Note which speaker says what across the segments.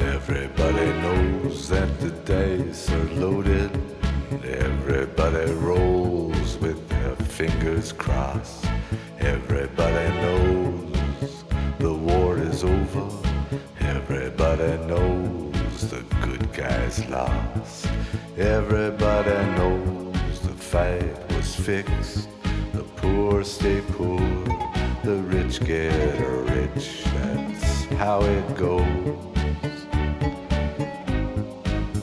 Speaker 1: Everybody knows that the dice are loaded. Everybody rolls with their fingers crossed. Everybody knows the war is over. Everybody knows the good guys lost. Everybody knows fixed. The poor stay poor. The rich get rich. That's how it goes.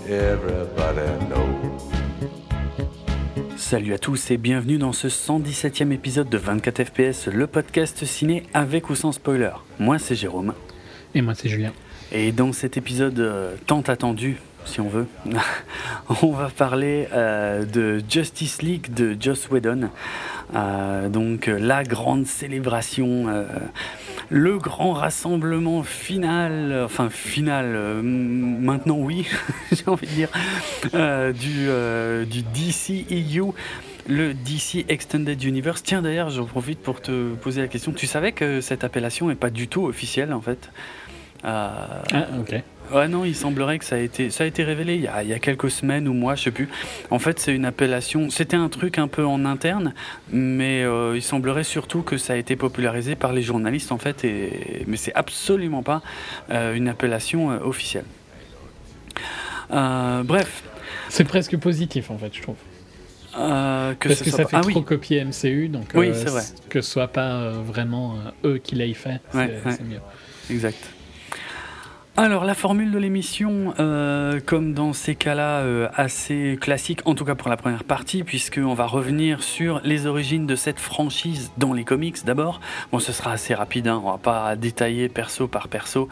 Speaker 1: Everybody knows.
Speaker 2: Salut à tous et bienvenue dans ce 117e épisode de 24 FPS, le podcast ciné avec ou sans spoiler. Moi c'est Jérôme.
Speaker 3: Et moi, c'est Julien.
Speaker 2: Et dans cet épisode euh, tant attendu, si on veut, on va parler euh, de Justice League de Joss Whedon. Euh, donc euh, la grande célébration, le grand rassemblement final, enfin final, maintenant oui, j'ai envie de dire, du, du DCEU. Le DC Extended Universe. Tiens d'ailleurs, j'en profite pour te poser la question. Tu savais que cette appellation n'est pas du tout officielle en fait?
Speaker 3: Ah, ok.
Speaker 2: Ouais, non, il semblerait que ça a été, ça a été révélé il y a, il y a quelques semaines ou mois, je sais plus. En fait, c'est une appellation. C'était un truc un peu en interne, mais euh, il semblerait surtout que ça a été popularisé par les journalistes, en fait. Et, mais c'est absolument pas euh, une appellation euh, officielle. Bref.
Speaker 3: C'est presque positif, en fait, je trouve.
Speaker 2: euh, que
Speaker 3: Parce
Speaker 2: ce
Speaker 3: que ça
Speaker 2: pas-
Speaker 3: fait
Speaker 2: ah
Speaker 3: trop
Speaker 2: oui,
Speaker 3: copier MCU, donc
Speaker 2: Oui,
Speaker 3: euh,
Speaker 2: vrai.
Speaker 3: que ce soit pas euh, vraiment eux qui l'aient fait, c'est
Speaker 2: Ouais, ouais.
Speaker 3: c'est mieux.
Speaker 2: Exact. Alors la formule de l'émission, euh, comme dans ces cas-là, euh, assez classique, en tout cas pour la première partie, puisqu'on va revenir sur les origines de cette franchise dans les comics d'abord. Bon, ce sera assez rapide, hein, on va pas détailler perso par perso,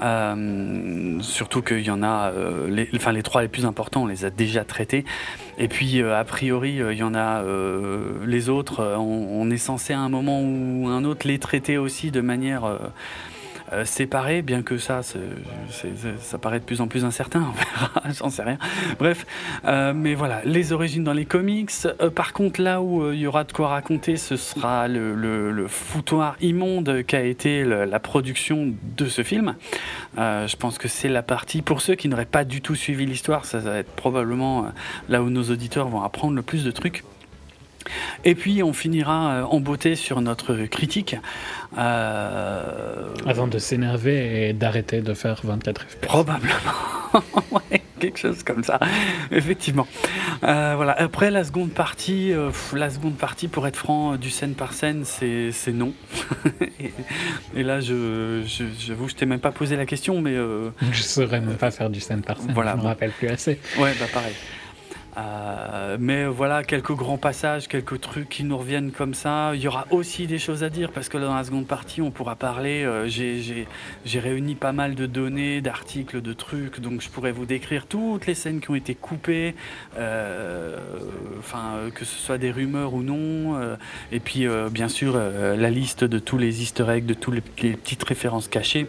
Speaker 2: euh, surtout qu'il y en a, les, enfin les trois les plus importants, on les a déjà traités. Et puis a priori, il y en a les autres, on, on est censé à un moment ou un autre les traiter aussi de manière euh, séparés, bien que ça, ça paraît de plus en plus incertain, on verra, j'en sais rien. Bref, euh, mais voilà, les origines dans les comics. Euh, par contre, là où il y aura de quoi raconter, ce sera le, foutoir immonde qu'a été la production de ce film. Je pense que c'est la partie, pour ceux qui n'auraient pas du tout suivi l'histoire, ça, va être probablement là où nos auditeurs vont apprendre le plus de trucs. Et puis on finira euh, en beauté sur notre critique. Euh,
Speaker 3: Avant de s'énerver et d'arrêter de faire 24 FPS.
Speaker 2: Probablement. ouais, quelque chose comme ça. Effectivement. Euh, voilà. Après la seconde partie, euh, la seconde partie, pour être franc, du scène par scène, c'est non. et, et là, je, je, je t'ai même pas posé la question, mais
Speaker 3: Je saurais même pas faire du scène par scène,
Speaker 2: Voilà.
Speaker 3: je me rappelle plus assez.
Speaker 2: ouais, bah pareil. Euh, mais voilà, quelques grands passages, quelques trucs qui nous reviennent comme ça. Il y aura aussi des choses à dire parce que dans la seconde partie, on pourra parler. euh, j'ai- réuni pas mal de données, d'articles, de trucs, donc je pourrais vous décrire toutes les scènes qui ont été coupées, euh, que ce soit des rumeurs ou non. et puis bien sûr la liste de tous les Easter eggs, de toutes les petites références cachées.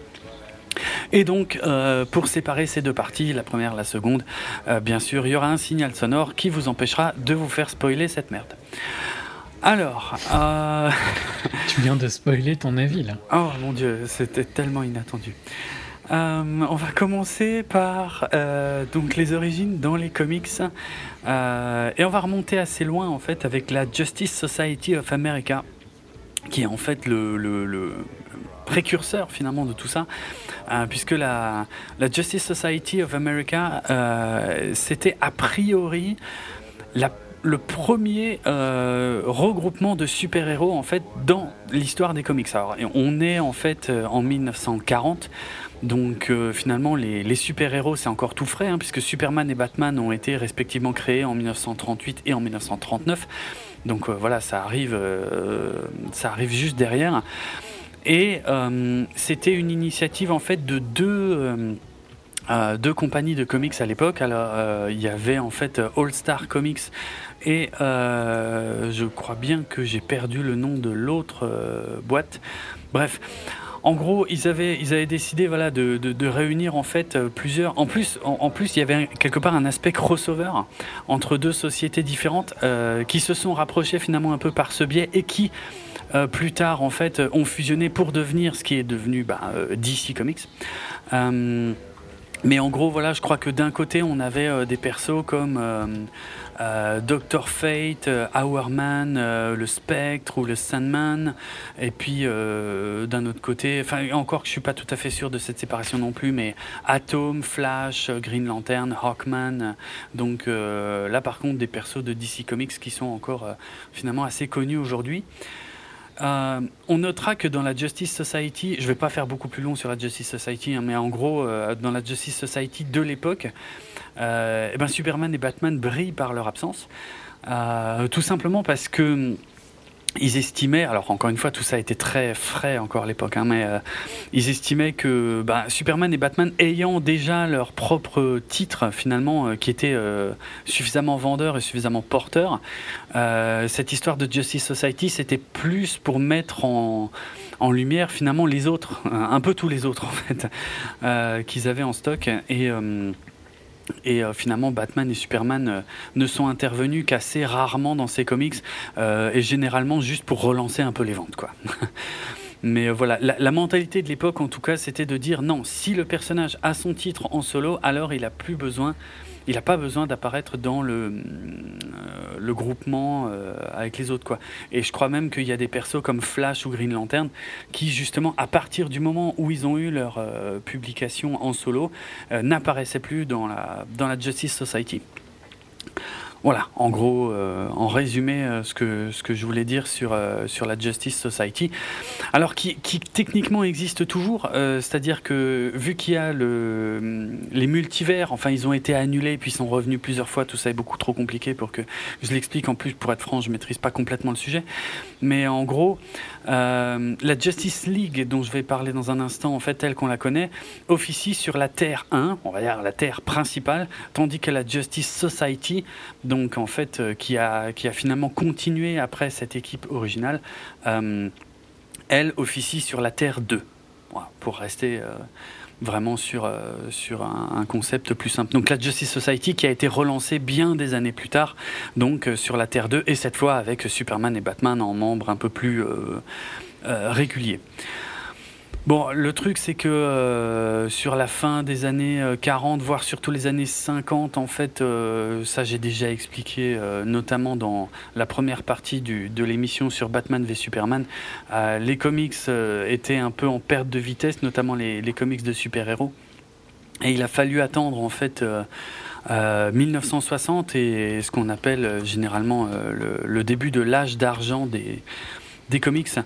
Speaker 2: Et donc, euh, pour séparer ces deux parties, la première, la seconde, euh, bien sûr, il y aura un signal sonore qui vous empêchera de vous faire spoiler cette merde. Alors, euh...
Speaker 3: Tu viens de spoiler ton avis, là.
Speaker 2: oh mon dieu, c'était tellement inattendu. On va commencer par donc les origines dans les comics et on va remonter assez loin en fait avec la Justice Society of America qui est en fait le, le- le précurseur finalement de tout ça euh, puisque la, Justice Society of America euh, c'était a priori la- le premier euh, regroupement de super-héros en fait dans l'histoire des comics. Alors, on est en fait en 1940. Donc finalement les, les super-héros c'est encore tout frais hein, puisque Superman et Batman ont été respectivement créés en 1938 et en 1939. Donc voilà ça arrive, ça arrive juste derrière. Et euh, c'était une initiative en fait de deux, euh, euh, deux compagnies de comics à l'époque. Alors il y avait en fait All Star Comics et je crois bien que j'ai perdu le nom de l'autre boîte. Bref. en gros, ils avaient, ils avaient décidé voilà, de, de, réunir en fait plusieurs. En plus, en, plus, il y avait quelque part un aspect crossover entre deux sociétés différentes qui se sont rapprochées finalement un peu par ce biais et qui, euh, plus tard, en fait, ont fusionné pour devenir ce qui est devenu bah, euh, DC Comics. Euh, mais en gros, voilà, je crois que d'un côté, on avait euh, des persos comme euh, euh, Doctor Fate, euh, Hourman, euh, le Spectre ou le Sandman. Et puis, euh, d'un autre côté, enfin, encore que je suis pas tout à fait sûr de cette séparation non plus, mais Atom, Flash, euh, Green Lantern, Hawkman. euh, Donc euh, là, par contre, des persos de DC Comics qui sont encore euh, finalement assez connus aujourd'hui. Euh, on notera que dans la Justice Society, je vais pas faire beaucoup plus long sur la Justice Society, hein, mais en gros, euh, dans la Justice Society de l'époque, euh, eh ben Superman et Batman brillent par leur absence. Tout simplement parce que ils estimaient, alors encore une fois, tout ça été très frais encore à l'époque, hein, mais euh, ils estimaient que bah, Superman et Batman, ayant déjà leur propre titre finalement, euh, qui était euh, suffisamment vendeur et suffisamment porteur, cette histoire de Justice Society, c'était plus pour mettre en, en lumière finalement les autres, un peu tous les autres en fait, qu'ils avaient en stock. Et, et euh, finalement, Batman et Superman euh, ne sont intervenus qu'assez rarement dans ces comics, euh, et généralement juste pour relancer un peu les ventes, quoi. Mais voilà, la, la mentalité de l'époque, en tout cas, c'était de dire non, si le personnage a son titre en solo, alors il a plus besoin, il n'a pas besoin d'apparaître dans le, euh, groupement euh, avec les autres, quoi. Et je crois même qu'il y a des persos comme Flash ou Green Lantern qui, justement, à partir du moment où ils ont eu leur euh, publication en solo, n'apparaissaient plus dans la Justice Society. Voilà, en gros, euh, en résumé, euh, ce, que, ce que je voulais dire sur, euh, sur la Justice Society. Alors, qui, qui techniquement existe toujours, c'est-à-dire que vu qu'il y a le, les multivers, enfin, ils ont été annulés puis sont revenus plusieurs fois, tout ça est beaucoup trop compliqué pour que je l'explique. En plus, pour être franc, je maîtrise pas complètement le sujet. Mais en gros, la Justice League, dont je vais parler dans un instant, en fait, telle qu'on la connaît, officie sur la Terre 1, on va dire la Terre principale, tandis que la Justice Society, donc en fait, euh, qui, a, finalement continué après cette équipe originale, euh, elle officie sur la Terre 2, voilà, pour rester euh, vraiment sur, un, concept plus simple. Donc la Justice Society qui a été relancée bien des années plus tard, donc sur la Terre 2, et cette fois avec Superman et Batman en membres un peu plus réguliers. Bon, le truc, c'est que euh, sur la fin des années euh, 40, voire surtout les années 50, en fait, euh, ça j'ai déjà expliqué, euh, notamment dans la première partie du, de l'émission sur Batman v Superman, euh, les comics euh, étaient un peu en perte de vitesse, notamment les, les comics de super-héros. Et il a fallu attendre, en fait, euh, euh, 1960 et ce qu'on appelle euh, généralement euh, le, le début de l'âge d'argent des, des comics euh,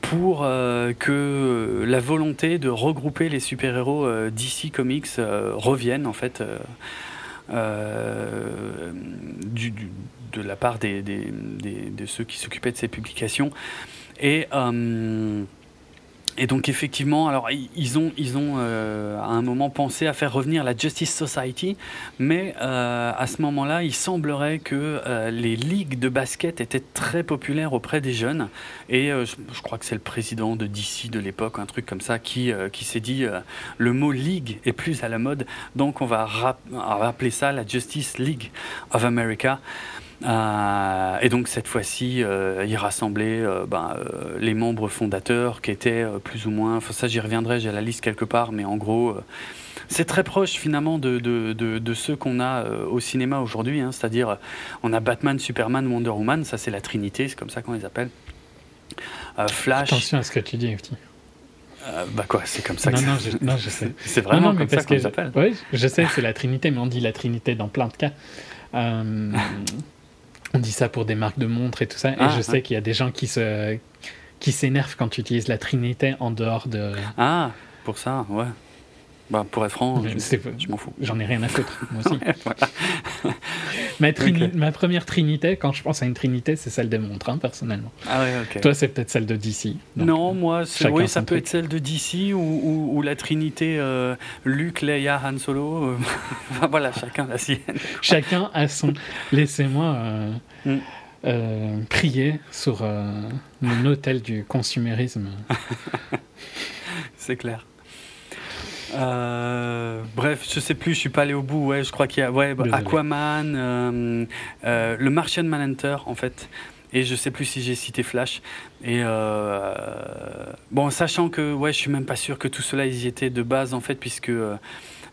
Speaker 2: pour euh, que la volonté de regrouper les super-héros euh, DC Comics euh, revienne en fait euh, euh, de la part des, de ceux qui s'occupaient de ces publications. Et, euh, et donc effectivement, alors ils ont, ils ont euh, à un moment pensé à faire revenir la Justice Society, mais euh, à ce moment-là, il semblerait que euh, les ligues de basket étaient très populaires auprès des jeunes. Et je, crois que c'est le président de DC de l'époque, un truc comme ça, qui, qui s'est dit le mot ligue est plus à la mode, donc on va, rap- on va appeler ça la Justice League of America. Euh, et donc cette fois-ci, euh, il rassemblait euh, ben, euh, les membres fondateurs qui étaient plus ou moins, ça j'y reviendrai, j'ai la liste quelque part, mais en gros, c'est très proche finalement de, de, de, de ceux qu'on a au cinéma aujourd'hui, hein, c'est-à-dire on a Batman, Superman, Wonder Woman, ça c'est la Trinité, c'est comme ça qu'on les appelle. Flash,
Speaker 3: Attention à ce que tu dis,
Speaker 2: euh, bah quoi, c'est comme ça que
Speaker 3: Non,
Speaker 2: ça-
Speaker 3: non, je, non, je sais.
Speaker 2: c'est vraiment
Speaker 3: non, mais
Speaker 2: comme ça qu'on
Speaker 3: que
Speaker 2: les appelle.
Speaker 3: Oui, je sais, c'est la Trinité, mais on dit la Trinité dans plein de cas. Euh, on dit ça pour des marques de montres et tout ça. Et
Speaker 2: Ah,
Speaker 3: je
Speaker 2: ah.
Speaker 3: sais qu'il y a des gens qui se qui s'énervent quand tu utilises la Trinité en dehors de.
Speaker 2: Ah, pour ça, ouais. Bah, pour être franc, je, m'en fous.
Speaker 3: J'en ai rien à foutre, moi aussi. Ma, trini- ma première Trinité, quand je pense à une Trinité, c'est celle des montres, hein, personnellement.
Speaker 2: Ah ouais.
Speaker 3: Toi, c'est peut-être celle de DC.
Speaker 2: non,
Speaker 3: euh,
Speaker 2: moi,
Speaker 3: chacun
Speaker 2: oui, ça peut
Speaker 3: truc.
Speaker 2: être celle de DC ou, ou- ou la Trinité euh, Luke, Leia, Han Solo. euh, enfin, voilà, chacun la sienne.
Speaker 3: Chacun a son. Laissez-moi euh,
Speaker 2: Mm.
Speaker 3: euh, prier sur euh, mon hôtel du consumérisme.
Speaker 2: c'est clair. Euh, bref, je sais plus, je suis pas allé au bout. Ouais, je crois qu'il y a ouais, Aquaman, euh, euh, le Martian Manhunter en fait. Et je sais plus si j'ai cité Flash. Et bon, sachant que ouais, je suis même pas sûr que tout cela y était de base en fait, puisque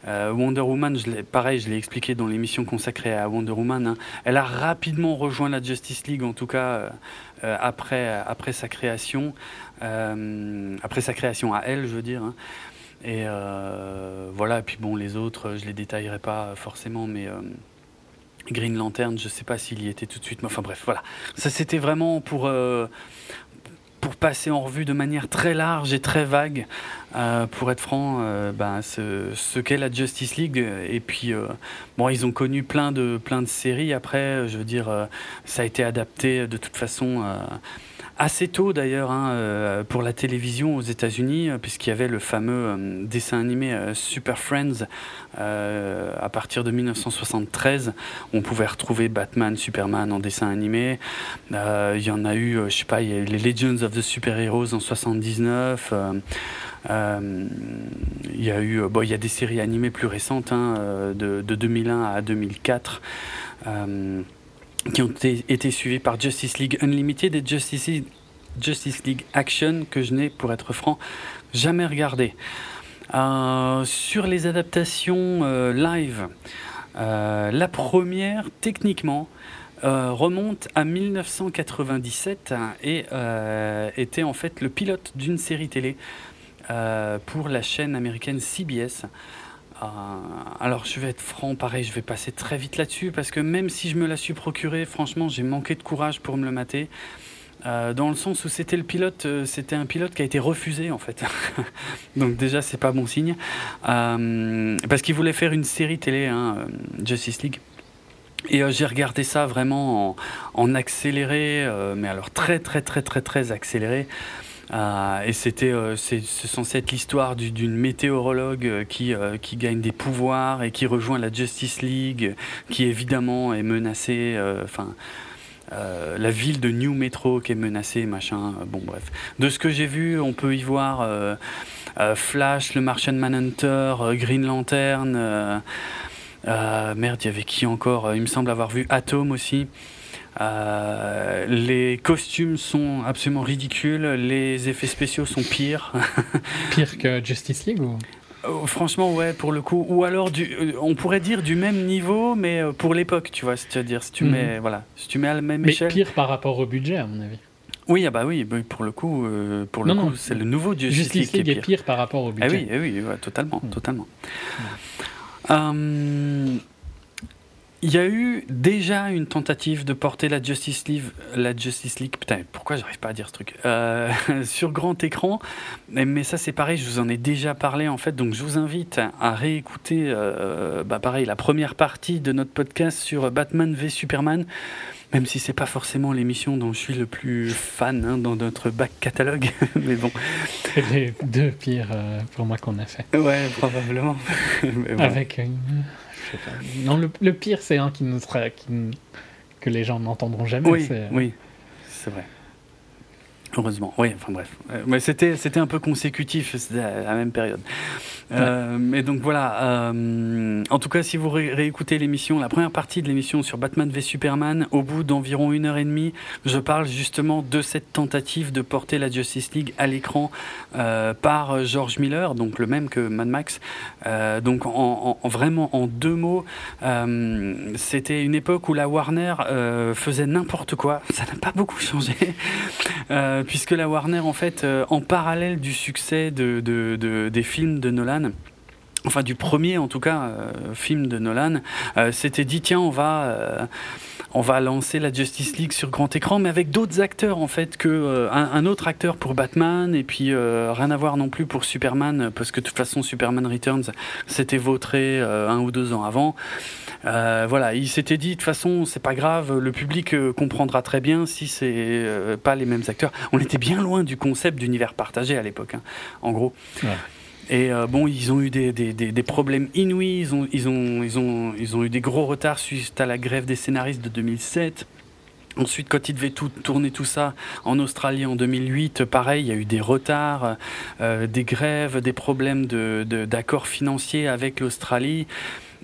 Speaker 2: Wonder Woman, je pareil, je l'ai expliqué dans l'émission consacrée à Wonder Woman. Hein, elle a rapidement rejoint la Justice League, en tout cas après après sa création, après sa création à elle, je veux dire. Hein. Et euh, voilà, et puis bon, les autres, je les détaillerai pas forcément, mais euh, Green Lantern, je sais pas s'il y était tout de suite, mais enfin bref, voilà. Ça c'était vraiment pour, euh, pour passer en revue de manière très large et très vague, pour être franc, ben, ce, ce qu'est la Justice League. Et puis, bon, ils ont connu plein de, plein de séries après, je veux dire, ça a été adapté de toute façon assez tôt d'ailleurs hein, euh, pour la télévision aux États-Unis, euh, puisqu'il y avait le fameux euh, dessin animé Super Friends à partir de 1973. On pouvait retrouver Batman, Superman en dessin animé. Il y en a eu, je sais pas, il y a les Legends of the Super Heroes en 79. il y a eu, bon, il y a des séries animées plus récentes hein, de, de, 2001 à 2004 qui ont été suivis par Justice League Unlimited et Justice League, Justice League Action que je n'ai, pour être franc, jamais regardé. Euh, sur les adaptations euh, live, euh, la première, techniquement, remonte à 1997 et était en fait le pilote d'une série télé pour la chaîne américaine CBS. Euh, alors je vais être franc, pareil, je vais passer très vite là-dessus parce que même si je me la suis procuré, franchement, j'ai manqué de courage pour me le mater. Euh, dans le sens où c'était le pilote, euh, c'était un pilote qui a été refusé en fait. Donc déjà c'est pas bon signe. parce qu'il voulait faire une série télé, hein, Justice League. Et j'ai regardé ça vraiment en, en accéléré, mais alors très très très très très accéléré. Euh, et c'était, euh, c'est, censé être l'histoire d'une météorologue euh, qui, qui gagne des pouvoirs et qui rejoint la Justice League, qui évidemment est menacée. Enfin. la ville de New Metro qui est menacée, machin, bon bref. De ce que j'ai vu, on peut y voir Flash, le Martian Manhunter, Green Lantern, merde, il y avait qui encore Il me semble avoir vu Atom aussi. Euh, les costumes sont absolument ridicules, les effets spéciaux sont pires.
Speaker 3: Pire que Justice League ou?
Speaker 2: Oh, Franchement, ouais, pour le coup. Ou alors, du, euh, on pourrait dire du même niveau, mais euh, pour l'époque, tu vois. C'est-à-dire, si tu mhm. mets, voilà, si tu mets à la même
Speaker 3: mais
Speaker 2: échelle.
Speaker 3: pire par rapport au budget, à mon avis.
Speaker 2: Oui, ah bah oui, pour le coup, pour le coup, c'est le nouveau
Speaker 3: Justice, League, qui est pire. pire. par rapport au budget.
Speaker 2: Ah oui, eh oui, totalement, mhm. totalement. Hum, il y a eu déjà une tentative de porter la Justice League, la Justice League, putain, pourquoi j'arrive pas à dire ce truc, euh, sur grand écran. Mais, ça, c'est pareil, je vous en ai déjà parlé en fait, donc je vous invite à réécouter, euh, bah, pareil, la première partie de notre podcast sur Batman v Superman. Même si c'est pas forcément l'émission dont je suis le plus fan hein, dans notre back catalogue, mais bon.
Speaker 3: C'est les deux pires euh, pour moi qu'on a fait.
Speaker 2: Ouais, probablement.
Speaker 3: Avec une non, le, pire, c'est un qui nous sera, qui, que les gens n'entendront jamais.
Speaker 2: Oui, oui, c'est vrai. Heureusement, oui, enfin bref. Euh, mais c'était, c'était un peu consécutif, c'était à la même période. Euh, mais donc voilà, euh, en tout cas, si vous réécoutez l'émission, la première partie de l'émission sur Batman v Superman, au bout d'environ une heure et demie, je parle justement de cette tentative de porter la Justice League à l'écran par George Miller, donc le même que Mad Max. donc en, vraiment en deux mots, c'était une époque où la Warner faisait n'importe quoi. Ça n'a pas beaucoup changé puisque la Warner, en fait, euh, en parallèle du succès de, des films de Nolan, enfin du premier en tout cas euh, film de Nolan, euh, s'était dit tiens on va on va lancer la Justice League sur grand écran, mais avec d'autres acteurs en fait que un, autre acteur pour Batman et puis rien à voir non plus pour Superman parce que de toute façon Superman Returns s'était vautré un ou deux ans avant. Euh, voilà, il s'était dit de toute façon, c'est pas grave, le public euh, comprendra très bien si c'est euh, pas les mêmes acteurs. On était bien loin du concept d'univers partagé à l'époque, hein, en gros. Et bon, ils ont eu des, des, des, problèmes inouïs, ils ont, ils, ont, ils, ont, ils ont eu des gros retards suite à la grève des scénaristes de 2007. Ensuite, quand il devait tout, tourner tout ça en Australie en 2008, pareil, il y a eu des retards, euh, des grèves, des problèmes d'accords de, financiers avec l'Australie.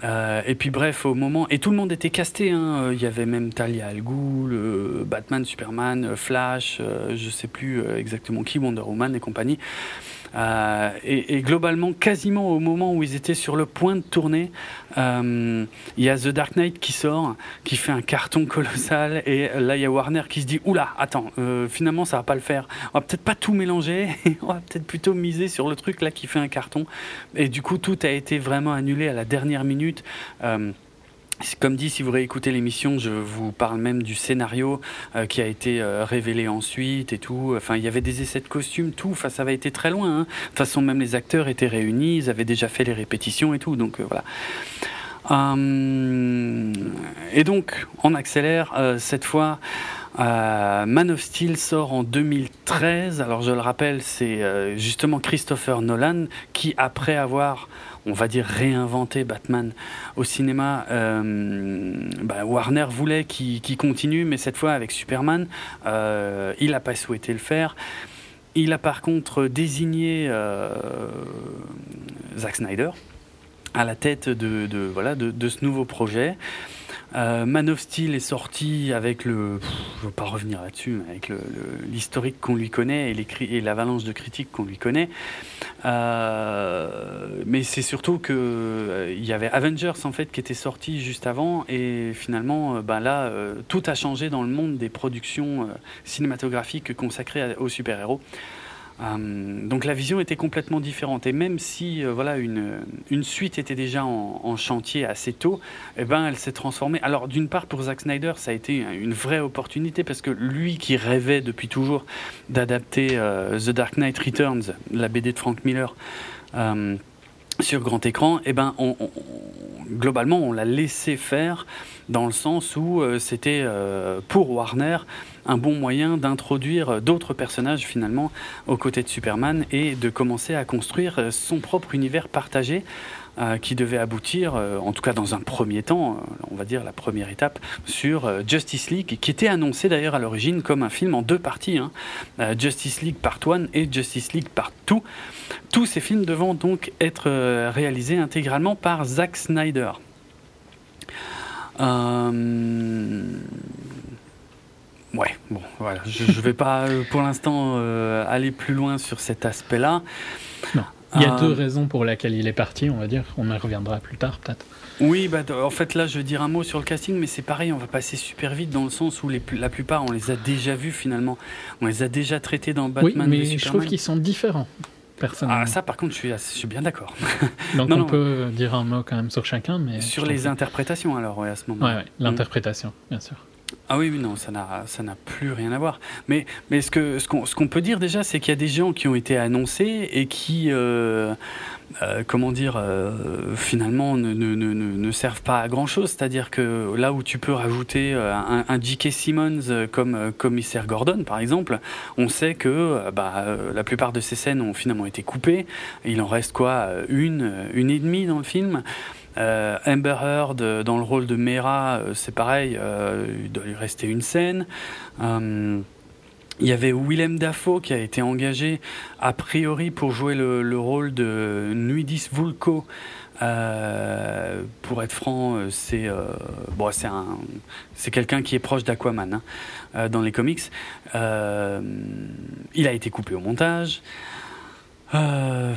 Speaker 2: Euh, et puis bref, au moment et tout le monde était casté. Hein. Il y avait même Talia Al Ghul, Batman, Superman, Flash, je sais plus exactement qui, Wonder Woman et compagnie. Euh, et, globalement, quasiment au moment où ils étaient sur le point de tourner, euh, il y a The Dark Knight qui sort, qui fait un carton colossal, et là il y a Warner qui se dit oula, attends, euh, finalement ça va pas le faire. On va peut-être pas tout mélanger, on va peut-être plutôt miser sur le truc là qui fait un carton. Et du coup, tout a été vraiment annulé à la dernière minute. Comme dit, si vous réécoutez l'émission, je vous parle même du scénario euh, qui a été euh, révélé ensuite et tout. Enfin, il y avait des essais de costumes, tout. Enfin, ça avait été très loin. Hein. De toute façon, même les acteurs étaient réunis, ils avaient déjà fait les répétitions et tout. Donc euh, voilà. Hum, et donc, on accélère cette fois. Man of Steel sort en 2013. Alors, je le rappelle, c'est justement Christopher Nolan qui, après avoir on va dire, réinventer Batman au cinéma. Euh, bah, Warner voulait qu'il continue, mais cette fois avec Superman, euh, il n'a pas souhaité le faire. Il a par contre désigné euh, Zack Snyder à la tête de, voilà, de, ce nouveau projet. Euh, Man of Steel est sorti avec le, je ne veux pas revenir là-dessus, avec l'historique qu'on lui connaît et, et l'avalanche de critiques qu'on lui connaît. Euh, mais c'est surtout que euh, il y avait Avengers en fait qui était sorti juste avant et finalement, ben là, tout a changé dans le monde des productions cinématographiques consacrées aux super-héros. Euh, donc la vision était complètement différente. Et même si euh, voilà une, une, suite était déjà en, chantier assez tôt, eh ben, elle s'est transformée. Alors d'une part pour Zack Snyder, ça a été une vraie opportunité parce que lui qui rêvait depuis toujours d'adapter euh, The Dark Knight Returns, la BD de Frank Miller, sur grand écran, eh ben, globalement on l'a laissé faire dans le sens où c'était pour Warner un bon moyen d'introduire d'autres personnages finalement aux côtés de Superman et de commencer à construire son propre univers partagé euh, qui devait aboutir, euh, en tout cas dans un premier temps, euh, on va dire la première étape, sur Justice League, qui était annoncé d'ailleurs à l'origine comme un film en deux parties, hein. Justice League Part 1 et Justice League Part 2. Tous ces films devant donc être réalisés intégralement par Zack Snyder. Ouais, bon, voilà. Je ne vais pas euh, pour l'instant euh, aller plus loin sur cet aspect-là.
Speaker 3: Non. Il y a deux euh, raisons pour lesquelles il est parti, on va dire. On y reviendra plus tard, peut-être.
Speaker 2: Oui, bah, en fait, là, je veux dire un mot sur le casting, mais c'est pareil, on va passer super vite dans le sens où les, la plupart, on les a déjà vus finalement. On les a déjà traités dans Batman.
Speaker 3: Oui, mais je trouve qu'ils sont différents. Ah,
Speaker 2: ça, par contre, je suis, je suis bien d'accord.
Speaker 3: Donc, on peut dire un mot quand même sur chacun, mais.
Speaker 2: Sur les interprétations, alors, à ce moment.
Speaker 3: Oui, ouais, l'interprétation, bien sûr.
Speaker 2: Ah oui, non, ça n'a, plus rien à voir. Mais, mais ce, que, ce, qu'on, ce peut dire déjà, c'est qu'il y a des gens qui ont été annoncés et qui, euh, euh, comment dire, euh, finalement ne, ne, ne, ne, servent pas à grand-chose. C'est-à-dire que là où tu peux rajouter un, un J.K. Simmons comme commissaire Gordon, par exemple, on sait que bah, la plupart de ces scènes ont finalement été coupées. Il en reste quoi Une, une et demie dans le film. Euh, Amber Heard euh, dans le rôle de Mera, euh, c'est pareil, il doit lui rester une scène. Il y avait Willem Dafoe qui a été engagé a priori pour jouer le, rôle de Nuidis Vulko. pour être franc, c'est bon, c'est un, c'est quelqu'un qui est proche d'Aquaman hein, dans les comics. il a été coupé au montage. Euh,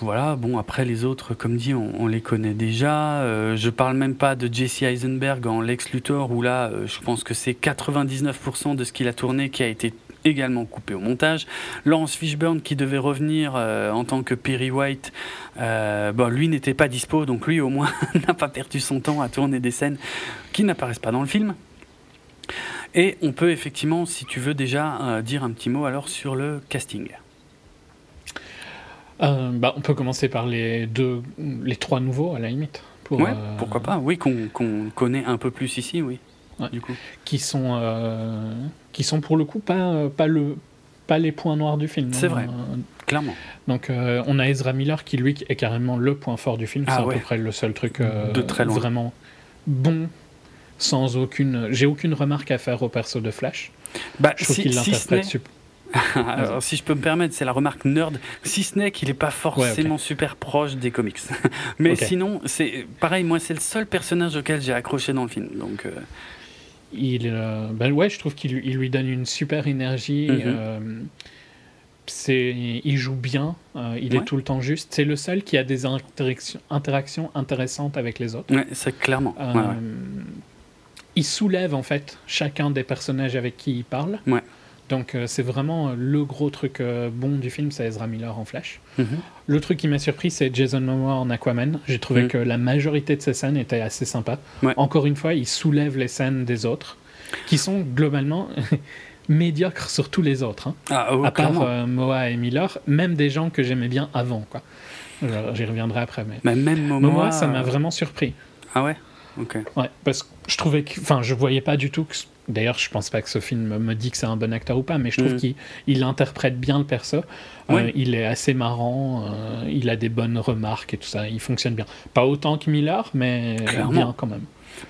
Speaker 2: voilà, bon, après les autres, comme dit, on, les connaît déjà. Euh, je parle même pas de Jesse Eisenberg en Lex Luthor, où là, euh, je pense que c'est 99% de ce qu'il a tourné qui a été également coupé au montage. Lance Fishburne qui devait revenir en tant que Perry White, bon, lui n'était pas dispo, donc lui au moins n'a pas perdu son temps à tourner des scènes qui n'apparaissent pas dans le film. Et on peut effectivement, si tu veux déjà, dire un petit mot alors sur le casting.
Speaker 3: Euh, bah, on peut commencer par les deux, les trois nouveaux à la limite.
Speaker 2: Pour, ouais, euh, pourquoi pas Oui, qu'on connaît un peu plus ici, oui. Du coup.
Speaker 3: Qui sont, euh, qui sont pour le coup pas, pas, le, pas les points noirs du film.
Speaker 2: C'est vrai, clairement.
Speaker 3: Donc on a Ezra Miller qui lui est carrément le point fort du film. Ah c'est à peu près le seul truc de très vraiment bon sans aucune. J'ai aucune remarque à faire au perso de Flash.
Speaker 2: Bah,
Speaker 3: Je trouve
Speaker 2: si,
Speaker 3: qu'il
Speaker 2: si
Speaker 3: l'interprète.
Speaker 2: Alors, si je peux me permettre, c'est la remarque nerd. Si ce n'est qu'il n'est pas forcément super proche des comics. Mais sinon, c'est pareil, moi, c'est le seul personnage auquel j'ai accroché dans le film. Donc, euh,
Speaker 3: Il, euh, ben ouais, je trouve qu'il lui- donne une super énergie.
Speaker 2: Mhm.
Speaker 3: euh, c'est, il joue bien. il
Speaker 2: Ouais.
Speaker 3: est tout le temps juste. C'est le seul qui a des interactions, interactions intéressantes avec les autres.
Speaker 2: ouais, c'est clairement.
Speaker 3: Il soulève en fait chacun des personnages avec qui il parle.
Speaker 2: Ouais.
Speaker 3: Donc euh, c'est vraiment euh, le gros truc euh, bon du film, c'est Ezra Miller en Flash.
Speaker 2: Mhm.
Speaker 3: Le truc qui m'a surpris, c'est Jason Momoa en Aquaman. J'ai trouvé
Speaker 2: Mhm.
Speaker 3: que la majorité de ses scènes étaient assez sympas.
Speaker 2: Ouais.
Speaker 3: Encore une fois, il soulève les scènes des autres, qui sont globalement médiocres sur tous les autres. hein.
Speaker 2: Ah, oh,
Speaker 3: à part Moa et Miller, même des gens que j'aimais bien avant. quoi. J'y reviendrai après. Mais
Speaker 2: Mais même Momoa.
Speaker 3: Momoa, ça m'a vraiment surpris.
Speaker 2: Ah ouais? Ok.
Speaker 3: Ouais, parce que je trouvais que. Enfin, je voyais pas du tout que. D'ailleurs, je pense pas que ce film me dit que c'est un bon acteur ou pas, mais je trouve
Speaker 2: Mhm.
Speaker 3: qu'il il interprète bien le perso. Euh, il est assez marrant, euh, il a des bonnes remarques et tout ça, il fonctionne bien. Pas autant que Miller, mais
Speaker 2: Clairement.
Speaker 3: bien quand même.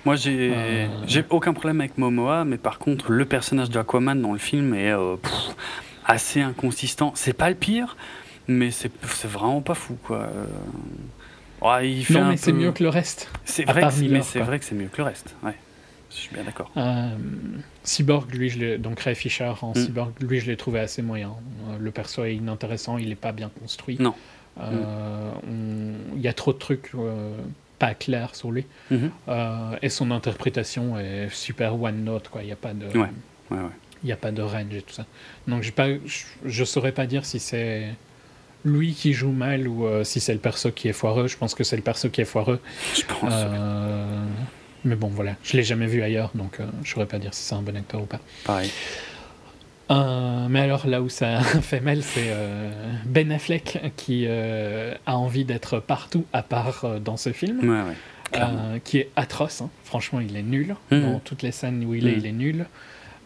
Speaker 2: Moi, j'ai
Speaker 3: Euh.
Speaker 2: aucun problème avec Momoa, mais par contre, le personnage de Aquaman dans le film est euh, pff, assez inconsistant. C'est pas le pire, mais c'est vraiment pas fou, quoi. Ouais, il fait
Speaker 3: Non, mais c'est mieux que le reste.
Speaker 2: C'est vrai, que, c'est-
Speaker 3: Miller,
Speaker 2: mais c'est
Speaker 3: quoi.
Speaker 2: vrai que c'est mieux que le reste. Ouais, je suis bien d'accord.
Speaker 3: Euh, Cyborg, lui, je l'ai- donc Ray Fisher en
Speaker 2: Mm.
Speaker 3: Cyborg, lui, je l'ai trouvé assez moyen. Euh, le perso est inintéressant, il est pas bien construit.
Speaker 2: Non.
Speaker 3: Euh, on- Il y a trop de trucs euh, pas clairs sur lui.
Speaker 2: Mhm.
Speaker 3: Euh, et son interprétation est super one note, quoi. Il n'y a pas de.
Speaker 2: Ouais. Ouais, ouais.
Speaker 3: Il n'y a pas de range et tout ça. Donc j'ai pas, je, je saurais pas dire si c'est lui qui joue mal ou si c'est le perso qui est foireux. Je pense que c'est le perso qui est foireux.
Speaker 2: Je pense.
Speaker 3: Mais bon, voilà. Je l'ai jamais vu ailleurs, donc euh, je saurais pas dire si c'est un bon acteur ou pas.
Speaker 2: Pareil.
Speaker 3: Euh, mais alors là où ça fait mal, c'est euh, Ben Affleck qui euh, a envie d'être partout à part dans ce film.
Speaker 2: Ouais, ouais. clairement.
Speaker 3: Qui est atroce. hein. Franchement, il est nul.
Speaker 2: Mhm.
Speaker 3: Dans toutes les scènes où il est,
Speaker 2: Mhm.
Speaker 3: il est nul.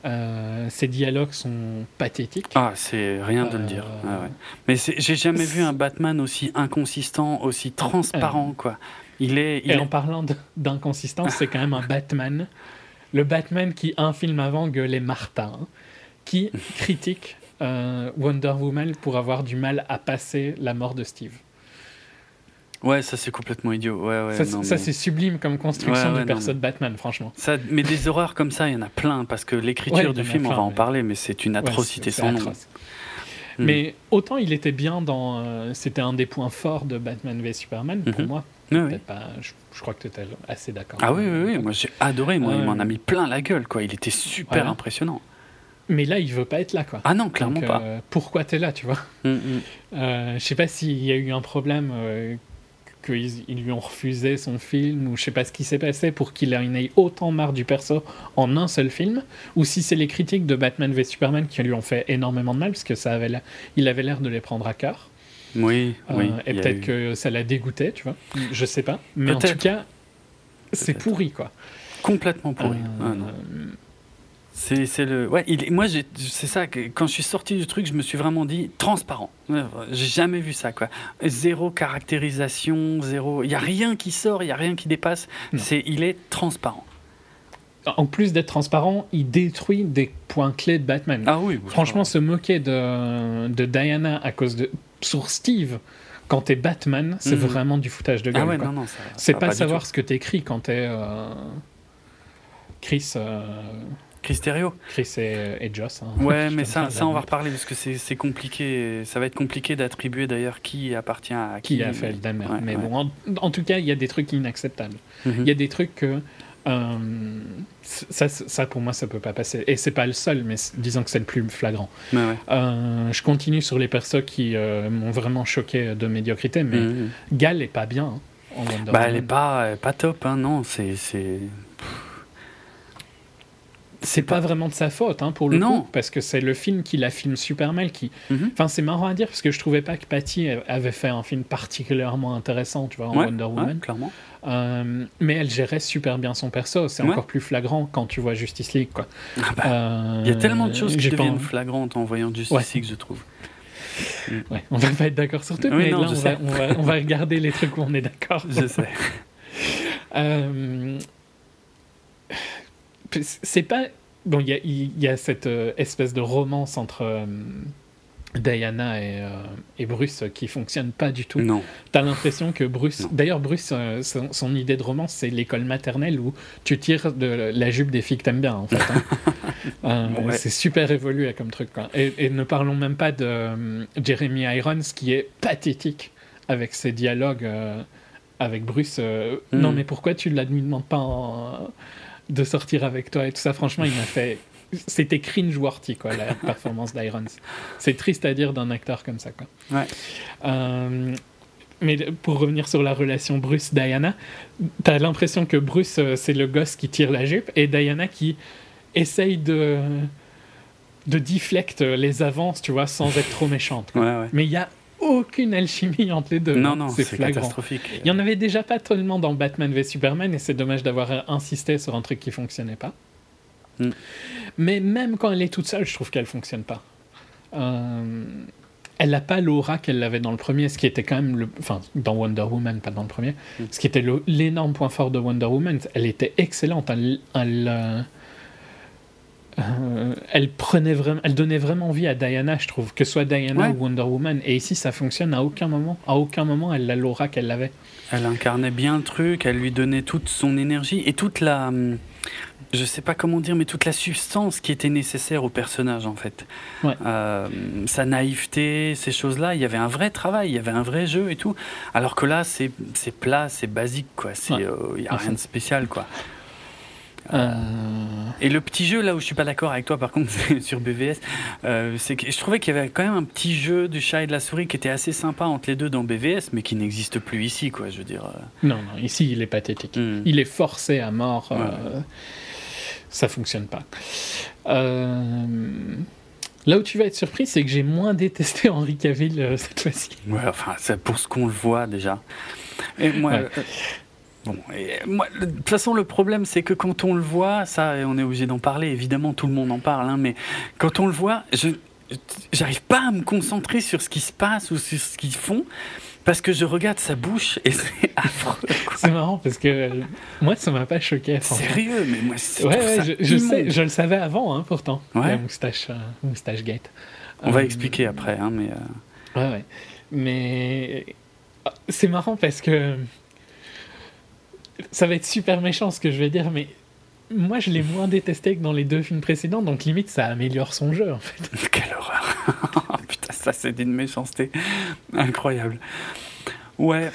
Speaker 3: Euh, ses dialogues sont pathétiques.
Speaker 2: Ah, c'est rien de le dire. Ouais, ouais. Mais j'ai jamais vu un Batman aussi inconsistant, aussi transparent, quoi. Il est. il
Speaker 3: en parlant d'inconsistance, c'est quand même un Batman. Le Batman qui, un film avant, gueulait Martin, hein, qui critique euh, Wonder Woman pour avoir du mal à passer la mort de Steve.
Speaker 2: Ouais, ça c'est complètement idiot. Ouais, ouais.
Speaker 3: ça,
Speaker 2: mais-
Speaker 3: c'est sublime comme construction
Speaker 2: Ouais,
Speaker 3: du perso
Speaker 2: mais-
Speaker 3: de Batman, franchement.
Speaker 2: Ça, mais des horreurs comme ça, il y en a plein, parce que l'écriture du film, on va en parler, mais c'est une atrocité sans nom. Hmm.
Speaker 3: Mais autant il était bien dans. euh, C'était un des points forts de Batman v Superman pour
Speaker 2: Mhm.
Speaker 3: moi. Pas, je, je crois que tu étais assez d'accord.
Speaker 2: Ah oui, oui, oui, moi j'ai adoré, moi, il m'en a mis plein la gueule, quoi. Il était super impressionnant.
Speaker 3: Mais là, il veut pas être là, quoi.
Speaker 2: Ah non, clairement
Speaker 3: Donc,
Speaker 2: pas.
Speaker 3: euh, pourquoi t'es là, tu vois?
Speaker 2: Mm, mm.
Speaker 3: Euh, Je sais pas s'il y a eu un problème, euh, qu'ils ils lui ont refusé son film, ou je sais pas ce qui s'est passé pour qu'il en ait autant marre du perso en un seul film, ou si c'est les critiques de Batman v Superman qui lui ont fait énormément de mal, parce que ça avait il avait l'air de les prendre à cœur.
Speaker 2: Oui,
Speaker 3: Euh,
Speaker 2: oui.
Speaker 3: et peut-être
Speaker 2: eu-
Speaker 3: que ça l'a dégoûté, tu vois. Je sais pas. Mais en tout cas, c'est pourri, quoi.
Speaker 2: Complètement pourri.
Speaker 3: Euh,
Speaker 2: Ah, non. C'est le. Ouais, il moi, c'est ça, que quand je suis sorti du truc, je me suis vraiment dit transparent. J'ai jamais vu ça, quoi. Zéro caractérisation, zéro. Il n'y a rien qui sort, il n'y a rien qui dépasse. C'est Il est transparent.
Speaker 3: En plus d'être transparent, il détruit des points clés de Batman.
Speaker 2: Ah oui,
Speaker 3: Franchement, se moquer de, de Diana à cause de. Sur Steve, quand t'es Batman, c'est
Speaker 2: Mhm.
Speaker 3: vraiment du foutage de gueule.
Speaker 2: Ah ouais,
Speaker 3: quoi.
Speaker 2: non, non, ça.
Speaker 3: c'est
Speaker 2: va
Speaker 3: pas, savoir ce que t'écris quand t'es. euh, Chris, euh,
Speaker 2: Cristerio
Speaker 3: Chris et, et Joss. hein.
Speaker 2: Ouais, mais ça, ça, on va reparler parce que c'est compliqué. Ça va être compliqué d'attribuer d'ailleurs qui appartient à qui.
Speaker 3: Qui a fait le Damer.
Speaker 2: Ouais,
Speaker 3: mais
Speaker 2: ouais.
Speaker 3: bon, en, en tout cas, il y a des trucs inacceptables.
Speaker 2: Mhm.
Speaker 3: Il y a des trucs que. Euh, ça, ça, pour moi, ça peut pas passer. Et c'est pas le seul, mais disons que c'est le plus flagrant.
Speaker 2: Ouais.
Speaker 3: Euh, je continue sur les persos qui euh, m'ont vraiment choqué de médiocrité, mais
Speaker 2: Mhm.
Speaker 3: Gal est pas bien hein, en Wonder
Speaker 2: Bah, elle est pas, pas top, hein, non. C'est. C'est-
Speaker 3: pas vraiment de sa faute, hein, pour le
Speaker 2: Non.
Speaker 3: coup, parce que c'est le film qui la filme super mal. Qui...
Speaker 2: Mhm.
Speaker 3: Enfin, c'est marrant à dire, parce que je trouvais pas que Patty avait fait un film particulièrement intéressant, tu vois, en
Speaker 2: Ouais,
Speaker 3: Wonder
Speaker 2: ouais,
Speaker 3: Woman.
Speaker 2: clairement.
Speaker 3: Euh, mais elle gérait super bien son perso. C'est
Speaker 2: Ouais.
Speaker 3: encore plus flagrant quand tu vois Justice League, quoi.
Speaker 2: Ah bah,
Speaker 3: Euh,
Speaker 2: Il y a tellement de choses qui
Speaker 3: pas
Speaker 2: deviennent flagrantes en voyant Justice. League, je trouve.
Speaker 3: Ouais, on va pas être d'accord sur tout, mais
Speaker 2: non,
Speaker 3: là, on va, on, va, on va regarder les trucs où on est d'accord.
Speaker 2: Je sais.
Speaker 3: Euh, c'est pas. Bon, il y a, il y a cette euh, espèce de romance entre euh, Diana et, euh, et Bruce qui fonctionne pas du tout.
Speaker 2: Non.
Speaker 3: T'as l'impression que Bruce. D'ailleurs, Bruce, euh, son, son idée de romance, c'est l'école maternelle où tu tires de la jupe des filles que t'aimes bien, en fait. hein. Euh,
Speaker 2: Ouais.
Speaker 3: C'est super évolué comme truc. Quoi. Et, et ne parlons même pas de Jeremy Irons qui est pathétique avec ses dialogues avec Bruce.
Speaker 2: Mm.
Speaker 3: Non, mais pourquoi tu ne lui demandes pas en- de sortir avec toi et tout ça Franchement, il m'a fait. C'était cringe-worthy, quoi, la performance d'Irons. C'est triste à dire d'un acteur comme ça, quoi.
Speaker 2: Ouais.
Speaker 3: Euh, mais pour revenir sur la relation Bruce-Diana, t'as l'impression que Bruce, euh, c'est le gosse qui tire la jupe et Diana qui essaye de, de deflect les avances, tu vois, sans être trop méchante. quoi.
Speaker 2: Ouais, ouais.
Speaker 3: Mais il y a aucune alchimie entre les deux.
Speaker 2: non, non,
Speaker 3: c'est
Speaker 2: catastrophique.
Speaker 3: Il y en avait déjà pas tellement dans Batman v Superman et c'est dommage d'avoir insisté sur un truc qui fonctionnait pas.
Speaker 2: Mm.
Speaker 3: Mais même quand elle est toute seule, je trouve qu'elle fonctionne pas. Euh, elle n'a pas l'aura qu'elle avait dans le premier, ce qui était quand même le, enfin dans Wonder Woman, pas dans le premier,
Speaker 2: Mm.
Speaker 3: ce qui était l'énorme point fort de Wonder Woman. Elle était excellente. Elle, elle, euh, elle prenait vraiment, elle donnait vraiment vie à Diana, je trouve, que ce soit Diana
Speaker 2: Ouais.
Speaker 3: ou Wonder Woman. Et ici, ça fonctionne à aucun moment. À aucun moment, elle a l'aura qu'elle avait.
Speaker 2: Elle incarnait bien le truc, elle lui donnait toute son énergie et toute la. hum, Je sais pas comment dire, mais toute la substance qui était nécessaire au personnage en fait.
Speaker 3: Ouais.
Speaker 2: Euh, sa naïveté, ces choses-là, il y avait un vrai travail, il y avait un vrai jeu et tout. Alors que là, c'est c'est plat, c'est basique quoi. C'est,
Speaker 3: Ouais.
Speaker 2: euh, il y a rien de spécial quoi.
Speaker 3: Euh,
Speaker 2: Et le petit jeu, là où je suis pas d'accord avec toi, par contre, sur BVS, euh, c'est que je trouvais qu'il y avait quand même un petit jeu du chat et de la souris qui était assez sympa entre les deux dans BVS, mais qui n'existe plus ici, quoi. Je veux dire. euh.
Speaker 3: Non, non, ici, il est pathétique.
Speaker 2: Hmm.
Speaker 3: Il est forcé à mort. euh, ça fonctionne pas. Euh, Là où tu vas être surpris, c'est que j'ai moins détesté Henri Cavill euh, cette fois-ci.
Speaker 2: Ouais, enfin, c'est pour ce qu'on le voit déjà. Et moi,
Speaker 3: Ouais.
Speaker 2: euh, bon, et moi, le- de toute façon, le problème, c'est que quand on le voit, ça, et on est obligé d'en parler. Évidemment, tout le monde en parle, hein, mais quand on le voit, je j'arrive pas à me concentrer sur ce qui se passe ou sur ce qu'ils font parce que je regarde sa bouche et c'est affreux.
Speaker 3: C'est marrant parce que euh, moi, ça m'a pas choqué.
Speaker 2: Sérieux, mais moi, c'est
Speaker 3: Ouais, ouais,
Speaker 2: ça
Speaker 3: je, sais, je le savais avant, hein, pourtant.
Speaker 2: Ouais.
Speaker 3: La moustache, euh, moustache gate.
Speaker 2: On va
Speaker 3: Euh,
Speaker 2: expliquer après, hein, mais euh,
Speaker 3: Ouais, ouais. Mais euh, c'est marrant parce que ça va être super méchant ce que je vais dire, mais moi je l'ai moins détesté que dans les deux films précédents, donc limite ça améliore son jeu en fait.
Speaker 2: quelle horreur. Putain, ça, c'est d'une méchanceté incroyable. Ouais.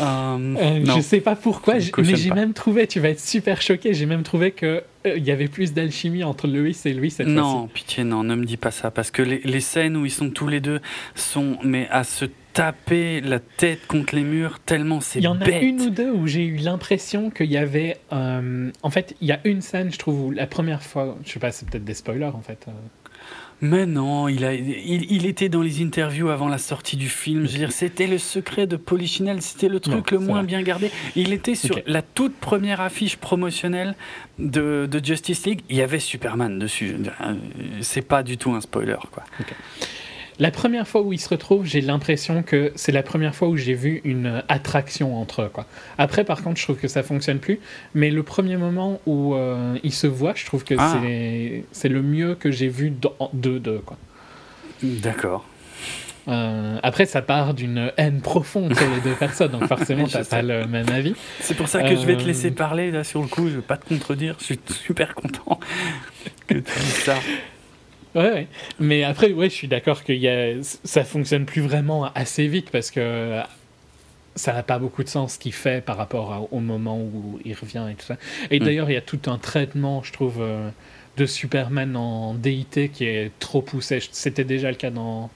Speaker 2: euh,
Speaker 3: Euh,
Speaker 2: non.
Speaker 3: je sais pas pourquoi,
Speaker 2: Je
Speaker 3: mais j'ai même trouvé, tu vas être super choqué, j'ai même trouvé que euh, il y avait plus d'alchimie entre Louis et lui cette
Speaker 2: Non,
Speaker 3: fois-ci.
Speaker 2: pitié, non, ne me dis pas ça. Parce que les, les scènes où ils sont tous les deux sont mais à se taper la tête contre les murs tellement c'est
Speaker 3: Il y en
Speaker 2: bête.
Speaker 3: a une ou deux où j'ai eu l'impression qu'il y avait. euh, en fait, il y a une scène, je trouve, où la première fois. Je sais pas, c'est peut-être des spoilers en fait. euh,
Speaker 2: Mais non, il, a, il, il était dans les interviews avant la sortie du film. Je veux dire, c'était le secret de Polichinelle, c'était le truc
Speaker 3: Non,
Speaker 2: le moins bien gardé. Il était sur la toute première affiche promotionnelle de, de Justice League. Il y avait Superman dessus. Euh, C'est pas du tout un spoiler, quoi.
Speaker 3: La première fois où ils se retrouvent, j'ai l'impression que c'est la première fois où j'ai vu une attraction entre eux. Quoi. Après, par contre, je trouve que ça fonctionne plus. Mais le premier moment où euh, ils se voient, je trouve que
Speaker 2: Ah.
Speaker 3: c'est, le mieux que j'ai vu dans- d'eux.
Speaker 2: D'accord.
Speaker 3: Euh, après, ça part d'une haine profonde sur les deux personnes, donc forcément, t'as pas le même avis.
Speaker 2: C'est pour ça que je vais te
Speaker 3: Euh,
Speaker 2: laisser parler là sur le coup. Je vais pas te contredire. Je suis super content que tu dises ça.
Speaker 3: Ouais, ouais. Mais après, ouais, je suis d'accord que y a... ça fonctionne plus vraiment assez vite parce que ça n'a pas beaucoup de sens ce qu'il fait par rapport à- au moment où il revient et tout ça. Et
Speaker 2: Mm.
Speaker 3: d'ailleurs, il y a tout un traitement, je trouve, euh, de Superman en déité qui est trop poussé. C'était déjà le cas dans.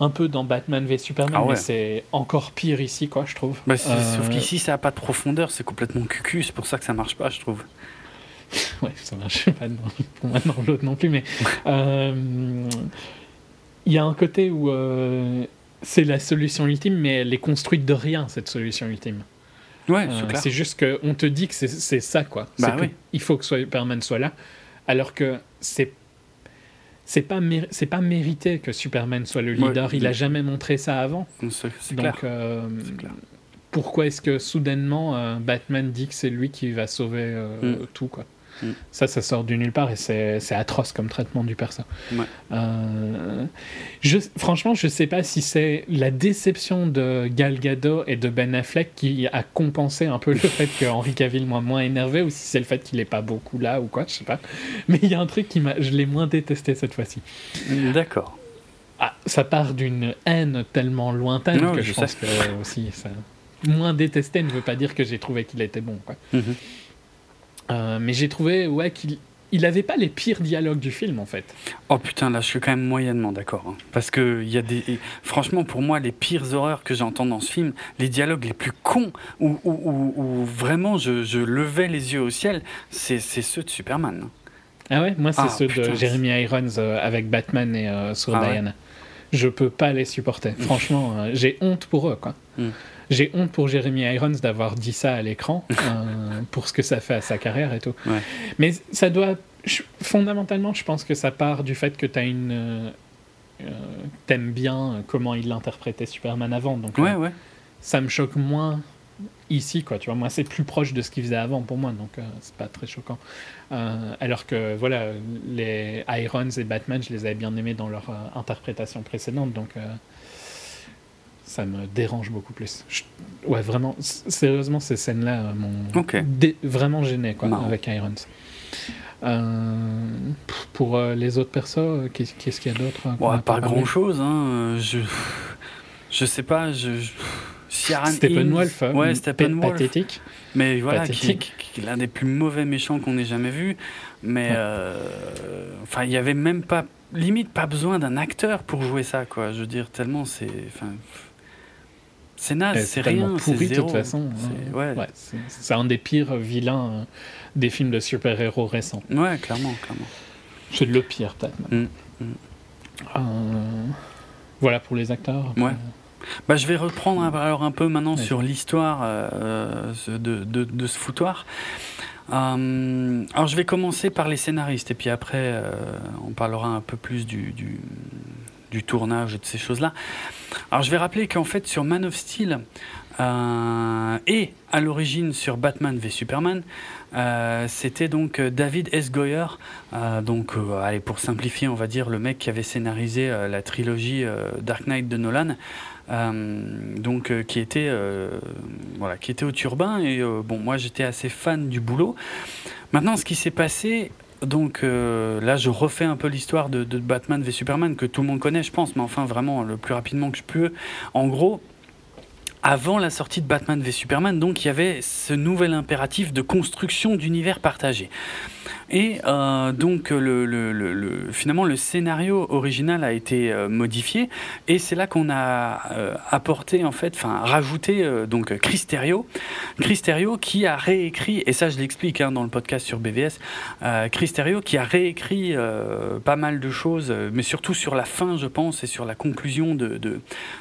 Speaker 3: Un peu dans Batman v Superman,
Speaker 2: Ah ouais.
Speaker 3: mais c'est encore pire ici, quoi, je trouve.
Speaker 2: Bah, c'est-
Speaker 3: Euh,
Speaker 2: Sauf qu'ici, ça a pas de profondeur. C'est complètement cucu. C'est pour ça que ça marche pas, je trouve.
Speaker 3: Ouais, ça marche pas dans- pour moi dans l'autre non plus, mais euh, il y a un côté où euh, c'est la solution ultime, mais elle est construite de rien, cette solution ultime.
Speaker 2: Ouais,
Speaker 3: Euh,
Speaker 2: c'est
Speaker 3: juste qu'on te dit que c'est- ça, quoi.
Speaker 2: Bah
Speaker 3: que
Speaker 2: oui.
Speaker 3: Il faut que Superman soit là, alors que c'est. C'est pas, c'est pas mérité que Superman soit le
Speaker 2: Ouais,
Speaker 3: leader. il a jamais montré ça avant.
Speaker 2: C'est clair.
Speaker 3: euh,
Speaker 2: C'est clair.
Speaker 3: pourquoi est-ce que soudainement euh, Batman dit que c'est lui qui va sauver euh,
Speaker 2: Mm.
Speaker 3: tout quoi?
Speaker 2: Mm.
Speaker 3: Ça, ça sort du nulle part et c'est atroce comme traitement du perso.
Speaker 2: Ouais.
Speaker 3: Euh, je, franchement, je sais pas si c'est la déception de Gal Gadot et de Ben Affleck qui a compensé un peu le fait que Henry Cavill m'a moins énervé ou si c'est le fait qu'il est pas beaucoup là ou quoi, je sais pas. Mais il y a un truc qui m'a, je l'ai moins détesté cette fois-ci.
Speaker 2: D'accord.
Speaker 3: Ah, ça part d'une haine tellement lointaine
Speaker 2: Non,
Speaker 3: que
Speaker 2: je
Speaker 3: je, pense que euh, aussi ça... moins détesté ne veut pas dire que j'ai trouvé qu'il était bon. Quoi.
Speaker 2: Mhm.
Speaker 3: Euh, mais j'ai trouvé ouais qu'il il avait pas les pires dialogues du film en fait.
Speaker 2: Oh putain, là je suis quand même moyennement d'accord. hein. Parce que y a des. franchement, pour moi, les pires horreurs que j'entends dans ce film, les dialogues les plus cons, où, où- où- où vraiment je, je levais les yeux au ciel, c'est ceux de Superman.
Speaker 3: Ah ouais, moi c'est
Speaker 2: Ah,
Speaker 3: ceux
Speaker 2: putain,
Speaker 3: de Jeremy Irons euh, avec Batman et euh, sur
Speaker 2: Ah ouais.
Speaker 3: Diana. Je peux pas les supporter. Franchement, euh, j'ai honte pour eux quoi.
Speaker 2: Mm.
Speaker 3: J'ai honte pour Jeremy Irons d'avoir dit ça à l'écran, euh, pour ce que ça fait à sa carrière et tout.
Speaker 2: Ouais.
Speaker 3: Mais ça doit. je- fondamentalement, je pense que ça part du fait que tu as une. euh, euh, T'aimes bien comment il interprétait Superman avant. Donc,
Speaker 2: Ouais,
Speaker 3: euh,
Speaker 2: ouais.
Speaker 3: ça me choque moins ici, quoi. Tu vois, moi, c'est plus proche de ce qu'il faisait avant pour moi, donc euh, c'est pas très choquant. Euh, alors que, voilà, les Irons et Batman, je les avais bien aimés dans leur euh, interprétation précédente, donc ça me dérange beaucoup plus. Je- Ouais, vraiment, sérieusement, ces scènes-là euh, m'ont dé- vraiment gêné, quoi,
Speaker 2: Marrant.
Speaker 3: avec Irons. Euh, pour euh, les autres persos, euh, qu'est- qu'est-ce qu'il y a d'autre
Speaker 2: Ouais, pas
Speaker 3: parlé
Speaker 2: grand chose. Hein. Je, je sais pas. Je.
Speaker 3: Steppenwolf, euh,
Speaker 2: Ouais, Steppenwolf.
Speaker 3: pathétique.
Speaker 2: Mais voilà, qui,
Speaker 3: Pathétique.
Speaker 2: qui- qui est l'un des plus mauvais méchants qu'on ait jamais vu. Mais
Speaker 3: Ouais.
Speaker 2: enfin, il y avait même pas, limite, pas besoin d'un acteur pour jouer ça, quoi. Je veux dire, tellement c'est, enfin, c'est naze, c'est rien,
Speaker 3: pourri
Speaker 2: c'est
Speaker 3: de toute façon.
Speaker 2: C'est-
Speaker 3: Euh,
Speaker 2: ouais.
Speaker 3: ouais, c'est c'est un des pires vilains euh, des films de super-héros récents.
Speaker 2: Ouais, clairement, clairement.
Speaker 3: C'est le pire, peut-être.
Speaker 2: Mm, mm.
Speaker 3: Euh, voilà pour les acteurs. après.
Speaker 2: Ouais. Bah, je vais reprendre un- alors un peu maintenant
Speaker 3: Ouais.
Speaker 2: sur l'histoire euh, de, de, de ce foutoir. Euh, alors je vais commencer par les scénaristes et puis après on parlera un peu plus du, du, du tournage et de ces choses-là. Alors je vais rappeler qu'en fait sur Man of Steel euh, et à l'origine sur Batman v Superman, euh, c'était donc euh, David S. Goyer, donc allez pour simplifier on va dire le mec qui avait scénarisé la trilogie Dark Knight de Nolan. Donc qui était voilà qui était au turbin et bon moi j'étais assez fan du boulot maintenant ce qui s'est passé donc euh, là je refais un peu l'histoire de, Batman v Superman que tout le monde connaît je pense mais enfin vraiment le plus rapidement que je peux en gros avant la sortie de Batman v Superman, donc il y avait ce nouvel impératif de construction d'univers partagé. Et euh, donc le, le- le- le- finalement le scénario original a été euh, modifié. Et c'est là qu'on a euh, apporté en fait, enfin rajouté donc Chris Terrio, qui a réécrit et ça je l'explique hein, dans le podcast sur BVS, Chris qui a réécrit pas mal de choses, mais surtout sur la fin je pense et sur la conclusion de, de,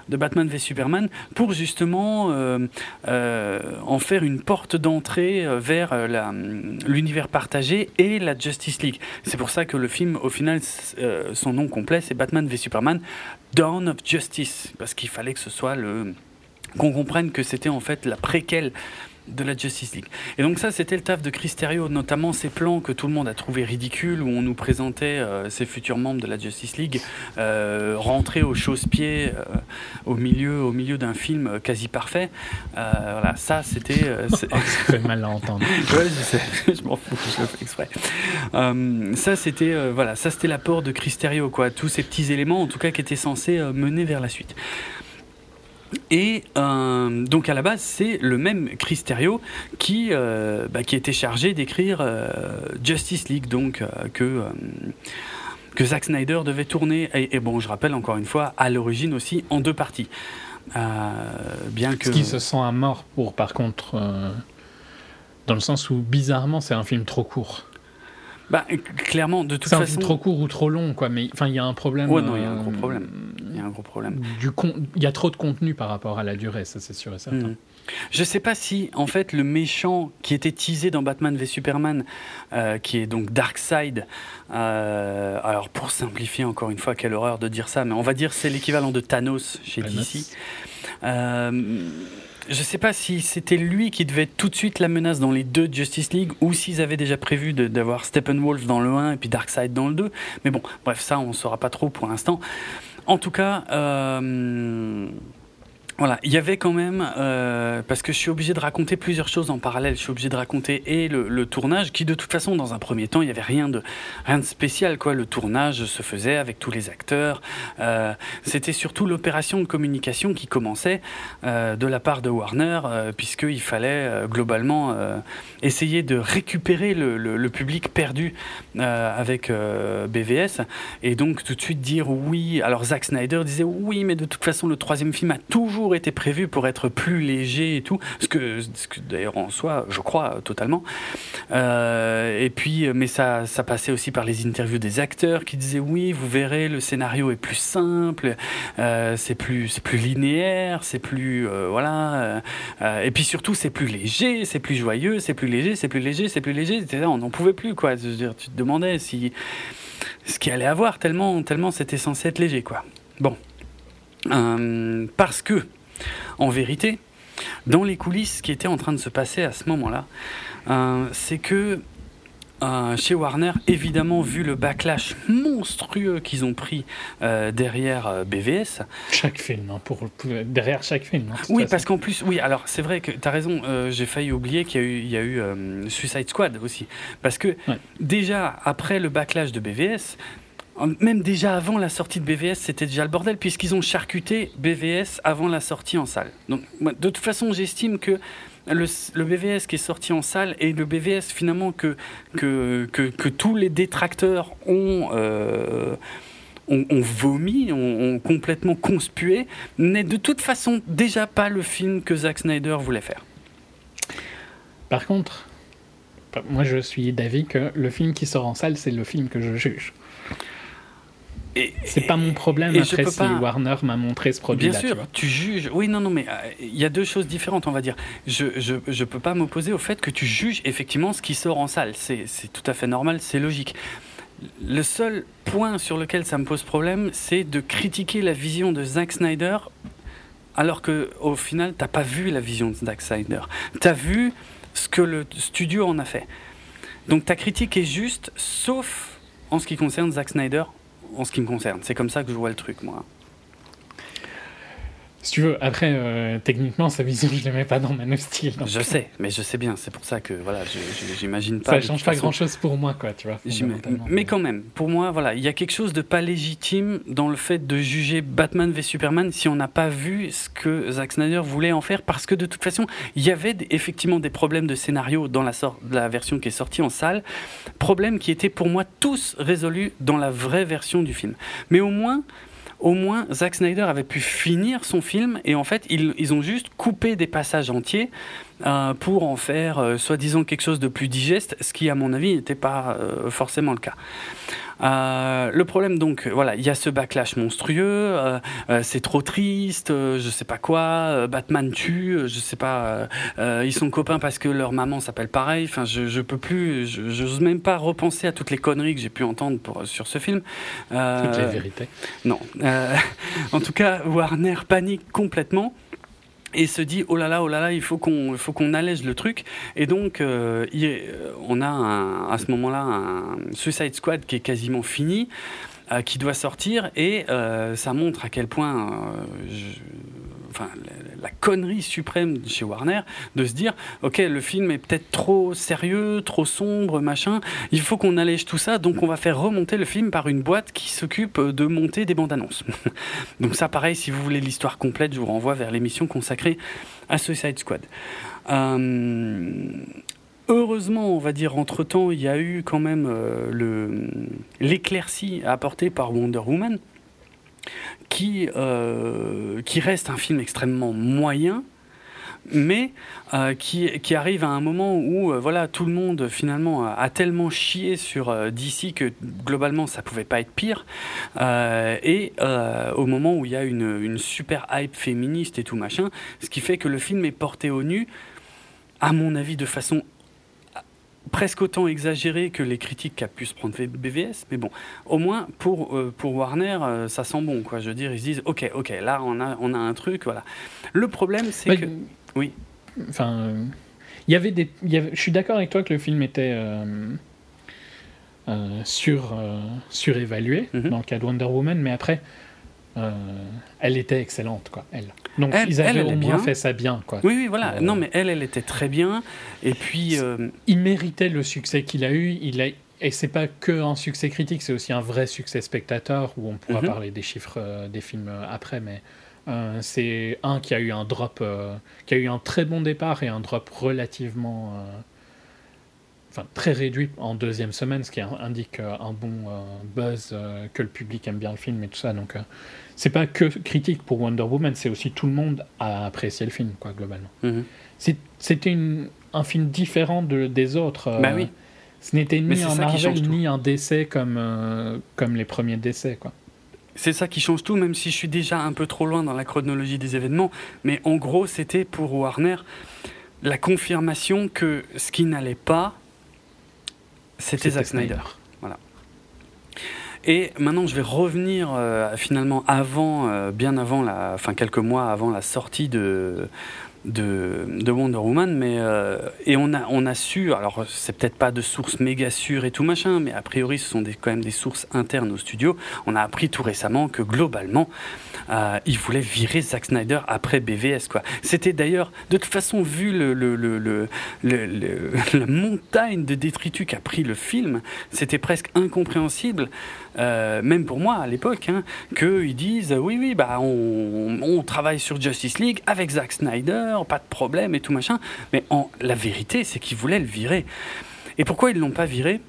Speaker 2: de Batman v Superman pour justement en faire une porte d'entrée vers l'univers partagé et la Justice League. C'est pour ça que le film, au final, euh, son nom complet, c'est Batman v Superman, Dawn of Justice, parce qu'il fallait que ce soit le qu'on comprenne que c'était en fait la préquelle de la Justice League. Et donc ça, c'était le taf de Chris Terrio, notamment ces plans que tout le monde a trouvé ridicules, où on nous présentait euh, ces futurs membres de la Justice League euh, rentrés au chausse-pied euh, au milieu, au milieu d'un film quasi parfait. Voilà, ça, c'était...
Speaker 3: Oh, ça fait mal à entendre.
Speaker 2: Ouais, je sais, je m'en fous, je le fais exprès. Ça, c'était voilà, ça c'était l'apport de Chris Terrio, quoi. Tous ces petits éléments, en tout cas, qui étaient censés mener vers la suite. Et euh, donc à la base, c'est le même Chris Terrio qui, euh, bah, qui était chargé d'écrire euh, Justice League, donc que que Zack Snyder devait tourner. Et, et bon, je rappelle encore une fois, à l'origine aussi en deux parties. Bien que
Speaker 3: Ce qui se sent à mort pour, par contre, dans le sens où bizarrement c'est un film trop court.
Speaker 2: Bah, clairement, de toute
Speaker 3: C'est un
Speaker 2: façon,
Speaker 3: film trop court ou trop long, quoi. Mais enfin, il y a un problème.
Speaker 2: Ouais, non, il y a un
Speaker 3: euh,
Speaker 2: gros problème. il y a un gros problème.
Speaker 3: Du con... Il y a trop de contenu par rapport à la durée, ça c'est sûr et certain.
Speaker 2: Mhm. Je sais pas si, en fait, le méchant qui était teasé dans Batman v Superman, euh, qui est donc Darkseid, euh, alors pour simplifier encore une fois, quelle horreur de dire ça, mais on va dire c'est l'équivalent de Thanos chez
Speaker 3: Thanos.
Speaker 2: DC. Euh, je sais pas si c'était lui qui devait tout de suite la menace dans les deux Justice League ou s'ils avaient déjà prévu d'avoir Steppenwolf dans le 1 et puis Darkseid dans le 2. Mais bon, bref, ça on saura pas trop pour l'instant. En tout cas, euh, voilà, il y avait quand même, euh, parce que je suis obligé de raconter plusieurs choses en parallèle. Je suis obligé de raconter et le, tournage, qui de toute façon, dans un premier temps, il n'y avait rien de, rien de spécial. Quoi. Le tournage se faisait avec tous les acteurs. Euh, C'était surtout l'opération de communication qui commençait euh, de la part de Warner, euh, puisqu'il fallait euh, globalement essayer de récupérer le, le, le public perdu avec BVS. Et donc tout de suite dire oui. Alors Zack Snyder disait oui, mais de toute façon, le troisième film a toujours été prévu pour être plus léger et tout, ce que, d'ailleurs en soi, je crois totalement. Euh, et puis, mais ça, ça passait aussi par les interviews des acteurs qui disaient oui, vous verrez, le scénario est plus simple, euh, c'est plus, c'est plus linéaire, c'est plus, euh, voilà. et puis surtout, c'est plus léger, c'est plus joyeux, c'est plus léger, c'est plus léger, c'est plus léger. On n'en pouvait plus, quoi. Je veux dire, tu te demandais si ce qu'il allait avoir tellement, tellement c'était censé être léger, quoi. Bon. parce que en vérité, dans les coulisses, ce qui était en train de se passer à ce moment-là, euh, c'est que euh, chez Warner, évidemment, vu le backlash monstrueux qu'ils ont pris euh, derrière BVS.
Speaker 3: Chaque film, hein, pour, derrière chaque film. Hein,
Speaker 2: oui, parce qu'en plus, oui, alors c'est vrai que tu as raison, j'ai failli oublier qu'il y a eu, y a eu Suicide Squad aussi. Parce que déjà, après le backlash de BVS, même déjà avant la sortie de BVS, c'était déjà le bordel, puisqu'ils ont charcuté BVS avant la sortie en salle. Donc, de toute façon, j'estime que le, BVS qui est sorti en salle et le BVS finalement que, que, que, tous les détracteurs ont, euh, ont, vomi, ont, complètement conspué, n'est de toute façon déjà pas le film que Zack Snyder voulait faire.
Speaker 3: Par contre, moi je suis d'avis que le film qui sort en salle, c'est le film que je juge. C'est pas mon problème après si Warner m'a montré ce produit.
Speaker 2: Bien sûr, tu, juges. Oui, non, non, mais euh, il y a deux choses différentes, on va dire. Je, je, je peux pas m'opposer au fait que tu juges effectivement ce qui sort en salle. C'est tout à fait normal, c'est logique. Le seul point sur lequel ça me pose problème, c'est de critiquer la vision de Zack Snyder alors que au final, t'as pas vu la vision de Zack Snyder. Tu as vu ce que le studio en a fait. Donc ta critique est juste, sauf en ce qui concerne Zack Snyder en ce qui me concerne. C'est comme ça que je vois le truc, moi.
Speaker 3: Si tu veux, après, euh, techniquement, sa vision, je ne l'aimais pas dans Man of Steel.
Speaker 2: Je sais, mais je sais bien. C'est pour ça que, voilà, j'imagine pas. Ça
Speaker 3: change pas grand-chose pour moi, quoi, tu vois.
Speaker 2: Mais quand même, pour moi, voilà, il y a quelque chose de pas légitime dans le fait de juger Batman v Superman si on n'a pas vu ce que Zack Snyder voulait en faire, parce que de toute façon, il y avait effectivement des problèmes de scénario dans la, la version qui est sortie en salle, problèmes qui étaient pour moi tous résolus dans la vraie version du film. Mais au moins au moins Zack Snyder avait pu finir son film et en fait ils, ont juste coupé des passages entiers euh, pour en faire euh, soi-disant quelque chose de plus digeste, ce qui à mon avis n'était pas euh, forcément le cas. Le problème donc, voilà, il y a ce backlash monstrueux, c'est trop triste, je sais pas quoi, Batman tue, je sais pas, ils sont copains parce que leur maman s'appelle pareil. Enfin, je, je peux plus, je n'ose même pas repenser à toutes les conneries que j'ai pu entendre pour, sur ce film.
Speaker 3: toutes les vérités.
Speaker 2: Non. en tout cas, Warner panique complètement et se dit oh là là oh là là il faut qu'on faut qu'on allège le truc. Et donc euh, on a à ce moment-là un Suicide Squad qui est quasiment fini euh, qui doit sortir. Et euh, ça montre à quel point la, connerie suprême chez Warner de se dire ok le film est peut-être trop sérieux trop sombre machin il faut qu'on allège tout ça donc on va faire remonter le film par une boîte qui s'occupe de monter des bandes annonces. Donc ça pareil si vous voulez l'histoire complète je vous renvoie vers l'émission consacrée à Suicide Squad. Euh, Heureusement, on va dire, entre-temps, il y a eu quand même euh, l'éclaircie apportée par Wonder Woman, qui, euh, qui reste un film extrêmement moyen, mais euh, qui, qui, arrive à un moment où euh, voilà tout le monde finalement a, tellement chié sur DC que globalement ça pouvait pas être pire. Et au moment où il y a une, une, super hype féministe et tout machin ce qui fait que le film est porté au nu à mon avis de façon presque autant exagéré que les critiques qu'a pu se prendre BVS, mais bon, au moins pour, euh, pour Warner, euh, ça sent bon, quoi. Je veux dire, ils se disent, ok, ok, là on a, on a un truc, voilà. Le problème, c'est que. Oui.
Speaker 3: Enfin, euh, il y avait des. il y avait- je suis d'accord avec toi que le film était sur, surévalué
Speaker 2: Mhm.
Speaker 3: dans le cas de Wonder Woman, mais après, elle était excellente, quoi, elle. Donc
Speaker 2: Elle-
Speaker 3: ils avaient
Speaker 2: elle, elle
Speaker 3: au moins
Speaker 2: bien.
Speaker 3: fait ça bien, quoi.
Speaker 2: Oui, oui, voilà.
Speaker 3: Euh,
Speaker 2: Non, mais elle, elle était très bien. Et puis, euh,
Speaker 3: Il méritait le succès qu'il a eu. Il a, et c'est pas que un succès critique, c'est aussi un vrai succès spectateur, où on pourra
Speaker 2: Mhm.
Speaker 3: parler des chiffres euh, des films après, mais c'est un qui a eu un drop, qui a eu un très bon départ et un drop relativement, enfin très réduit en deuxième semaine, ce qui in- indique un bon buzz, que le public aime bien le film et tout ça. Donc c'est pas que critique pour Wonder Woman, c'est aussi tout le monde a apprécié le film, quoi, globalement.
Speaker 2: mhm.
Speaker 3: C'était un film différent de, des autres. euh,
Speaker 2: Bah oui.
Speaker 3: Ce n'était ni un Marvel ni un décès comme, euh, comme les premiers décès. Quoi.
Speaker 2: c'est ça qui change tout, même si je suis déjà un peu trop loin dans la chronologie des événements. Mais en gros, c'était pour Warner la confirmation que ce qui n'allait pas, c'était Zack Snyder. Et maintenant, je vais revenir euh, finalement avant, euh, bien avant, la, enfin quelques mois avant la sortie de, de, de Wonder Woman. Mais, euh, et on a, on a su, alors c'est peut-être pas de sources méga sûres et tout machin, mais a priori ce sont quand même des sources internes au studio. On a appris tout récemment que globalement, ils voulaient virer Zack Snyder après BVS. C'était d'ailleurs, de toute façon, vu le, le- le- la montagne de détritus qu'a pris le film, c'était presque incompréhensible, euh, même pour moi à l'époque, hein, qu'ils disent oui, oui, bah, on, travaille sur Justice League avec Zack Snyder, pas de problème et tout machin. Mais en, la vérité, c'est qu'ils voulaient le virer. Et pourquoi ils l'ont pas viré?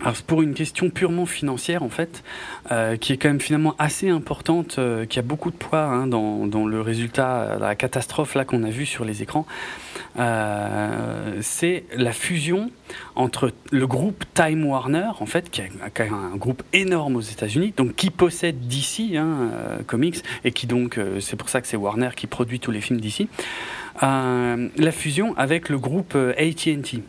Speaker 2: Alors pour une question purement financière en fait, euh, qui est quand même finalement assez importante, euh, qui a beaucoup de poids hein, dans, le résultat, la catastrophe là qu'on a vu sur les écrans. Euh, c'est la fusion entre le groupe Time Warner en fait, qui est un groupe énorme aux États-Unis, donc qui possède DC hein, euh, Comics et qui donc euh, c'est pour ça que c'est Warner qui produit tous les films d'ici. la fusion avec le groupe euh, AT&T.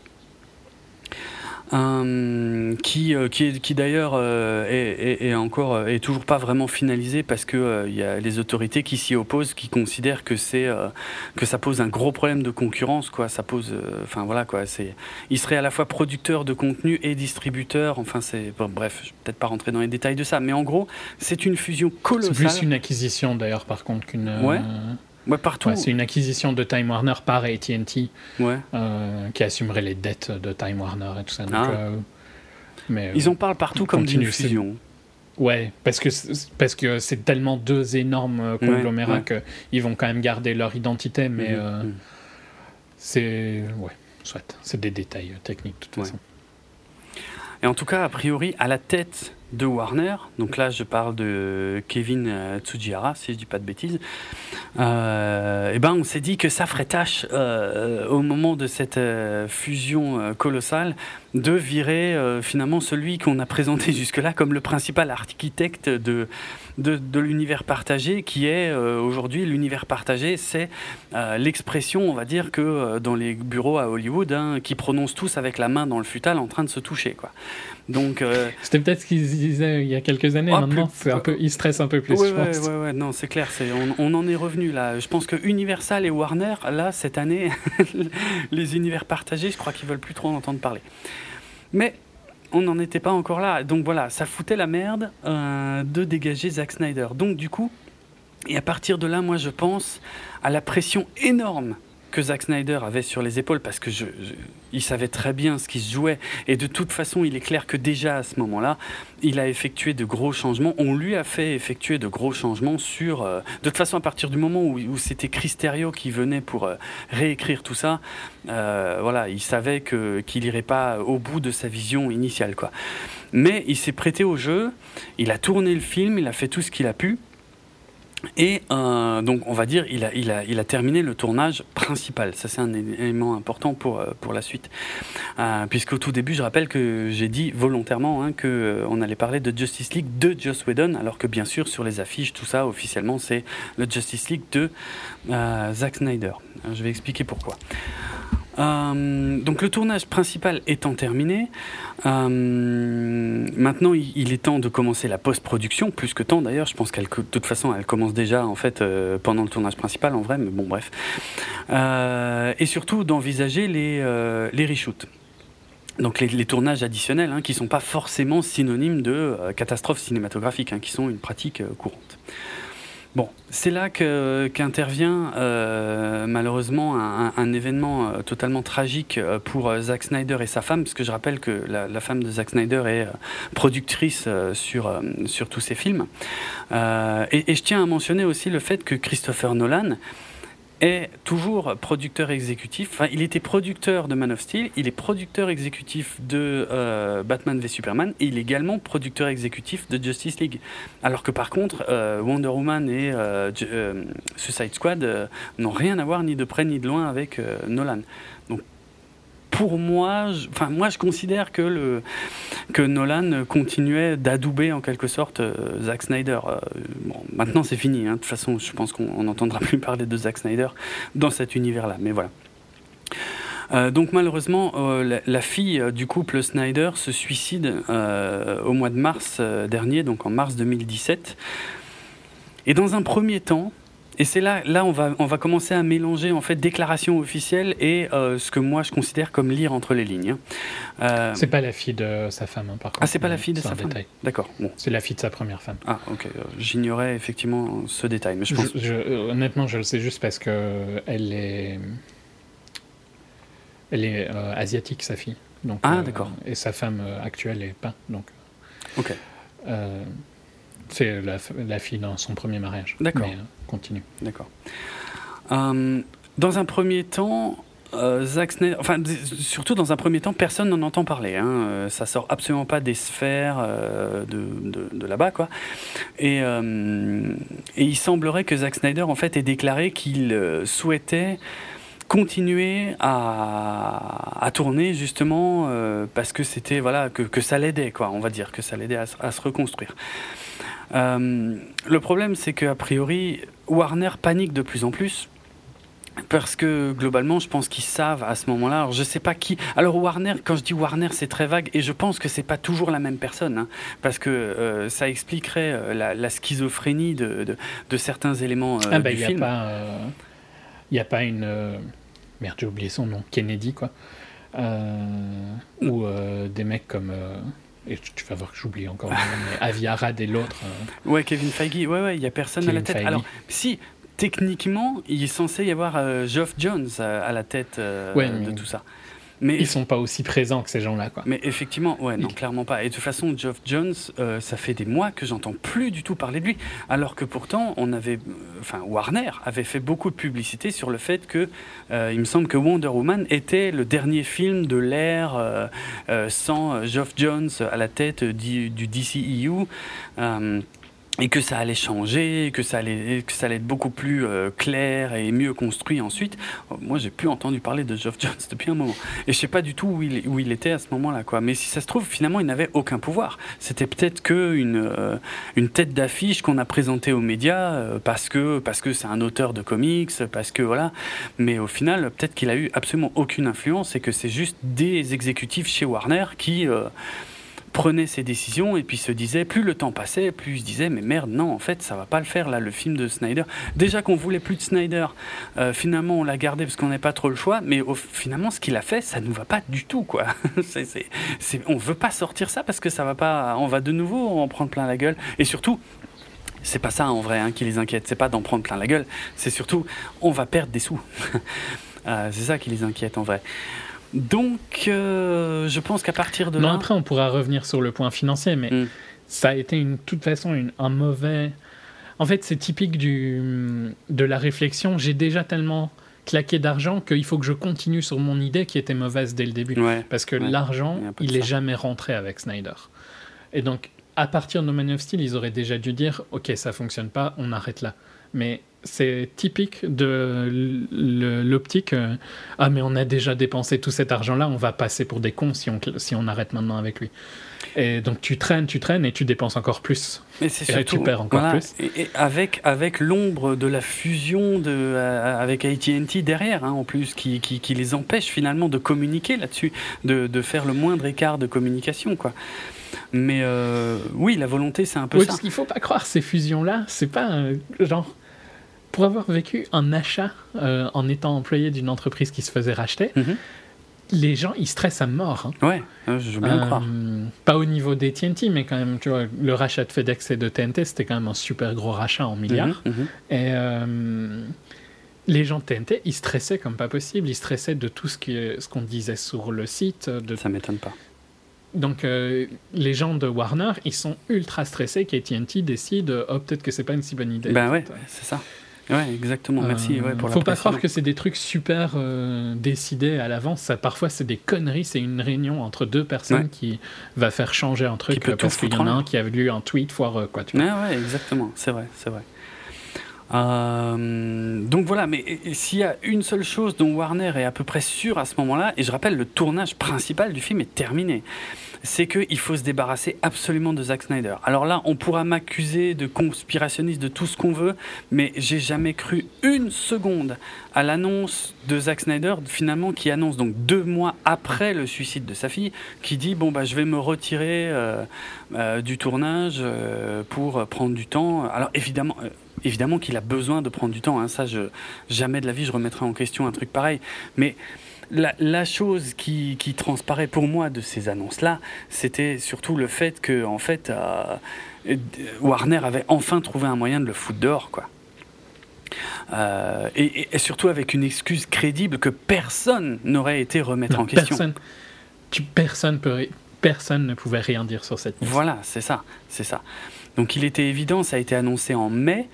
Speaker 2: Euh, qui, qui, d'ailleurs euh, est, est- est encore euh, est toujours pas vraiment finalisé parce que euh, il y a les autorités qui s'y opposent, qui considèrent que c'est euh, que ça pose un gros problème de concurrence quoi. Ça pose, enfin voilà quoi. C'est, il serait à la fois producteur de contenu et distributeur. Enfin c'est, bon, bref, je vais peut-être pas rentrer dans les détails de ça, mais en gros c'est une fusion
Speaker 3: C'est
Speaker 2: colossale.
Speaker 3: plus une acquisition d'ailleurs, par contre, qu'une.
Speaker 2: Ouais. Ouais, partout.
Speaker 3: ouais, c'est une acquisition de Time Warner par ATT
Speaker 2: Ouais.
Speaker 3: euh, qui assumerait les dettes de Time Warner et tout ça. Donc,
Speaker 2: Ah.
Speaker 3: euh, mais, euh,
Speaker 2: Ils en parlent partout comme d'une fusion.
Speaker 3: Ouais, parce que c'est- parce que c'est tellement deux énormes euh, conglomérats
Speaker 2: ouais.
Speaker 3: que ils vont quand même garder leur identité, mais euh,
Speaker 2: mhm.
Speaker 3: c'est ouais, soit c'est des détails euh, techniques de toute façon.
Speaker 2: Et en tout cas, a priori, à la tête de Warner, donc là je parle de Kevin euh, Tsujihara, si je dis pas de bêtises, euh, et ben on s'est dit que ça ferait tâche euh, au moment de cette fusion colossale de virer finalement celui qu'on a présenté jusque-là comme le principal architecte de, de, de l'univers partagé, qui est euh, aujourd'hui l'univers partagé, c'est euh, l'expression, on va dire, que euh, dans les bureaux à Hollywood, hein, qui prononcent tous avec la main dans le futal en train de se toucher. Quoi. Donc, euh,
Speaker 3: C'était peut-être ce qu'ils disaient il y a quelques années.
Speaker 2: Ah,
Speaker 3: maintenant, c'est un peu, ils stressent un peu plus, je
Speaker 2: ouais,
Speaker 3: pense.
Speaker 2: ouais, ouais, non, c'est clair, c'est, on, on en est revenu là. Je pense que Universal et Warner, là, cette année, les univers partagés, je crois qu'ils veulent plus trop en entendre parler. Mais on n'en était pas encore là. Donc voilà, ça foutait la merde euh, de dégager Zack Snyder. Donc du coup, et à partir de là, moi, je pense à la pression énorme que Zack Snyder avait sur les épaules parce que il savait très bien ce qui se jouait. Et de toute façon il est clair que déjà à ce moment-là il a effectué de gros changements. On lui a fait effectuer de gros changements sur euh, de toute façon à partir du moment où, où c'était Cristerio qui venait pour euh, réécrire tout ça euh, voilà il savait que qu'il irait pas au bout de sa vision initiale quoi. Mais il s'est prêté au jeu il a tourné le film il a fait tout ce qu'il a pu et euh, donc, on va dire, il a, il, a, il a terminé le tournage principal. Ça, c'est un élément important pour, euh, pour la suite. Euh, Puisqu'au tout début, je rappelle que j'ai dit volontairement hein, qu'on allait parler de Justice League de Joss Whedon, alors que bien sûr, sur les affiches, tout ça, officiellement, c'est le Justice League de euh, Zack Snyder. Euh, Je vais expliquer pourquoi. Euh, donc le tournage principal étant terminé, euh, maintenant il, est temps de commencer la post-production, plus que temps d'ailleurs, je pense qu'elle de toute elle commence déjà en fait euh, pendant le tournage principal en vrai, mais bon bref. et surtout d'envisager les, les reshoots. Donc les, tournages additionnels, hein, qui ne sont pas forcément synonymes de catastrophes cinématographiques, hein, qui sont une pratique courante. Bon, c'est là qu'intervient euh, malheureusement un, événement euh, totalement tragique euh, pour Zack Snyder et sa femme, parce que je rappelle que la, femme de Zack Snyder est productrice sur, sur tous ses films. et, je tiens à mentionner aussi le fait que Christopher Nolan est toujours producteur exécutif. Enfin, il était producteur de Man of Steel, il est producteur exécutif de euh, Batman v Superman et il est également producteur exécutif de Justice League. Alors que par contre, euh, Wonder Woman et euh, Suicide Squad n'ont rien à voir ni de près ni de loin avec Nolan pour moi, je, enfin, moi, je considère que, Nolan continuait d'adouber en quelque sorte euh, Zack Snyder. Euh, bon, maintenant, c'est fini. Hein. De toute façon, je pense qu'on n'entendra plus parler de Zack Snyder dans cet univers-là. Mais voilà. Euh, donc malheureusement, la, fille du couple Snyder se suicide au mois de mars dernier, donc en mars 2017. Et dans un premier temps, et c'est là, là on va, on va commencer à mélanger en fait déclaration officielle et euh, ce que moi je considère comme lire entre les lignes.
Speaker 3: Euh... C'est pas la fille de sa femme, hein, par contre.
Speaker 2: Ah, c'est pas la fille de sa femme. D'accord. Bon.
Speaker 3: C'est la fille de sa première femme.
Speaker 2: Ah, ok. Euh, j'ignorais effectivement ce détail, mais je pense.
Speaker 3: Honnêtement, je le sais juste parce que elle est, elle est asiatique, sa fille. Donc,
Speaker 2: ah, d'accord.
Speaker 3: Et sa femme actuelle est pas. Donc.
Speaker 2: Ok.
Speaker 3: C'est la, fille dans son premier mariage.
Speaker 2: D'accord.
Speaker 3: Continue.
Speaker 2: D'accord. Euh, dans un premier temps, euh, Zack Snyder, enfin surtout dans un premier temps, personne n'en entend parler. Hein. ça sort absolument pas des sphères de, de, là-bas, quoi. Et, et, il semblerait que Zack Snyder en fait ait déclaré qu'il souhaitait continuer à, à, tourner justement parce que c'était voilà que, que ça l'aidait quoi on va dire que ça l'aidait à, à, se reconstruire euh, le problème, c'est qu'a priori, Warner panique de plus en plus. Parce que globalement, je pense qu'ils savent à ce moment-là. Alors, je sais pas qui. Alors, Warner, quand je dis Warner, c'est très vague et je pense que c'est pas toujours la même personne. Hein, parce que euh, ça expliquerait euh, la, schizophrénie de, de, certains éléments ah bah, du film.
Speaker 3: Il n'y a pas une. Merde, j'ai oublié son nom. Kennedy, quoi. ou des mecs comme et tu vas voir que j'oublie encore mais Avi Arad et l'autre.
Speaker 2: Euh. Ouais, Kevin Feige, ouais, ouais, il n'y a personne à la tête. Alors, si, techniquement, il est censé y avoir euh, Geoff Jones à, la tête euh, de tout ça.
Speaker 3: Mais ils sont pas aussi présents que ces gens-là, quoi.
Speaker 2: Mais effectivement, ouais, non, clairement pas. Et de toute façon, Geoff Jones, euh, ça fait des mois que j'entends plus du tout parler de lui, alors que pourtant, on avait, euh, enfin, Warner avait fait beaucoup de publicité sur le fait que, euh, il me semble que Wonder Woman était le dernier film de l'ère sans Geoff Jones à la tête du, du DCEU et que ça allait changer, que ça allait, que ça allait être beaucoup plus euh, clair et mieux construit ensuite. Moi, j'ai plus entendu parler de Geoff Jones depuis un moment. Et je sais pas du tout où il, où il était à ce moment-là, quoi. Mais si ça se trouve, finalement, il n'avait aucun pouvoir. C'était peut-être que une, euh, une tête d'affiche qu'on a présentée aux médias euh, parce que parce que c'est un auteur de comics, parce que voilà. Mais au final, peut-être qu'il a eu absolument aucune influence et que c'est juste des exécutifs chez Warner qui prenait ses décisions et puis se disait, plus le temps passait, plus il se disait, mais merde, non, en fait, ça va pas le faire là, le film de Snyder. Déjà qu'on voulait plus de Snyder, euh, finalement, on l'a gardé parce qu'on n'avait pas trop le choix, mais finalement, ce qu'il a fait, ça nous va pas du tout, quoi. on veut pas sortir ça parce que ça va pas, on va de nouveau en prendre plein la gueule. Et surtout, c'est pas ça en vrai hein, qui les inquiète, c'est pas d'en prendre plein la gueule, c'est surtout, on va perdre des sous. Euh, c'est ça qui les inquiète en vrai. Donc, euh, je pense qu'à partir de
Speaker 3: non, après, on pourra revenir sur le point financier, mais hmm. ça a été une toute façon une, un mauvais. En fait, c'est typique du, de la réflexion. J'ai déjà tellement claqué d'argent qu'il faut que je continue sur mon idée qui était mauvaise dès le début. Parce que l'argent, il n'est jamais rentré avec Snyder. Et donc, à partir de Man of Steel, ils auraient déjà dû dire Ok, ça fonctionne pas, on arrête là. Mais c'est typique de l'optique euh, Ah, mais on a déjà dépensé tout cet argent-là, on va passer pour des cons si on, si on arrête maintenant avec lui. Et donc tu traînes, tu traînes et tu dépenses encore plus.
Speaker 2: Mais c'est surtout, tu perds encore plus. Et, avec, avec l'ombre de la fusion de, euh, avec AT&T derrière, hein, en plus, qui, qui, qui, les empêche finalement de communiquer là-dessus, de, de, faire le moindre écart de communication, quoi. Mais euh, oui, la volonté, c'est un peu
Speaker 3: oui,
Speaker 2: ça.
Speaker 3: Parce qu'il faut pas croire ces fusions-là, c'est pas genre pour avoir vécu un achat euh, en étant employé d'une entreprise qui se faisait racheter. Mhm les gens, ils stressent à mort.
Speaker 2: Hein. Ouais, je veux bien le croire.
Speaker 3: Euh, pas au niveau des TNT, mais quand même, tu vois, le rachat de FedEx et de TNT, c'était quand même un super gros rachat en milliards. Mhm, mhm. Et euh, les gens de TNT, ils stressaient comme pas possible. Ils stressaient de tout ce qu'on ce qu'on disait sur le site. De...
Speaker 2: Ça m'étonne pas.
Speaker 3: Donc, euh, les gens de Warner, ils sont ultra stressés qu'AT&T décide, oh, peut-être que c'est pas une si bonne idée.
Speaker 2: Ben ouais, c'est ça. Ouais, exactement. Merci.
Speaker 3: Euh,
Speaker 2: pour
Speaker 3: faut pas croire que c'est des trucs super euh, décidés à l'avance. Parfois, c'est des conneries. C'est une réunion entre deux personnes qui va faire changer un truc parce qu'il y en a un qui a lu un tweet foireux. Quoi,
Speaker 2: tu vois. ouais, exactement. C'est vrai, c'est vrai. Euh, donc voilà, mais s'il y a une seule chose dont Warner est à peu près sûr à ce moment-là, et je rappelle, le tournage principal du film est terminé c'est qu'il faut se débarrasser absolument de Zack Snyder. Alors là, on pourra m'accuser de conspirationniste de tout ce qu'on veut, mais j'ai jamais cru une seconde à l'annonce de Zack Snyder, finalement, qui annonce donc deux mois après le suicide de sa fille, qui dit bon bah je vais me retirer euh, euh, du tournage euh, pour prendre du temps. Alors évidemment. Évidemment qu'il a besoin de prendre du temps, hein. ça, je, jamais de la vie je remettrai en question un truc pareil. Mais la, chose qui, transparaît pour moi de ces annonces-là, c'était surtout le fait que, en fait, euh, Warner avait enfin trouvé un moyen de le foutre dehors, quoi. Euh, et, surtout avec une excuse crédible que personne n'aurait été remettre en question.
Speaker 3: Personne, tu, personne, peut, personne ne pouvait rien dire sur cette
Speaker 2: Voilà, c'est ça, c'est ça. Donc il était évident, ça a été annoncé en mai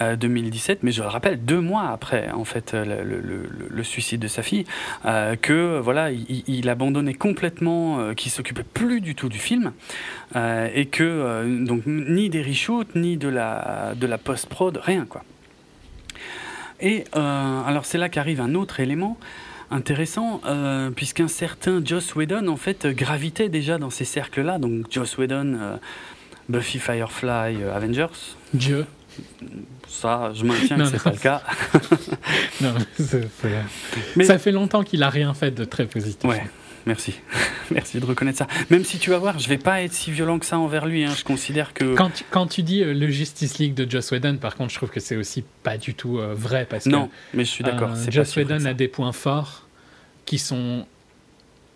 Speaker 2: 2017, euh, mais je le rappelle, deux mois après en fait le, le, suicide de sa fille, euh, que voilà, il, abandonnait complètement, euh, qu'il s'occupait plus du tout du film, et que donc ni des reshoots, ni de la, de la post-prod, rien quoi. Et alors c'est là qu'arrive un autre élément intéressant, puisqu'un certain Joss Whedon, en fait, gravitait déjà dans ces cercles-là. Donc, Joss Whedon, Buffy, Firefly, euh, Avengers.
Speaker 3: Dieu.
Speaker 2: Ça, je maintiens que c'est pas le cas.
Speaker 3: non, mais ça fait longtemps qu'il a rien fait de très positif.
Speaker 2: Ouais. Merci. Merci de reconnaître ça. Même si tu vas voir, je vais pas être si violent que ça envers lui. Hein. Je considère que.
Speaker 3: Quand tu, quand tu dis euh, le Justice League de Joss Whedon, par contre, je trouve que c'est aussi pas du tout euh, vrai. Parce
Speaker 2: non, mais je suis d'accord.
Speaker 3: Joss Whedon a des points forts qui sont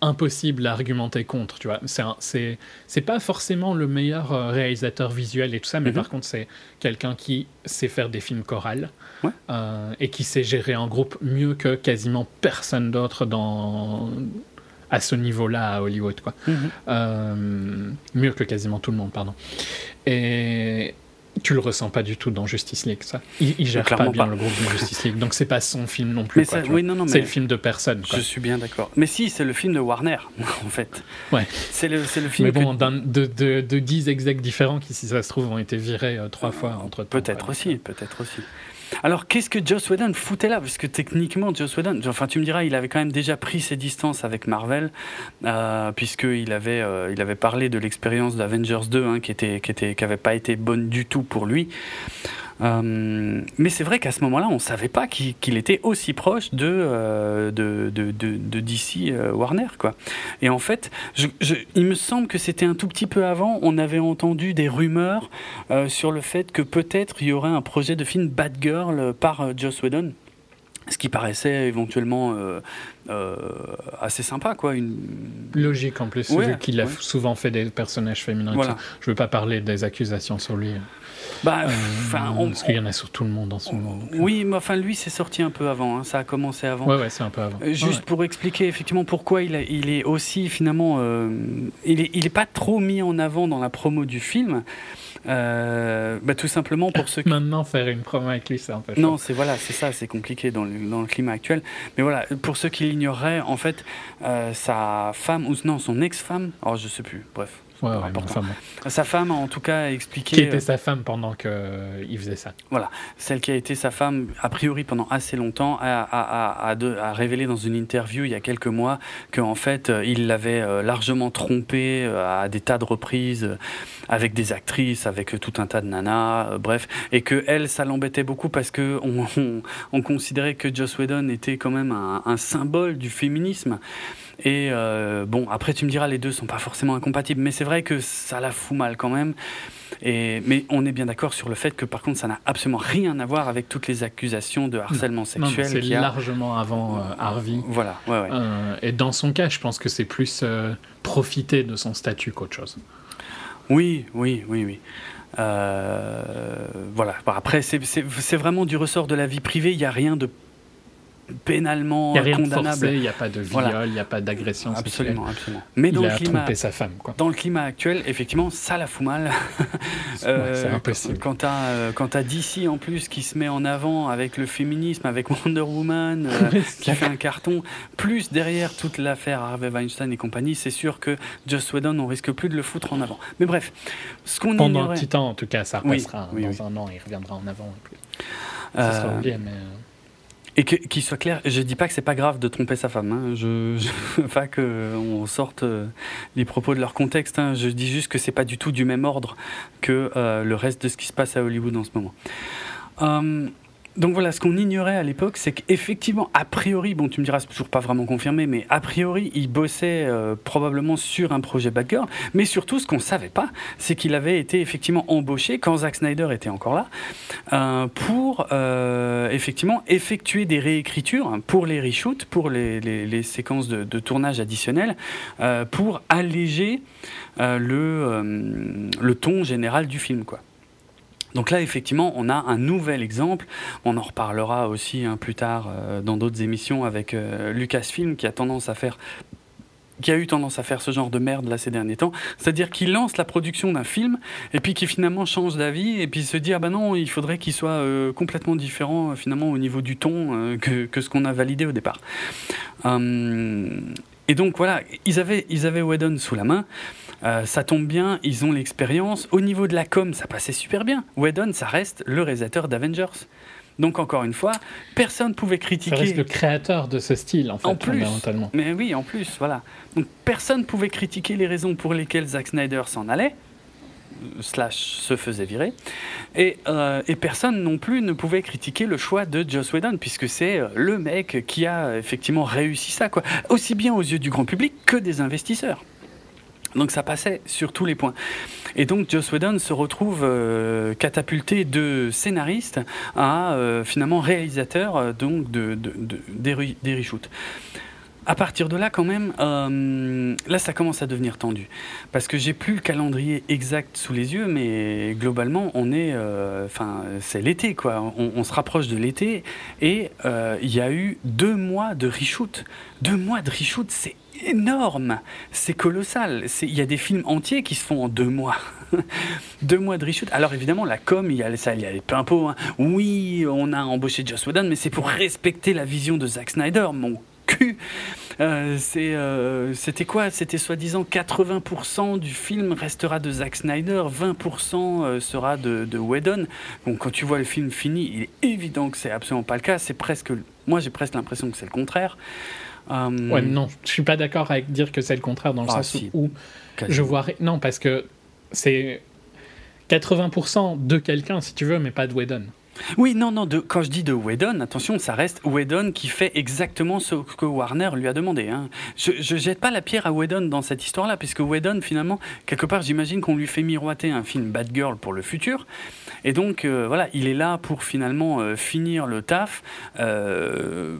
Speaker 3: impossible à argumenter contre, tu vois. C'est, c'est, pas forcément le meilleur euh, réalisateur visuel et tout ça, mais mhm. par contre, c'est quelqu'un qui sait faire des films chorales euh, et qui sait gérer un groupe mieux que quasiment personne d'autre dans à ce niveau-là à Hollywood, quoi. Mhm. Euh, mieux que quasiment tout le monde, pardon. Et tu le ressens pas du tout dans Justice League, ça. Il, il gère pas bien le groupe de Justice League, donc c'est pas son film non plus. c'est le film de personne.
Speaker 2: Je suis bien d'accord. Mais si, c'est le film de Warner, en fait.
Speaker 3: Ouais.
Speaker 2: C'est le, le, film.
Speaker 3: Mais bon, de, de, de, 10 execs différents qui, si ça se trouve, ont été virés euh, trois fois entre temps.
Speaker 2: Peut-être aussi, peut-être aussi. Alors, qu'est-ce que Joss Whedon foutait là? Parce que techniquement, Joss Whedon, enfin, tu me diras, il avait quand même déjà pris ses distances avec Marvel, euh, puisqu'il avait, euh, il avait parlé de l'expérience d'Avengers 2, hein, qui était, qui était, qui avait pas été bonne du tout pour lui. Euh, mais c'est vrai qu'à ce moment-là, on ne savait pas qu'il était aussi proche de, euh, de, de, de, DC euh, Warner. Quoi. Et en fait, je, il me semble que c'était un tout petit peu avant, on avait entendu des rumeurs sur le fait que peut-être il y aurait un projet de film Bad Girl par Joss Whedon ce qui paraissait éventuellement assez sympa quoi une
Speaker 3: logique en plus vu qu'il a souvent fait des personnages féminins voilà. je veux pas parler des accusations sur lui
Speaker 2: bah, euh,
Speaker 3: parce qu'il y en a sur tout le monde en ce moment.
Speaker 2: Euh. Oui, mais enfin, lui, c'est sorti un peu avant. Hein. Ça a commencé avant.
Speaker 3: Ouais, ouais, c'est un peu avant.
Speaker 2: Euh, juste pour expliquer effectivement pourquoi il, il est aussi finalement, il est, il est pas trop mis en avant dans la promo du film. bah, tout simplement pour ceux qui...
Speaker 3: Maintenant, faire une promo avec lui, c'est un peu
Speaker 2: Non, c'est voilà, c'est ça, c'est compliqué dans le, dans le, climat actuel. Mais voilà, pour ceux qui l'ignoreraient, en fait, sa femme, ou non, son ex-femme, alors je sais plus, bref,
Speaker 3: Ouais, ouais,
Speaker 2: important.
Speaker 3: mais enfin bon.
Speaker 2: Sa femme, en tout cas, a expliqué.
Speaker 3: Qui était sa femme pendant qu'il faisait ça
Speaker 2: Voilà, celle qui a été sa femme, a priori pendant assez longtemps, a, a- a- a de- a révélé dans une interview il y a quelques mois qu'en fait, euh, il l'avait euh, largement trompée euh, à des tas de reprises, euh, avec des actrices, avec euh, tout un tas de nanas, euh, bref, et que elle, ça l'embêtait beaucoup parce que on, on- on considérait que Joss Whedon était quand même un, un symbole du féminisme. Et euh, bon, après tu me diras, les deux sont pas forcément incompatibles, mais c'est vrai que ça la fout mal quand même. Et, mais on est bien d'accord sur le fait que par contre ça n'a absolument rien à voir avec toutes les accusations de harcèlement
Speaker 3: Non,
Speaker 2: sexuel
Speaker 3: c'est
Speaker 2: a.
Speaker 3: largement avant euh, Harvey.
Speaker 2: Voilà, ouais, ouais.
Speaker 3: Euh, et dans son cas, je pense que c'est plus profiter de son statut qu'autre chose.
Speaker 2: Oui, oui, oui, oui. Euh, voilà. Après, c'est vraiment du ressort de la vie privée. Il n'y a rien de pénalement
Speaker 3: Il n'y a rien de
Speaker 2: condamnable.
Speaker 3: forcé, il n'y a pas de viol,
Speaker 2: Voilà.
Speaker 3: il n'y a pas d'agression sexuelle.
Speaker 2: absolument, absolument. Mais dans
Speaker 3: il
Speaker 2: le
Speaker 3: a
Speaker 2: climat,
Speaker 3: trompé sa femme, quoi.
Speaker 2: dans le climat actuel, effectivement, ça la fout mal.
Speaker 3: Ouais, c'est impossible.
Speaker 2: Quand t'as euh, quand t'as DC en plus qui se met en avant avec le féminisme, avec Wonder Woman, euh, qui fait un carton, plus derrière toute l'affaire Harvey Weinstein et compagnie, c'est sûr que Joss Whedon, on risque plus de le foutre en avant. Mais bref, ce qu'on
Speaker 3: Pendant un
Speaker 2: ignorait,
Speaker 3: petit temps, en tout cas, ça
Speaker 2: Oui,
Speaker 3: repassera.
Speaker 2: oui,
Speaker 3: dans
Speaker 2: oui.
Speaker 3: un an, il reviendra en avant. et puis Ça sera
Speaker 2: euh,
Speaker 3: oublié, mais...
Speaker 2: Et qu'il soit clair, je dis pas que c'est pas grave de tromper sa femme. Hein. Je, je veux pas qu'on sorte euh, les propos de leur contexte. hein. Je dis juste que c'est pas du tout du même ordre que euh, le reste de ce qui se passe à Hollywood en ce moment. Euh, donc voilà, ce qu'on ignorait à l'époque, c'est qu'effectivement, a priori, bon, tu me diras, c'est toujours pas vraiment confirmé, mais a priori, il bossait euh, probablement sur un projet Bad Girl. Mais surtout, ce qu'on savait pas, c'est qu'il avait été effectivement embauché quand Zack Snyder était encore là euh, pour euh, effectivement effectuer des réécritures pour les reshoots, pour les, séquences de, tournage additionnelles, pour alléger le, le ton général du film, quoi. Donc là, effectivement, on a un nouvel exemple. On en reparlera aussi hein, plus tard euh, dans d'autres émissions avec euh, Lucasfilm qui a tendance à faire qui a eu tendance à faire ce genre de merde là ces derniers temps, c'est-à-dire qu'il lance la production d'un film et puis qui finalement change d'avis et puis se dit ah ben non il faudrait qu'il soit euh, complètement différent finalement au niveau du ton que, que ce qu'on a validé au départ. Hum, et donc voilà, ils avaient, ils avaient Whedon sous la main. Euh, ça tombe bien, ils ont l'expérience. Au niveau de la com, ça passait super bien. Whedon, ça reste le réalisateur d'Avengers. Donc encore une fois, personne ne pouvait
Speaker 3: Ça
Speaker 2: critiquer.
Speaker 3: reste le créateur de ce style, en fait,
Speaker 2: En plus.
Speaker 3: fondamentalement.
Speaker 2: Mais oui, en plus, voilà. Donc personne ne pouvait critiquer les raisons pour lesquelles Zack Snyder s'en allait, slash se faisait virer, et, euh, et personne non plus ne pouvait critiquer le choix de Joss Whedon, puisque c'est euh, le mec qui a effectivement réussi ça, quoi. Aussi bien aux yeux du grand public que des investisseurs. Donc ça passait sur tous les points. Et donc Joss Whedon se retrouve euh, catapulté de scénariste à euh, finalement réalisateur euh, donc de, de, de- des, re- des reshoots. À partir de là, quand même, là, ça commence à devenir tendu. Parce que j'ai plus le calendrier exact sous les yeux, mais globalement, on est. Enfin, c'est l'été, quoi. On, se rapproche de l'été. Et il y a eu deux mois de reshoot. Deux mois de reshoot, c'est énorme. C'est colossal. Il y a des films entiers qui se font en deux mois. deux mois de reshoot. Alors évidemment, la com, il y a, ça, il y a les pimpos. hein. Oui, on a embauché Joss Whedon, mais c'est pour respecter la vision de Zack Snyder, mon cul. Euh, euh, c'était quoi? C'était soi-disant 80% du film restera de Zack Snyder, 20% euh, sera de, de Whedon. Donc quand tu vois le film fini, il est évident que c'est absolument pas le cas. C'est presque, moi j'ai presque l'impression que c'est le contraire. Euh,
Speaker 3: Ouais, non, je suis pas d'accord avec dire que c'est le contraire dans le
Speaker 2: Ah,
Speaker 3: sens
Speaker 2: si.
Speaker 3: où
Speaker 2: quasiment.
Speaker 3: je vois. Non, parce que c'est 80% de quelqu'un, si tu veux, mais pas de Whedon.
Speaker 2: Oui, non, non. De, quand je dis de Whedon, attention, ça reste Whedon qui fait exactement ce que Warner lui a demandé. hein. Je, je jette pas la pierre à Whedon dans cette histoire-là, puisque Whedon, finalement, quelque part, j'imagine qu'on lui fait miroiter un film Bad Girl pour le futur. Et donc, euh, voilà, il est là pour finalement euh, finir le taf euh,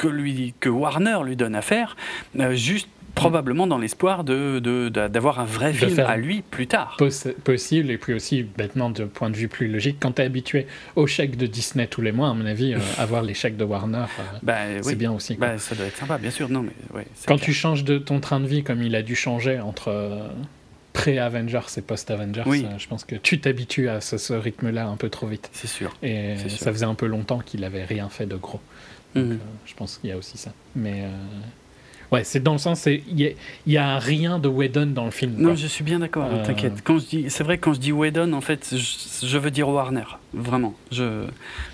Speaker 2: que, lui, que Warner lui donne à faire, juste probablement dans l'espoir de, de- d'avoir un vrai
Speaker 3: De
Speaker 2: film à lui plus tard.
Speaker 3: Poss- possible, et puis aussi, bêtement, de point de vue plus logique, quand tu es habitué aux chèques de Disney tous les mois, à mon avis, euh, avoir les chèques de Warner, euh,
Speaker 2: Bah,
Speaker 3: c'est
Speaker 2: oui.
Speaker 3: bien aussi.
Speaker 2: Bah, ça doit être sympa, bien sûr. Non, mais ouais,
Speaker 3: Quand
Speaker 2: clair.
Speaker 3: tu changes de ton train de vie comme il a dû changer entre euh, pré-Avengers et post-Avengers,
Speaker 2: Oui.
Speaker 3: euh, je pense que tu t'habitues à ce, ce rythme-là un peu trop vite.
Speaker 2: C'est sûr.
Speaker 3: Et
Speaker 2: sûr.
Speaker 3: ça faisait un peu longtemps qu'il avait rien fait de gros. Donc, euh, je pense qu'il y a aussi ça. Mais Ouais, c'est dans le sens, il n'y a, a, rien de Whedon dans le film.
Speaker 2: Non, je suis bien d'accord, euh. t'inquiète. Quand je dis, c'est vrai quand je dis Whedon, en fait, je, veux dire Warner, vraiment. Je,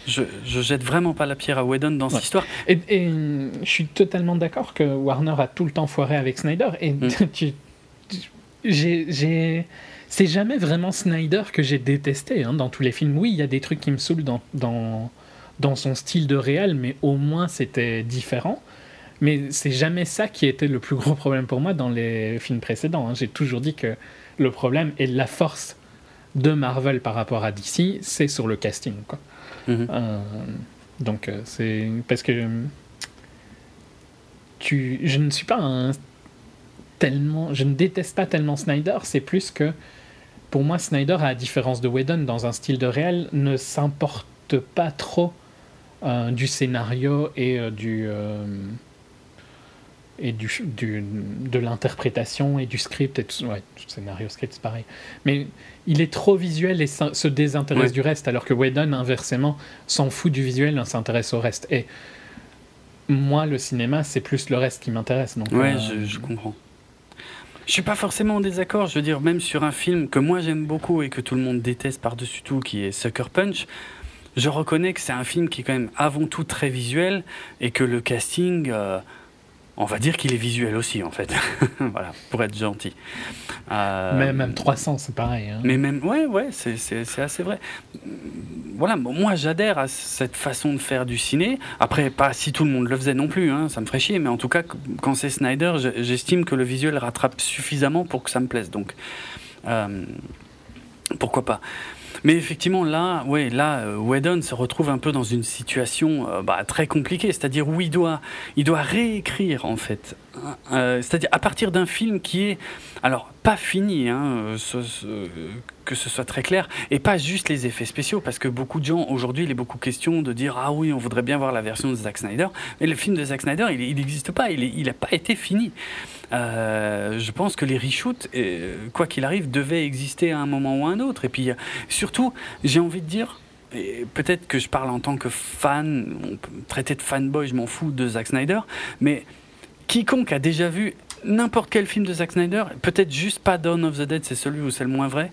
Speaker 2: je, je, jette vraiment pas la pierre à Whedon dans cette histoire.
Speaker 3: Et, je suis totalement d'accord que Warner a tout le temps foiré avec Snyder. Et mm. j'ai c'est jamais vraiment Snyder que j'ai détesté hein, dans tous les films. Oui, il y a des trucs qui me saoulent dans, dans, dans son style de réel, mais au moins c'était différent. Mais c'est jamais ça qui était le plus gros problème pour moi dans les films précédents. Hein. J'ai toujours dit que le problème et la force de Marvel par rapport à DC, c'est sur le casting. Quoi. Mm-hmm. Euh, donc euh, c'est parce que tu, je ne suis pas un tellement, je ne déteste pas tellement Snyder. C'est plus que pour moi, Snyder, à la différence de Whedon, dans un style de réel, ne s'importe pas trop euh, du scénario et euh, du et du, du, de l'interprétation et du script et tout, ouais, scénario script c'est pareil. Mais il est trop visuel et se désintéresse du reste alors que Whedon inversement s'en fout du visuel et s'intéresse au reste. Et moi le cinéma c'est plus le reste qui m'intéresse donc
Speaker 2: ouais je, je comprends. Je suis pas forcément en désaccord, je veux dire, même sur un film que moi j'aime beaucoup et que tout le monde déteste par-dessus tout, qui est Sucker Punch, je reconnais que c'est un film qui est quand même avant tout très visuel et que le casting, euh, on va dire qu'il est visuel aussi en fait. voilà, pour être gentil.
Speaker 3: Euh, mais même 300, c'est pareil. Hein.
Speaker 2: Mais même, ouais, ouais, c'est assez vrai. Voilà, moi j'adhère à cette façon de faire du ciné. Après, pas si tout le monde le faisait non plus, hein, ça me ferait chier. Mais en tout cas, quand c'est Snyder, j'estime que le visuel rattrape suffisamment pour que ça me plaise. Donc, euh, pourquoi pas mais effectivement, là, ouais, là, euh, Whedon se retrouve un peu dans une situation euh, bah, très compliquée, c'est-à-dire où il doit, il doit réécrire en fait, euh, c'est-à-dire à partir d'un film qui est, alors pas fini, hein, que ce soit très clair, et pas juste les effets spéciaux, parce que beaucoup de gens aujourd'hui, il est beaucoup question de dire ah oui, on voudrait bien voir la version de Zack Snyder, mais le film de Zack Snyder, il n'existe pas, il n'a pas été fini. Euh, je pense que les reshoots, euh, quoi qu'il arrive, devaient exister à un moment ou à un autre. Et puis, surtout, j'ai envie de dire, peut-être que je parle en tant que fan, traiter de fanboy, je m'en fous de Zack Snyder, mais quiconque a déjà vu n'importe quel film de Zack Snyder, peut-être juste pas Dawn of the Dead, c'est celui où c'est le moins vrai,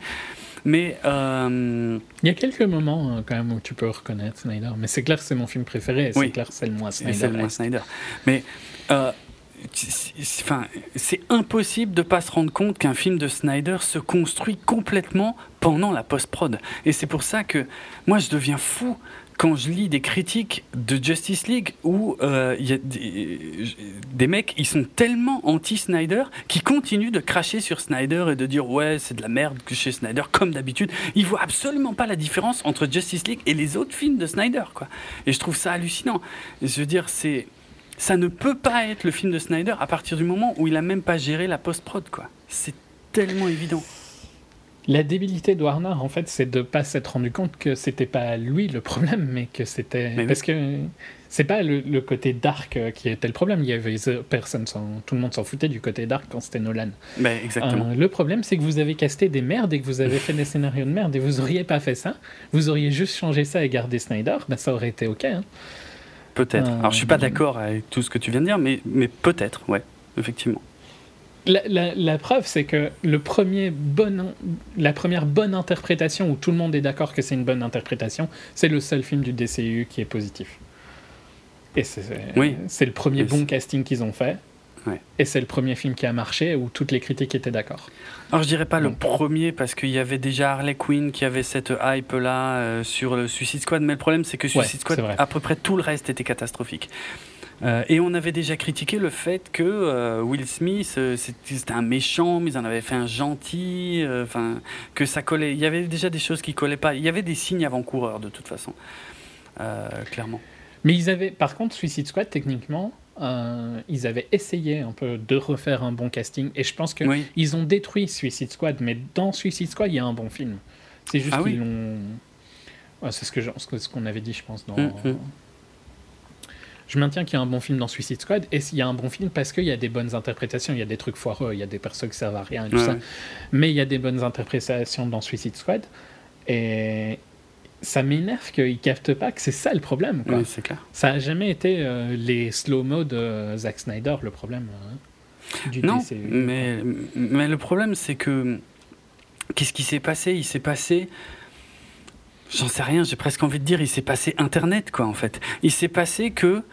Speaker 2: mais euh,
Speaker 3: il y a quelques moments hein, quand même où tu peux reconnaître Snyder, mais c'est clair que c'est mon film préféré, c'est clair que c'est le moins Snyder.
Speaker 2: C'est le moins Snyder. Mais enfin, c'est impossible de pas se rendre compte qu'un film de Snyder se construit complètement pendant la post-prod. Et c'est pour ça que moi je deviens fou quand je lis des critiques de Justice League où euh, y a des, mecs, ils sont tellement anti-Snyder qu'ils continuent de cracher sur Snyder et de dire ouais c'est de la merde que chez Snyder comme d'habitude. Ils voient absolument pas la différence entre Justice League et les autres films de Snyder quoi. Et je trouve ça hallucinant. je veux dire c'est ça ne peut pas être le film de Snyder à partir du moment où il a même pas géré la post-prod, quoi. C'est tellement évident.
Speaker 3: La débilité de Warner, en fait, c'est de pas s'être rendu compte que c'était pas lui le problème, mais que c'était parce que c'est pas le, côté dark euh, qui était le problème. Il y avait personne, tout le monde s'en foutait du côté dark quand c'était Nolan.
Speaker 2: Mais exactement.
Speaker 3: Euh, le problème, c'est que vous avez casté des merdes et que vous avez fait des scénarios de merde et vous auriez pas fait ça. Vous auriez juste changé ça et gardé Snyder, ben ça aurait été ok. Hein.
Speaker 2: Peut-être. Alors, je suis pas euh, d'accord avec tout ce que tu viens de dire, mais, mais peut-être, ouais, effectivement.
Speaker 3: La, preuve, c'est que le premier bon, la première bonne interprétation où tout le monde est d'accord que c'est une bonne interprétation, c'est le seul film du DCU qui est positif. Et c'est oui. le premier bon casting qu'ils ont fait. Et c'est le premier film qui a marché où toutes les critiques étaient d'accord.
Speaker 2: Alors je dirais pas le premier parce qu'il y avait déjà Harley Quinn qui avait cette hype là euh, sur le Suicide Squad, mais le problème c'est que Suicide Squad, à peu près tout le reste était catastrophique. Euh, et on avait déjà critiqué le fait que euh, Will Smith c'était un méchant, mais ils en avaient fait un gentil, enfin que ça collait. Il y avait déjà des choses qui collaient pas. Il y avait des signes avant-coureurs de toute façon, clairement.
Speaker 3: Mais ils avaient, par contre, Suicide Squad techniquement euh, ils avaient essayé un peu de refaire un bon casting et je pense qu'ils ils ont détruit Suicide Squad, mais dans Suicide Squad, il y a un bon film. C'est juste ah qu'ils l'ont. c'est ce qu'on ce qu'on avait dit, je pense. Dans... Mm, mm. Je maintiens qu'il y a un bon film dans Suicide Squad et s'il y a un bon film parce qu'il y a des bonnes interprétations, il y a des trucs foireux, il y a des personnes qui servent à rien et tout ça, mais il y a des bonnes interprétations dans Suicide Squad et ça m'énerve qu'ils captent pas que c'est ça le problème. Quoi.
Speaker 2: Oui, clair.
Speaker 3: Ça a jamais été euh, les slow-mo de Zack Snyder le problème euh, du
Speaker 2: Non,
Speaker 3: DCU.
Speaker 2: mais, mais le problème, c'est que. Qu'est-ce qui s'est passé? Il s'est passé. J'en sais rien, j'ai presque envie de dire, il s'est passé Internet, quoi, en fait. Il s'est passé que.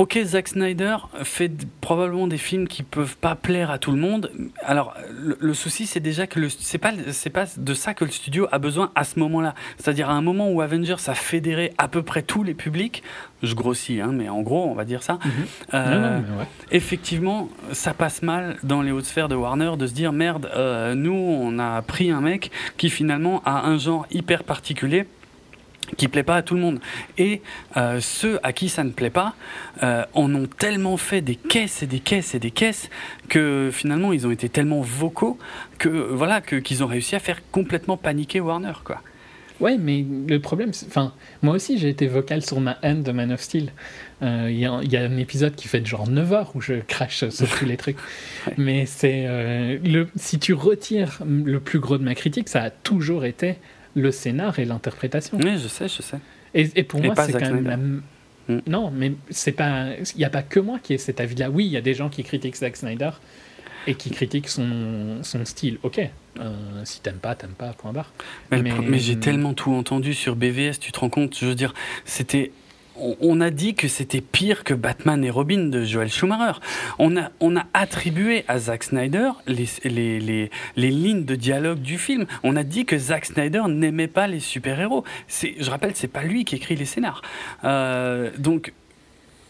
Speaker 2: Ok, Zack Snyder fait probablement des films qui peuvent pas plaire à tout le monde. Alors, le, le souci, c'est déjà que c'est pas c'est pas de ça que le studio a besoin à ce moment-là. C'est-à-dire à un moment où Avengers a fédéré à peu près tous les publics. Je grossis, hein, mais en gros, on va dire ça.
Speaker 3: Mhm.
Speaker 2: Euh,
Speaker 3: Non, non, ouais.
Speaker 2: effectivement, ça passe mal dans les hautes sphères de Warner de se dire merde, euh, nous, on a pris un mec qui finalement a un genre hyper particulier qui plaît pas à tout le monde. Et euh, ceux à qui ça ne plaît pas euh, en ont tellement fait des caisses et des caisses et des caisses que finalement ils ont été tellement vocaux que voilà que qu'ils ont réussi à faire complètement paniquer Warner quoi.
Speaker 3: Ouais, mais le problème, enfin, moi aussi j'ai été vocal sur ma haine de Man of Steel. Euh, Il y, a- il y a un épisode qui fait genre 9 heures où je crache sur tous les trucs.
Speaker 2: Ouais.
Speaker 3: Mais c'est le si tu retires le plus gros de ma critique, ça a toujours été le scénar et l'interprétation.
Speaker 2: Oui, je sais, je sais.
Speaker 3: Et, et pour
Speaker 2: Et
Speaker 3: moi, c'est quand même la...
Speaker 2: Mm.
Speaker 3: Non, mais c'est pas. Il n'y a pas que moi qui ai cet avis-là. Oui, il y a des gens qui critiquent Zack Snyder et qui critiquent son, son style. Ok, euh, si t'aimes pas, t'aimes pas, point barre.
Speaker 2: Mais,
Speaker 3: mais
Speaker 2: j'ai tellement tout entendu sur BVS, tu te rends compte? Je veux dire, c'était. On a dit que c'était pire que Batman et Robin de Joel Schumacher. On a, on a attribué à Zack Snyder les, les, les, les lignes de dialogue du film. On a dit que Zack Snyder n'aimait pas les super-héros. C'est- Je rappelle, c'est pas lui qui écrit les scénars. Euh, donc.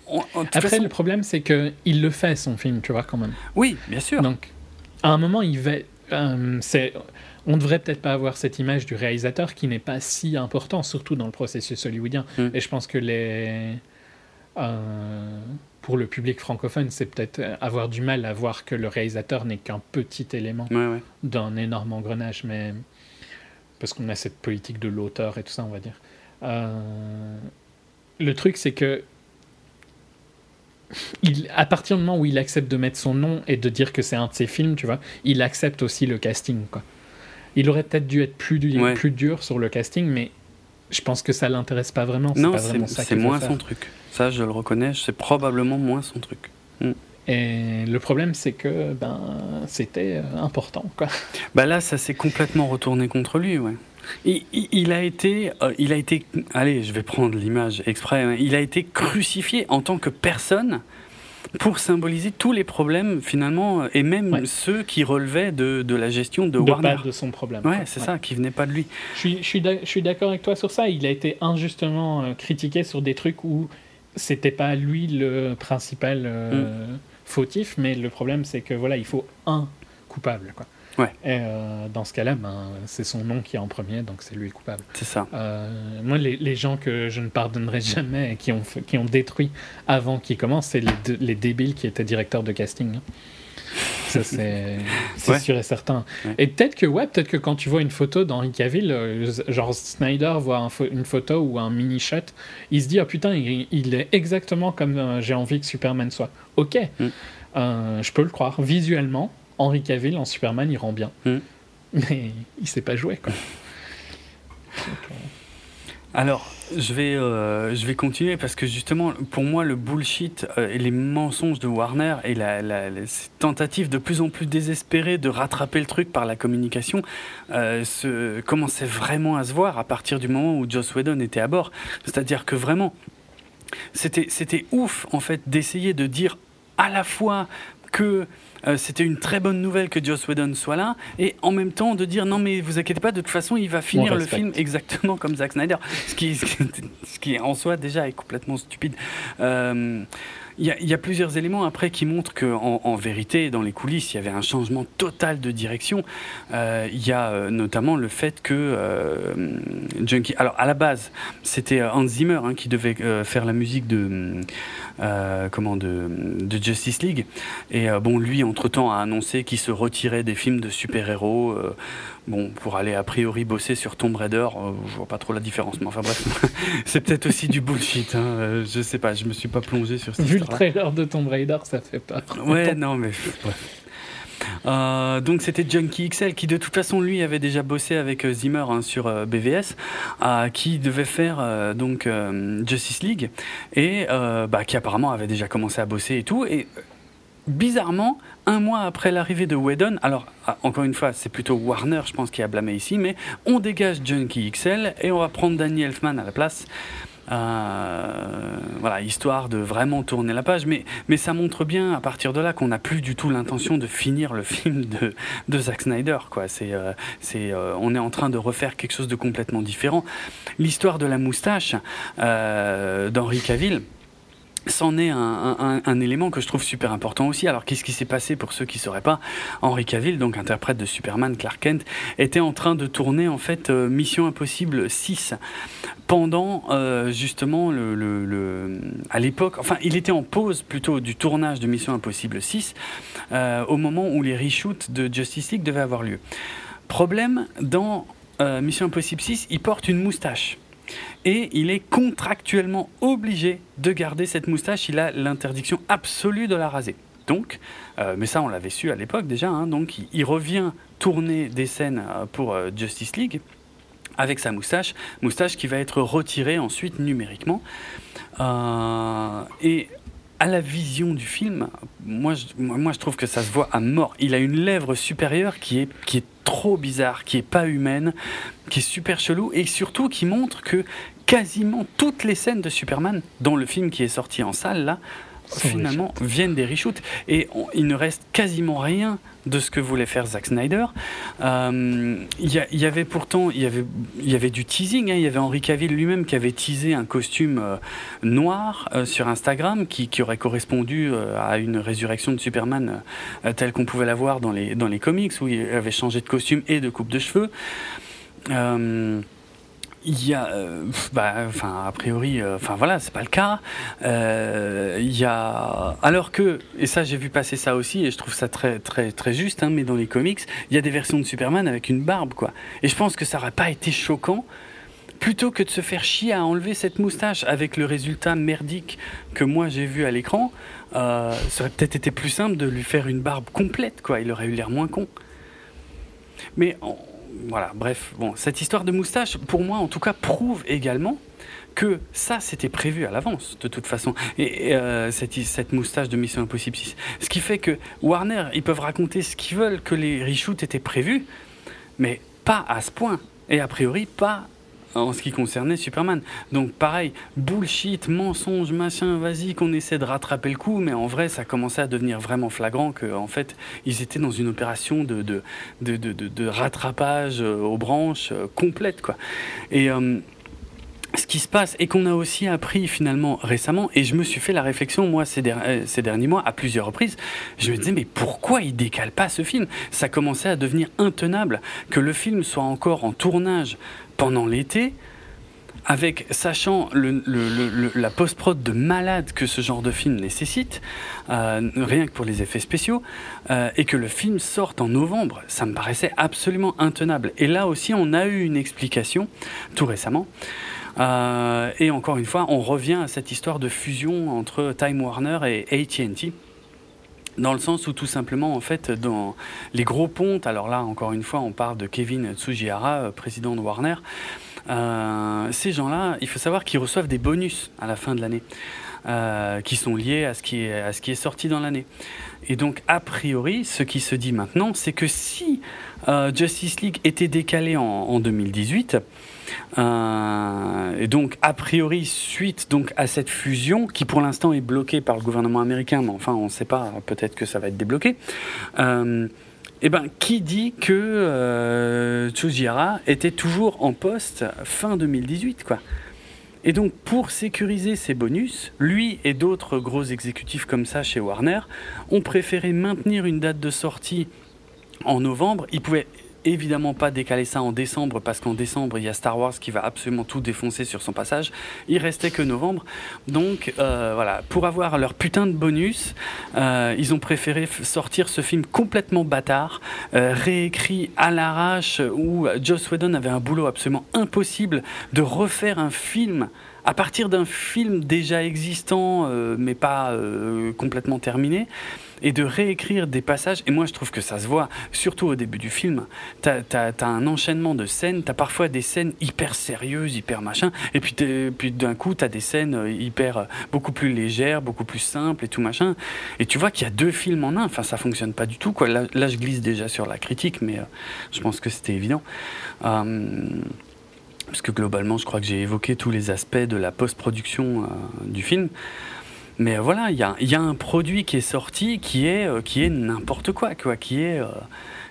Speaker 2: on-
Speaker 3: Après,
Speaker 2: façon-
Speaker 3: le problème, c'est que il le fait son film, tu vois, quand même.
Speaker 2: oui, bien sûr.
Speaker 3: Donc, à un moment, il va. euh, c'est. On devrait peut-être pas avoir cette image du réalisateur qui n'est pas si important, surtout dans le processus hollywoodien.
Speaker 2: Mm.
Speaker 3: Et je pense que les. euh, pour le public francophone, c'est peut-être avoir du mal à voir que le réalisateur n'est qu'un petit élément
Speaker 2: Ouais, ouais.
Speaker 3: d'un énorme engrenage, mais parce qu'on a cette politique de l'auteur et tout ça, on va dire. Euh, Le truc, c'est que il, à partir du moment où il accepte de mettre son nom et de dire que c'est un de ses films, tu vois, il accepte aussi le casting, quoi. Il aurait peut-être dû être plus, du-
Speaker 2: Ouais.
Speaker 3: plus dur sur le casting, mais je pense que ça l'intéresse pas vraiment.
Speaker 2: Non, c'est moins son truc. Ça, je le reconnais, c'est probablement moins son truc.
Speaker 3: Et le problème, c'est que ben c'était euh, important, quoi.
Speaker 2: Bah là, ça s'est complètement retourné contre lui, ouais. Il, il- il a été, euh, il a été, allez, je vais prendre l'image exprès. hein. Il a été crucifié en tant que personne pour symboliser tous les problèmes finalement, euh, et même
Speaker 3: Ouais.
Speaker 2: ceux qui relevaient de, de la gestion de,
Speaker 3: De
Speaker 2: Warner.
Speaker 3: pas de son problème.
Speaker 2: Ouais, c'est
Speaker 3: Ouais.
Speaker 2: ça, qui venait pas de lui.
Speaker 3: Je suis, je suis d'ac- je suis d'accord avec toi sur ça. Il a été injustement euh, critiqué sur des trucs où c'était pas lui le principal euh,
Speaker 2: Mm.
Speaker 3: fautif, mais le problème c'est que voilà, il faut un coupable. Quoi.
Speaker 2: Ouais.
Speaker 3: Et euh, dans ce cas-là, ben, c'est son nom qui est en premier, donc c'est lui le coupable.
Speaker 2: C'est ça.
Speaker 3: Euh, moi, les, les gens que je ne pardonnerai jamais et qui ont, qui ont détruit avant qu'il commence, c'est les, les débiles qui étaient directeurs de casting. hein. Ça, c'est
Speaker 2: Ouais.
Speaker 3: sûr et certain.
Speaker 2: Ouais.
Speaker 3: Et peut-être que, ouais, peut-être que quand tu vois une photo d'Henri Cavill, euh, genre Snyder voit un une photo ou un mini-shot, il se dit, ah putain, il, il est exactement comme euh, j'ai envie que Superman soit. Ok,
Speaker 2: Mm.
Speaker 3: Euh, je peux le croire. Visuellement, Henri Cavill en Superman, il rend bien.
Speaker 2: Mm.
Speaker 3: Mais il sait pas jouer, quoi.
Speaker 2: Alors, je vais, euh, je vais continuer parce que justement, pour moi, le bullshit euh, et les mensonges de Warner et la, la- la- ces tentatives de plus en plus désespérées de rattraper le truc par la communication euh, se, commençaient vraiment à se voir à partir du moment où Joss Whedon était à bord. C'est-à-dire que vraiment, c'était, c'était ouf en fait d'essayer de dire à la fois que euh, c'était une très bonne nouvelle que Joss Whedon soit là. Et en même temps de dire non mais vous inquiétez pas de toute façon il va finir le film exactement comme Zack Snyder. Ce qui, ce qui en soi déjà est complètement stupide. Euh, il y, a- plusieurs éléments après qui montrent qu'en en, vérité, dans les coulisses, il y avait un changement total de direction. Euh, il y a euh, notamment le fait que euh, Junkie. Alors, à la base, c'était Hans Zimmer hein, qui devait faire la musique de, comment, de, de Justice League. Et bon, lui, entre-temps, a annoncé qu'il se retirait des films de super-héros. Bon, pour aller a priori bosser sur Tomb Raider, euh, je vois pas trop la différence, mais enfin bref, c'est peut-être aussi du bullshit. Hein, euh, je sais pas, je me suis pas plongé sur cette
Speaker 3: Vu le trailer de Tomb Raider, ça fait peur.
Speaker 2: Ouais, non, mais bref. Euh, donc c'était Junkie XL qui de toute façon lui avait déjà bossé avec euh, Zimmer hein, sur euh, BVS, qui devait faire donc Justice League et bah, qui apparemment avait déjà commencé à bosser et tout. Et bizarrement, un mois après l'arrivée de Whedon, alors ah, encore une fois, c'est plutôt Warner, je pense, qui a blâmé ici, mais on dégage Junkie XL et on va prendre Danny Elfman à la place. Euh, voilà, histoire de vraiment tourner la page. Mais, mais ça montre bien à partir de là qu'on n'a plus du tout l'intention de finir le film de, de Zack Snyder. Quoi. C'est, euh, euh, on est en train de refaire quelque chose de complètement différent. L'histoire de la moustache d'Henri Cavill c'en est un, élément que je trouve super important aussi. Alors qu'est-ce qui s'est passé pour ceux qui ne sauraient pas? Henry Cavill, donc interprète de Superman Clark Kent, était en train de tourner en fait euh, Mission Impossible 6 pendant euh, justement à l'époque, enfin il était en pause plutôt du tournage de Mission Impossible 6 euh, au moment où les reshoots de Justice League devaient avoir lieu. Problème dans Mission Impossible 6, il porte une moustache et il est contractuellement obligé de garder cette moustache. Il a l'interdiction absolue de la raser. Donc, euh, mais ça on l'avait su à l'époque déjà, hein, donc il, revient tourner des scènes euh, pour euh, Justice League avec sa moustache, moustache qui va être retirée ensuite numériquement. et à la vision du film, moi je, moi je trouve que ça se voit à mort. Il a une lèvre supérieure qui est, qui est trop bizarre, qui est pas humaine, qui est super chelou et surtout qui montre que quasiment toutes les scènes de Superman dans le film qui est sorti en salle là finalement viennent des reshoots et il ne reste quasiment rien de ce que voulait faire Zack Snyder. Euh, il y, avait pourtant y avait, y avait du teasing. Hein. Il y avait Henry Cavill lui-même qui avait teasé un costume euh, noir euh, sur Instagram qui, qui aurait correspondu à une résurrection de Superman telle qu'on pouvait la voir dans les, dans les comics où il avait changé de costume et de coupe de cheveux. Il y a, euh, bah, enfin, a priori, euh, enfin voilà, c'est pas le cas. Euh, il y a, alors que, et ça, j'ai vu passer ça aussi, et je trouve ça très, très, très juste, hein, mais dans les comics, il y a des versions de Superman avec une barbe, quoi. Et je pense que ça aurait pas été choquant, plutôt que de se faire chier à enlever cette moustache avec le résultat merdique que moi j'ai vu à l'écran. ça aurait peut-être été plus simple de lui faire une barbe complète, quoi. Il aurait eu l'air moins con. Mais voilà, bref, bon, cette histoire de moustache, pour moi en tout cas, prouve également que ça, c'était prévu à l'avance, de toute façon. Et, euh, cette, moustache de Mission Impossible 6. Ce qui fait que Warner, ils peuvent raconter ce qu'ils veulent, que les reshoots étaient prévus, mais pas à ce point. Et a priori, pas en ce qui concernait Superman. Donc pareil, bullshit, mensonge, machin, vas-y qu'on essaie de rattraper le coup, mais en vrai ça commençait à devenir vraiment flagrant que en fait ils étaient dans une opération de, de, de, de, rattrapage euh, aux branches euh, complète quoi. Et euh, ce qui se passe et qu'on a aussi appris finalement récemment, et je me suis fait la réflexion moi ces, ces, derniers mois à plusieurs reprises, je me disais mais pourquoi il décale pas ce film? Ça commençait à devenir intenable que le film soit encore en tournage pendant l'été, avec sachant la post-prod de malade que ce genre de film nécessite, euh, rien que pour les effets spéciaux, euh, et que le film sorte en novembre, ça me paraissait absolument intenable. Et là aussi, on a eu une explication tout récemment. Euh, et encore une fois, on revient à cette histoire de fusion entre Time Warner et AT&T dans le sens où tout simplement, en fait, dans les gros pontes, alors là, encore une fois, on parle de Kevin Tsujihara, euh, président de Warner, euh, ces gens-là, il faut savoir qu'ils reçoivent des bonus à la fin de l'année. Euh, qui sont liés à ce qui est, à ce qui est sorti dans l'année. Et donc, a priori, ce qui se dit maintenant, c'est que si Justice League était décalé en, en 2018, euh, et donc, a priori, suite donc à cette fusion, qui pour l'instant est bloquée par le gouvernement américain, mais enfin, on ne sait pas, peut-être que ça va être débloqué. Euh, eh ben, qui dit que euh, était toujours en poste fin 2018, quoi et donc, pour sécuriser ces bonus, lui et d'autres gros exécutifs comme ça chez Warner ont préféré maintenir une date de sortie en novembre. Ils pouvaient évidemment pas décaler ça en décembre parce qu'en décembre il y a Star Wars qui va absolument tout défoncer sur son passage. Il restait que novembre. Donc euh, voilà, pour avoir leur putain de bonus, euh, ils ont préféré sortir ce film complètement bâtard, euh, réécrit à l'arrache où Joss Whedon avait un boulot absolument impossible de refaire un film à partir d'un film déjà existant mais pas complètement terminé. et de réécrire des passages. Et moi, je trouve que ça se voit, surtout au début du film. T'as as, un enchaînement de scènes, t'as parfois des scènes hyper sérieuses, hyper machin, et puis, d'un coup, t'as des scènes euh, hyper, euh, beaucoup plus légères, beaucoup plus simples et tout machin. Et tu vois qu'il y a deux films en un, enfin, ça fonctionne pas du tout. Là, je glisse déjà sur la critique, mais euh, je pense que c'était évident. Parce que globalement, je crois que j'ai évoqué tous les aspects de la post-production du film. Mais voilà, il y a, un produit qui est sorti qui est, euh, qui est n'importe quoi, quoi, qui est, euh,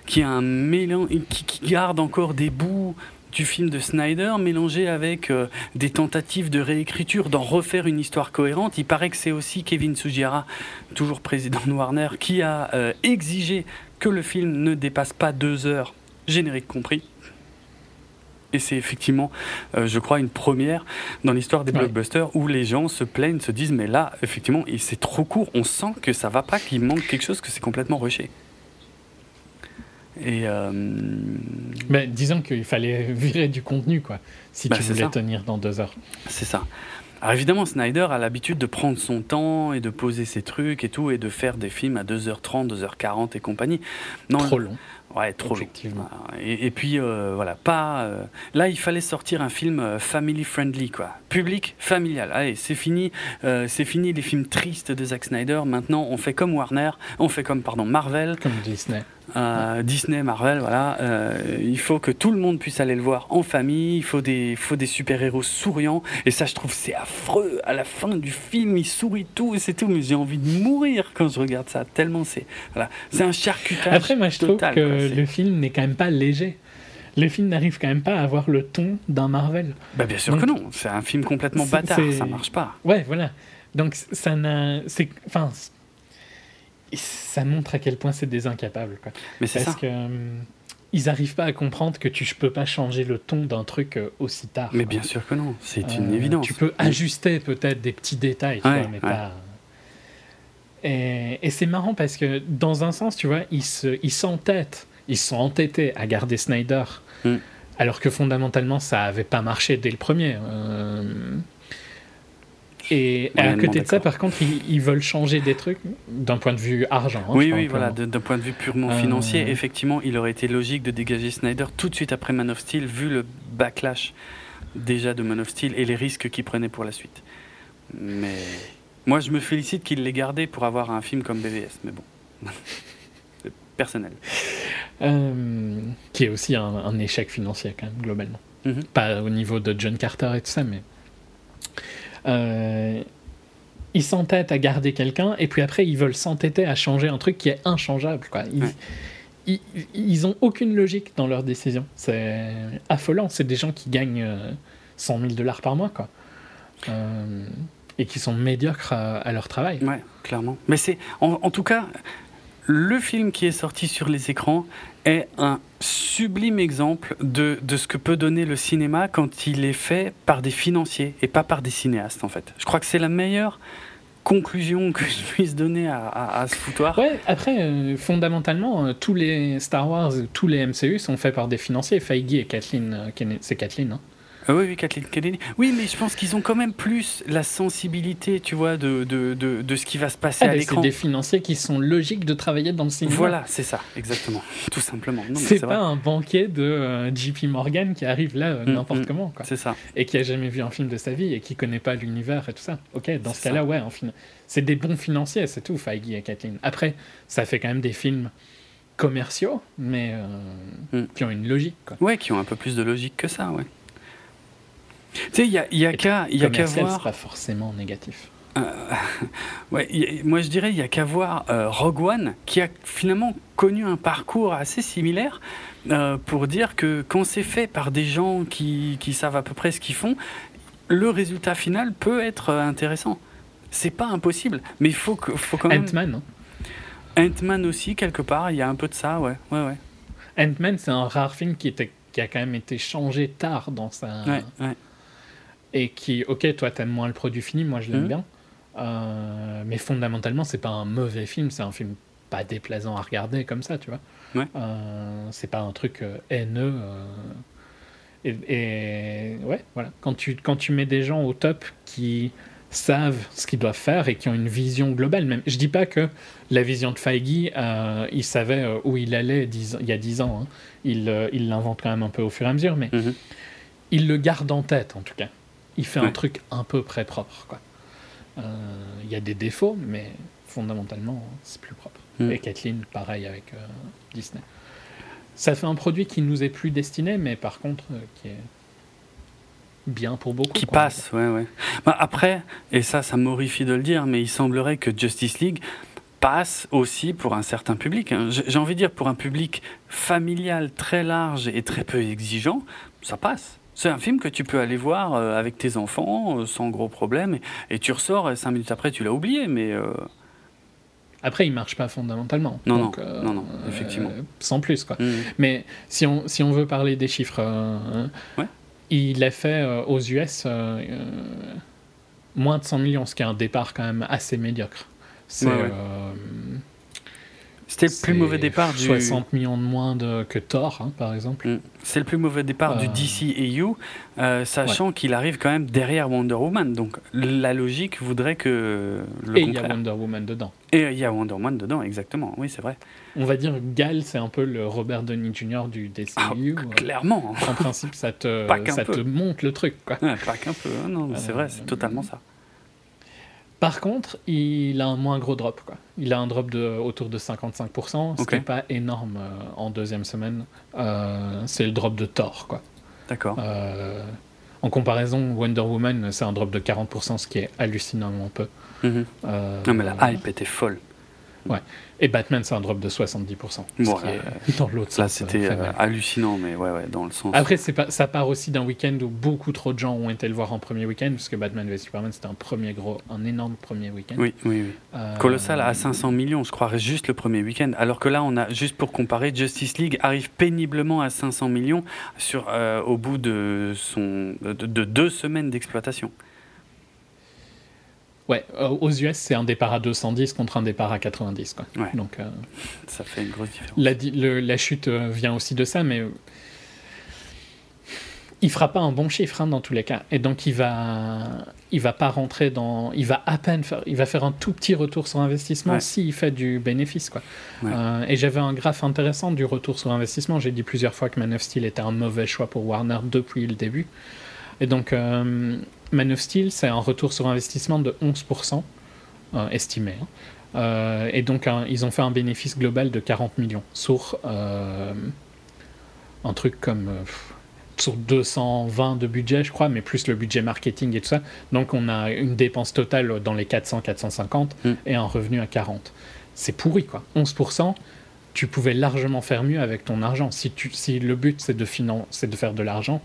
Speaker 2: qui, est un mélange, qui, garde encore des bouts du film de Snyder mélangé avec euh, des tentatives de réécriture, d'en refaire une histoire cohérente. Il paraît que c'est aussi Kevin Sujira, toujours président de Warner, qui a exigé que le film ne dépasse pas deux heures, générique compris. Et c'est effectivement, euh, je crois, une première dans l'histoire des blockbusters où les gens se plaignent, se disent mais là, effectivement, c'est trop court. On sent que ça va pas, qu'il manque quelque chose, que c'est complètement rushé.
Speaker 3: Et euh... mais disons qu'il fallait virer du contenu, quoi, si bah, tu voulais tenir dans deux heures.
Speaker 2: C'est ça. Alors évidemment, Snyder a l'habitude de prendre son temps et de poser ses trucs et tout, et de faire des films à 2h30, 2h40 et compagnie.
Speaker 3: Non, Trop long.
Speaker 2: Ouais, trop effectivement. Et, et, puis euh, voilà, pas. Euh, là, il fallait sortir un film euh, family friendly, quoi, public, familial. Allez, c'est fini, c'est fini les films tristes de Zack Snyder. Maintenant, on fait comme Warner, on fait comme pardon Marvel,
Speaker 3: comme Disney.
Speaker 2: Disney, Marvel, voilà. il faut que tout le monde puisse aller le voir en famille. Il faut des, faut des super héros souriants. Et ça, je trouve, c'est affreux. À la fin du film, il sourit tout et c'est tout. Mais j'ai envie de mourir quand je regarde ça. Tellement c'est, voilà, c'est un charcutage.
Speaker 3: Après, moi, je trouve que le film n'est quand même pas léger. Le film n'arrive quand même pas à avoir le ton d'un Marvel.
Speaker 2: Bah bien sûr que non, c'est un film complètement bâtard, ça marche pas.
Speaker 3: Ouais, voilà. Donc ça n'a, c'est, enfin, ça montre à quel point c'est des incapables. Quoi.
Speaker 2: Mais c'est
Speaker 3: Parce que hum, ils n'arrivent pas à comprendre que tu peux pas changer le ton d'un truc euh, aussi tard.
Speaker 2: Mais bien sûr que non, c'est une euh, évidence.
Speaker 3: Tu peux ajuster peut-être des petits détails, mais pas. Et, et c'est marrant parce que dans un sens, tu vois, ils s'entêtent ils sont entêtés à garder Snyder, mm. alors que fondamentalement ça avait pas marché dès le premier. Euh, et à côté de ça, par contre, ils, veulent changer des trucs d'un point de vue argent.
Speaker 2: Hein, oui, oui, voilà, d'un point de vue purement financier, euh. effectivement, il aurait été logique de dégager Snyder tout de suite après Man of Steel, vu le backlash déjà de Man of Steel et les risques qu'il prenait pour la suite. Mais moi, je me félicite qu'il l'ait gardé pour avoir un film comme BVS, mais bon. personnel.
Speaker 3: Euh, qui est aussi un, échec financier, quand même, globalement. Mhm. Pas au niveau de John Carter et tout ça, mais. Euh, ils s'entêtent à garder quelqu'un, et puis après, ils veulent s'entêter à changer un truc qui est inchangeable. Quoi. Ils, ils, ont aucune logique dans leurs décisions. C'est affolant. C'est des gens qui gagnent 100 euh, 000 dollars par mois, quoi. et qui sont médiocres à, leur travail.
Speaker 2: Ouais, clairement. Mais c'est, en, tout cas, le film qui est sorti sur les écrans est un sublime exemple de, de, ce que peut donner le cinéma quand il est fait par des financiers et pas par des cinéastes en fait. Je crois que c'est la meilleure conclusion que je puisse donner à, ce foutoir.
Speaker 3: Ouais, après, euh, fondamentalement, euh, tous les Star Wars, tous les MCU sont faits par des financiers. Feige et Kathleen, euh, c'est Kathleen, hein
Speaker 2: oui, oui, Kathleen Kennedy. Oui, mais je pense qu'ils ont quand même plus la sensibilité, tu vois, de, de, de, de ce qui va se passer
Speaker 3: ah,
Speaker 2: à l'écran.
Speaker 3: C'est des financiers qui sont logiques de travailler dans le cinéma.
Speaker 2: Voilà, c'est ça, exactement, tout simplement.
Speaker 3: C'est pas un banquier de euh, JP Morgan qui arrive là euh, mm, n'importe mm, comment.
Speaker 2: C'est ça.
Speaker 3: Et qui a jamais vu un film de sa vie et qui connaît pas l'univers et tout ça. Ok, dans ce cas-là, ouais, c'est des bons financiers, c'est tout, Feige et Kathleen. Après, ça fait quand même des films commerciaux, mais euh, mm. qui ont une logique. Quoi.
Speaker 2: Ouais, qui ont un peu plus de logique que ça, ouais. Tu sais, il y a, y a qu'à voir.
Speaker 3: pas forcément négatif.
Speaker 2: Euh, ouais, moi je dirais il y a qu'à voir euh, Rogue One qui a finalement connu un parcours assez similaire euh, pour dire que quand c'est fait par des gens qui, qui, savent à peu près ce qu'ils font, le résultat final peut être intéressant. C'est pas impossible, mais il faut, que, faut quand même.
Speaker 3: Ant-Man. Hein.
Speaker 2: Ant-Man aussi quelque part, il y a un peu de ça, ouais, ouais, ouais.
Speaker 3: Ant-Man c'est un rare film qui était qui a quand même été changé tard dans sa.
Speaker 2: Ouais, ouais
Speaker 3: et qui, ok, toi t'aimes moins le produit fini, moi je l'aime mhm. bien, euh, mais fondamentalement c'est pas un mauvais film, c'est un film pas déplaisant à regarder comme ça, tu vois.
Speaker 2: Ouais.
Speaker 3: Euh, c'est pas un truc euh, haineux. Et, et, ouais, voilà. Quand tu, quand tu mets des gens au top qui savent ce qu'ils doivent faire et qui ont une vision globale. Même, je dis pas que la vision de Feige, euh, il savait euh, où il allait il y a dix ans. Hein. Il euh, il l'invente quand même un peu au fur et à mesure, mais
Speaker 2: Mhm.
Speaker 3: il le garde en tête en tout cas. Il fait un truc un peu près propre. Euh, Il y a des défauts, mais fondamentalement, c'est plus propre. Et Kathleen, pareil avec euh, Disney. Ça fait un produit qui nous est plus destiné, mais par contre, euh, qui est bien pour beaucoup.
Speaker 2: Qui passe, ouais, ouais. Bah, après, et ça, ça m'horrifie de le dire, mais il semblerait que Justice League passe aussi pour un certain public. hein. J'ai envie de dire pour un public familial très large et très peu exigeant, ça passe. C'est un film que tu peux aller voir euh, avec tes enfants euh, sans gros problème et, tu ressors et cinq minutes après tu l'as oublié, mais euh,
Speaker 3: Après, il marche pas fondamentalement.
Speaker 2: Non,
Speaker 3: Donc,
Speaker 2: non, non, non, effectivement.
Speaker 3: sans plus, quoi.
Speaker 2: hmm.
Speaker 3: Mais si on, si on veut parler des chiffres, euh,
Speaker 2: Ouais.
Speaker 3: il a fait aux US moins de 100 millions, ce qui est un départ quand même assez médiocre. C'est
Speaker 2: Ouais, ouais.
Speaker 3: Euh,
Speaker 2: c'était le plus mauvais départ du
Speaker 3: 60 millions de moins de, que Thor, hein, par exemple.
Speaker 2: Mm. C'est le plus mauvais départ du
Speaker 3: Euh.
Speaker 2: DCEU, euh, sachant qu'il arrive quand même derrière Wonder Woman. Donc la logique voudrait que le
Speaker 3: Et il y a. Wonder Woman dedans.
Speaker 2: Et il y a Wonder Woman dedans, exactement. Oui, c'est vrai.
Speaker 3: On va dire Gal, c'est un peu le Robert Downey Jr. du DCU.
Speaker 2: Ah,
Speaker 3: euh,
Speaker 2: Clairement.
Speaker 3: en principe, ça te, ça
Speaker 2: peu.
Speaker 3: te monte le truc. Quoi.
Speaker 2: Ouais, pas qu'un peu. Non, c'est
Speaker 3: Euh,
Speaker 2: vrai, c'est totalement ça.
Speaker 3: Par contre, il a un moins gros drop. Quoi. Il a un drop de autour de 55%, ce qui n'est pas énorme euh, en deuxième semaine. Euh, c'est le drop de Thor. Quoi.
Speaker 2: D'accord.
Speaker 3: Euh, en comparaison, Wonder Woman, c'est un drop de 40%, ce qui est hallucinamment peu.
Speaker 2: Mhm. Non, mais la hype était folle.
Speaker 3: Et Batman, c'est un drop de 70%. ce
Speaker 2: Bon,
Speaker 3: qui
Speaker 2: euh,
Speaker 3: est dans l'autre
Speaker 2: Là,
Speaker 3: sens. euh,
Speaker 2: c'était euh,
Speaker 3: mal.
Speaker 2: hallucinant, mais ouais, ouais, dans le sens.
Speaker 3: Après, c'est pas, ça part aussi d'un week-end où beaucoup trop de gens ont été le voir en premier week-end, parce que Batman v Superman, c'était un premier gros, un énorme premier week-end.
Speaker 2: Oui, oui, oui.
Speaker 3: Euh,
Speaker 2: Colossal à 500 millions, je crois, juste le premier week-end. Alors que là, on a, juste pour comparer, Justice League arrive péniblement à 500 millions sur, euh, au bout de, son, de, de deux semaines d'exploitation.
Speaker 3: Ouais, euh, aux US, c'est un départ à 210 contre un départ à 90. Quoi.
Speaker 2: Ouais.
Speaker 3: Donc, euh,
Speaker 2: Ça fait une grosse différence.
Speaker 3: la, di- le- la chute euh, vient aussi de ça, mais euh, il fera pas un bon chiffre hein, dans tous les cas. Et donc, il va, il va pas rentrer dans. Il va à peine faire. Il va faire un tout petit retour sur investissement
Speaker 2: Ouais.
Speaker 3: s'il fait du bénéfice. Quoi.
Speaker 2: Ouais.
Speaker 3: Euh, et j'avais un graphe intéressant du retour sur investissement. J'ai dit plusieurs fois que Man of Steel était un mauvais choix pour Warner depuis le début. Et donc, Man of Steel, c'est un retour sur investissement de 11%, euh, estimé. hein. Euh, et donc, un- ils ont fait un bénéfice global de 40 millions sur euh, un truc comme sur 220 de budget, je crois, mais plus le budget marketing et tout ça. Donc, on a une dépense totale dans les 400-450
Speaker 2: Mm.
Speaker 3: et un revenu à 40. C'est pourri, quoi. 11%. Tu pouvais largement faire mieux avec ton argent. Si, tu, si le but c'est de, finan- c'est de faire de l'argent,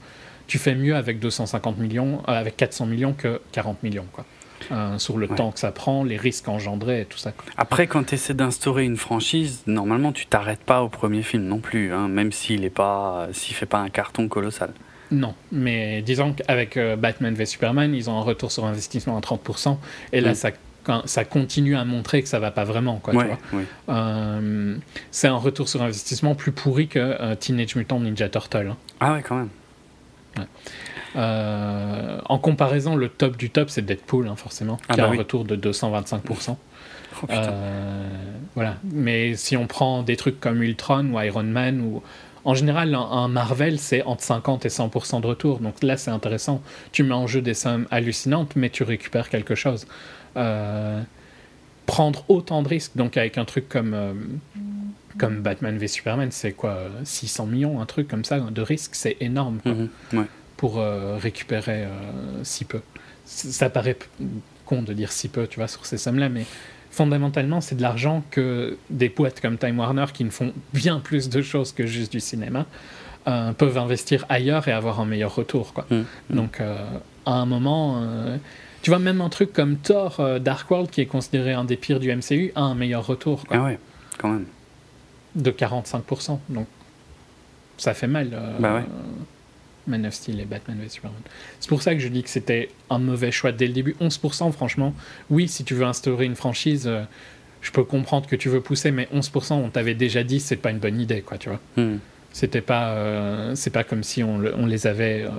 Speaker 3: tu fais mieux avec 250 millions, euh, avec 400 millions que 40 millions, quoi. Euh, sur le
Speaker 2: Ouais.
Speaker 3: temps que ça prend, les risques engendrés et tout ça.
Speaker 2: Après, quand tu essaies d'instaurer une franchise, normalement, tu t'arrêtes pas au premier film non plus, hein, même s'il est pas, s'il fait pas un carton colossal.
Speaker 3: Non, mais disons qu'avec euh, Batman v Superman, ils ont un retour sur investissement à 30%, et là,
Speaker 2: Mm.
Speaker 3: ça, continue à montrer que ça va pas vraiment, quoi,
Speaker 2: ouais, oui.
Speaker 3: Euh, c'est un retour sur investissement plus pourri que Teenage Mutant Ninja Turtle. hein.
Speaker 2: Ah ouais, quand même.
Speaker 3: Euh, en comparaison, le top du top, c'est Deadpool, hein, forcément,
Speaker 2: Ah
Speaker 3: qui a
Speaker 2: bah
Speaker 3: un
Speaker 2: oui.
Speaker 3: retour de 225%.
Speaker 2: Oh, putain.
Speaker 3: Euh, voilà. Mais si on prend des trucs comme Ultron ou Iron Man, ou en général, un, un Marvel, c'est entre 50 et 100% de retour. Donc là, c'est intéressant. Tu mets en jeu des sommes hallucinantes, mais tu récupères quelque chose. Euh, prendre autant de risques, donc avec un truc comme, comme Batman v Superman, c'est quoi euh, 600 millions, un truc comme ça de risques, c'est énorme. quoi
Speaker 2: Mhm, ouais.
Speaker 3: pour euh, récupérer euh, si peu. Ça paraît con de dire si peu, tu vois, sur ces sommes-là, mais fondamentalement, c'est de l'argent que des boîtes comme Time Warner, qui ne font bien plus de choses que juste du cinéma, euh, peuvent investir ailleurs et avoir un meilleur retour, quoi.
Speaker 2: Mhm, mhm.
Speaker 3: Donc, euh, à un moment, euh, tu vois, même un truc comme Thor, Dark World, qui est considéré un des pires du MCU, a un meilleur retour, quoi,
Speaker 2: Ah ouais, quand même.
Speaker 3: De 45%. Donc, ça fait mal. euh,
Speaker 2: Bah ouais.
Speaker 3: Man of Steel et Batman v Superman. C'est pour ça que je dis que c'était un mauvais choix dès le début. 11%, franchement, oui, si tu veux instaurer une franchise, euh, je peux comprendre que tu veux pousser, mais 11%, on t'avait déjà dit, c'est pas une bonne idée, quoi, tu vois.
Speaker 2: Mhm.
Speaker 3: C'était pas, euh, c'est pas comme si on, le- on les avait euh,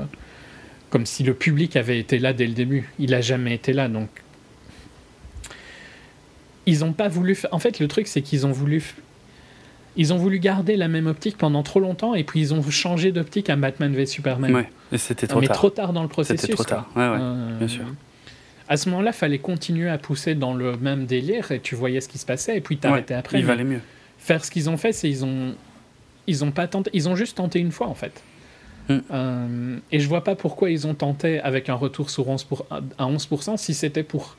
Speaker 3: comme si le public avait été là dès le début. Il a jamais été là, donc ils ont pas voulu. En fait, le truc c'est qu'ils ont voulu. Ils ont voulu garder la même optique pendant trop longtemps et puis ils ont changé d'optique à Batman v Superman.
Speaker 2: Ouais, et c'était trop
Speaker 3: mais
Speaker 2: tard.
Speaker 3: trop tard dans le processus.
Speaker 2: C'était trop tard. Ouais, ouais,
Speaker 3: Euh,
Speaker 2: bien sûr.
Speaker 3: À ce moment-là, fallait continuer à pousser dans le même délire et tu voyais ce qui se passait et puis t'arrêtais
Speaker 2: Ouais,
Speaker 3: après.
Speaker 2: Il
Speaker 3: mais
Speaker 2: valait mieux.
Speaker 3: Faire ce qu'ils ont fait, c'est ils ont ils ont pas tenté, ils ont juste tenté une fois en fait.
Speaker 2: Hmm.
Speaker 3: Euh, et je vois pas pourquoi ils ont tenté avec un retour sur 11 pour, à 11% si c'était pour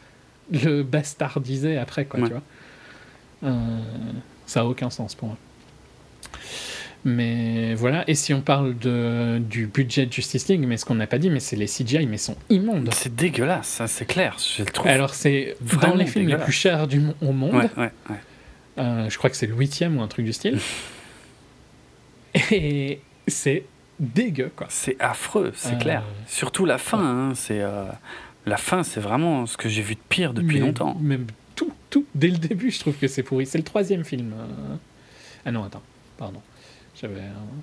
Speaker 3: le bastardiser après quoi,
Speaker 2: Ouais.
Speaker 3: tu vois. Euh, ça a aucun sens pour moi. Mais voilà, et si on parle de, du budget de Justice League, mais ce qu'on n'a pas dit, mais c'est les CGI, mais sont immondes.
Speaker 2: C'est dégueulasse, ça c'est clair. Je le trouve.
Speaker 3: Alors c'est dans les films les plus chers du, au monde.
Speaker 2: Ouais, ouais, ouais.
Speaker 3: Euh, je crois que c'est le huitième ou un truc du style. Et c'est dégueu, quoi.
Speaker 2: C'est affreux, c'est
Speaker 3: Euh,
Speaker 2: clair. Surtout la fin. hein, c'est euh, la fin, c'est vraiment ce que j'ai vu de pire depuis
Speaker 3: Mais-
Speaker 2: longtemps.
Speaker 3: Même tout, tout, dès le début, je trouve que c'est pourri. C'est le troisième film. Ah non, attends, pardon. J'avais. un-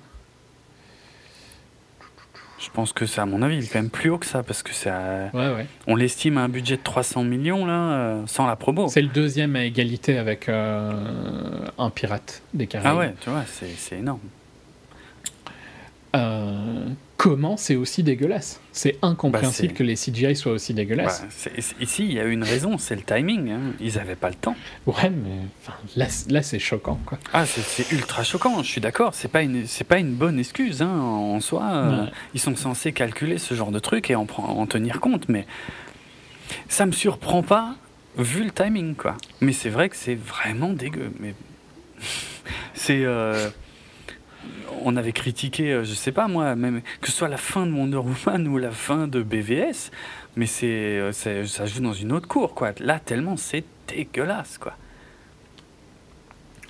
Speaker 2: Je pense que c'est à mon avis, il est quand même plus haut que ça parce que c'est, à-
Speaker 3: Ouais, ouais.
Speaker 2: on l'estime à un budget de 300 millions là, euh, sans la promo.
Speaker 3: C'est le deuxième à égalité avec euh, un pirate des Caraïbes.
Speaker 2: Ah ouais, tu vois, c'est, c'est énorme.
Speaker 3: Euh, comment c'est aussi dégueulasse C'est incompréhensible
Speaker 2: Bah,
Speaker 3: que les CGI soient aussi dégueulasses.
Speaker 2: C'est- ici, il y a une raison, c'est le timing. hein. Ils n'avaient pas le temps.
Speaker 3: Ouais, mais là, là c'est choquant, quoi.
Speaker 2: Ah, c'est, ultra choquant. Je suis d'accord. C'est pas une, pas une bonne excuse hein, en soi. euh,
Speaker 3: Ouais.
Speaker 2: Ils sont censés calculer ce genre de truc et en, en tenir compte, mais ça me surprend pas vu le timing, quoi. Mais c'est vrai que c'est vraiment dégueu. Mais c'est. euh, On avait critiqué, euh, je sais pas moi, même que ce soit la fin de Wonder Woman ou la fin de BVS, mais euh, c'est- ça joue dans une autre cour, quoi. Là, tellement c'est dégueulasse, quoi.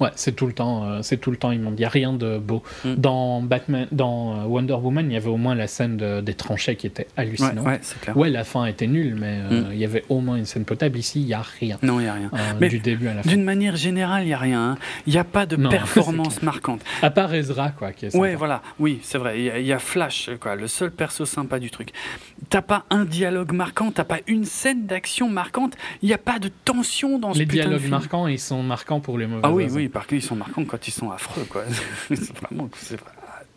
Speaker 3: Ouais, c'est tout le temps, euh, c'est tout le temps immonde. Il n'y a rien de beau.
Speaker 2: Mm.
Speaker 3: Dans Batman, dans euh, Wonder Woman, il y avait au moins la scène de- des tranchées qui était
Speaker 2: Ouais,
Speaker 3: hallucinante.
Speaker 2: ouais, clair.
Speaker 3: Ouais, la fin était nulle, mais euh,
Speaker 2: Mm.
Speaker 3: il y avait au moins une scène potable. Ici, il n'y a rien.
Speaker 2: Non, il n'y a rien.
Speaker 3: euh,
Speaker 2: Mais
Speaker 3: du début à la fin.
Speaker 2: D'une manière générale, il n'y a rien. hein. Il n'y a pas de
Speaker 3: Non,
Speaker 2: performance marquante.
Speaker 3: À part Ezra, quoi. Qui est.
Speaker 2: Ouais, voilà. Oui, c'est vrai. Il y, a- il y a Flash, quoi, le seul perso sympa du truc. T'as pas un dialogue marquant, t'as pas une scène d'action marquante. Il n'y a pas de tension dans ce
Speaker 3: Les
Speaker 2: putain de
Speaker 3: dialogues
Speaker 2: film.
Speaker 3: marquants, ils sont marquants pour les mauvais
Speaker 2: Ah oui,
Speaker 3: raisons.
Speaker 2: oui, parce qu'ils sont marquants quand ils sont affreux, quoi. c'est vraiment, c'est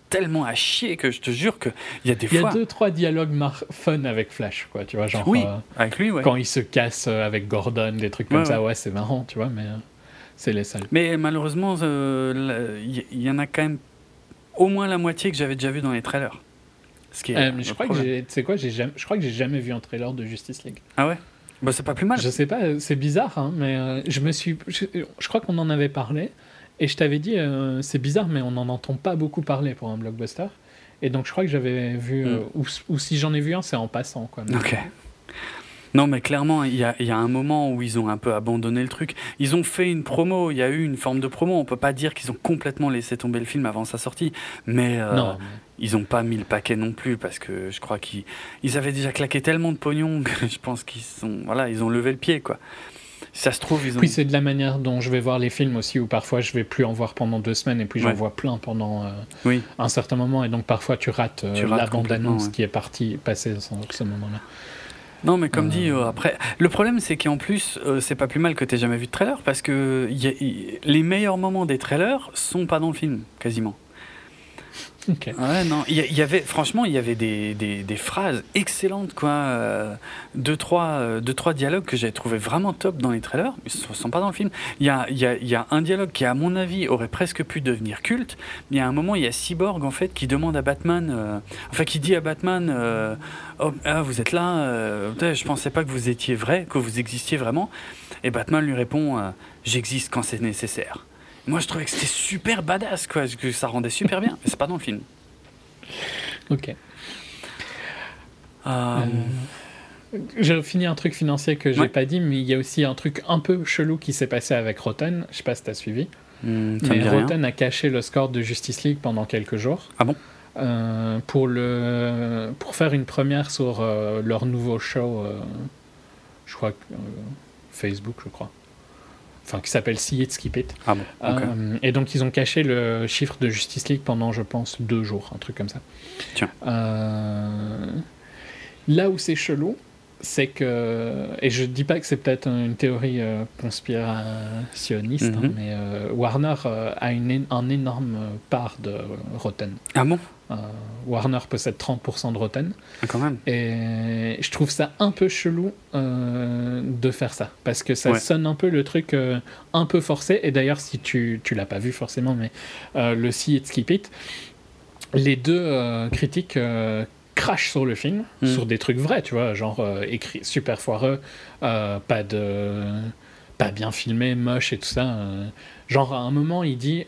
Speaker 2: tellement à chier que je te jure que il y a des
Speaker 3: Il y a
Speaker 2: fois.
Speaker 3: deux, trois dialogues mar- fun avec Flash, quoi. Tu vois, genre
Speaker 2: Oui,
Speaker 3: euh,
Speaker 2: avec lui, ouais.
Speaker 3: quand il se casse euh, avec Gordon, des trucs comme
Speaker 2: Ouais,
Speaker 3: ça. Ouais, c'est marrant, tu vois, mais euh, c'est les seuls.
Speaker 2: Mais malheureusement, euh, il y, en a quand même au moins la moitié que j'avais déjà vu dans les trailers. Ce qui est
Speaker 3: je crois que quoi, je crois que j'ai jamais vu un trailer de Justice League.
Speaker 2: Ah ouais? Bah c'est pas plus mal.
Speaker 3: Je sais pas, euh, c'est bizarre, hein, mais euh, je me suis, je, je crois qu'on en avait parlé et je t'avais dit, euh, c'est bizarre, mais on n'en entend pas beaucoup parler pour un blockbuster. Et donc je crois que j'avais vu, euh,
Speaker 2: Mm.
Speaker 3: ou, ou si j'en ai vu un, c'est en passant, quoi. Mais-
Speaker 2: Ok. Non, mais clairement, il y a, il y a un moment où ils ont un peu abandonné le truc. Ils ont fait une promo, il y a eu une forme de promo. On peut pas dire qu'ils ont complètement laissé tomber le film avant sa sortie, mais euh,
Speaker 3: Non,
Speaker 2: ils ont pas mis le paquet non plus parce que je crois qu'ils ils avaient déjà claqué tellement de pognon que je pense qu'ils sont, voilà, ils ont levé le pied quoi. Si ça se trouve, ils ont.
Speaker 3: Puis c'est de la manière dont je vais voir les films aussi, où parfois je vais plus en voir pendant deux semaines et puis j'en
Speaker 2: Ouais.
Speaker 3: vois plein pendant euh,
Speaker 2: Oui.
Speaker 3: un certain moment et donc parfois tu rates, euh,
Speaker 2: Tu rates
Speaker 3: la bande-annonce
Speaker 2: ouais.
Speaker 3: qui est partie, passée à ce, ce moment-là.
Speaker 2: Non, mais comme
Speaker 3: Euh.
Speaker 2: dit, euh, après, le problème c'est qu'en plus, euh, c'est pas plus mal que t'aies jamais vu de trailer parce que y a- y- les meilleurs moments des trailers sont pas dans le film, quasiment. Ouais, non, il y, avait, franchement, il y avait des, des, phrases excellentes, quoi. euh, deux, trois, euh, deux, trois dialogues que j'avais trouvé vraiment top dans les trailers, mais ne sont pas dans le film. Il y a, y, a, y a un dialogue qui, à mon avis, aurait presque pu devenir culte. Mais a un moment, il y a Cyborg, en fait, qui demande à Batman, euh, enfin, qui dit à Batman, euh, oh, ah, vous êtes là, je pensais pas que vous étiez vrai, que vous existiez vraiment. Et Batman lui répond, j'existe quand c'est nécessaire. Moi, je trouvais que c'était super badass, quoi, que ça rendait super bien, mais c'est pas dans le film.
Speaker 3: Ok.
Speaker 2: Euh,
Speaker 3: Euh, J'ai fini un truc financier que j'ai
Speaker 2: Ouais.
Speaker 3: pas dit, mais il y a aussi un truc un peu chelou qui s'est passé avec Rotten. Je sais pas si t'as suivi.
Speaker 2: hmm,
Speaker 3: Mais
Speaker 2: rien.
Speaker 3: Rotten a caché le score de Justice League pendant quelques jours.
Speaker 2: Ah bon?
Speaker 3: Euh, pour, le, pour faire une première sur euh, leur nouveau show, je crois, Facebook, je crois. Enfin, qui s'appelle See It, Skip It.
Speaker 2: Ah bon.
Speaker 3: Euh, et donc, ils ont caché le chiffre de Justice League pendant, je pense, deux jours, un truc comme ça.
Speaker 2: Tiens.
Speaker 3: Euh, Là où c'est chelou, c'est que, et je dis pas que c'est peut-être une théorie euh, conspirationniste, hein,
Speaker 2: Mhm.
Speaker 3: mais euh, Warner a une, un énorme part de Rotten.
Speaker 2: Ah bon?
Speaker 3: Warner possède 30% de Rotten,
Speaker 2: Ah, Quand même.
Speaker 3: et je trouve ça un peu chelou euh, de faire ça, parce que ça
Speaker 2: Ouais.
Speaker 3: sonne un peu le truc euh, un peu forcé, et d'ailleurs si tu, tu l'as pas vu forcément, mais euh, le See It, Skip It, les deux euh, critiques euh, crachent sur le film,
Speaker 2: Mm.
Speaker 3: sur des trucs vrais, tu vois, genre euh, écrit super foireux, euh, pas de pas bien filmé, moche et tout ça. euh. genre à un moment il dit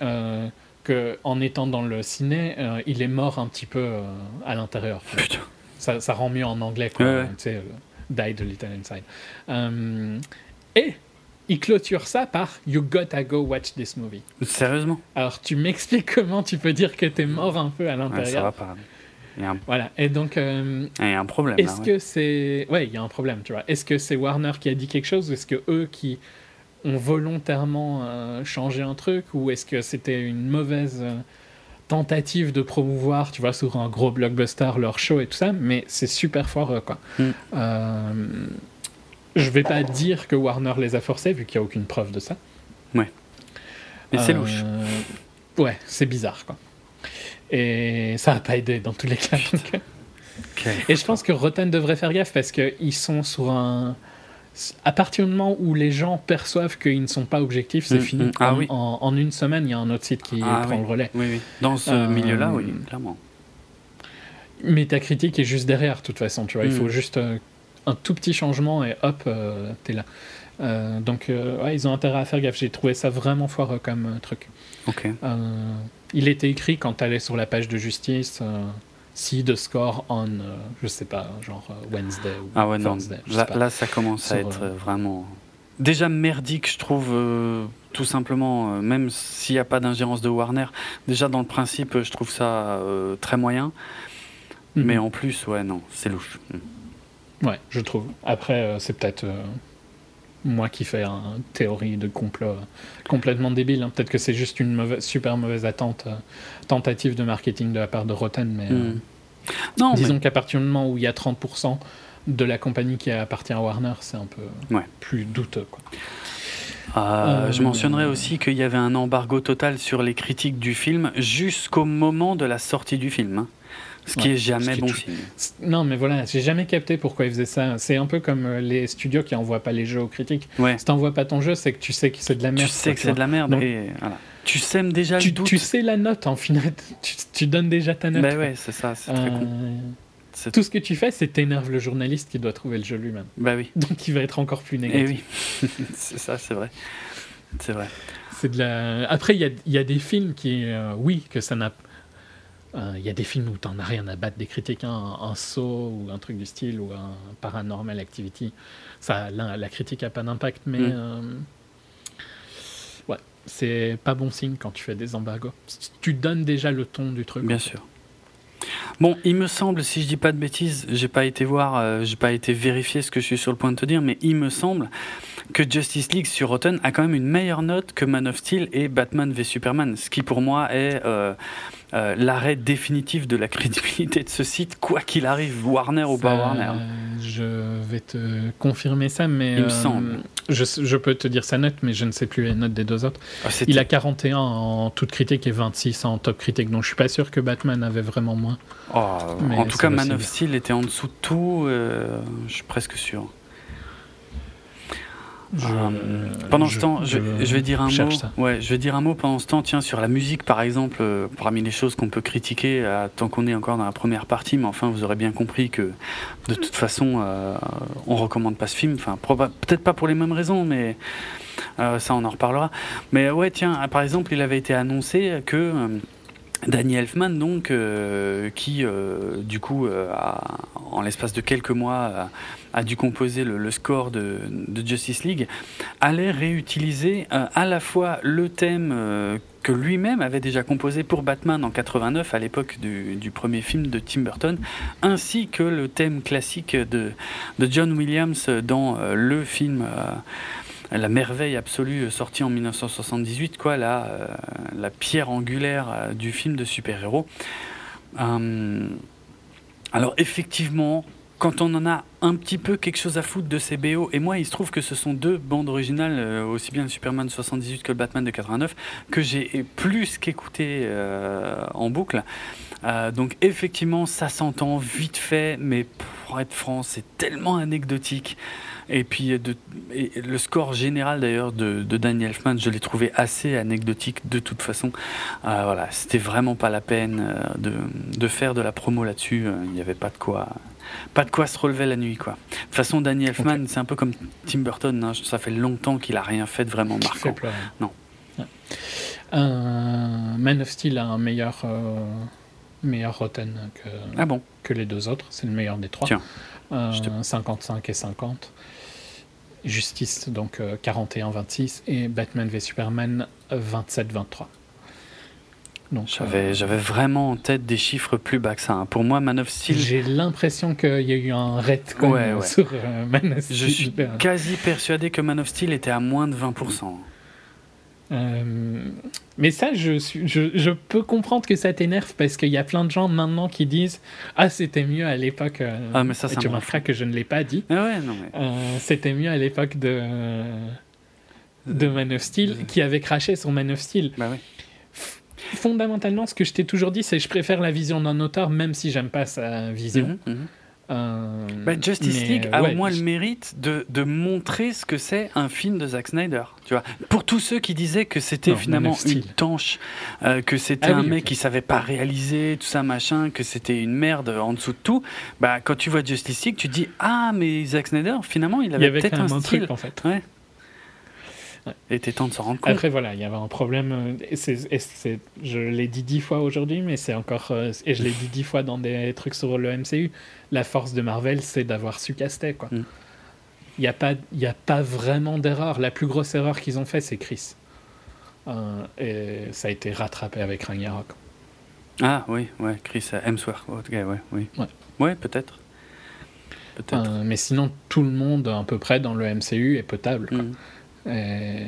Speaker 3: en étant dans le ciné, euh, il est mort un petit peu euh, à l'intérieur.
Speaker 2: Putain.
Speaker 3: Ça, ça rend mieux en anglais, quoi.
Speaker 2: Ouais, ouais.
Speaker 3: Tu sais, euh, died a little inside. Et il clôture ça par You gotta go watch this movie.
Speaker 2: Sérieusement?
Speaker 3: Alors tu m'expliques comment tu peux dire que t'es mort un peu à
Speaker 2: Ouais, Ça
Speaker 3: l'intérieur.
Speaker 2: va pas. Il y a un,
Speaker 3: voilà. Et donc, euh,
Speaker 2: il y a un problème.
Speaker 3: est-ce
Speaker 2: ouais.
Speaker 3: que c'est. Ouais, il y a un problème, tu vois. Est-ce que c'est Warner qui a dit quelque chose ou est-ce que eux qui ont volontairement euh, changé un truc ou est-ce que c'était une mauvaise euh, tentative de promouvoir, tu vois, sur un gros blockbuster leur show et tout ça Mais c'est super foireux, quoi.
Speaker 2: Mm.
Speaker 3: Euh, je vais pas dire que Warner les a forcés vu qu'il n'y a aucune preuve de ça.
Speaker 2: Mais c'est louche.
Speaker 3: Ouais, c'est bizarre, quoi. Et ça n'a pas aidé dans tous les cas. donc, euh,
Speaker 2: Ok.
Speaker 3: et je pense que Rotten devrait faire gaffe parce qu'ils sont sur un. À partir du moment où les gens perçoivent qu'ils ne sont pas objectifs, c'est
Speaker 2: Mm,
Speaker 3: fini.
Speaker 2: mm. Ah
Speaker 3: en,
Speaker 2: oui.
Speaker 3: en- en une semaine, il y a un autre site qui
Speaker 2: Ah
Speaker 3: prend
Speaker 2: oui.
Speaker 3: le relais.
Speaker 2: Oui, oui. Dans ce
Speaker 3: Euh,
Speaker 2: milieu-là, oui, clairement.
Speaker 3: Mais ta critique est juste derrière, de toute façon. Tu vois, il
Speaker 2: Mm.
Speaker 3: faut juste euh, un tout petit changement et hop, euh, t'es là. Donc, ouais, ils ont intérêt à faire gaffe. J'ai trouvé ça vraiment foireux comme truc.
Speaker 2: Ok.
Speaker 3: Euh, il était écrit quand t'allais sur la page de justice. See the score on, euh, je sais pas, genre euh, Wednesday ou
Speaker 2: Ah ouais, non.
Speaker 3: Thursday,
Speaker 2: Là, ça commence à être
Speaker 3: euh,
Speaker 2: vraiment. Déjà merdique, je trouve, euh, tout simplement, euh, même s'il n'y a pas d'ingérence de Warner. Déjà, dans le principe, je trouve ça euh, très moyen.
Speaker 3: Mhm.
Speaker 2: Mais en plus, ouais, non, c'est louche. Mm.
Speaker 3: Ouais, je trouve. Après, c'est peut-être moi qui fais une théorie de complot complètement débile. hein. Peut-être que c'est juste une mauvaise, super mauvaise attente, tentative de marketing de la part de Rotten. Mais euh,
Speaker 2: Mm. Non, mais-
Speaker 3: disons qu'à partir du moment où il y a 30% de la compagnie qui appartient à Warner, c'est un peu
Speaker 2: Ouais.
Speaker 3: plus douteux. Quoi.
Speaker 2: Euh,
Speaker 3: Euh,
Speaker 2: Je mentionnerai aussi qu'il y avait un embargo total sur les critiques du film jusqu'au moment de la sortie du film. hein. Ce qui
Speaker 3: Ouais,
Speaker 2: est jamais
Speaker 3: qui
Speaker 2: bon signe.
Speaker 3: Non, mais voilà, j'ai jamais capté pourquoi ils faisaient ça. C'est un peu comme euh, les studios qui envoient pas les jeux aux critiques.
Speaker 2: Ouais.
Speaker 3: Si t'envoies pas ton jeu, c'est que tu sais que c'est de la merde.
Speaker 2: Tu sais
Speaker 3: quoi,
Speaker 2: que c'est de la merde.
Speaker 3: Donc-
Speaker 2: et voilà. Tu sèmes déjà
Speaker 3: tu,
Speaker 2: le doute.
Speaker 3: tu sais la note en final. Tu, tu donnes déjà ta note. Quoi.
Speaker 2: ouais, c'est ça, c'est très con.
Speaker 3: Euh,
Speaker 2: C'est-
Speaker 3: Tout ce que tu fais, c'est t'énerves le journaliste qui doit trouver le jeu lui-même.
Speaker 2: Bah oui.
Speaker 3: Donc il va être encore plus
Speaker 2: Et
Speaker 3: négatif.
Speaker 2: oui. c'est ça, c'est vrai. C'est vrai.
Speaker 3: C'est de la... Après, il y a, y a des films qui, euh, oui, que ça n'a. euh, Il y a des films où t'en as rien à battre des critiques, hein, un, un saut ou un truc du style ou un paranormal activity. Ça, la, la critique a pas d'impact, mais
Speaker 2: Mm.
Speaker 3: C'est pas bon signe quand tu fais des embargos. Tu donnes déjà le ton du truc.
Speaker 2: Bien sûr. Bon, il me semble, si je dis pas de bêtises, j'ai pas été voir, euh, j'ai pas été vérifier ce que je suis sur le point de te dire, mais il me semble que Justice League sur Rotten a quand même une meilleure note que Man of Steel et Batman v Superman, ce qui pour moi est euh, euh, l'arrêt définitif de la crédibilité de ce site, quoi qu'il arrive, Warner ou pas Warner.
Speaker 3: Je vais te confirmer ça, mais
Speaker 2: Il me
Speaker 3: euh,
Speaker 2: semble.
Speaker 3: Je, je peux te dire sa note, mais je ne sais plus les notes des deux autres.
Speaker 2: Ah,
Speaker 3: Il a 41 en toute critique et 26 en top critique, donc je suis pas sûr que Batman avait vraiment moins.
Speaker 2: Oh, en tout cas, Man of. Steel était en dessous de tout, euh, je suis presque sûr.
Speaker 3: Je-
Speaker 2: Euh, pendant ce temps, je, je vais dire un mot.
Speaker 3: ça.
Speaker 2: Ouais, je vais dire un mot pendant ce temps. Tiens, sur la musique, par exemple, euh, parmi les choses qu'on peut critiquer, euh, tant qu'on est encore dans la première partie, mais enfin, vous aurez bien compris que de toute façon, euh, on recommande pas ce film. Enfin, peut-être pas pour les mêmes raisons, mais ça, on en reparlera. Mais ouais, tiens, par exemple, il avait été annoncé que Danny Elfman, donc, euh, qui euh, du coup, euh, en l'espace de quelques mois, a, dû composer le, score de, Justice League, allait réutiliser à la fois le thème que lui-même avait déjà composé pour Batman en 89, à l'époque du, premier film de Tim Burton, ainsi que le thème classique de, John Williams dans le film. La merveille absolue euh, sortie en 1978, quoi, la, euh, la pierre angulaire euh, du film de super-héros. Alors effectivement, quand on en a un petit peu quelque chose à foutre de ces BO, et moi il se trouve que ce sont deux bandes originales, aussi bien le Superman de 78 que le Batman de 89, que j'ai plus qu'écouté en boucle. Donc effectivement ça s'entend vite fait, mais pour être franc c'est tellement anecdotique. Et puis de, et le score général d'ailleurs de, de, Danny Elfman, je l'ai trouvé assez anecdotique de toute façon. Euh, voilà, c'était vraiment pas la peine euh, de, de faire de la promo là-dessus. Il n'y avait pas de quoi, pas de quoi se relever la nuit quoi. De toute façon, Danny Elfman, okay. c'est un peu comme Tim Burton. Hein, ça fait longtemps qu'il a rien fait de vraiment marquant. Non.
Speaker 3: Ouais. Euh, Man of Steel a un meilleur meilleur Rotten que,
Speaker 2: ah bon
Speaker 3: que les deux autres. C'est le meilleur des trois.
Speaker 2: Tiens.
Speaker 3: Euh, 55 et 50. Justice, donc euh, 41-26. Et Batman v Superman, 27-23.
Speaker 2: J'avais, euh, vraiment en tête des chiffres plus bas que ça. Hein. Pour moi, Man of Steel.
Speaker 3: J'ai l'impression qu'il y a eu un retcon
Speaker 2: ouais, ouais.
Speaker 3: sur euh, Man of Steel.
Speaker 2: Je suis quasi persuadé que Man of Steel était à moins de 20%.
Speaker 3: Euh, mais ça, je, suis, je, je, peux comprendre que ça t'énerve parce qu'il y a plein de gens maintenant qui disent Ah, c'était mieux à l'époque. Euh,
Speaker 2: ah, mais ça, ça
Speaker 3: tu remarqueras que je ne l'ai pas dit.
Speaker 2: Ah ouais, non, mais...
Speaker 3: euh, c'était mieux à l'époque de, de Man of Steel qui avait craché sur Man of Steel.
Speaker 2: Bah oui.
Speaker 3: Fondamentalement, ce que je t'ai toujours dit, c'est que je préfère la vision d'un auteur, même si j'aime pas sa vision.
Speaker 2: -hmm.
Speaker 3: Euh,
Speaker 2: bah, Justice
Speaker 3: mais,
Speaker 2: League a
Speaker 3: ouais,
Speaker 2: au moins le mérite de, de montrer ce que c'est un film de Zack Snyder. Tu vois, pour tous ceux qui disaient que c'était finalement une tanche, euh, que c'était
Speaker 3: Ah
Speaker 2: un
Speaker 3: oui,
Speaker 2: mec
Speaker 3: ok.
Speaker 2: qui savait pas réaliser tout ça machin, que c'était une merde en dessous de tout. Bah quand tu vois Justice League, tu te dis ah mais Zack Snyder finalement il avait,
Speaker 3: avait
Speaker 2: peut-être un
Speaker 3: un
Speaker 2: style.
Speaker 3: truc en fait.
Speaker 2: Ouais.
Speaker 3: Ouais.
Speaker 2: Il était temps de s'en rendre compte.
Speaker 3: Après, voilà, il y avait un problème. euh, Et c'est- je l'ai dit dix fois aujourd'hui, mais c'est encore. euh, et je l'ai dit dix fois dans des trucs sur le MCU. La force de Marvel, c'est d'avoir su caster, quoi.
Speaker 2: Mm.
Speaker 3: Il n'y a, pas- y a pas vraiment d'erreur. La plus grosse erreur qu'ils ont fait, c'est Chris. Euh, et ça a été rattrapé avec Ragnarok.
Speaker 2: Ah oui, ouais, Chris Hemsworth, ok, ouais, oui.
Speaker 3: Ouais.
Speaker 2: Ouais, peut-être.
Speaker 3: Euh, mais sinon, tout le monde, à peu près, dans le MCU est potable. quoi.
Speaker 2: Mm.
Speaker 3: Et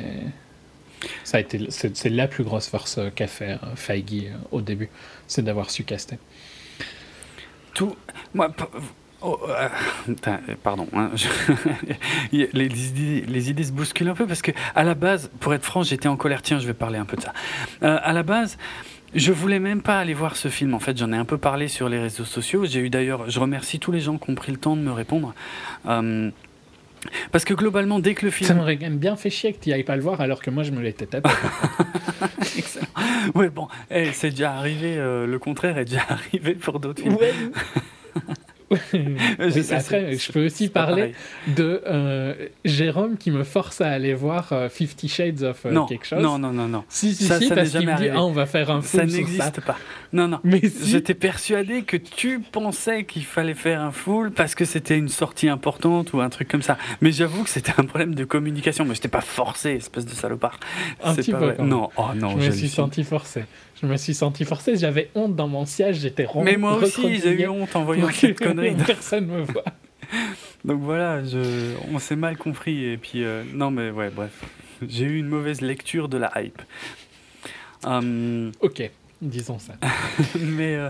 Speaker 3: ça a été, c'est, la plus grosse force euh, qu'a fait euh, Feige euh, au début, c'est d'avoir su caster.
Speaker 2: tout. Moi, euh, euh, pardon. les, les idées, se bousculent un peu parce que, à la base, pour être franc, j'étais en colère. Tiens, je vais parler un peu de ça. Euh, à la base. Je voulais même pas aller voir ce film. En fait, j'en ai un peu parlé sur les réseaux sociaux. J'ai eu d'ailleurs, je remercie tous les gens qui ont pris le temps de me répondre. Euh, parce que globalement, dès que le film
Speaker 3: Ça m'aurait quand même bien fait chier que tu ailles pas le voir alors que moi je me l'étais tapé.
Speaker 2: Excellent. Ouais, bon, eh, c'est déjà arrivé, euh, le contraire est déjà arrivé pour d'autres films.
Speaker 3: ouais.
Speaker 2: Sais,
Speaker 3: après, je peux aussi parler de euh, Jérôme qui me force à aller voir euh, Fifty Shades of euh,
Speaker 2: non,
Speaker 3: quelque chose.
Speaker 2: non, non, non, non.
Speaker 3: Si, si,
Speaker 2: Ça,
Speaker 3: si,
Speaker 2: ça
Speaker 3: parce qu'il me
Speaker 2: jamais
Speaker 3: dit ah, on va faire un sur ça.
Speaker 2: n'existe pas. Non, non.
Speaker 3: Mais si,
Speaker 2: J'étais persuadé que tu pensais qu'il fallait faire un full parce que c'était une sortie importante ou un truc comme ça. Mais j'avoue que c'était un problème de communication. Mais je t'ai pas forcé, espèce de salopard.
Speaker 3: Un petit
Speaker 2: pas
Speaker 3: peu,
Speaker 2: vrai. Non, oh non,
Speaker 3: je me suis senti forcé. Je me suis senti forcé, j'avais honte dans mon siège, j'étais rond.
Speaker 2: Mais moi aussi, j'ai eu honte en voyant cette connerie.
Speaker 3: Personne me voit.
Speaker 2: Donc voilà, je... on s'est mal compris. Et puis, euh, non, mais ouais, bref. J'ai eu une mauvaise lecture de la hype. Hum,
Speaker 3: Ok, disons ça.
Speaker 2: mais, euh,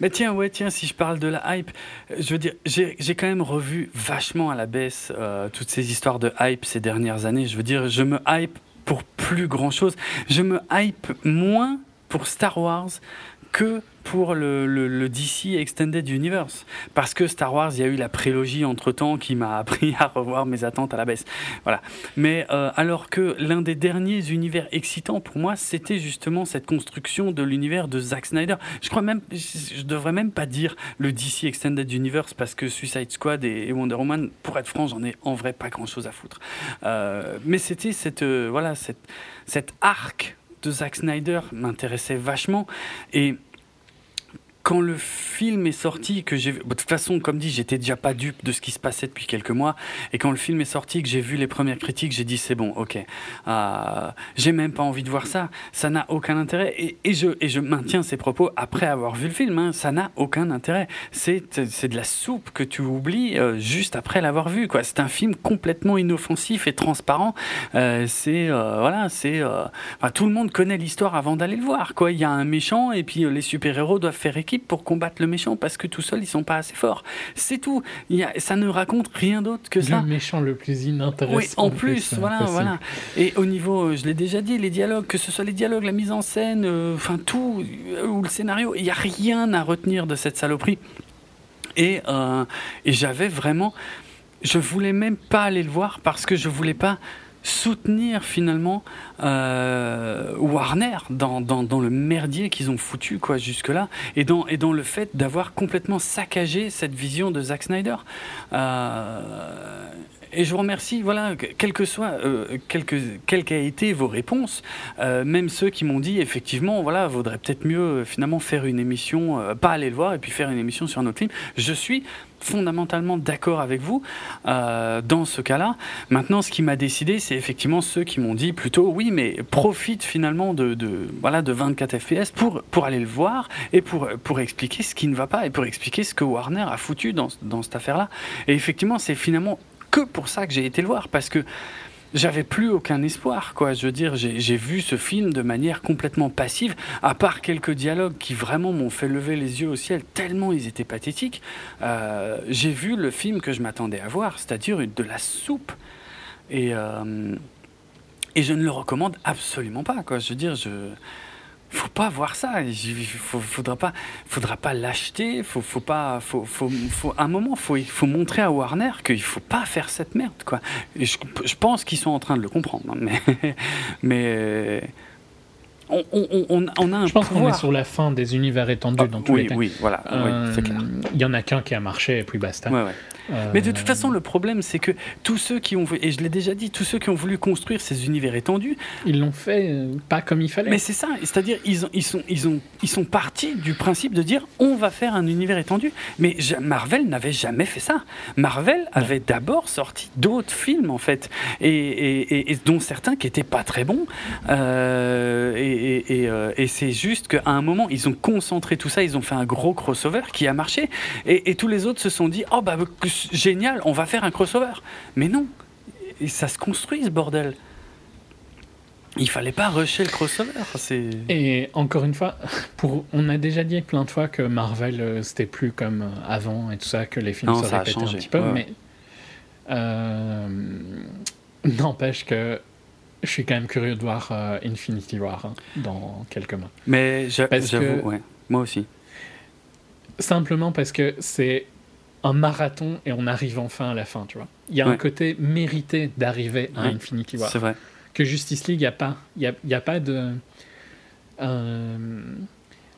Speaker 2: mais tiens, ouais, tiens, si je parle de la hype, je veux dire, j'ai j'ai quand même revu vachement à la baisse euh, toutes ces histoires de hype ces dernières années. Je veux dire, je me hype pour plus grand chose. Je me hype moins pour Star Wars que pour le, DC Extended Universe. Parce que Star Wars, il y a eu la prélogie entre-temps qui m'a appris à revoir mes attentes à la baisse. Voilà. Mais euh, alors que l'un des derniers univers excitants pour moi, c'était justement cette construction de l'univers de Zack Snyder. Je crois même, je devrais même pas dire le DC Extended Universe parce que Suicide Squad et, et Wonder Woman, pour être franc, j'en ai en vrai pas grand-chose à foutre. Euh, mais c'était cette, euh, voilà, cette, cet arc de Zack Snyder m'intéressait vachement. Et quand le film est sorti, que j'ai de toute façon, comme dit, j'étais déjà pas dupe de ce qui se passait depuis quelques mois, et quand le film est sorti, que j'ai vu les premières critiques, j'ai dit c'est bon, ok, Euh, j'ai même pas envie de voir ça, ça n'a aucun intérêt, et, je, maintiens ces propos après avoir vu le film, hein, ça n'a aucun intérêt, c'est de la soupe que tu oublies euh, juste après l'avoir vu. C'est un film complètement inoffensif et transparent, Euh, c'est voilà, c'est tout le monde connaît l'histoire avant d'aller le voir. Il y a un méchant et puis les super-héros doivent faire équipe. Équipe pour combattre le méchant parce que tout seul ils sont pas assez forts. C'est tout. Il y a, ça ne raconte rien d'autre que ça.
Speaker 3: Le méchant le plus inintéressant.
Speaker 2: Oui, en plus, voilà, voilà. Et au niveau, euh, je l'ai déjà dit, les dialogues, que ce soit les dialogues, la mise en scène, euh, enfin tout, euh, ou le scénario, il n'y a rien à retenir de cette saloperie. Et, et j'avais vraiment, je voulais même pas aller le voir parce que je voulais pas soutenir finalement euh, Warner dans, dans, dans, le merdier qu'ils ont foutu quoi jusque-là et dans, et dans le fait d'avoir complètement saccagé cette vision de Zack Snyder. Euh, et je vous remercie, voilà, quel que soit, euh, quel quelles qu'aient été vos réponses, euh, même ceux qui m'ont dit effectivement, voilà, vaudrait peut-être mieux finalement faire une émission, pas aller le voir et puis faire une émission sur notre film. Je suis fondamentalement d'accord avec vous euh, dans ce cas-là. Maintenant, ce qui m'a décidé, c'est effectivement ceux qui m'ont dit plutôt oui, mais profite finalement de, de, voilà de 24 FPS pour pour aller le voir et pour pour expliquer ce qui ne va pas et pour expliquer ce que Warner a foutu dans dans cette affaire-là. Et effectivement, c'est finalement que pour ça que j'ai été le voir, parce que j'avais plus aucun espoir, quoi. Je veux dire, j'ai vu ce film de manière complètement passive, à part quelques dialogues qui vraiment m'ont fait lever les yeux au ciel, tellement ils étaient pathétiques. Euh, j'ai vu le film que je m'attendais à voir, c'est-à-dire de la soupe. Et, euh, et je ne le recommande absolument pas, quoi. Je veux dire, je faut pas voir ça. Il faudra pas, faudra pas l'acheter. Faut, faut pas, faut, faut, faut, à un moment, faut, faut montrer à Warner qu'il faut pas faire cette merde, quoi. Et je, je pense qu'ils sont en train de le comprendre, hein, mais, mais on, on, on, on, a un
Speaker 3: Je pense qu'on est sur la fin des univers étendus
Speaker 2: ah,
Speaker 3: dans tous
Speaker 2: oui,
Speaker 3: les cas.
Speaker 2: Oui, voilà,
Speaker 3: Euh,
Speaker 2: oui, c'est clair.
Speaker 3: Il y en a qu'un qui a marché et puis basta.
Speaker 2: Ouais, ouais.
Speaker 3: Euh,
Speaker 2: Mais de toute façon, le problème, c'est que tous ceux qui ont, et je l'ai déjà dit, tous ceux qui ont voulu construire ces univers étendus,
Speaker 3: ils l'ont fait euh, pas comme il fallait.
Speaker 2: mais c'est ça, c'est-à-dire ils, ont, ils, sont, ils, ont, ils sont partis du principe de dire on va faire un univers étendu. Mais Marvel n'avait jamais fait ça. Marvel avait d'abord sorti d'autres films en fait, et, et, et- et dont certains qui étaient pas très bons. Euh, et et, et, euh, et c'est juste qu'à un moment, ils ont concentré tout ça, ils ont fait un gros crossover qui a marché, et, et tous les autres se sont dit oh bah génial, on va faire un crossover. Mais non, ça se construit ce bordel. Il fallait pas rusher le crossover.
Speaker 3: Et encore une fois, pour, on a déjà dit plein de fois que Marvel euh, c'était plus comme euh, avant et tout ça, que les films
Speaker 2: Non,
Speaker 3: se répétaient un petit peu,
Speaker 2: ouais.
Speaker 3: mais euh, n'empêche que je suis quand même curieux de voir euh, Infinity War hein, dans quelques mois.
Speaker 2: Mais j'avoue, ouais, moi aussi.
Speaker 3: Simplement parce que c'est un marathon et on arrive enfin à la fin, tu vois. Il y a un côté mérité d'arriver à
Speaker 2: Ouais.
Speaker 3: Infinity War.
Speaker 2: C'est vrai.
Speaker 3: que Justice League, il n'y a pas. Il y a, y a pas de. euh,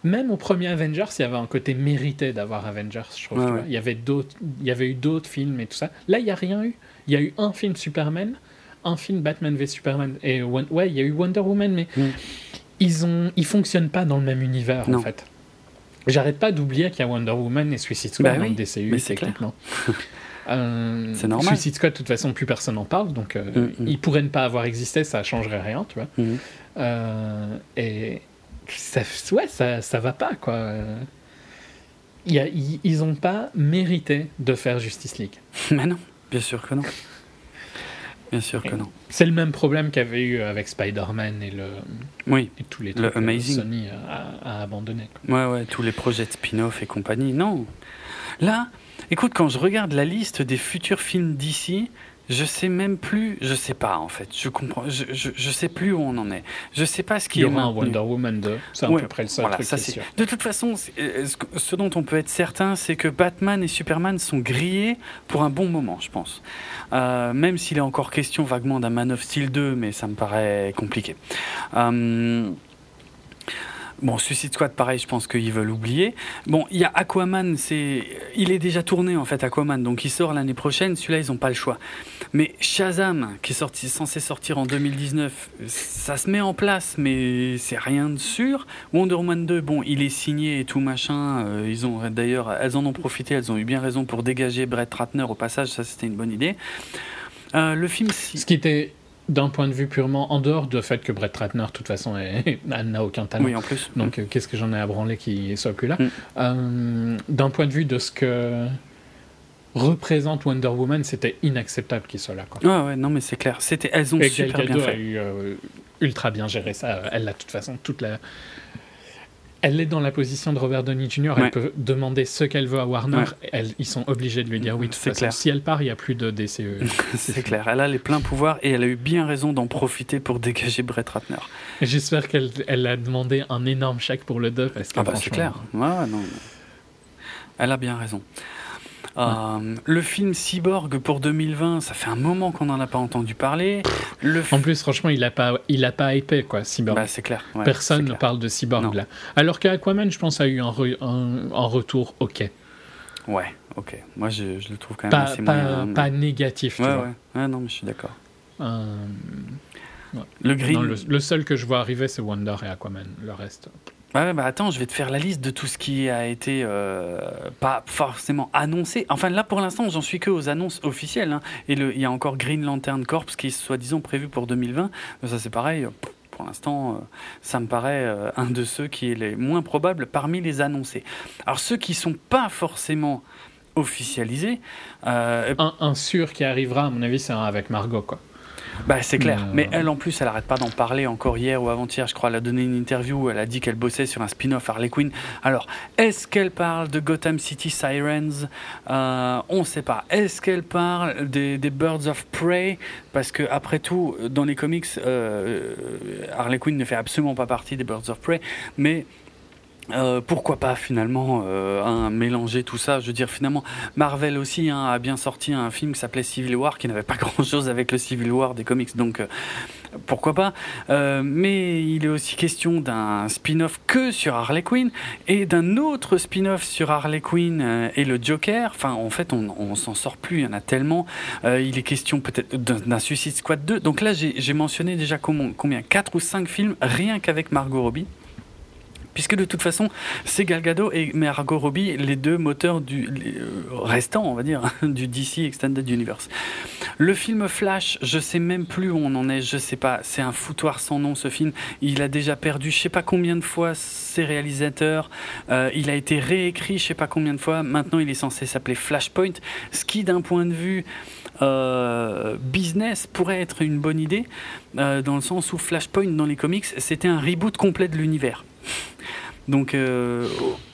Speaker 3: même au premier Avengers, il y avait un côté mérité d'avoir Avengers, je trouve.
Speaker 2: Ouais,
Speaker 3: tu vois.
Speaker 2: ouais.
Speaker 3: Il, y avait d'autres, il y avait eu d'autres films et tout ça. Là, il n'y a rien eu. Il y a eu un film Superman, un film Batman v Superman. Et ouais, il y a eu Wonder Woman, mais
Speaker 2: Mm.
Speaker 3: ils ont, ils fonctionnent pas dans le même univers,
Speaker 2: Non.
Speaker 3: en fait. J'arrête pas d'oublier qu'il y a Wonder Woman et Suicide Squad
Speaker 2: Bah
Speaker 3: dans
Speaker 2: oui,
Speaker 3: le DCU,
Speaker 2: mais c'est clair.
Speaker 3: techniquement. Euh,
Speaker 2: C'est normal.
Speaker 3: Suicide Squad, de toute façon, plus personne n'en parle, donc euh,
Speaker 2: Mm, mm.
Speaker 3: il pourrait ne pas avoir existé, ça changerait rien, tu vois.
Speaker 2: Mhm.
Speaker 3: Euh, et ça, ouais, ça, ça va pas, quoi. Y a- ils ont pas mérité de faire Justice League.
Speaker 2: Mais non, bien sûr que non. Bien sûr que non.
Speaker 3: C'est le même problème qu'il y avait eu avec Spider-Man et, le,
Speaker 2: Oui,
Speaker 3: et tous les
Speaker 2: Le
Speaker 3: trucs que
Speaker 2: Amazing.
Speaker 3: Sony a, a abandonné. quoi.
Speaker 2: ouais, ouais, tous les projets de spin-off et compagnie. Non. Là, écoute, quand je regarde la liste des futurs films d'ici, je sais même plus, je sais pas en fait, je comprends, je, je, je sais plus où on en est. Je sais pas ce qui
Speaker 3: Il y
Speaker 2: est
Speaker 3: aura un. Wonder Woman 2, c'est à
Speaker 2: Ouais,
Speaker 3: peu près le seul
Speaker 2: voilà,
Speaker 3: truc
Speaker 2: ça
Speaker 3: sûr.
Speaker 2: De toute façon, euh, ce dont on peut être certain, c'est que Batman et Superman sont grillés pour un bon moment, je pense. Euh, même s'il est encore question vaguement d'un Man of Steel 2, mais ça me paraît compliqué. Euh, Bon, Suicide Squad, pareil, je pense qu'ils veulent oublier. Bon, il y a Aquaman, c'est, il est déjà tourné en fait, Aquaman, donc il sort l'année prochaine. Celui-là, ils n'ont pas le choix. Mais Shazam, qui est sorti, censé sortir en 2019, ça se met en place, mais c'est rien de sûr. Wonder Woman 2, bon, il est signé et tout machin. euh, ils ont d'ailleurs, elles en ont profité, elles ont eu bien raison pour dégager Brett Ratner au passage. Ça, c'était une bonne idée. Euh, le film,
Speaker 3: Ce qui était, d'un point de vue purement en dehors du fait que Brett Ratner, de toute façon, n'a aucun talent.
Speaker 2: oui, en plus.
Speaker 3: Donc, euh, qu'est-ce que j'en ai à branler qu'il soit plus là?
Speaker 2: Mm.
Speaker 3: Euh, D'un point de vue de ce que représente Wonder Woman, c'était inacceptable qu'il soit là. Quoi.
Speaker 2: Ouais, ouais, non, mais c'est clair. C'était, elles ont
Speaker 3: Et Gal
Speaker 2: super bien
Speaker 3: Gadot a
Speaker 2: fait.
Speaker 3: eu euh, ultra bien géré ça. Elle a de toute façon toute la. Elle est dans la position de Robert Downey Jr.
Speaker 2: Ouais.
Speaker 3: Elle peut demander ce qu'elle veut à Warner.
Speaker 2: Ouais.
Speaker 3: Elle- ils sont obligés de lui dire oui. De toute
Speaker 2: C'est
Speaker 3: façon,
Speaker 2: clair.
Speaker 3: si elle part, il n'y a plus de DCE.
Speaker 2: C'est clair, elle a les pleins pouvoirs et elle a eu bien raison d'en profiter pour dégager Brett Ratner.
Speaker 3: J'espère qu'elle elle a demandé un énorme chèque pour le 2 parce que
Speaker 2: Ah bah c'est clair. ouais, non. Elle a bien raison. Euh, le film Cyborg pour 2020, ça fait un moment qu'on n'en a pas entendu parler. Le
Speaker 3: En plus, franchement, il a pas, il a pas hypé quoi, Cyborg.
Speaker 2: bah, c'est clair. ouais,
Speaker 3: Personne ne parle de Cyborg
Speaker 2: Non.
Speaker 3: là. Alors qu'Aquaman, je pense, a eu un, re- un, un retour ok.
Speaker 2: Ouais, ok. Moi, je, je le trouve quand même
Speaker 3: Pas,
Speaker 2: assez
Speaker 3: pas,
Speaker 2: moyen.
Speaker 3: pas négatif, tu
Speaker 2: Ouais,
Speaker 3: vois.
Speaker 2: ouais. Ouais, non, mais je suis d'accord.
Speaker 3: Euh,
Speaker 2: Le Green.
Speaker 3: non, le, le seul que je vois arriver, c'est Wonder et Aquaman. Le reste.
Speaker 2: Bah attends, je vais te faire la liste de tout ce qui a été euh, pas forcément annoncé. Enfin, là, pour l'instant, j'en suis que aux annonces officielles. hein. Et il y a encore Green Lantern Corps qui est soi-disant prévu pour 2020. Mais ça, c'est pareil. euh, Pour l'instant, euh, ça me paraît un de ceux qui est les moins probables parmi les annoncés. Alors, ceux qui sont pas forcément officialisés,
Speaker 3: Un, un sûr qui arrivera, à mon avis, c'est un avec Margot, quoi.
Speaker 2: Bah, c'est clair.
Speaker 3: Mais, euh,
Speaker 2: Mais elle, en plus, elle arrête pas d'en parler encore hier ou avant-hier. Je crois elle a donné une interview où elle a dit qu'elle bossait sur un spin-off Harley Quinn. Alors, est-ce qu'elle parle de Gotham City Sirens? Euh, On ne sait pas. Est-ce qu'elle parle des, des Birds of Prey? Parce que, après tout, dans les comics, euh, Harley Quinn ne fait absolument pas partie des Birds of Prey. Mais. Euh, pourquoi pas finalement euh, mélanger tout ça? Je veux dire finalement Marvel aussi hein, a bien sorti un film qui s'appelait Civil War qui n'avait pas grand chose avec le Civil War des comics donc euh, pourquoi pas? Euh, Mais il est aussi question d'un spin-off que sur Harley Quinn et d'un autre spin-off sur Harley Quinn et le Joker. Enfin en fait on, s'en sort plus, il y en a tellement. Il est question peut-être d'un Suicide Squad 2. Donc là j'ai mentionné déjà combien? 4 ou 5 films rien qu'avec Margot Robbie. Puisque de toute façon, c'est Gal Gadot et Margot Robbie, les deux moteurs du euh, restants, on va dire, du DC Extended Universe. Le film Flash, je sais même plus où on en est, je sais pas. C'est un foutoir sans nom ce film. Il a déjà perdu je sais pas combien de fois ses réalisateurs. Euh, il a été réécrit je sais pas combien de fois. Maintenant, il est censé s'appeler Flashpoint, ce qui, d'un point de vue euh, business, pourrait être une bonne idée, dans le sens où Flashpoint dans les comics, c'était un reboot complet de l'univers. Donc euh,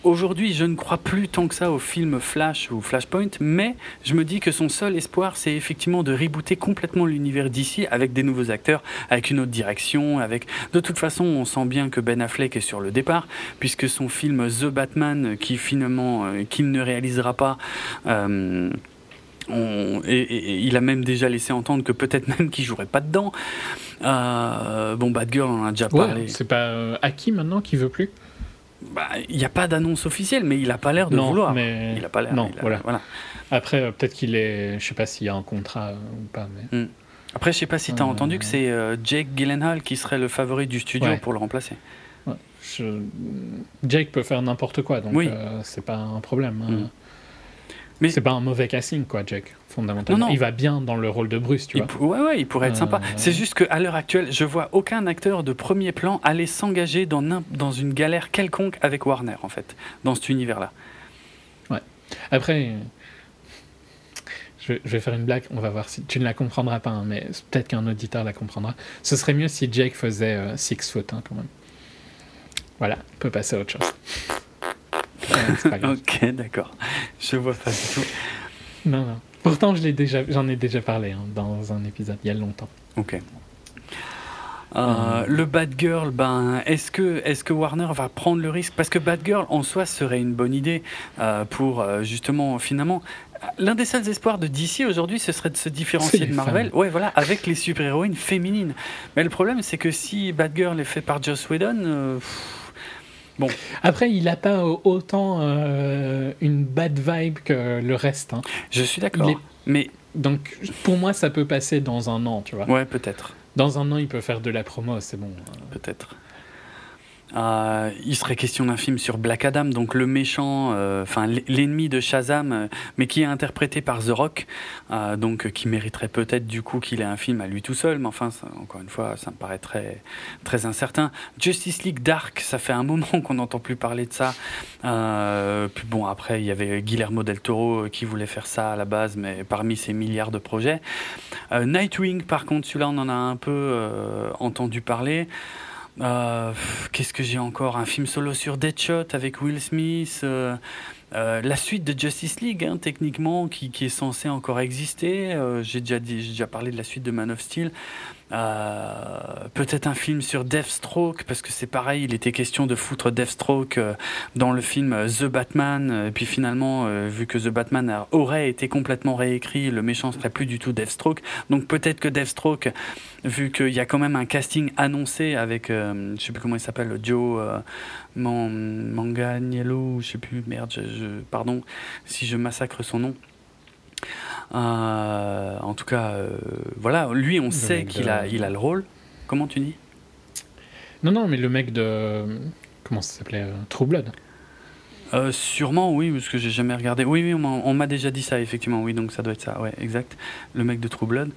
Speaker 2: aujourd'hui, je ne crois plus tant que ça au film Flash ou Flashpoint, mais je me dis que son seul espoir, c'est effectivement de rebooter complètement l'univers d'ici avec des nouveaux acteurs, avec une autre direction, avec. De toute façon, on sent bien que Ben Affleck est sur le départ, puisque son film The Batman, qui finalement euh, qu'il ne réalisera pas. euh, on- et, il a même déjà laissé entendre que peut-être même qu'il jouerait pas dedans. Euh, bon, Batgirl, on en a déjà parlé.
Speaker 3: Ouais, c'est pas euh, Aki maintenant qui veut plus
Speaker 2: Bah, il n'y a pas d'annonce officielle, mais il a pas l'air de
Speaker 3: Non,
Speaker 2: vouloir.
Speaker 3: mais-
Speaker 2: Il a pas l'air.
Speaker 3: non,
Speaker 2: a-
Speaker 3: voilà. Après, euh, peut-être qu'il est. Je sais pas s'il y a un contrat euh, ou pas, mais.
Speaker 2: Après, je sais pas si tu as entendu que c'est Jake Gyllenhaal qui serait le favori du studio
Speaker 3: Ouais.
Speaker 2: pour le remplacer.
Speaker 3: Ouais, je- Jake peut faire n'importe quoi, donc
Speaker 2: Oui.
Speaker 3: c'est pas un problème. hein.
Speaker 2: Mais-
Speaker 3: c'est pas un mauvais casting, quoi, Jake, fondamentalement.
Speaker 2: Non, non.
Speaker 3: Il va bien dans le rôle de Bruce, tu
Speaker 2: Il
Speaker 3: vois.
Speaker 2: ouais, ouais, il pourrait être
Speaker 3: Euh,
Speaker 2: sympa. C'est juste qu'à l'heure actuelle, je vois aucun acteur de premier plan aller s'engager dans, une galère quelconque avec Warner, en fait, dans cet univers-là.
Speaker 3: Après, je, je vais faire une blague, on va voir si tu ne la comprendras pas, hein, mais peut-être qu'un auditeur la comprendra. Ce serait mieux si Jake faisait euh, Six Foot, hein, quand même. Voilà, on peut passer à autre chose.
Speaker 2: Ok, d'accord. Je vois pas du tout.
Speaker 3: Non, non. Pourtant, je l'ai déjà, j'en ai déjà parlé hein, dans un épisode il y a longtemps.
Speaker 2: Ok. Euh, le Batgirl, ben, est-ce que, est que Warner va prendre le risque? Parce que Batgirl, en soi, serait une bonne idée euh, pour euh, justement, finalement, l'un des seuls espoirs de DC aujourd'hui, ce serait de se différencier de Marvel, ouais, voilà, avec les super-héroïnes féminines. Mais le problème, c'est que si Batgirl est fait par Joss Whedon, euh, pff,
Speaker 3: Après, il n'a pas autant euh, une bad vibe que le reste. hein.
Speaker 2: je suis d'accord.
Speaker 3: Est-
Speaker 2: Mais
Speaker 3: Donc, pour moi, ça peut passer dans un an, tu vois.
Speaker 2: ouais, peut-être.
Speaker 3: Dans un an, il peut faire de la promo, c'est bon.
Speaker 2: peut-être. Euh, il serait question d'un film sur Black Adam, donc le méchant, euh, enfin l'ennemi de Shazam, euh, mais qui est interprété par The Rock, euh, donc euh, qui mériterait peut-être du coup qu'il ait un film à lui tout seul, mais enfin ça, encore une fois, ça me paraît très très incertain. Justice League Dark, ça fait un moment qu'on n'entend plus parler de ça. Puis bon, après il y avait Guillermo del Toro qui voulait faire ça à la base, mais parmi ses milliards de projets. Nightwing, par contre, celui-là on en a un peu entendu parler. Euh, Qu'est-ce que j'ai encore? Un film solo sur Deadshot avec Will Smith. euh, euh, la suite de Justice League, hein, techniquement, qui, est censée encore exister. J'ai déjà, déjà parlé de la suite de Man of Steel. Euh, Peut-être un film sur Deathstroke, parce que c'est pareil, il était question de foutre Deathstroke euh, dans le film euh, The Batman. Et puis finalement, vu que The Batman aurait été complètement réécrit, le méchant serait plus du tout Deathstroke. Donc peut-être que Deathstroke, vu qu'il y a quand même un casting annoncé avec, je sais plus comment il s'appelle, Joe Man- Manganiello, je sais plus, merde, je- pardon si je massacre son nom. Euh, en tout cas, euh, voilà, lui, on sait qu'il
Speaker 3: de-
Speaker 2: a, il a le rôle. Comment tu dis?
Speaker 3: Non, non, mais le mec de. Comment ça s'appelait euh, True Blood.
Speaker 2: Euh, Sûrement, oui, parce que j'ai jamais regardé. Oui, oui, on m'a- déjà dit ça, effectivement, oui, donc ça doit être ça, ouais, exact. Le mec de True Blood.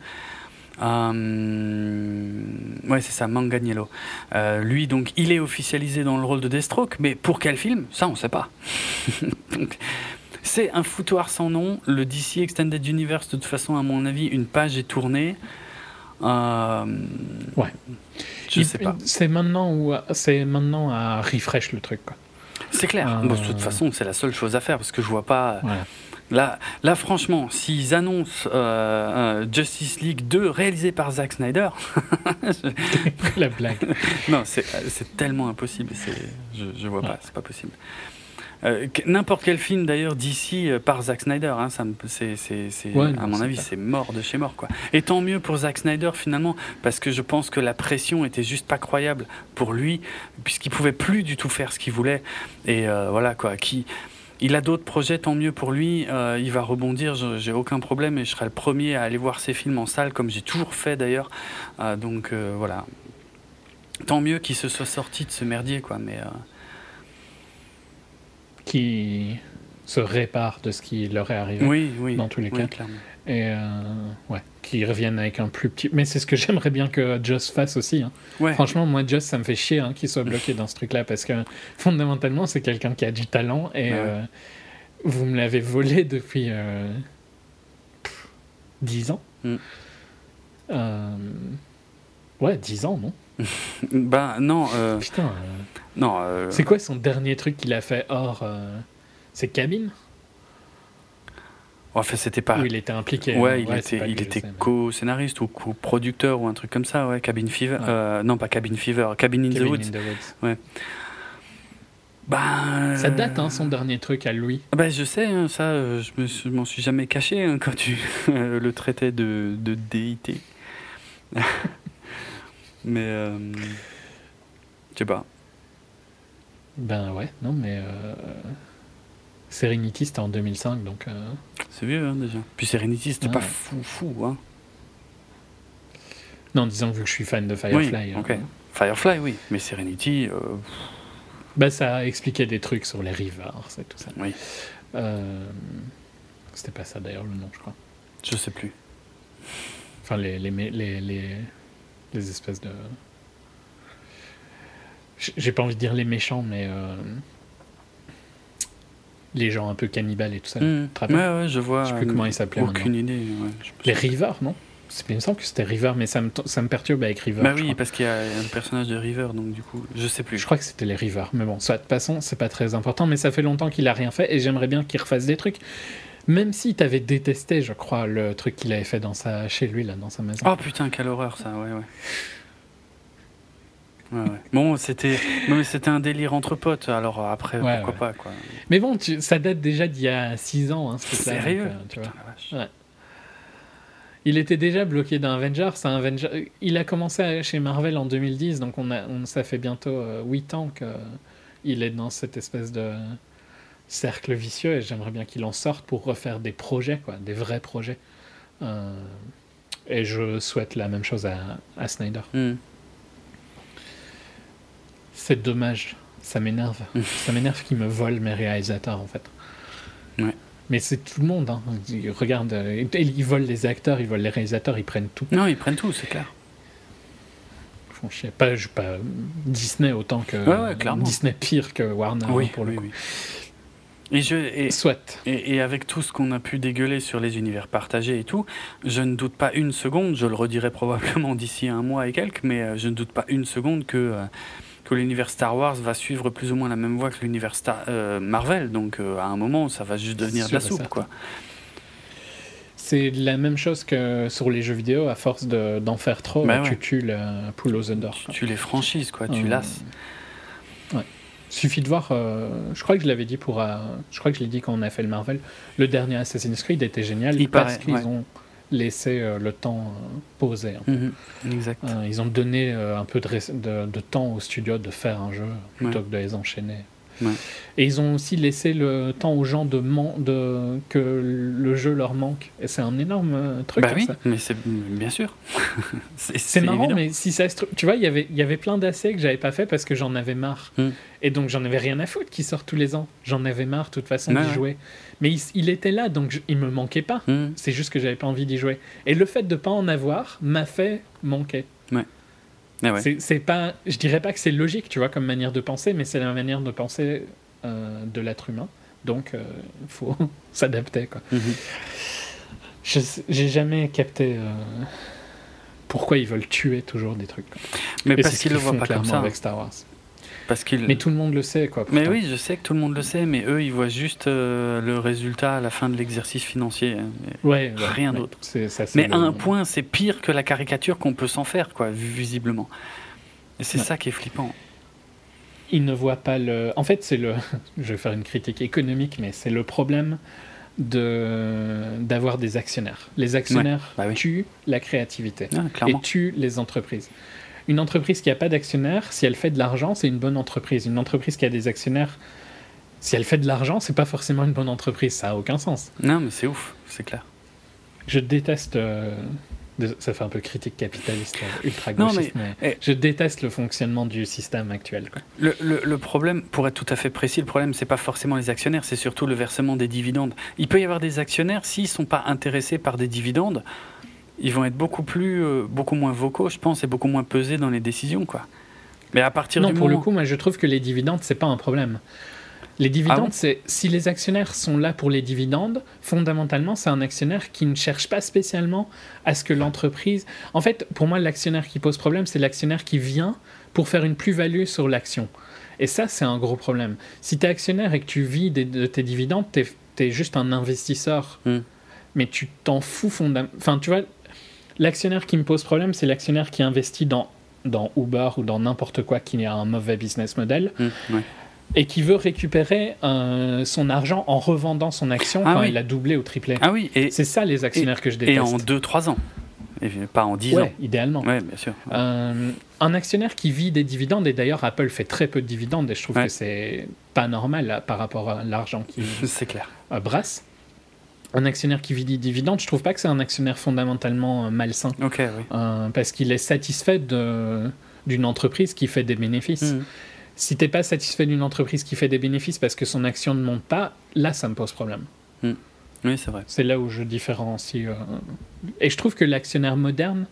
Speaker 2: Euh, ouais, c'est ça, Manganiello. Euh, lui, donc, il est officialisé dans le rôle de Deathstroke, mais pour quel film? Ça, on sait pas. Donc, c'est un foutoir sans nom. Le DC Extended Universe, de toute façon, à mon avis, une page est tournée. Euh,
Speaker 3: Ouais.
Speaker 2: Je
Speaker 3: Il-
Speaker 2: sais pas.
Speaker 3: C'est maintenant, où, c'est maintenant à refresh le truc. Quoi.
Speaker 2: C'est clair.
Speaker 3: Euh,
Speaker 2: Bon, de toute façon, c'est la seule chose à faire parce que je vois pas.
Speaker 3: Voilà.
Speaker 2: Là, là franchement, s'ils annoncent euh, euh, Justice League 2 réalisé par Zack Snyder,
Speaker 3: la blague.
Speaker 2: non, c'est c'est tellement impossible. c'est- Je, je vois
Speaker 3: Ouais.
Speaker 2: pas, c'est pas possible. Euh, N'importe quel film d'ailleurs d'ici euh, par Zack Snyder, hein, ça me- c'est, c'est, c'est-
Speaker 3: Ouais,
Speaker 2: à mon avis, c'est mort de chez mort. Quoi. Et tant mieux pour Zack Snyder finalement, parce que je pense que la pression était juste pas croyable pour lui, puisqu'il pouvait plus du tout faire ce qu'il voulait. Et euh, voilà quoi, qui. Il a d'autres projets, tant mieux pour lui. Euh, il va rebondir, j'ai aucun problème et je serai le premier à aller voir ses films en salle, comme j'ai toujours fait d'ailleurs. Euh, donc euh, voilà. Tant mieux qu'il se soit sorti de ce merdier, quoi. Mais
Speaker 3: Qui se répare de ce qui leur est arrivé.
Speaker 2: oui, oui.
Speaker 3: Dans tous les
Speaker 2: oui,
Speaker 3: cas.
Speaker 2: clairement.
Speaker 3: Et euh, ouais, qui reviennent avec un plus petit. Mais c'est ce que j'aimerais bien que Joss fasse aussi. hein.
Speaker 2: Ouais.
Speaker 3: Franchement, moi, Joss, ça me fait chier hein, qu'il soit bloqué dans ce truc-là parce que fondamentalement, c'est quelqu'un qui a du talent et
Speaker 2: Ouais.
Speaker 3: euh, vous me l'avez volé depuis euh, pff, 10 ans.
Speaker 2: Mm.
Speaker 3: Euh, ouais, 10 ans, non?
Speaker 2: Ben non, euh,
Speaker 3: Putain, euh,
Speaker 2: non. euh,
Speaker 3: c'est quoi son dernier truc qu'il a fait hors. c'est Cabine
Speaker 2: Enfin, c'était pas.
Speaker 3: Où il était impliqué.
Speaker 2: Ouais,
Speaker 3: hein.
Speaker 2: il
Speaker 3: c'est
Speaker 2: était, il était co-scénariste ou co-producteur ou un truc comme ça, ouais. Cabin Fever.
Speaker 3: Ouais.
Speaker 2: non, pas Cabin Fever, Cabin in the
Speaker 3: Cabin
Speaker 2: Woods.
Speaker 3: in the Woods.
Speaker 2: Ben,
Speaker 3: Ça date, hein, son dernier truc à lui.
Speaker 2: Ben, je sais, hein, ça, je m'en suis jamais caché hein, quand tu le traitais de, de déité. Mais, euh, je sais pas.
Speaker 3: Ben ouais, non, mais. Euh... Serenity, c'était en 2005, donc. euh,
Speaker 2: C'est vieux hein, déjà. Puis Serenity, c'était pas fou, fou. Hein.
Speaker 3: Non, disons que vu que je suis fan de Firefly.
Speaker 2: Oui, ok.
Speaker 3: euh,
Speaker 2: Firefly, oui. Mais Serenity, euh,
Speaker 3: Bah, ça expliquait des trucs sur les rivers, c'est tout ça.
Speaker 2: oui,
Speaker 3: C'était pas ça d'ailleurs le nom, je crois.
Speaker 2: je sais plus.
Speaker 3: Enfin, les, les, mé- les, les, les espèces de. J'ai pas envie de dire les méchants, mais. euh, Les gens un peu cannibales et tout ça. Rappelles
Speaker 2: Ouais, ouais, je vois.
Speaker 3: Je sais plus comment il s'appelait
Speaker 2: Aucune idée. ouais,
Speaker 3: Les. Rivers, non? C'est- Il me semble que c'était River, mais ça me, ça me perturbe avec River.
Speaker 2: Bah oui, parce qu'il y a un personnage de River, donc du coup, je sais plus.
Speaker 3: Je crois que c'était les Rivers, mais bon, soit de toute façon, c'est pas très important, mais ça fait longtemps qu'il a rien fait et j'aimerais bien qu'il refasse des trucs. Même si t'avais détesté, je crois, le truc qu'il avait fait dans sa, chez lui, là, dans sa maison.
Speaker 2: Oh putain, quelle horreur ça, ouais, ouais. Ouais, ouais. Bon, c'était non, mais c'était un délire entre potes, alors après,
Speaker 3: Ouais,
Speaker 2: pourquoi pas, quoi.
Speaker 3: Mais bon, tu- ça date déjà d'il y a 6 ans, hein, ce
Speaker 2: Sérieux
Speaker 3: donc, euh, tu vois.
Speaker 2: Putain, la vache.
Speaker 3: Il était déjà bloqué dans Avengers, un Avenger... Il a commencé à- chez Marvel en 2010, donc on a, on, ça fait bientôt 8 ans qu'il est dans cette espèce de cercle vicieux et j'aimerais bien qu'il en sorte pour refaire des projets, quoi, des vrais projets. Euh, et je souhaite la même chose à, à Snyder.
Speaker 2: Hmm.
Speaker 3: C'est dommage, ça m'énerve. ça m'énerve qu'il me vole mes réalisateurs en fait.
Speaker 2: Ouais.
Speaker 3: Mais c'est tout le monde. Hein. Ils- Regarde, euh, ils volent les acteurs, ils volent les réalisateurs, ils prennent tout.
Speaker 2: Non, ils prennent tout, c'est clair.
Speaker 3: Font chier. Pas, je, pas Disney autant que
Speaker 2: Ouais, ouais, clairement.
Speaker 3: Disney pire que Warner
Speaker 2: oui,
Speaker 3: hein, pour le
Speaker 2: oui,
Speaker 3: coup.
Speaker 2: oui. Et, je, et,
Speaker 3: Soit.
Speaker 2: et, et avec tout ce qu'on a pu dégueuler sur les univers partagés et tout, je ne doute pas une seconde, je le redirai probablement d'ici un mois et quelques, mais euh, je ne doute pas une seconde que, euh, que l'univers Star Wars va suivre plus ou moins la même voie que l'univers euh, Marvel. Donc euh, à un moment, ça va juste devenir de la soupe. Quoi.
Speaker 3: C'est la même chose que sur les jeux vidéo, à force de- d'en faire trop,
Speaker 2: Bah
Speaker 3: tu
Speaker 2: ouais.
Speaker 3: tues la poule aux œufs d'or.
Speaker 2: Tu, les franchises, quoi, tu
Speaker 3: Euh,
Speaker 2: lasses.
Speaker 3: Suffit de voir, euh, je crois que je l'avais dit pour, euh, je crois que je l'ai dit quand on a fait le Marvel, le dernier Assassin's Creed était génial
Speaker 2: Il
Speaker 3: parce qu'ils
Speaker 2: ouais.
Speaker 3: ont laissé euh, le temps poser. hein.
Speaker 2: Mhm, Exact.
Speaker 3: Ils ont donné un peu de, de- de temps au studio de faire un jeu plutôt
Speaker 2: Ouais.
Speaker 3: que de les enchaîner.
Speaker 2: Ouais.
Speaker 3: Et ils ont aussi laissé le temps aux gens de, man- de que le jeu leur manque. Et c'est un énorme euh, truc.
Speaker 2: bah oui,
Speaker 3: ça.
Speaker 2: mais c'est bien sûr. c'est
Speaker 3: marrant,
Speaker 2: évident.
Speaker 3: mais si ça se tu vois, il y avait- il y avait plein d'assez que j'avais pas fait parce que j'en avais marre.
Speaker 2: Mm.
Speaker 3: Et donc j'en avais rien à foutre qui sort tous les ans. J'en avais marre, de toute façon, d'y jouer. Mais il, il était là, donc je- il me manquait pas.
Speaker 2: Mhm.
Speaker 3: C'est juste que j'avais pas envie d'y jouer. Et le fait de pas en avoir m'a fait manquer.
Speaker 2: Ah ouais.
Speaker 3: C'est- pas, je dirais pas que c'est logique, tu vois, comme manière de penser, mais c'est la manière de penser euh, de l'être humain. Donc, il faut s'adapter, quoi.
Speaker 2: Mhm.
Speaker 3: J'ai jamais capté euh, pourquoi ils veulent tuer toujours des trucs. quoi.
Speaker 2: Mais
Speaker 3: Et
Speaker 2: parce qu'ils le
Speaker 3: qu'ils
Speaker 2: voient pas comme
Speaker 3: clairement
Speaker 2: ça.
Speaker 3: avec Star Wars.
Speaker 2: Parce qu'ils.
Speaker 3: Mais tout le monde le sait, quoi.
Speaker 2: Mais oui, je sais que tout le monde le sait, mais eux, ils voient juste euh, le résultat à la fin de l'exercice financier. hein.
Speaker 3: Ouais,
Speaker 2: Rien
Speaker 3: ouais.
Speaker 2: d'autre. Mais
Speaker 3: le-
Speaker 2: à un point, c'est pire que la caricature qu'on peut s'en faire, quoi, visiblement. Et c'est
Speaker 3: Ouais.
Speaker 2: ça qui est flippant.
Speaker 3: ils ne voient pas le. En fait, c'est le. Je vais faire une critique économique, mais c'est le problème de d'avoir des actionnaires. Les actionnaires
Speaker 2: bah oui.
Speaker 3: tuent la créativité
Speaker 2: Ah,
Speaker 3: et tuent les entreprises. Une entreprise qui n'a pas d'actionnaires, si elle fait de l'argent, c'est une bonne entreprise. Une entreprise qui a des actionnaires, si elle fait de l'argent, c'est pas forcément une bonne entreprise. Ça a aucun sens.
Speaker 2: Non, mais c'est ouf, c'est clair.
Speaker 3: Je déteste. euh, Ça fait un peu critique capitaliste euh, ultra
Speaker 2: Non,
Speaker 3: gauchiste, mais,
Speaker 2: eh.
Speaker 3: je déteste le fonctionnement du système actuel. quoi.
Speaker 2: Le, le- le problème, pour être tout à fait précis, le problème, c'est pas forcément les actionnaires, c'est surtout le versement des dividendes. Il peut y avoir des actionnaires, s'ils sont pas intéressés par des dividendes, ils vont être beaucoup plus, euh, beaucoup moins vocaux, je pense, et beaucoup moins pesés dans les décisions, quoi. Mais à partir
Speaker 3: Non,
Speaker 2: du
Speaker 3: pour
Speaker 2: moment...
Speaker 3: le coup, moi je trouve que les dividendes, c'est pas un problème. Les dividendes,
Speaker 2: Ah bon
Speaker 3: c'est si les actionnaires sont là pour les dividendes, fondamentalement, c'est un actionnaire qui ne cherche pas spécialement à ce que l'entreprise. En fait, pour moi, l'actionnaire qui pose problème, c'est l'actionnaire qui vient pour faire une plus-value sur l'action. Et ça, c'est un gros problème. Si tu es actionnaire et que tu vis des- de tes dividendes, tu es, juste un investisseur.
Speaker 2: Hmm.
Speaker 3: Mais tu t'en fous fondamentalement. Enfin, tu vois, l'actionnaire qui me pose problème, c'est l'actionnaire qui investit dans, dans Uber ou dans n'importe quoi qui a un mauvais business model
Speaker 2: ouais.
Speaker 3: et qui veut récupérer euh, son argent en revendant son action
Speaker 2: Ah
Speaker 3: quand
Speaker 2: oui.
Speaker 3: il a doublé ou triplé.
Speaker 2: Ah oui, et,
Speaker 3: C'est ça les actionnaires que je
Speaker 2: et
Speaker 3: déteste.
Speaker 2: en 2-3 ans, et pas en 10
Speaker 3: ouais,
Speaker 2: ans.
Speaker 3: idéalement.
Speaker 2: Ouais, bien sûr.
Speaker 3: Euh, un actionnaire qui vit des dividendes, et d'ailleurs Apple fait très peu de dividendes, et je trouve
Speaker 2: Ouais.
Speaker 3: que c'est pas normal là, par rapport à l'argent qu'il
Speaker 2: C'est clair.
Speaker 3: euh, brasse. Un actionnaire qui vit des dividendes, je trouve pas que c'est un actionnaire fondamentalement euh, malsain,
Speaker 2: oui.
Speaker 3: euh, parce qu'il est satisfait d'une entreprise qui fait des bénéfices.
Speaker 2: Hum.
Speaker 3: Si t'es pas satisfait d'une entreprise qui fait des bénéfices parce que son action ne monte pas, là ça me pose problème.
Speaker 2: Oui, c'est vrai.
Speaker 3: C'est là où je différencie. euh, Et je trouve que l'actionnaire moderne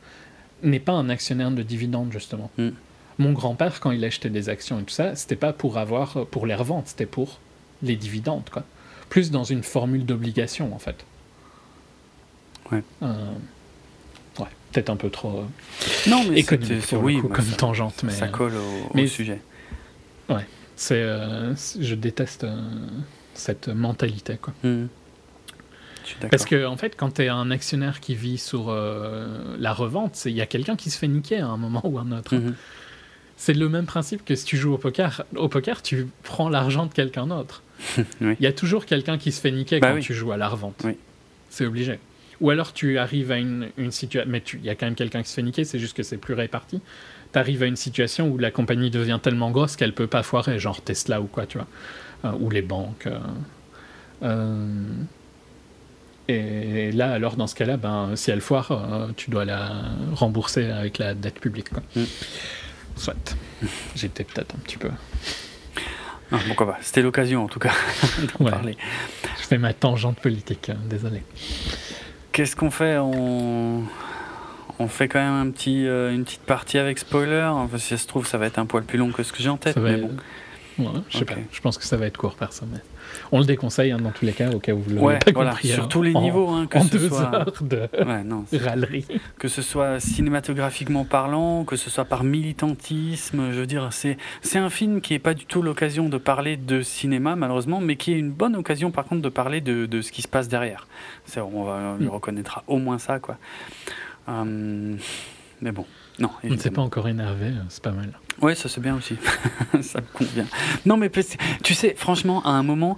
Speaker 3: n'est pas un actionnaire de dividendes, justement.
Speaker 2: Mm.
Speaker 3: Mon grand-père, quand il achetait des actions et tout ça, c'était pas pour avoir pour les revendre, c'était pour les dividendes, quoi. Plus dans une formule d'obligation, en fait.
Speaker 2: Ouais.
Speaker 3: Euh, Ouais, peut-être un peu trop euh,
Speaker 2: Non, mais
Speaker 3: économique pour
Speaker 2: oui,
Speaker 3: le coup, comme
Speaker 2: ça,
Speaker 3: tangente, mais
Speaker 2: ça
Speaker 3: euh,
Speaker 2: colle au, sujet.
Speaker 3: c'est, euh, c'est- je déteste cette mentalité, quoi.
Speaker 2: D'accord.
Speaker 3: Parce que, en fait, quand tu es un actionnaire qui vit sur euh, la revente, il y a quelqu'un qui se fait niquer à un moment ou un autre.
Speaker 2: Mhm.
Speaker 3: C'est le même principe que si tu joues au poker. Au poker, tu prends l'argent de quelqu'un d'autre.
Speaker 2: Oui.
Speaker 3: Il y a toujours quelqu'un qui se fait niquer
Speaker 2: Bah
Speaker 3: quand
Speaker 2: oui.
Speaker 3: tu joues à la revente.
Speaker 2: Oui.
Speaker 3: C'est obligé. Ou alors tu arrives à une, une situation. Mais il y a quand même quelqu'un qui se fait niquer, c'est juste que c'est plus réparti. Tu arrives à une situation où la compagnie devient tellement grosse qu'elle peut pas foirer, genre Tesla ou quoi, tu vois. Euh, ou les banques. euh. Euh, Et là, alors, dans ce cas-là, ben, si elle foire, euh, tu dois la rembourser avec la dette publique. Quoi.
Speaker 2: Mm.
Speaker 3: Soit. J'étais peut-être un petit peu.
Speaker 2: Ah, bon, quoi va. C'était l'occasion, en tout cas, d'en
Speaker 3: Ouais.
Speaker 2: parler.
Speaker 3: Je fais ma tangente politique, hein, désolé.
Speaker 2: Qu'est-ce qu'on fait? On... on fait quand même un petit, euh, une petite partie avec spoiler. Enfin, si ça se trouve, ça va être un poil plus long que ce que j'ai en tête. Mais
Speaker 3: être-
Speaker 2: bon.
Speaker 3: Ouais, je sais pas. Je pense que ça va être court ça, mais on le déconseille hein, dans tous les cas, au cas où vous l'avez
Speaker 2: Ouais,
Speaker 3: pas
Speaker 2: voilà,
Speaker 3: compris.
Speaker 2: sur
Speaker 3: hein,
Speaker 2: tous les
Speaker 3: en-
Speaker 2: niveaux, hein, que
Speaker 3: en
Speaker 2: ce
Speaker 3: deux
Speaker 2: soit-
Speaker 3: heures de
Speaker 2: Ouais, non,
Speaker 3: râlerie.
Speaker 2: que ce soit cinématographiquement parlant, que ce soit par militantisme, je veux dire, c'est c'est un film qui est pas du tout l'occasion de parler de cinéma malheureusement, mais qui est une bonne occasion par contre de parler de, de ce qui se passe derrière. On, va, on lui
Speaker 3: Mm.
Speaker 2: reconnaîtra au moins ça, quoi. Hum, mais bon, non.
Speaker 3: On ne s'est pas encore énervé, euh, c'est pas mal.
Speaker 2: Ouais, ça c'est bien aussi. ça me convient. Non, mais tu sais, franchement, à un moment,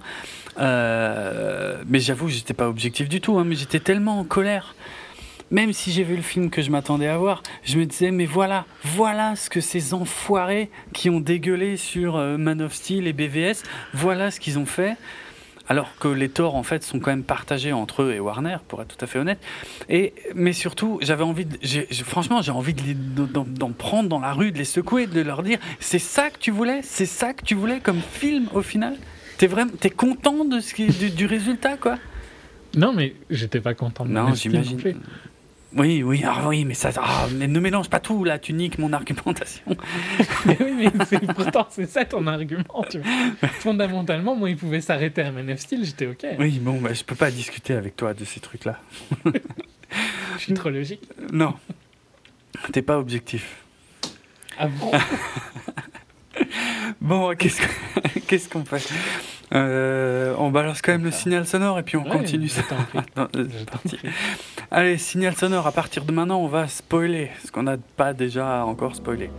Speaker 2: euh, mais j'avoue, j'étais pas objectif du tout, hein, mais j'étais tellement en colère. Même si j'ai vu le film que je m'attendais à voir, je me disais, mais voilà, voilà ce que ces enfoirés qui ont dégueulé sur euh, Man of Steel et BVS, voilà ce qu'ils ont fait. Alors que les torts, en fait, sont quand même partagés entre eux et Warner, pour être tout à fait honnête. Et, mais surtout, j'avais envie, de, j'ai- franchement, j'ai envie de d'en prendre dans la rue, de les secouer, de leur dire c'est ça que tu voulais C'est ça que tu voulais comme film au final? T'es vraiment, t'es content de ce qui, du, du résultat, quoi?
Speaker 3: Non, mais j'étais pas content de
Speaker 2: Non, j'imagine. Oui, oui, ah oui, mais ça, ah, mais ne mélange pas tout là, tu niques mon argumentation.
Speaker 3: Mais oui, mais c'est- pourtant, c'est ça ton argument. Tu vois. Fondamentalement, moi, il pouvait s'arrêter à Man of Steel, j'étais OK.
Speaker 2: Oui, bon, bah, je peux pas discuter avec toi de ces trucs-là.
Speaker 3: Je suis trop logique.
Speaker 2: Non, t'es pas objectif.
Speaker 3: Ah bon?
Speaker 2: Bon, qu'est-ce que- qu'est-ce qu'on fait? Euh, On balance quand même le signal sonore et puis on
Speaker 3: Ouais,
Speaker 2: continue ça. Allez, signal sonore, à partir de maintenant, on va spoiler ce qu'on n'a pas déjà encore spoilé.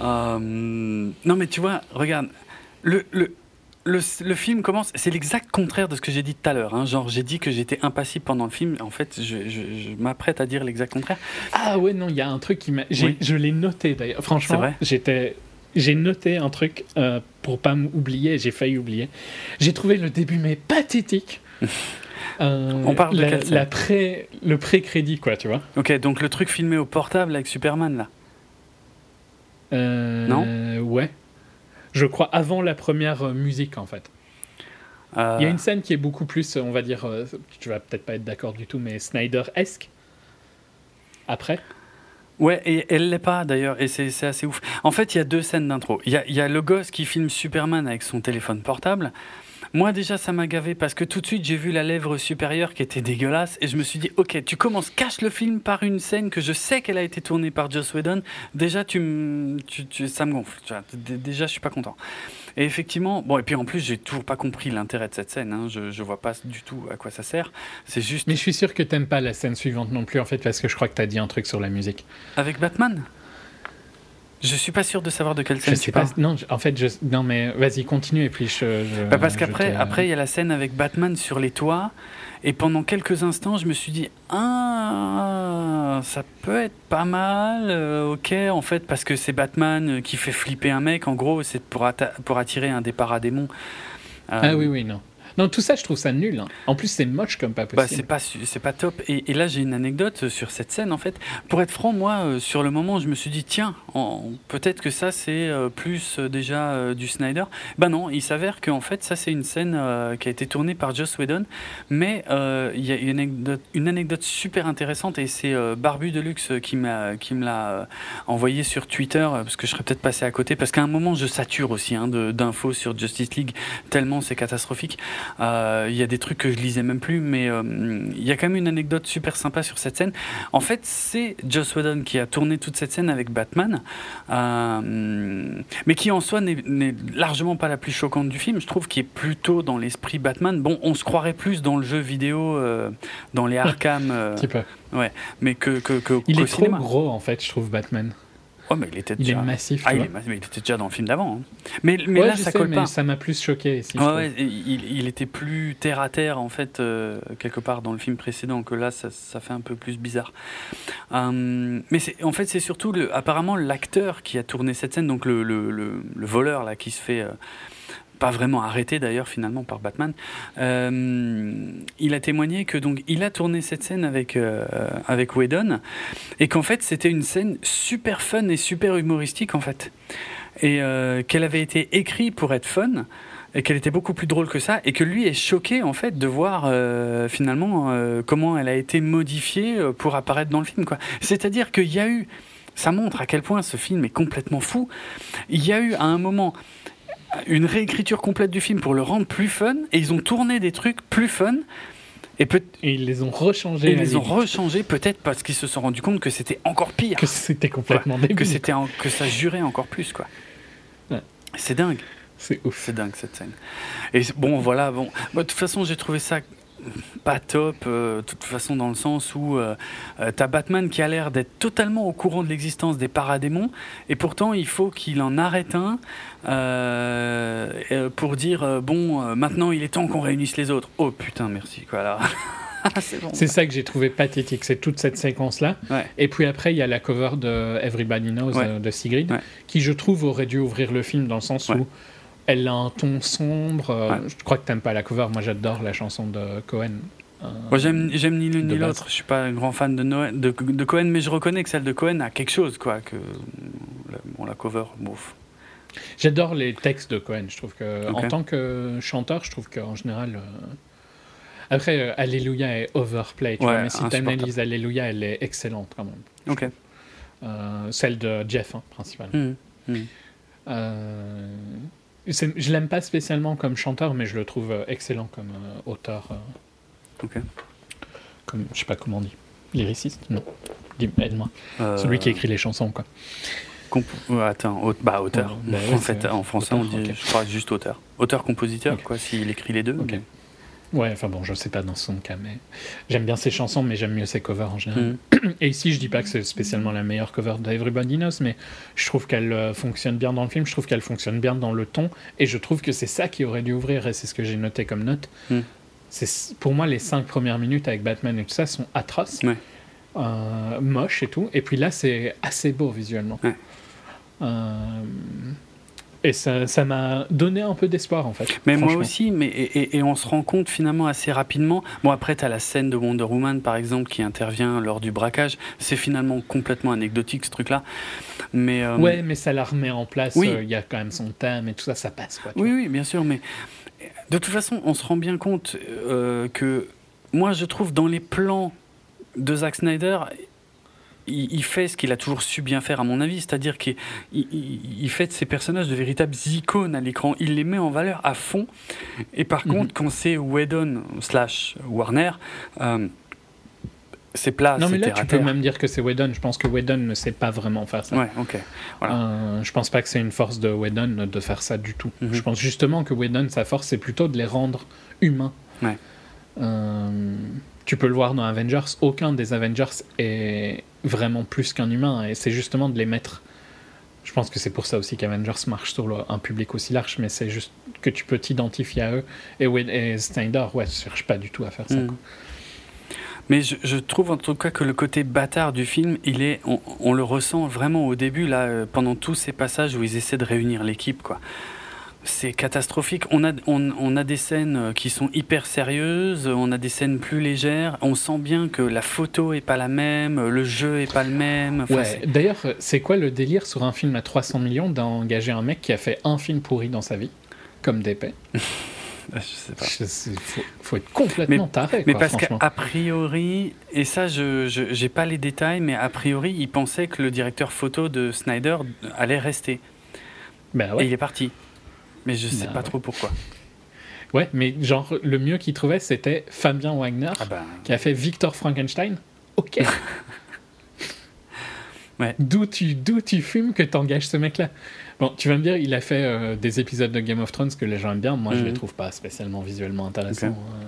Speaker 2: Euh, non, mais tu vois, regarde, le, le, le, le film commence, c'est l'exact contraire de ce que j'ai dit tout à l'heure. hein. Genre, j'ai dit que j'étais impassible pendant le film. En fait, je, je- je m'apprête à dire l'exact contraire.
Speaker 3: Ah ouais, non, il y a un truc qui m'a...
Speaker 2: Oui.
Speaker 3: Je l'ai noté d'ailleurs. Franchement, j'étais... J'ai noté un truc euh, pour pas m'oublier, j'ai failli oublier. J'ai trouvé le début mais pathétique. Euh,
Speaker 2: On parle de
Speaker 3: la,
Speaker 2: quelle scène
Speaker 3: la pré, Le pré-crédit, quoi, tu vois.
Speaker 2: Ok, donc le truc filmé au portable avec Superman, là.
Speaker 3: Euh,
Speaker 2: Non
Speaker 3: Ouais. Je crois avant la première euh, musique, en fait.
Speaker 2: Euh,
Speaker 3: Il y a une scène qui est beaucoup plus, on va dire, tu vas peut-être pas être d'accord du tout, mais Snyder-esque. Après.
Speaker 2: Ouais, et elle l'est pas d'ailleurs, et c'est assez ouf. En fait, il y a deux scènes d'intro. Il y a, il y a le gosse qui filme Superman avec son téléphone portable. Moi, déjà, ça m'a gavé parce que tout de suite, j'ai vu la lèvre supérieure qui était dégueulasse, et je me suis dit, ok, tu commences, cache le film par une scène que je sais qu'elle a été tournée par Joss Whedon. Déjà, tu, me- tu, tu- ça me gonfle. tu vois. Déjà, je suis pas content. Et effectivement, bon, et puis en plus, j'ai toujours pas compris l'intérêt de cette scène. hein. Je, je vois pas du tout à quoi ça sert. C'est juste
Speaker 3: Mais je suis sûr que t'aimes pas la scène suivante non plus, en fait, parce que je crois que t'as dit un truc sur la musique.
Speaker 2: avec Batman? Je suis pas sûr de savoir de quelle
Speaker 3: Je
Speaker 2: scène
Speaker 3: sais
Speaker 2: tu
Speaker 3: pas.
Speaker 2: parles.
Speaker 3: Non, je- en fait, je, non, mais vas-y, continue et puis je. je-
Speaker 2: Bah parce
Speaker 3: je
Speaker 2: qu'après, après, il y a la scène avec Batman sur les toits. Et pendant quelques instants, je me suis dit, ah, ça peut être pas mal, euh, ok, en fait, parce que c'est Batman qui fait flipper un mec, en gros, c'est pour, pour attirer un des paradémons. Euh,
Speaker 3: Ah oui, oui, non. Non, tout ça, je trouve ça nul. hein. En plus, c'est moche comme pas
Speaker 2: Bah,
Speaker 3: possible.
Speaker 2: c'est pas c'est pas top et, et là j'ai une anecdote sur cette scène en fait pour être franc moi euh, sur le moment je me suis dit tiens en- peut-être que ça c'est euh, plus euh, déjà euh, du Snyder bah non il s'avère que en fait ça c'est une scène euh, qui a été tournée par Joss Whedon mais euh, il y a une anecdote, une anecdote super intéressante et c'est euh, Barbu Deluxe qui m'a qui me l'a euh, envoyé sur Twitter euh, parce que je serais peut-être passé à côté parce qu'à un moment je sature aussi hein, de- d'infos sur Justice League tellement c'est catastrophique euh, Il y a des trucs que je lisais même plus, mais euh, il y a quand même une anecdote super sympa sur cette scène. En fait, c'est Joss Whedon qui a tourné toute cette scène avec Batman, euh, mais qui en soi n'est- largement pas la plus choquante du film. Je trouve qu'il est plutôt dans l'esprit Batman. Bon, on se croirait plus dans le jeu vidéo, dans les Arkham,
Speaker 3: Un petit peu.
Speaker 2: mais que, que, que
Speaker 3: Il est trop gros, en fait, je trouve, Batman.
Speaker 2: Oh, mais il était
Speaker 3: Il
Speaker 2: déjà.
Speaker 3: est massif.
Speaker 2: Ah, il, est massif, mais il était déjà dans le film d'avant. hein. Mais, mais
Speaker 3: Ouais,
Speaker 2: là, ça
Speaker 3: sais,
Speaker 2: colle
Speaker 3: mais
Speaker 2: pas.
Speaker 3: ça m'a plus choqué
Speaker 2: Ouais, ouais, il, il était plus terre à terre en fait euh, quelque part dans le film précédent que là ça, ça fait un peu plus bizarre. Euh, mais en fait c'est surtout le, apparemment l'acteur qui a tourné cette scène donc le, le, le, le voleur là qui se fait euh, pas vraiment arrêté d'ailleurs finalement par Batman. Euh, il a témoigné que donc il a tourné cette scène avec euh, avec Whedon et qu'en fait c'était une scène super fun et super humoristique en fait et euh, qu'elle avait été écrite pour être fun et qu'elle était beaucoup plus drôle que ça et que lui est choqué en fait de voir euh, finalement comment elle a été modifiée pour apparaître dans le film quoi. C'est-à-dire qu'il y a eu Ça montre à quel point ce film est complètement fou. Il y a eu à un moment une réécriture complète du film pour le rendre plus fun, et ils ont tourné des trucs plus fun. Et, peut
Speaker 3: et ils les ont rechangés.
Speaker 2: Ils les ont rechangés peut-être parce qu'ils se sont rendus compte que c'était encore pire.
Speaker 3: Que c'était complètement débile.
Speaker 2: Que, c'était que ça jurait encore plus. quoi.
Speaker 3: Ouais.
Speaker 2: C'est dingue.
Speaker 3: C'est ouf.
Speaker 2: C'est dingue cette scène. Et bon, voilà, bon. de toute façon, j'ai trouvé ça pas top, euh, de toute façon, dans le sens où euh, euh, t'as Batman qui a l'air d'être totalement au courant de l'existence des paradémons, et pourtant il faut qu'il en arrête un pour dire bon, maintenant il est temps qu'on réunisse les autres. Oh putain, merci, quoi, là.
Speaker 3: c'est bon. ça que j'ai trouvé pathétique, c'est toute cette séquence-là.
Speaker 2: Ouais.
Speaker 3: Et puis après, il y a la cover de Everybody Knows
Speaker 2: Ouais.
Speaker 3: de Sigrid,
Speaker 2: Ouais.
Speaker 3: qui je trouve aurait dû ouvrir le film dans le sens
Speaker 2: Ouais.
Speaker 3: où elle a un ton sombre. euh,
Speaker 2: Ouais.
Speaker 3: Je crois que t'aimes pas la cover, moi j'adore la chanson de Cohen. Euh,
Speaker 2: Moi j'aime ni l'une ni l'autre. Je suis pas un grand fan de, Noël, de, de Cohen, mais je reconnais que celle de Cohen a quelque chose, quoi. Que la- bon, la cover, bouf.
Speaker 3: J'adore les textes de Cohen. Je trouve que en tant que chanteur, je trouve qu'en général. euh, Après, euh, Alléluia est overplay, tu
Speaker 2: Ouais,
Speaker 3: vois, mais si
Speaker 2: insupportable.
Speaker 3: t'analyses Alléluia, elle est excellente quand même.
Speaker 2: Ok.
Speaker 3: Celle de Jeff, hein, principalement. Euh, c'est- je l'aime pas spécialement comme chanteur, mais je le trouve euh, excellent comme euh, auteur. euh,
Speaker 2: Ok.
Speaker 3: comme, je sais pas comment on dit. Lyriciste? Non. Aide-moi.
Speaker 2: Euh,
Speaker 3: Celui qui écrit les chansons, quoi.
Speaker 2: comp- attends, bah auteur.
Speaker 3: Ouais, bah ouais,
Speaker 2: en fait, en français,
Speaker 3: auteur,
Speaker 2: on dit, je crois, juste auteur. Auteur-compositeur, quoi, s'il écrit les deux.
Speaker 3: Ok.
Speaker 2: mais-
Speaker 3: Ouais, enfin bon, je sais pas dans son cas, mais j'aime bien ses chansons, mais j'aime mieux ses covers en général.
Speaker 2: Hmm.
Speaker 3: Et ici, je dis pas que c'est spécialement la meilleure cover d'Everybody Knows, mais je trouve qu'elle euh, fonctionne bien dans le film, je trouve qu'elle fonctionne bien dans le ton, et je trouve que c'est ça qui aurait dû ouvrir, et c'est ce que j'ai noté comme note.
Speaker 2: Mm.
Speaker 3: C'est Pour moi, les cinq premières minutes avec Batman et tout ça sont atroces,
Speaker 2: Ouais.
Speaker 3: euh, moches et tout, et puis là, c'est assez beau visuellement.
Speaker 2: Ouais.
Speaker 3: Euh, Et ça ça m'a donné un peu d'espoir, en fait.
Speaker 2: Mais moi aussi, mais, et, et- et on se rend compte finalement assez rapidement. Bon, après, tu as la scène de Wonder Woman, par exemple, qui intervient lors du braquage. C'est finalement complètement anecdotique, ce truc-là. Mais, euh,
Speaker 3: Ouais, mais ça la remet en place.
Speaker 2: Oui.
Speaker 3: euh, Il y a quand même son thème et tout ça, ça passe. Quoi,
Speaker 2: Oui,
Speaker 3: vois.
Speaker 2: oui, bien sûr, mais de toute façon, on se rend bien compte euh, que moi, je trouve dans les plans de Zack Snyder, il, fait ce qu'il a toujours su bien faire, à mon avis, c'est-à-dire qu'il il, il- il fait de ces personnages de véritables icônes à l'écran, il les met en valeur à fond, et par
Speaker 3: Mhm.
Speaker 2: contre, quand c'est Whedon slash Warner, euh, c'est plat,
Speaker 3: non, mais là, tu peux même dire que c'est Whedon. Je pense que Whedon ne sait pas vraiment faire ça.
Speaker 2: Ouais, ok. voilà.
Speaker 3: Euh, je pense pas que c'est une force de Whedon de faire ça du tout.
Speaker 2: Mhm.
Speaker 3: Je pense justement que Whedon, sa force, c'est plutôt de les rendre humains.
Speaker 2: Ouais.
Speaker 3: Euh, tu peux le voir dans Avengers. Aucun des Avengers est vraiment plus qu'un humain. Et c'est justement de les mettre. Je pense que c'est pour ça aussi qu'Avengers marche sur le- un public aussi large, mais c'est juste que tu peux t'identifier à eux. Et, et Snyder, ouais, cherche pas du tout à faire ça.
Speaker 2: Mm.
Speaker 3: quoi.
Speaker 2: Mais je, je trouve en tout cas que le côté bâtard du film, il est, on, on le ressent vraiment au début là, euh, pendant tous ces passages où ils essaient de réunir l'équipe, quoi. C'est catastrophique. On a, on, on a des scènes euh, qui sont hyper sérieuses, on a des scènes plus légères. On sent bien que la photo est pas la même, le jeu est pas le même. Enfin,
Speaker 3: Ouais. D'ailleurs, c'est quoi le délire sur un film à 300 millions d'engager un mec qui a fait un film pourri dans sa vie, comme d'épée
Speaker 2: je sais pas.
Speaker 3: Je sais, faut, faut être complètement taré.
Speaker 2: Mais parce qu'a priori, et ça, je j'ai pas les détails, mais a priori, il pensait que le directeur photo de Snyder allait rester.
Speaker 3: Ben
Speaker 2: Et
Speaker 3: ouais.
Speaker 2: il est parti. Mais je sais
Speaker 3: Bah
Speaker 2: pas
Speaker 3: ouais.
Speaker 2: trop pourquoi.
Speaker 3: ouais, mais genre, le mieux qu'il trouvait, c'était Fabien Wagner,
Speaker 2: Ah bah,
Speaker 3: qui a fait Victor Frankenstein. Ok.
Speaker 2: Ouais.
Speaker 3: D'où tu, d'où tu fumes que t'engages ce mec-là? Bon, tu vas me dire, il a fait euh, des épisodes de Game of Thrones que les gens aiment bien. Moi, je
Speaker 2: Mhm.
Speaker 3: les trouve pas spécialement visuellement intéressants. Euh,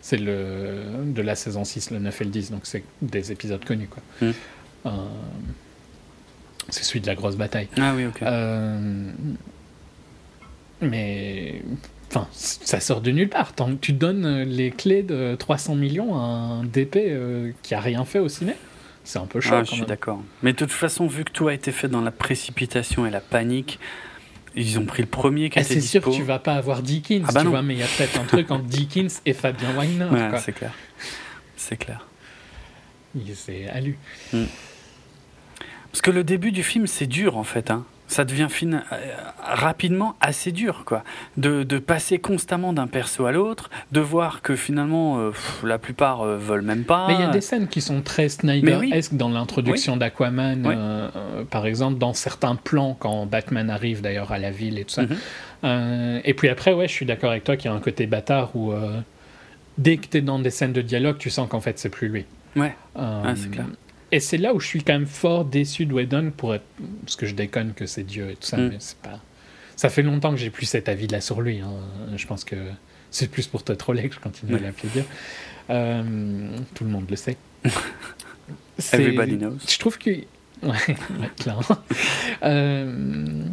Speaker 3: c'est le, de la saison 6, le 9 et le 10, donc c'est des épisodes connus. Quoi.
Speaker 2: Mhm.
Speaker 3: Euh, c'est celui de la grosse bataille.
Speaker 2: ah oui, ok.
Speaker 3: Mais enfin, ça sort de nulle part. Tant que tu donnes euh, les clés de 300 millions à un DP euh, qui a rien fait au ciné, c'est un peu chaud.
Speaker 2: Ah, je suis d'accord. Mais de toute façon, vu que tout a été fait dans la précipitation et la panique, ils ont pris le premier qui
Speaker 3: Ah,
Speaker 2: était
Speaker 3: c'est sûr que tu vas pas avoir Dickens,
Speaker 2: Ah bah
Speaker 3: tu vois, mais il y a peut-être un truc entre Dickens et Fabien Wagner.
Speaker 2: Ouais, c'est clair. C'est clair.
Speaker 3: Il- C'est alu.
Speaker 2: Parce que le début du film, c'est dur en fait. Hein. Ça devient fin- euh, rapidement assez dur, quoi. De, de passer constamment d'un perso à l'autre, de voir que finalement, euh, pff, la plupart euh, veulent même pas.
Speaker 3: Mais il y a des scènes qui sont très Snyder-esque dans l'introduction d'Aquaman,
Speaker 2: Oui.
Speaker 3: euh, par exemple, dans certains plans, quand Batman arrive d'ailleurs à la ville et tout ça.
Speaker 2: Mhm.
Speaker 3: Et puis après, ouais, je suis d'accord avec toi qu'il y a un côté bâtard où dès que tu es dans des scènes de dialogue, tu sens qu'en fait, c'est plus lui.
Speaker 2: Ouais. Ah, c'est clair.
Speaker 3: Et c'est là où je suis quand même fort déçu de Whedon pour être. Parce que je déconne que c'est Dieu et tout ça,
Speaker 2: Mm.
Speaker 3: mais c'est pas. Ça fait longtemps que j'ai plus cet avis-là sur lui. hein. Je pense que c'est plus pour te troller que je continue à l'appeler Dieu. Euh, tout le monde le sait.
Speaker 2: Everybody knows.
Speaker 3: Je trouve que. Ouais, ouais, clairement. Euh,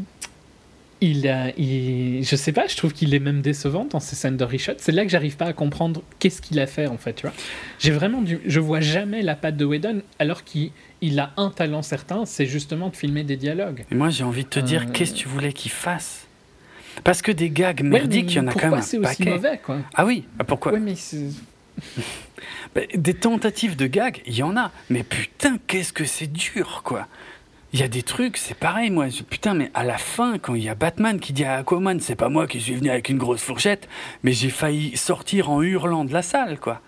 Speaker 3: il je sais pas, je trouve qu'il est même décevant dans ses scènes de reshoot. C'est là que j'arrive pas à comprendre qu'est-ce qu'il a fait en fait, tu vois. J'ai vraiment du, je vois jamais la patte de Whedon alors qu'il il a un talent certain, c'est justement de filmer des dialogues.
Speaker 2: Et moi, j'ai envie de te dire,
Speaker 3: Euh,
Speaker 2: qu'est-ce que tu voulais qu'il fasse? Parce que des gags merdiques, il y en a quand même un
Speaker 3: c'est aussi
Speaker 2: paquet.
Speaker 3: mauvais quoi?
Speaker 2: Ah oui, ah, pourquoi?
Speaker 3: Ouais, mais
Speaker 2: Bah, Des tentatives de gags, il y en a. Mais putain, qu'est-ce que c'est dur, quoi. Il y a des trucs, c'est pareil, moi. je- Putain, mais à la fin, quand il y a Batman qui dit à Aquaman, c'est pas moi qui suis venu avec une grosse fourchette, mais j'ai failli sortir en hurlant de la salle, quoi.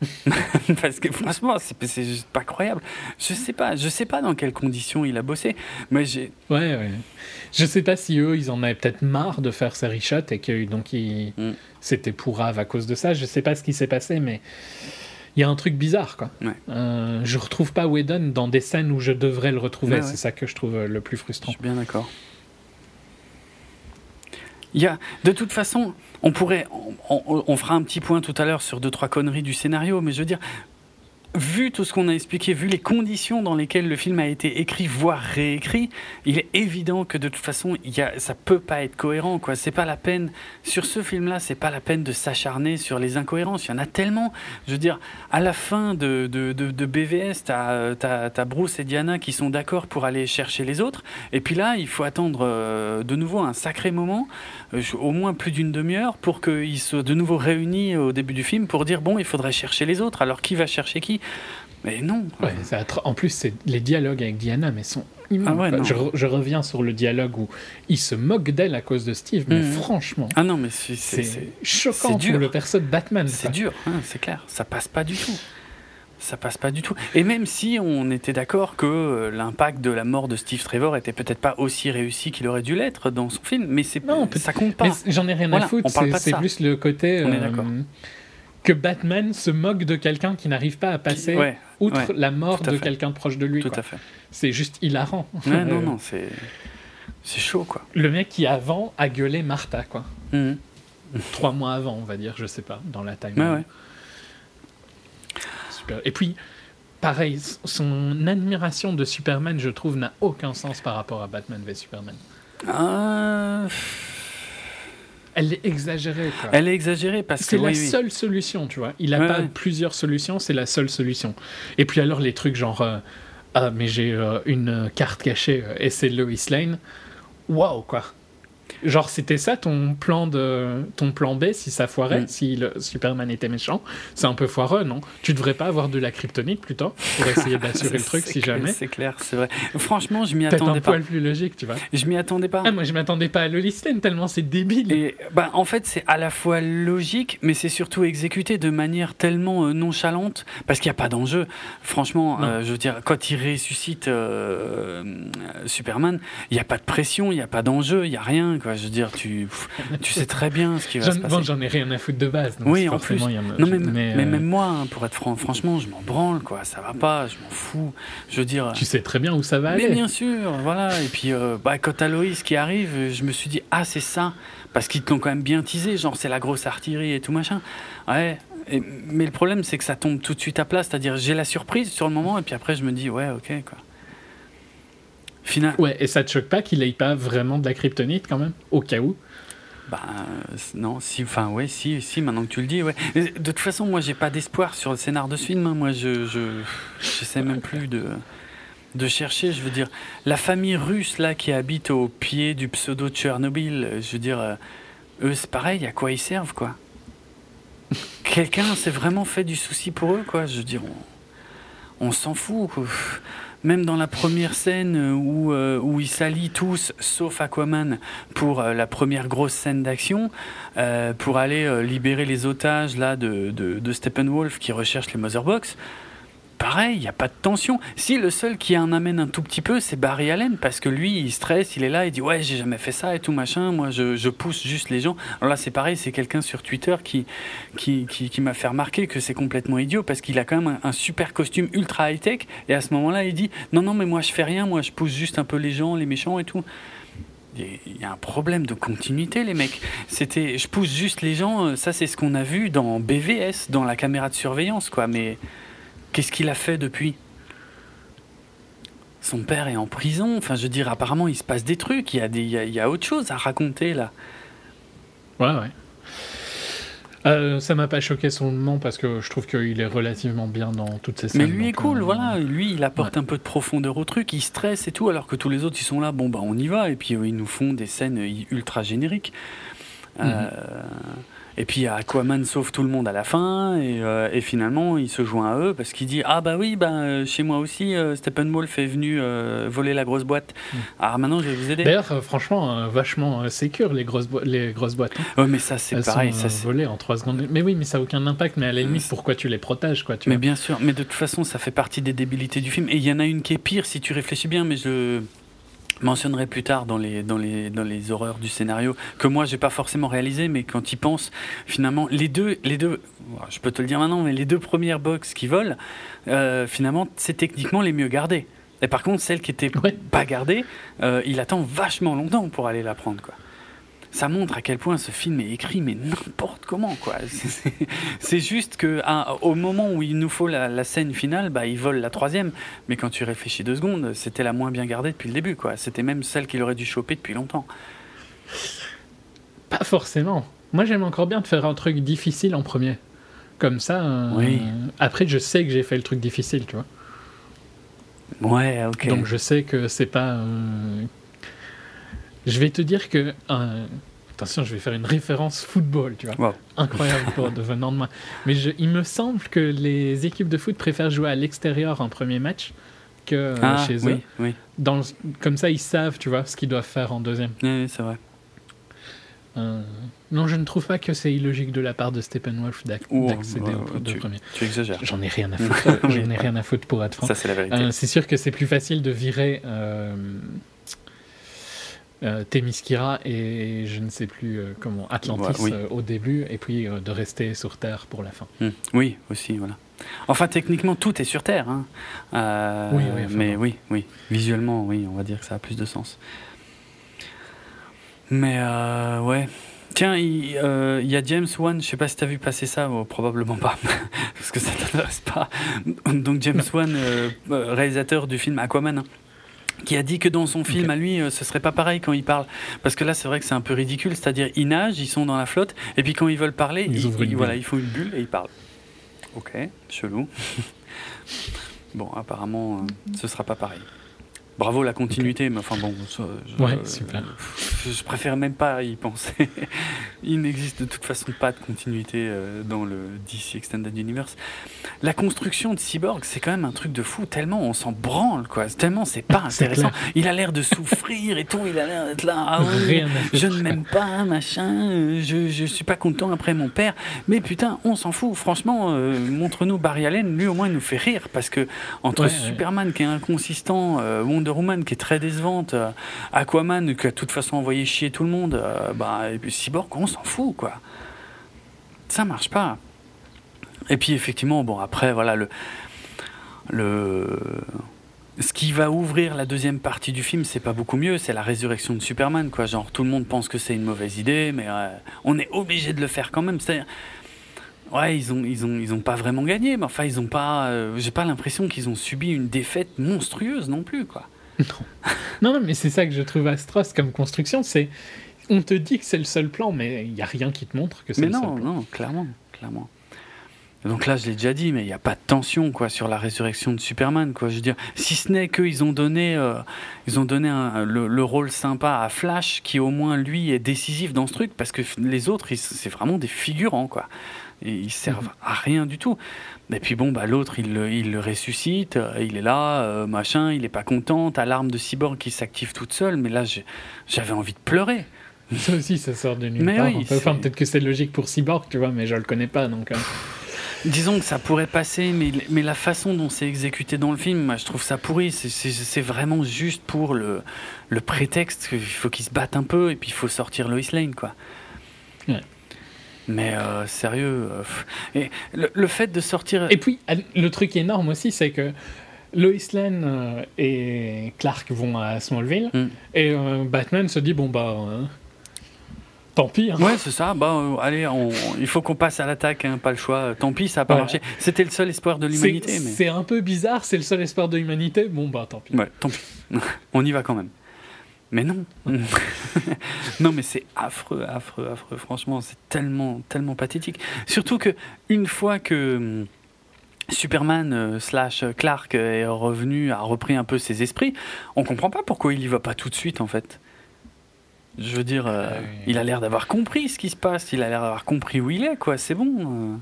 Speaker 2: Parce que franchement, c'est juste pas croyable. Je sais pas, je sais pas dans quelles conditions il a bossé, mais j'ai.
Speaker 3: Ouais, ouais. Je sais pas si eux, ils en avaient peut-être marre de faire ces reshots et que donc ils...
Speaker 2: Mm.
Speaker 3: c'était pourrave à cause de ça. Je sais pas ce qui s'est passé, mais il y a un truc bizarre, quoi.
Speaker 2: Ouais.
Speaker 3: Euh, je retrouve pas Whedon dans des scènes où je devrais le retrouver.
Speaker 2: Ouais, ouais.
Speaker 3: C'est ça que je trouve euh, le plus
Speaker 2: Je
Speaker 3: frustrant.
Speaker 2: suis bien d'accord. Il y a, de toute façon, on pourrait, on, on- on fera un petit point tout à l'heure sur deux trois conneries du scénario, mais je veux dire, vu tout ce qu'on a expliqué, vu les conditions dans lesquelles le film a été écrit, voire réécrit, il est évident que de toute façon, il y a, ça peut pas être cohérent, quoi. C'est pas la peine sur ce film-là, c'est pas la peine de s'acharner sur les incohérences. Il y en a tellement. Je veux dire, à la fin de, de, de, BVS, t'as- t'as Bruce et Diana qui sont d'accord pour aller chercher les autres, et puis là, il faut attendre euh, de nouveau un sacré moment, euh, au moins plus d'une demi-heure, pour qu'ils soient de nouveau réunis au début du film pour dire bon, il faudrait chercher les autres. Alors qui va chercher qui? Mais non.
Speaker 3: Ouais, En plus, c'est les dialogues avec Diana, mais sont
Speaker 2: Ah ouais,
Speaker 3: je, re- je reviens sur le dialogue où il se moque d'elle à cause de Steve, mais
Speaker 2: Mhm.
Speaker 3: franchement,
Speaker 2: Ah non, mais c'est
Speaker 3: choquant
Speaker 2: c'est dur.
Speaker 3: pour le perso de Batman.
Speaker 2: C'est dur, hein, c'est clair. Ça passe pas du tout. Ça passe pas du tout. Et même si on était d'accord que euh, l'impact de la mort de Steve Trevor était peut-être pas aussi réussi qu'il aurait dû l'être dans son film, mais c'est ça compte pas.
Speaker 3: J'en ai rien
Speaker 2: Voilà,
Speaker 3: à foutre,
Speaker 2: on parle
Speaker 3: c'est
Speaker 2: pas de
Speaker 3: c'est
Speaker 2: ça.
Speaker 3: plus le côté
Speaker 2: On est
Speaker 3: euh,
Speaker 2: d'accord.
Speaker 3: Que Batman se moque de quelqu'un qui n'arrive pas à passer
Speaker 2: Ouais,
Speaker 3: outre
Speaker 2: ouais,
Speaker 3: la mort de quelqu'un proche de lui.
Speaker 2: tout
Speaker 3: quoi.
Speaker 2: à fait.
Speaker 3: C'est juste hilarant.
Speaker 2: Ouais, non,
Speaker 3: Euh,
Speaker 2: non, c'est c'est chaud quoi.
Speaker 3: Le mec qui avant a gueulé Martha, quoi.
Speaker 2: Mhm.
Speaker 3: Trois mois avant, on va dire, je sais pas, dans la time.
Speaker 2: Ouais, ouais.
Speaker 3: Super. Et puis, pareil, son admiration de Superman, je trouve, n'a aucun sens par rapport à Batman v Superman.
Speaker 2: Ah,
Speaker 3: Elle est exagérée, quoi.
Speaker 2: elle est exagérée parce que
Speaker 3: C'est la
Speaker 2: oui, oui.
Speaker 3: seule solution, tu vois. Il n'a
Speaker 2: Ouais,
Speaker 3: pas
Speaker 2: ouais.
Speaker 3: plusieurs solutions, c'est la seule solution. Et puis alors les trucs genre euh, ah mais j'ai euh, une carte cachée euh, et c'est Lois Lane. Waouh quoi. Genre c'était ça ton plan de ton plan B si ça foirait,
Speaker 2: Mm.
Speaker 3: si le Superman était méchant, c'est un peu foireux non? Tu devrais pas avoir de la kryptonite plutôt pour essayer d'assurer le truc si
Speaker 2: clair,
Speaker 3: jamais.
Speaker 2: C'est clair, c'est vrai. Franchement, je m'y
Speaker 3: Peut-être un
Speaker 2: attendais pas.
Speaker 3: poil plus logique, tu vois.
Speaker 2: Je m'y attendais pas.
Speaker 3: Ah moi je m'attendais pas à Lois Lane tellement c'est débile.
Speaker 2: Et bah, en fait, c'est à la fois logique, mais c'est surtout exécuté de manière tellement euh, nonchalante, parce qu'il n'y a pas d'enjeu. Franchement, euh, je veux dire, quand il ressuscite euh, Superman, il n'y a pas de pression, il n'y a pas d'enjeu, il n'y a rien. Quoi. Je veux dire, tu, tu sais très bien ce qui va se passer.
Speaker 3: bon, j'en ai rien à foutre de base. donc
Speaker 2: Oui, en plus.
Speaker 3: il y a-
Speaker 2: Non, mais,
Speaker 3: mais,
Speaker 2: mais
Speaker 3: euh,
Speaker 2: même moi, hein, pour être franc, franchement, je m'en branle, quoi. Ça va pas, je m'en fous. Je veux dire.
Speaker 3: Tu sais très bien où ça va
Speaker 2: Mais
Speaker 3: aller.
Speaker 2: bien sûr, voilà. Et puis, euh, bah, quand t'as Loïs qui arrive, je me suis dit, ah, c'est ça. Parce qu'ils te l'ont quand même bien teasé, genre, c'est la grosse artillerie et tout machin. Ouais. Mais le problème, c'est que ça tombe tout de suite à plat. C'est-à-dire, j'ai la surprise sur le moment, et puis après, je me dis, ouais, ok, quoi. Final.
Speaker 3: Ouais, et ça te choque pas qu'il ait pas vraiment de la kryptonite quand même Au cas où?
Speaker 2: Bah, euh, non, si, enfin, ouais, si, si, maintenant que tu le dis, ouais. Mais De toute façon, moi, j'ai pas d'espoir sur le scénar de ce film. hein. Moi, je, je, je sais même plus de, de chercher. Je veux dire, la famille russe, là, qui habite au pied du pseudo Tchernobyl, euh, je veux dire, euh, eux, c'est pareil, à quoi ils servent, quoi? Quelqu'un s'est vraiment fait du souci pour eux, quoi. Je veux dire, on, on s'en fout, quoi. Même dans la première scène où, euh, où ils s'allient tous, sauf Aquaman, pour euh, la première grosse scène d'action, euh, pour aller euh, libérer les otages là, de, de, de Steppenwolf qui recherche les Motherbox, pareil, il n'y a pas de tension. Si le seul qui en amène un tout petit peu, c'est Barry Allen, parce que lui, il stresse, il est là, il dit ouais, j'ai jamais fait ça et tout machin, moi je, pousse juste les gens. Alors là, c'est pareil, c'est quelqu'un sur Twitter qui, qui, qui, m'a fait remarquer que c'est complètement idiot, parce qu'il a quand même un, un super costume ultra high-tech, et à ce moment-là, il dit non, non, mais moi je fais rien, moi je pousse juste un peu les gens, les méchants et tout. Il y a un problème de continuité, les mecs. C'était, je pousse juste les gens. euh, Ça, c'est ce qu'on a vu dans BVS, dans la caméra de surveillance, quoi. Mais qu'est-ce qu'il a fait depuis? Son père est en prison. Enfin, je veux dire, apparemment, il se passe des trucs. Il y a des, il y a, il y a autre chose à raconter là.
Speaker 3: Ouais, ouais. Euh, ça m'a pas choqué sur le moment parce que je trouve qu'il est relativement bien dans toutes ces scènes.
Speaker 2: Mais lui est cool,
Speaker 3: euh,
Speaker 2: voilà. Lui, il apporte un peu de profondeur au truc. Il stresse et tout, alors que tous les autres, ils sont là. Bon, bah, on y va. Et puis, euh, ils nous font des scènes euh, ultra génériques.
Speaker 3: Mhm.
Speaker 2: Euh, et puis Aquaman sauve tout le monde à la fin et, euh, et finalement il se joint à eux parce qu'il dit ah bah oui bah euh, chez moi aussi euh, Steppenwolf est venu euh, voler la grosse boîte
Speaker 3: Mhm.
Speaker 2: ah maintenant je vais vous aider
Speaker 3: D'ailleurs, franchement, vachement sécure les grosses, les grosses boîtes. hein.
Speaker 2: mais ça c'est
Speaker 3: Elles
Speaker 2: pareil
Speaker 3: sont
Speaker 2: ça
Speaker 3: volées en 3 secondes. Mais oui, mais ça n'a aucun impact. Mais à la limite,
Speaker 2: Euh,
Speaker 3: pourquoi tu les protèges quoi, tu
Speaker 2: mais
Speaker 3: vois
Speaker 2: bien sûr mais de toute façon ça fait partie des débilités du film et il y en a une qui est pire si tu réfléchis bien mais je mentionnerai plus tard dans les, dans les, dans les horreurs du scénario, que moi j'ai pas forcément réalisé, mais quand y pense, finalement, les deux, les deux, je peux te le dire maintenant, mais les deux premières box qui volent, euh, finalement, c'est techniquement les mieux gardées. Et par contre, celle qui était
Speaker 3: Ouais.
Speaker 2: pas gardée, euh, il attend vachement longtemps pour aller la prendre, quoi. Ça montre à quel point ce film est écrit, mais n'importe comment, quoi. C'est- juste que à- au moment où il nous faut la, la scène finale, bah, il vole la troisième. Mais quand tu réfléchis deux secondes, c'était la moins bien gardée depuis le début, quoi. C'était même celle qu'il aurait dû choper depuis longtemps.
Speaker 3: Pas forcément. Moi, j'aime encore bien de faire un truc difficile en premier. Comme ça, euh,
Speaker 2: Oui.
Speaker 3: après, je sais que j'ai fait le truc difficile, tu vois.
Speaker 2: Ouais, ok.
Speaker 3: Donc, je sais que c'est pas. euh, Je vais te dire que. euh, Attention, je vais faire une référence football, tu vois.
Speaker 2: Wow.
Speaker 3: Incroyable pour devenant de moi. Mais je- il me semble que les équipes de foot préfèrent jouer à l'extérieur en premier match que euh,
Speaker 2: Ah,
Speaker 3: chez
Speaker 2: oui,
Speaker 3: eux.
Speaker 2: oui,
Speaker 3: Dans le- Comme ça, ils savent, tu vois, ce qu'ils doivent faire en deuxième.
Speaker 2: oui, c'est vrai.
Speaker 3: Euh, Non, je ne trouve pas que c'est illogique de la part de Steppenwolf d'ac-
Speaker 2: Oh,
Speaker 3: d'accéder
Speaker 2: ouais,
Speaker 3: au deux
Speaker 2: tu- exagères.
Speaker 3: J'en ai rien à foutre.
Speaker 2: Oui.
Speaker 3: J'en ai rien à foutre pour être franc.
Speaker 2: Ça, c'est la vérité.
Speaker 3: Euh, c'est sûr que c'est plus facile de virer euh, euh, Themyscira et je ne sais plus euh, comment Atlantis
Speaker 2: Ouais, oui.
Speaker 3: euh, au début et puis euh, de rester sur Terre pour la fin.
Speaker 2: Hmm. Oui, aussi, voilà. Enfin, techniquement, tout est sur Terre. Hein.
Speaker 3: Oui, oui, enfin
Speaker 2: mais
Speaker 3: bon.
Speaker 2: oui, oui. Visuellement, oui, on va dire que ça a plus de sens. Mais ouais. Tiens, il euh, y a James Wan, je sais pas si tu as vu passer ça, oh, probablement pas, parce que ça t'intéresse pas. Donc James Wan, euh, réalisateur du film Aquaman, hein, qui a dit que dans son film à lui, euh, ce serait pas pareil quand il parle. Parce que là, c'est vrai que c'est un peu ridicule, c'est-à-dire ils nagent, ils sont dans la flotte, et puis quand ils veulent parler,
Speaker 3: Ils
Speaker 2: voilà, ils font une bulle et ils parlent. Ok, chelou. bon, apparemment, euh, ce sera pas pareil. Bravo la continuité, mais enfin bon, ça, je,
Speaker 3: Ouais, super.
Speaker 2: je préfère même pas y penser. Il n'existe de toute façon pas de continuité euh, dans le DC Extended Universe. La construction de Cyborg, c'est quand même un truc de fou, tellement on s'en branle, quoi. Tellement c'est pas intéressant. Il a l'air de souffrir et tout, il a l'air d'être là. Ah je ne m'aime pas, machin, euh, je, je suis pas content après mon père. Mais putain, on s'en fout. Franchement, euh, montre-nous Barry Allen, lui au moins il nous fait rire parce que entre
Speaker 3: Ouais, ouais.
Speaker 2: Superman qui est inconsistant, euh, Wonder Woman qui est très décevante, euh, Aquaman qui a de toute façon envoyé chier tout le monde, euh, bah, et puis Cyborg, on s'en fout quoi. Ça marche pas. Et puis effectivement, bon après voilà le le ce qui va ouvrir la deuxième partie du film, c'est pas beaucoup mieux, c'est la résurrection de Superman, quoi. Genre, tout le monde pense que c'est une mauvaise idée, mais euh, on est obligé de le faire quand même. C'est-à-dire, ouais, ils ont, ils ont, ils ont pas vraiment gagné, mais enfin, ils ont pas. euh, J'ai pas l'impression qu'ils ont subi une défaite monstrueuse non plus, quoi.
Speaker 3: Non, non, mais c'est ça que je trouve atroce comme construction. C'est on te dit que c'est le seul plan, mais il y a rien qui te montre que c'est
Speaker 2: Mais
Speaker 3: le seul
Speaker 2: non,
Speaker 3: plan.
Speaker 2: non, clairement, clairement. Donc là, je l'ai déjà dit, mais il n'y a pas de tension quoi sur la résurrection de Superman quoi. Je veux dire, si ce n'est qu'ils ont donné, euh, ils ont donné un- le, le rôle sympa à Flash, qui au moins lui est décisif dans ce truc, parce que les autres, c'est vraiment des figurants quoi. Et ils servent
Speaker 3: Mhm.
Speaker 2: à rien du tout. Et puis bon, bah, l'autre, il, le- il le ressuscite, euh, il est là, euh, machin, il est pas content, t'as l'arme de cyborg qui s'active toute seule, mais là, j'avais envie de pleurer.
Speaker 3: Ça aussi, ça sort de nulle
Speaker 2: Mais
Speaker 3: part.
Speaker 2: oui.
Speaker 3: Enfin, peut-être que c'est logique pour Cyborg, tu vois, mais je le connais pas, donc... euh,
Speaker 2: Disons que ça pourrait passer, mais, mais la façon dont c'est exécuté dans le film, moi, je trouve ça pourri. C'est- vraiment juste pour le, le prétexte qu'il faut qu'ils se battent un peu et puis il faut sortir Lois Lane, quoi.
Speaker 3: Ouais.
Speaker 2: Mais euh, sérieux, euh, et le, le fait de sortir.
Speaker 3: Et puis, le truc énorme aussi, c'est que Lois Lane euh, et Clark vont à Smallville,
Speaker 2: Mm.
Speaker 3: et euh, Batman se dit, bon bah... tant pis, hein.
Speaker 2: Ouais, c'est ça. Bah, allez, on- il faut qu'on passe à l'attaque, hein, pas le choix. Tant pis, ça a pas
Speaker 3: Ouais.
Speaker 2: marché. C'était le seul espoir de
Speaker 3: C'est
Speaker 2: l'humanité, mais.
Speaker 3: c'est un peu bizarre, c'est le seul espoir de l'humanité, bon bah tant pis.
Speaker 2: Ouais, tant pis. On y va quand même. Mais non. non, mais c'est affreux, affreux, affreux. Franchement, c'est tellement, tellement pathétique. Surtout que une fois que hum, Superman euh, slash Clark est revenu, a repris un peu ses esprits, on comprend pas pourquoi il y va pas tout de suite en fait. Je veux dire, euh,
Speaker 3: Ah oui.
Speaker 2: il a l'air d'avoir compris ce qui se passe, il a l'air d'avoir compris où il est, quoi. C'est bon. euh.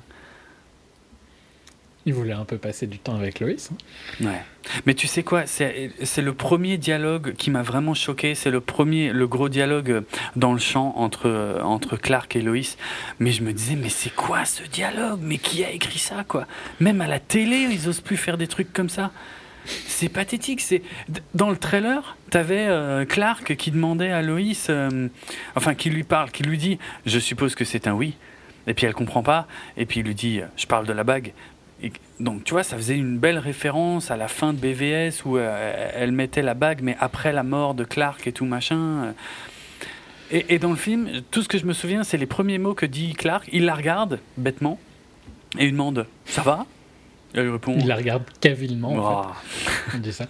Speaker 3: Il voulait un peu passer du temps avec Lois. hein.
Speaker 2: Ouais. Mais tu sais quoi, c'est le premier dialogue qui m'a vraiment choqué. C'est le premier, le gros dialogue dans le champ entre, entre Clark et Lois. Mais je me disais, mais c'est quoi ce dialogue? Mais qui a écrit ça, quoi? Même à la télé, ils osent plus faire des trucs comme ça. C'est pathétique. C'est dans le trailer, t'avais euh, Clark qui demandait à Lois, euh, enfin qui lui parle, qui lui dit, je suppose que c'est un oui. Et puis elle comprend pas. Et puis il lui dit, je parle de la bague. Et donc tu vois, ça faisait une belle référence à la fin de BVS où euh, elle mettait la bague, mais après la mort de Clark et tout machin. Et, et dans le film, tout ce que je me souviens, c'est les premiers mots que dit Clark. Il la regarde bêtement et il demande Ça va? Elle lui répond
Speaker 3: Il la regarde cavilement, en
Speaker 2: Oh.
Speaker 3: fait. Il dit ça.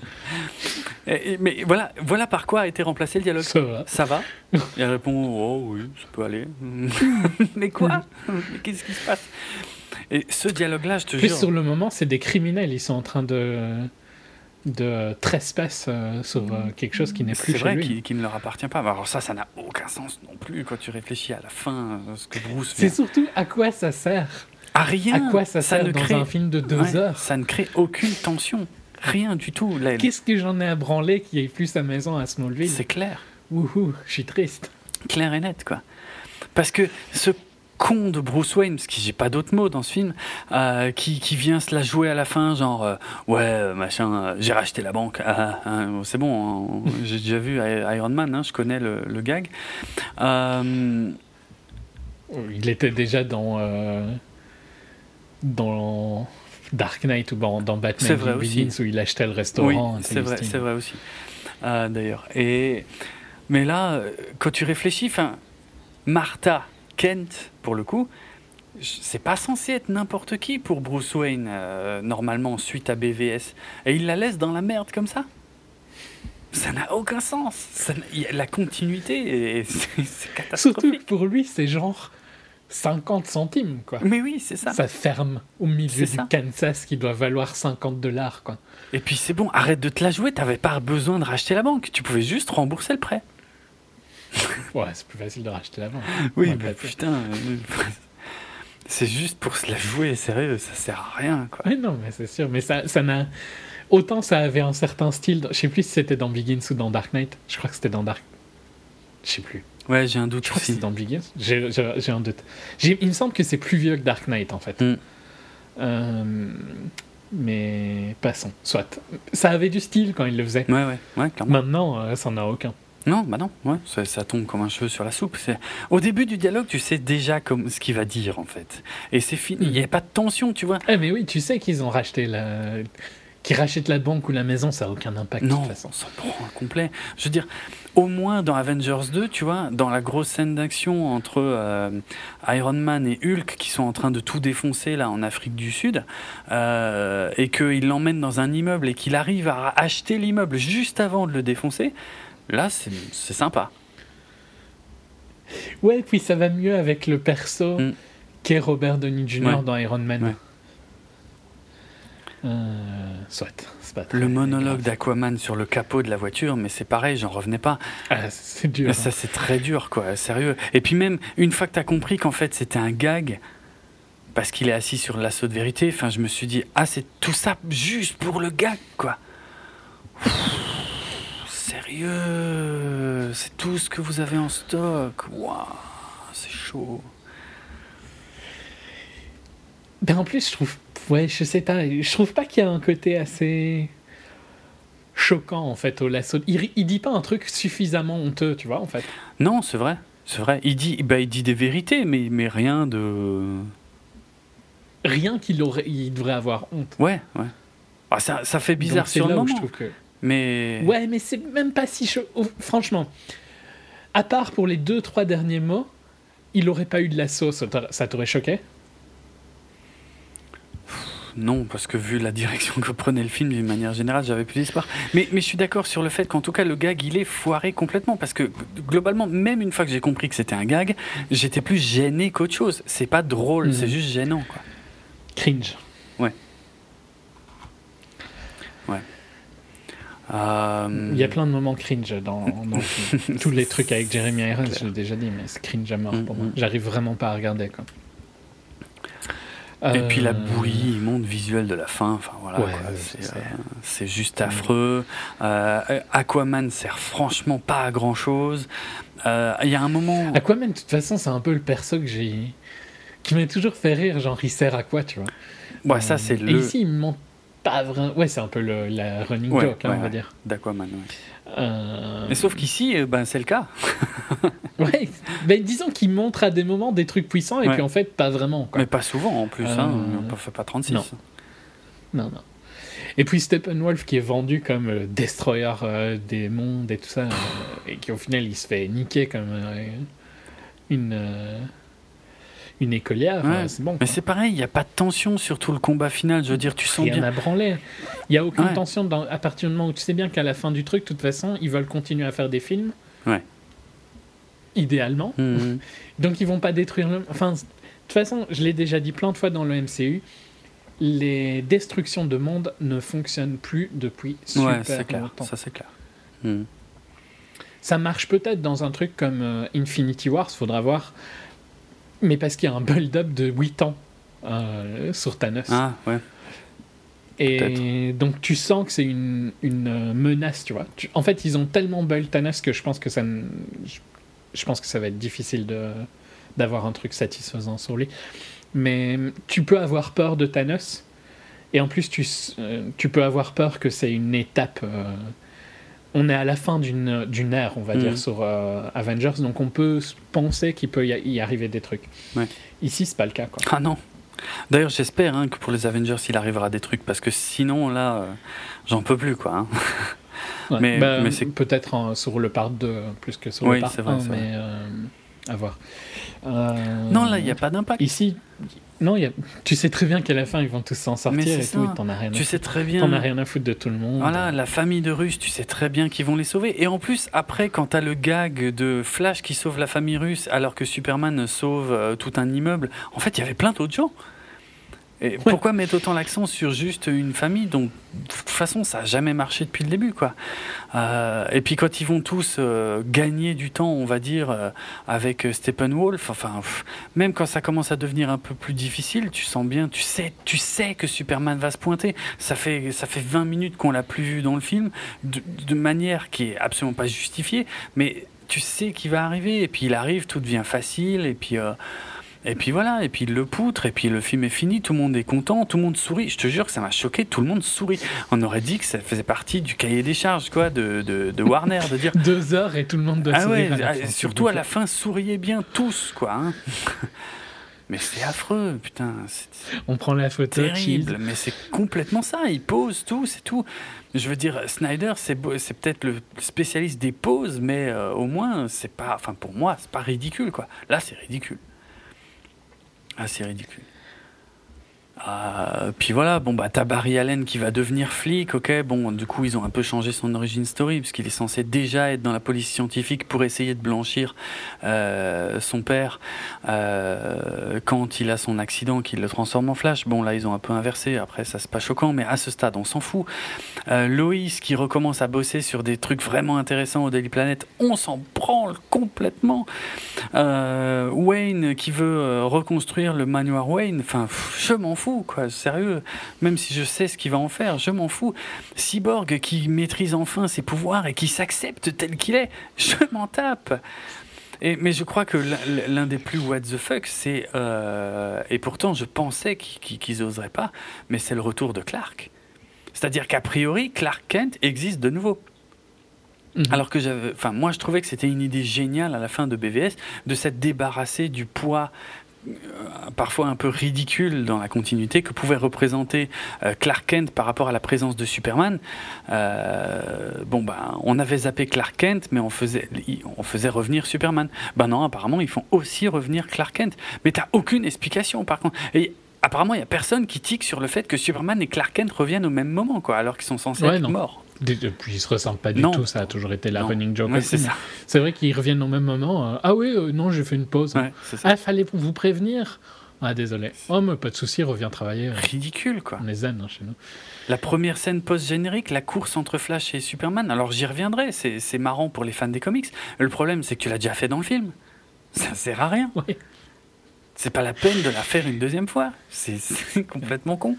Speaker 2: Et- et- Mais voilà, voilà par quoi a été remplacé le dialogue.
Speaker 3: Ça va.
Speaker 2: Ça va Et elle répond Oh oui, ça peut aller. mais quoi? Mais qu'est-ce qui se passe? Et ce dialogue-là, je te
Speaker 3: Plus
Speaker 2: jure.
Speaker 3: sur le moment, c'est des criminels. Ils sont en train de de trespass euh, sur euh, quelque chose qui n'est plus
Speaker 2: C'est
Speaker 3: chez
Speaker 2: vrai
Speaker 3: lui.
Speaker 2: qu'il qu'il ne leur appartient pas. Alors ça, ça n'a aucun sens non plus quand tu réfléchis à la fin, euh, ce que Bruce
Speaker 3: C'est surtout à quoi ça sert
Speaker 2: À rien.
Speaker 3: À quoi ça sert
Speaker 2: ne
Speaker 3: dans
Speaker 2: crée...
Speaker 3: un film de deux
Speaker 2: Ouais,
Speaker 3: heures
Speaker 2: Ça ne crée aucune tension. Rien du tout.
Speaker 3: Qu'est-ce que j'en ai à branler qu'il n'y ait plus sa maison à Smallville?
Speaker 2: C'est clair.
Speaker 3: Wouhou, je suis triste.
Speaker 2: Clair et net, quoi. Parce que ce con de Bruce Wayne, parce que j'ai pas d'autres mots dans ce film, euh, qui, qui vient se la jouer à la fin, genre euh, ouais euh, machin, euh, j'ai racheté la banque, ah, ah, ah, c'est bon, hein, j'ai déjà vu Iron Man, hein, je connais le, le gag.
Speaker 3: Il était déjà dans dans Dark Knight ou dans, dans Batman
Speaker 2: vrai
Speaker 3: Begins
Speaker 2: aussi.
Speaker 3: où il achetait le
Speaker 2: oui,
Speaker 3: restaurant.
Speaker 2: c'est vrai, c'est vrai aussi. D'ailleurs, et mais là, quand tu réfléchis, enfin, Martha Kent, pour le coup, c'est pas censé être n'importe qui pour Bruce Wayne, euh, normalement, suite à BVS. Et il la laisse dans la merde comme ça? Ça n'a aucun sens. Ça la continuité, est- c'est
Speaker 3: Surtout
Speaker 2: catastrophique.
Speaker 3: que pour lui, c'est genre 50 centimes, quoi.
Speaker 2: Mais oui, c'est ça.
Speaker 3: Ça ferme au milieu du
Speaker 2: ça.
Speaker 3: Kansas qui doit valoir 50 dollars, quoi.
Speaker 2: Et puis c'est bon, arrête de te la jouer, t'avais pas besoin de racheter la banque, tu pouvais juste rembourser le prêt.
Speaker 3: Ouais, c'est plus facile de racheter la banque.
Speaker 2: Oui, mais putain, euh, c'est juste pour se la jouer, sérieux, ça sert à rien, quoi.
Speaker 3: Oui, non, mais c'est sûr. Mais ça, ça n'a. Autant ça avait un certain style. Je sais plus si c'était dans Begins ou dans Dark Knight. Je crois que c'était dans Dark. Je sais plus.
Speaker 2: Ouais, j'ai un doute
Speaker 3: Je crois que
Speaker 2: aussi.
Speaker 3: c'est dans Begins. J'ai un doute. Il me semble que c'est plus vieux que Dark Knight en fait.
Speaker 2: Mm.
Speaker 3: Euh, mais passons. Soit. Ça avait du style quand il le faisait.
Speaker 2: Ouais, ouais, ouais, clairement.
Speaker 3: Maintenant, euh, ça n'en a aucun.
Speaker 2: Non, bah non, ouais, ça, ça tombe comme un cheveu sur la soupe. c'est- Au début du dialogue, tu sais déjà comme ce qu'il va dire, en fait. Et c'est fini, il n'y a pas de tension, tu vois.
Speaker 3: Eh mais oui, tu sais qu'ils ont racheté la. Qu'ils rachètent la banque ou la maison, ça n'a aucun impact de
Speaker 2: Non,
Speaker 3: toute façon.
Speaker 2: on s'en prend un complet. Je veux dire, au moins dans Avengers 2, tu vois, dans la grosse scène d'action entre euh, Iron Man et Hulk qui sont en train de tout défoncer là en Afrique du Sud, euh, et qu'il l'emmène dans un immeuble et qu'il arrive à acheter l'immeuble juste avant de le défoncer, là c'est sympa.
Speaker 3: Ouais, puis ça va mieux avec le perso
Speaker 2: Mm.
Speaker 3: qu'est Robert Downey Jr.
Speaker 2: Ouais.
Speaker 3: dans Iron Man.
Speaker 2: Ouais.
Speaker 3: Euh, soit, pas
Speaker 2: Le monologue d'Aquaman sur le capot de la voiture, mais c'est pareil, j'en revenais pas.
Speaker 3: Ah, c'est dur.
Speaker 2: Ça, c'est très dur, quoi, sérieux. Et puis même, une fois que t'as compris qu'en fait c'était un gag, parce qu'il est assis sur l'assaut de vérité. Enfin, je me suis dit, ah, c'est tout ça juste pour le gag, quoi. Sérieux, c'est tout ce que vous avez en stock. Waouh, c'est chaud.
Speaker 3: Ben en plus, je trouve, ouais, je sais pas, je trouve pas qu'il y a un côté assez choquant en fait au lasso. Il, il dit pas un truc suffisamment honteux, tu vois, en fait.
Speaker 2: Non, c'est vrai, c'est vrai. Il dit, bah, il dit des vérités, mais, mais rien de.
Speaker 3: Rien qu'il aurait, il devrait avoir honte.
Speaker 2: Ouais, ouais. Ah, ça, ça fait bizarre
Speaker 3: Donc,
Speaker 2: sur le moment.
Speaker 3: je trouve que.
Speaker 2: Mais.
Speaker 3: Ouais, mais c'est même pas si chaud. franchement, à part pour les deux trois derniers mots, il aurait pas eu de la sauce, ça t'a- ça t'aurait choqué?
Speaker 2: Non, parce que vu la direction que prenait le film, d'une manière générale, j'avais plus d'espoir. Mais, mais je suis d'accord sur le fait qu'en tout cas, le gag, il est foiré complètement. Parce que globalement, même une fois que j'ai compris que c'était un gag, j'étais plus gêné qu'autre chose. C'est pas drôle,
Speaker 3: Mhm.
Speaker 2: c'est juste gênant. Quoi.
Speaker 3: Cringe.
Speaker 2: Euh,
Speaker 3: Il y a plein de moments cringe dans. Tous les trucs avec Jeremy Irons, je l'ai déjà dit, mais c'est cringe à mort pour moi.
Speaker 2: Mhm.
Speaker 3: J'arrive vraiment pas à regarder. Quoi.
Speaker 2: Et puis la
Speaker 3: Euh,
Speaker 2: bouillie immonde visuelle de la fin, enfin voilà,
Speaker 3: Ouais,
Speaker 2: c'est, euh, c'est juste affreux. Euh, Aquaman sert franchement pas à grand chose. Il y a un moment.
Speaker 3: Aquaman, de toute façon, c'est un peu le perso que j'ai. qui m'a toujours fait rire, genre il sert à quoi, tu vois?
Speaker 2: Ouais, ça c'est
Speaker 3: Et
Speaker 2: le
Speaker 3: ici, il me montre pas vraiment. Ouais, c'est un peu le, la running
Speaker 2: Ouais,
Speaker 3: joke, hein,
Speaker 2: ouais,
Speaker 3: on va dire.
Speaker 2: d'Aquaman. ouais.
Speaker 3: Euh,
Speaker 2: Mais sauf qu'ici, euh, ben, c'est le cas.
Speaker 3: Ouais, ben, disons qu'il montre à des moments des trucs puissants et puis en fait, pas vraiment. Quoi.
Speaker 2: Mais pas souvent en plus, hein,
Speaker 3: Euh,
Speaker 2: on ne fait pas 36.
Speaker 3: non. Non, non. Et puis Steppenwolf qui est vendu comme le destroyer euh, des mondes et tout ça, euh, et qui au final il se fait niquer comme euh, une, euh, une écolière,
Speaker 2: Ouais.
Speaker 3: euh, c'est bon.
Speaker 2: Mais c'est pareil, il n'y a pas de tension sur tout le combat final. Je veux dire, tu sens
Speaker 3: Rien
Speaker 2: bien.
Speaker 3: à branler. Il n'y a aucune
Speaker 2: Ouais.
Speaker 3: tension dans, à partir du moment où tu sais bien qu'à la fin du truc, de toute façon, ils veulent continuer à faire des films.
Speaker 2: Ouais.
Speaker 3: Idéalement.
Speaker 2: Mhm.
Speaker 3: Donc ils vont pas détruire le. Enfin, de toute façon, je l'ai déjà dit plein de fois dans le MCU, les destructions de monde ne fonctionnent plus depuis super
Speaker 2: Ouais, c'est clair.
Speaker 3: longtemps.
Speaker 2: Ça, c'est clair.
Speaker 3: Ça marche peut-être dans un truc comme euh, Infinity Wars, faudra voir. Mais parce qu'il y a un build-up de 8 ans euh, sur Thanos.
Speaker 2: Ah, ouais.
Speaker 3: Et donc tu sens que c'est une, une euh, menace, tu vois. Tu- en fait, ils ont tellement build Thanos que je pense que ça, je, je pense que ça va être difficile de d'avoir un truc satisfaisant sur lui. Mais tu peux avoir peur de Thanos, et en plus tu, euh, tu peux avoir peur que c'est une étape. euh, on est à la fin d'une d'une ère, on va dire, sur euh, Avengers, donc on peut penser qu'il peut y, arriver des trucs.
Speaker 2: Ouais.
Speaker 3: Ici, c'est pas le cas, quoi.
Speaker 2: Ah non. D'ailleurs, j'espère hein, que pour les Avengers, il arrivera des trucs parce que sinon, là, euh, j'en peux plus, quoi. hein.
Speaker 3: Ouais.
Speaker 2: Mais-
Speaker 3: Bah,
Speaker 2: mais c'est-
Speaker 3: peut-être en- sur le part 2 plus que sur
Speaker 2: Oui,
Speaker 3: le part
Speaker 2: c'est vrai,
Speaker 3: 1,
Speaker 2: c'est vrai.
Speaker 3: mais euh, à voir. Euh,
Speaker 2: Non, là, il n'y a pas d'impact.
Speaker 3: Ici, non, il y a... tu sais très bien qu'à la fin, ils vont tous s'en sortir et tout,
Speaker 2: ça.
Speaker 3: et t'en as rien, à
Speaker 2: Tu
Speaker 3: foutre.
Speaker 2: sais très bien.
Speaker 3: T'en as rien à foutre de tout le monde.
Speaker 2: Voilà, la famille de Russes, tu sais très bien qu'ils vont les sauver. Et en plus, après, quand t'as le gag de Flash qui sauve la famille russe alors que Superman sauve euh, tout un immeuble, en fait, il y avait plein d'autres gens. Et pourquoi mettre autant l'accent sur juste une famille? Dont, de toute façon, ça n'a jamais marché depuis le début, quoi. Euh, et puis quand ils vont tous euh, gagner du temps, on va dire, euh, avec euh, Steppenwolf, enfin, pff, même quand ça commence à devenir un peu plus difficile, tu sens bien, tu sais, tu sais que Superman va se pointer. Ça fait, ça fait 20 minutes qu'on l'a plus vu dans le film, de, de manière qui est absolument pas justifiée, mais tu sais qu'il va arriver, et puis il arrive, tout devient facile, et puis. Et puis voilà, et puis il le poutre, et puis le film est fini, tout le monde est content, tout le monde sourit. Je te jure que ça m'a choqué, tout le monde sourit. On aurait dit que ça faisait partie du cahier des charges, quoi, de, de, de Warner, de dire.
Speaker 3: Deux heures et tout le monde doit
Speaker 2: Ah ouais,
Speaker 3: sourire à la
Speaker 2: ah,
Speaker 3: fin,
Speaker 2: surtout à la fin, souriez bien tous, quoi. hein. Mais c'est affreux, putain,
Speaker 3: On prend la photo,
Speaker 2: terrible. Mais c'est complètement ça, il pose tout, c'est tout. Je veux dire, Snyder, c'est peut-être le spécialiste des poses, mais euh, au moins, c'est pas. Enfin, pour moi, c'est pas ridicule, quoi. Là, c'est ridicule. C'est ridicule. Euh, puis voilà, bon bah t'as Barry Allen qui va devenir flic, ok. Bon, du coup ils ont un peu changé son origin story puisqu'il est censé déjà être dans la police scientifique pour essayer de blanchir euh, son père euh, quand il a son accident, qu'il le transforme en Flash. Bon là ils ont un peu inversé. Après ça c'est pas choquant, mais à ce stade on s'en fout. Loïs qui recommence à bosser sur des trucs vraiment intéressants au Daily Planet, on s'en branle complètement. Wayne qui veut reconstruire le manoir Wayne, enfin je m'en fous quoi, sérieux. Même si je sais ce qu'il va en faire, je m'en fous. Cyborg qui maîtrise enfin ses pouvoirs et qui s'accepte tel qu'il est, je m'en tape. Et, mais je crois que l'un des plus what the fuck, c'est. Euh, et pourtant, je pensais qu'ils n'oseraient pas, mais c'est le retour de Clark. C'est-à-dire qu'a priori, Clark Kent existe de nouveau. Mhm. Alors que j'avais, enfin moi je trouvais que c'était une idée géniale à la fin de BVS de s'être débarrassé du poids parfois un peu ridicule dans la continuité que pouvait représenter euh, Clark Kent par rapport à la présence de Superman. Euh, bon, ben, on avait zappé Clark Kent, mais on faisait, on faisait revenir Superman. Ben non, apparemment, ils font aussi revenir Clark Kent. Mais t'as aucune explication, par contre. Et apparemment, il n'y a personne qui tique sur le fait que Superman et Clark Kent reviennent au même moment, quoi, alors qu'ils sont censés être morts.
Speaker 3: Depuis, ils se ressemblent pas du tout, ça a toujours été la running joke. c'est vrai qu'ils reviennent au même moment. Euh, ah oui, euh, non, j'ai fait une pause. Ouais, ah, fallait vous prévenir? Ah, désolé. Oh, mais pas de souci, reviens travailler.
Speaker 2: Ridicule, quoi.
Speaker 3: On est zen hein, chez nous.
Speaker 2: La première scène post-générique, la course entre Flash et Superman. Alors, j'y reviendrai, c'est marrant pour les fans des comics. Le problème, c'est que tu l'as déjà fait dans le film. Ça sert à rien. C'est pas la peine de la faire une deuxième fois. C'est complètement con.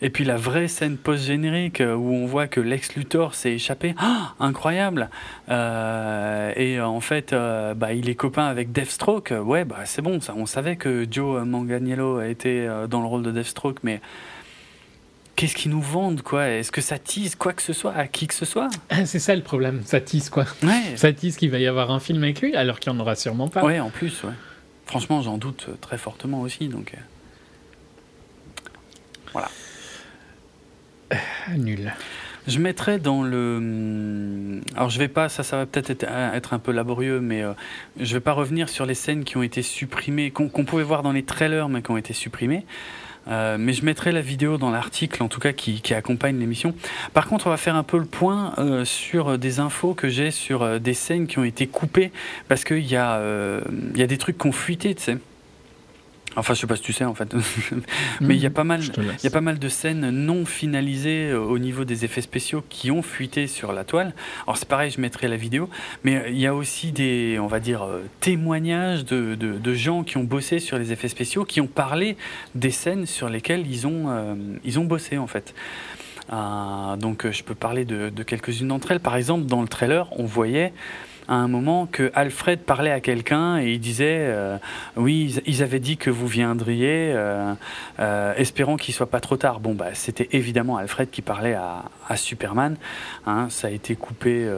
Speaker 2: Et puis la vraie scène post-générique euh, où on voit que Lex Luthor s'est échappé, ah, incroyable. Euh, et en fait, euh, bah, il est copain avec Deathstroke. Ouais, bah c'est bon, ça. On savait que Joe Manganiello était dans le rôle de Deathstroke, mais qu'est-ce qu'ils nous vendent quoi? Est-ce que ça tease quoi que ce soit à qui que ce soit?
Speaker 3: Ah, C'est ça le problème, ça tease quoi? Ouais. Ça tease qu'il va y avoir un film avec lui alors qu'il n'y en aura sûrement pas.
Speaker 2: Ouais, en plus, ouais. Franchement, j'en doute très fortement aussi, donc. Voilà.
Speaker 3: Nul.
Speaker 2: Je mettrais dans le. Alors, je vais pas, ça, ça va peut-être être, un peu laborieux, mais euh, je vais pas revenir sur les scènes qui ont été supprimées, qu'on pouvait voir dans les trailers, mais qui ont été supprimées. Euh, mais je mettrai la vidéo dans l'article, en tout cas, qui, accompagne l'émission. Par contre, on va faire un peu le point euh, sur des infos que j'ai sur des scènes qui ont été coupées, parce qu'il y, a, y a des trucs qui ont fuité, tu sais. Enfin, je sais pas si tu sais en fait, mais il y a pas mal, il y a pas mal de scènes non finalisées euh, au niveau des effets spéciaux qui ont fuité sur la toile. Alors c'est pareil, je mettrai la vidéo, mais euh, il y a aussi des, on va dire, euh, témoignages de, de, gens qui ont bossé sur les effets spéciaux, qui ont parlé des scènes sur lesquelles ils ont, ils ont bossé en fait. donc je peux parler de, de quelques-unes d'entre elles. Par exemple, dans le trailer, on voyait à un moment que Alfred parlait à quelqu'un et il disait euh, oui ils avaient dit que vous viendriez euh, euh, espérant qu'il soit pas trop tard bon bah c'était évidemment Alfred qui parlait à, Superman hein, ça a été coupé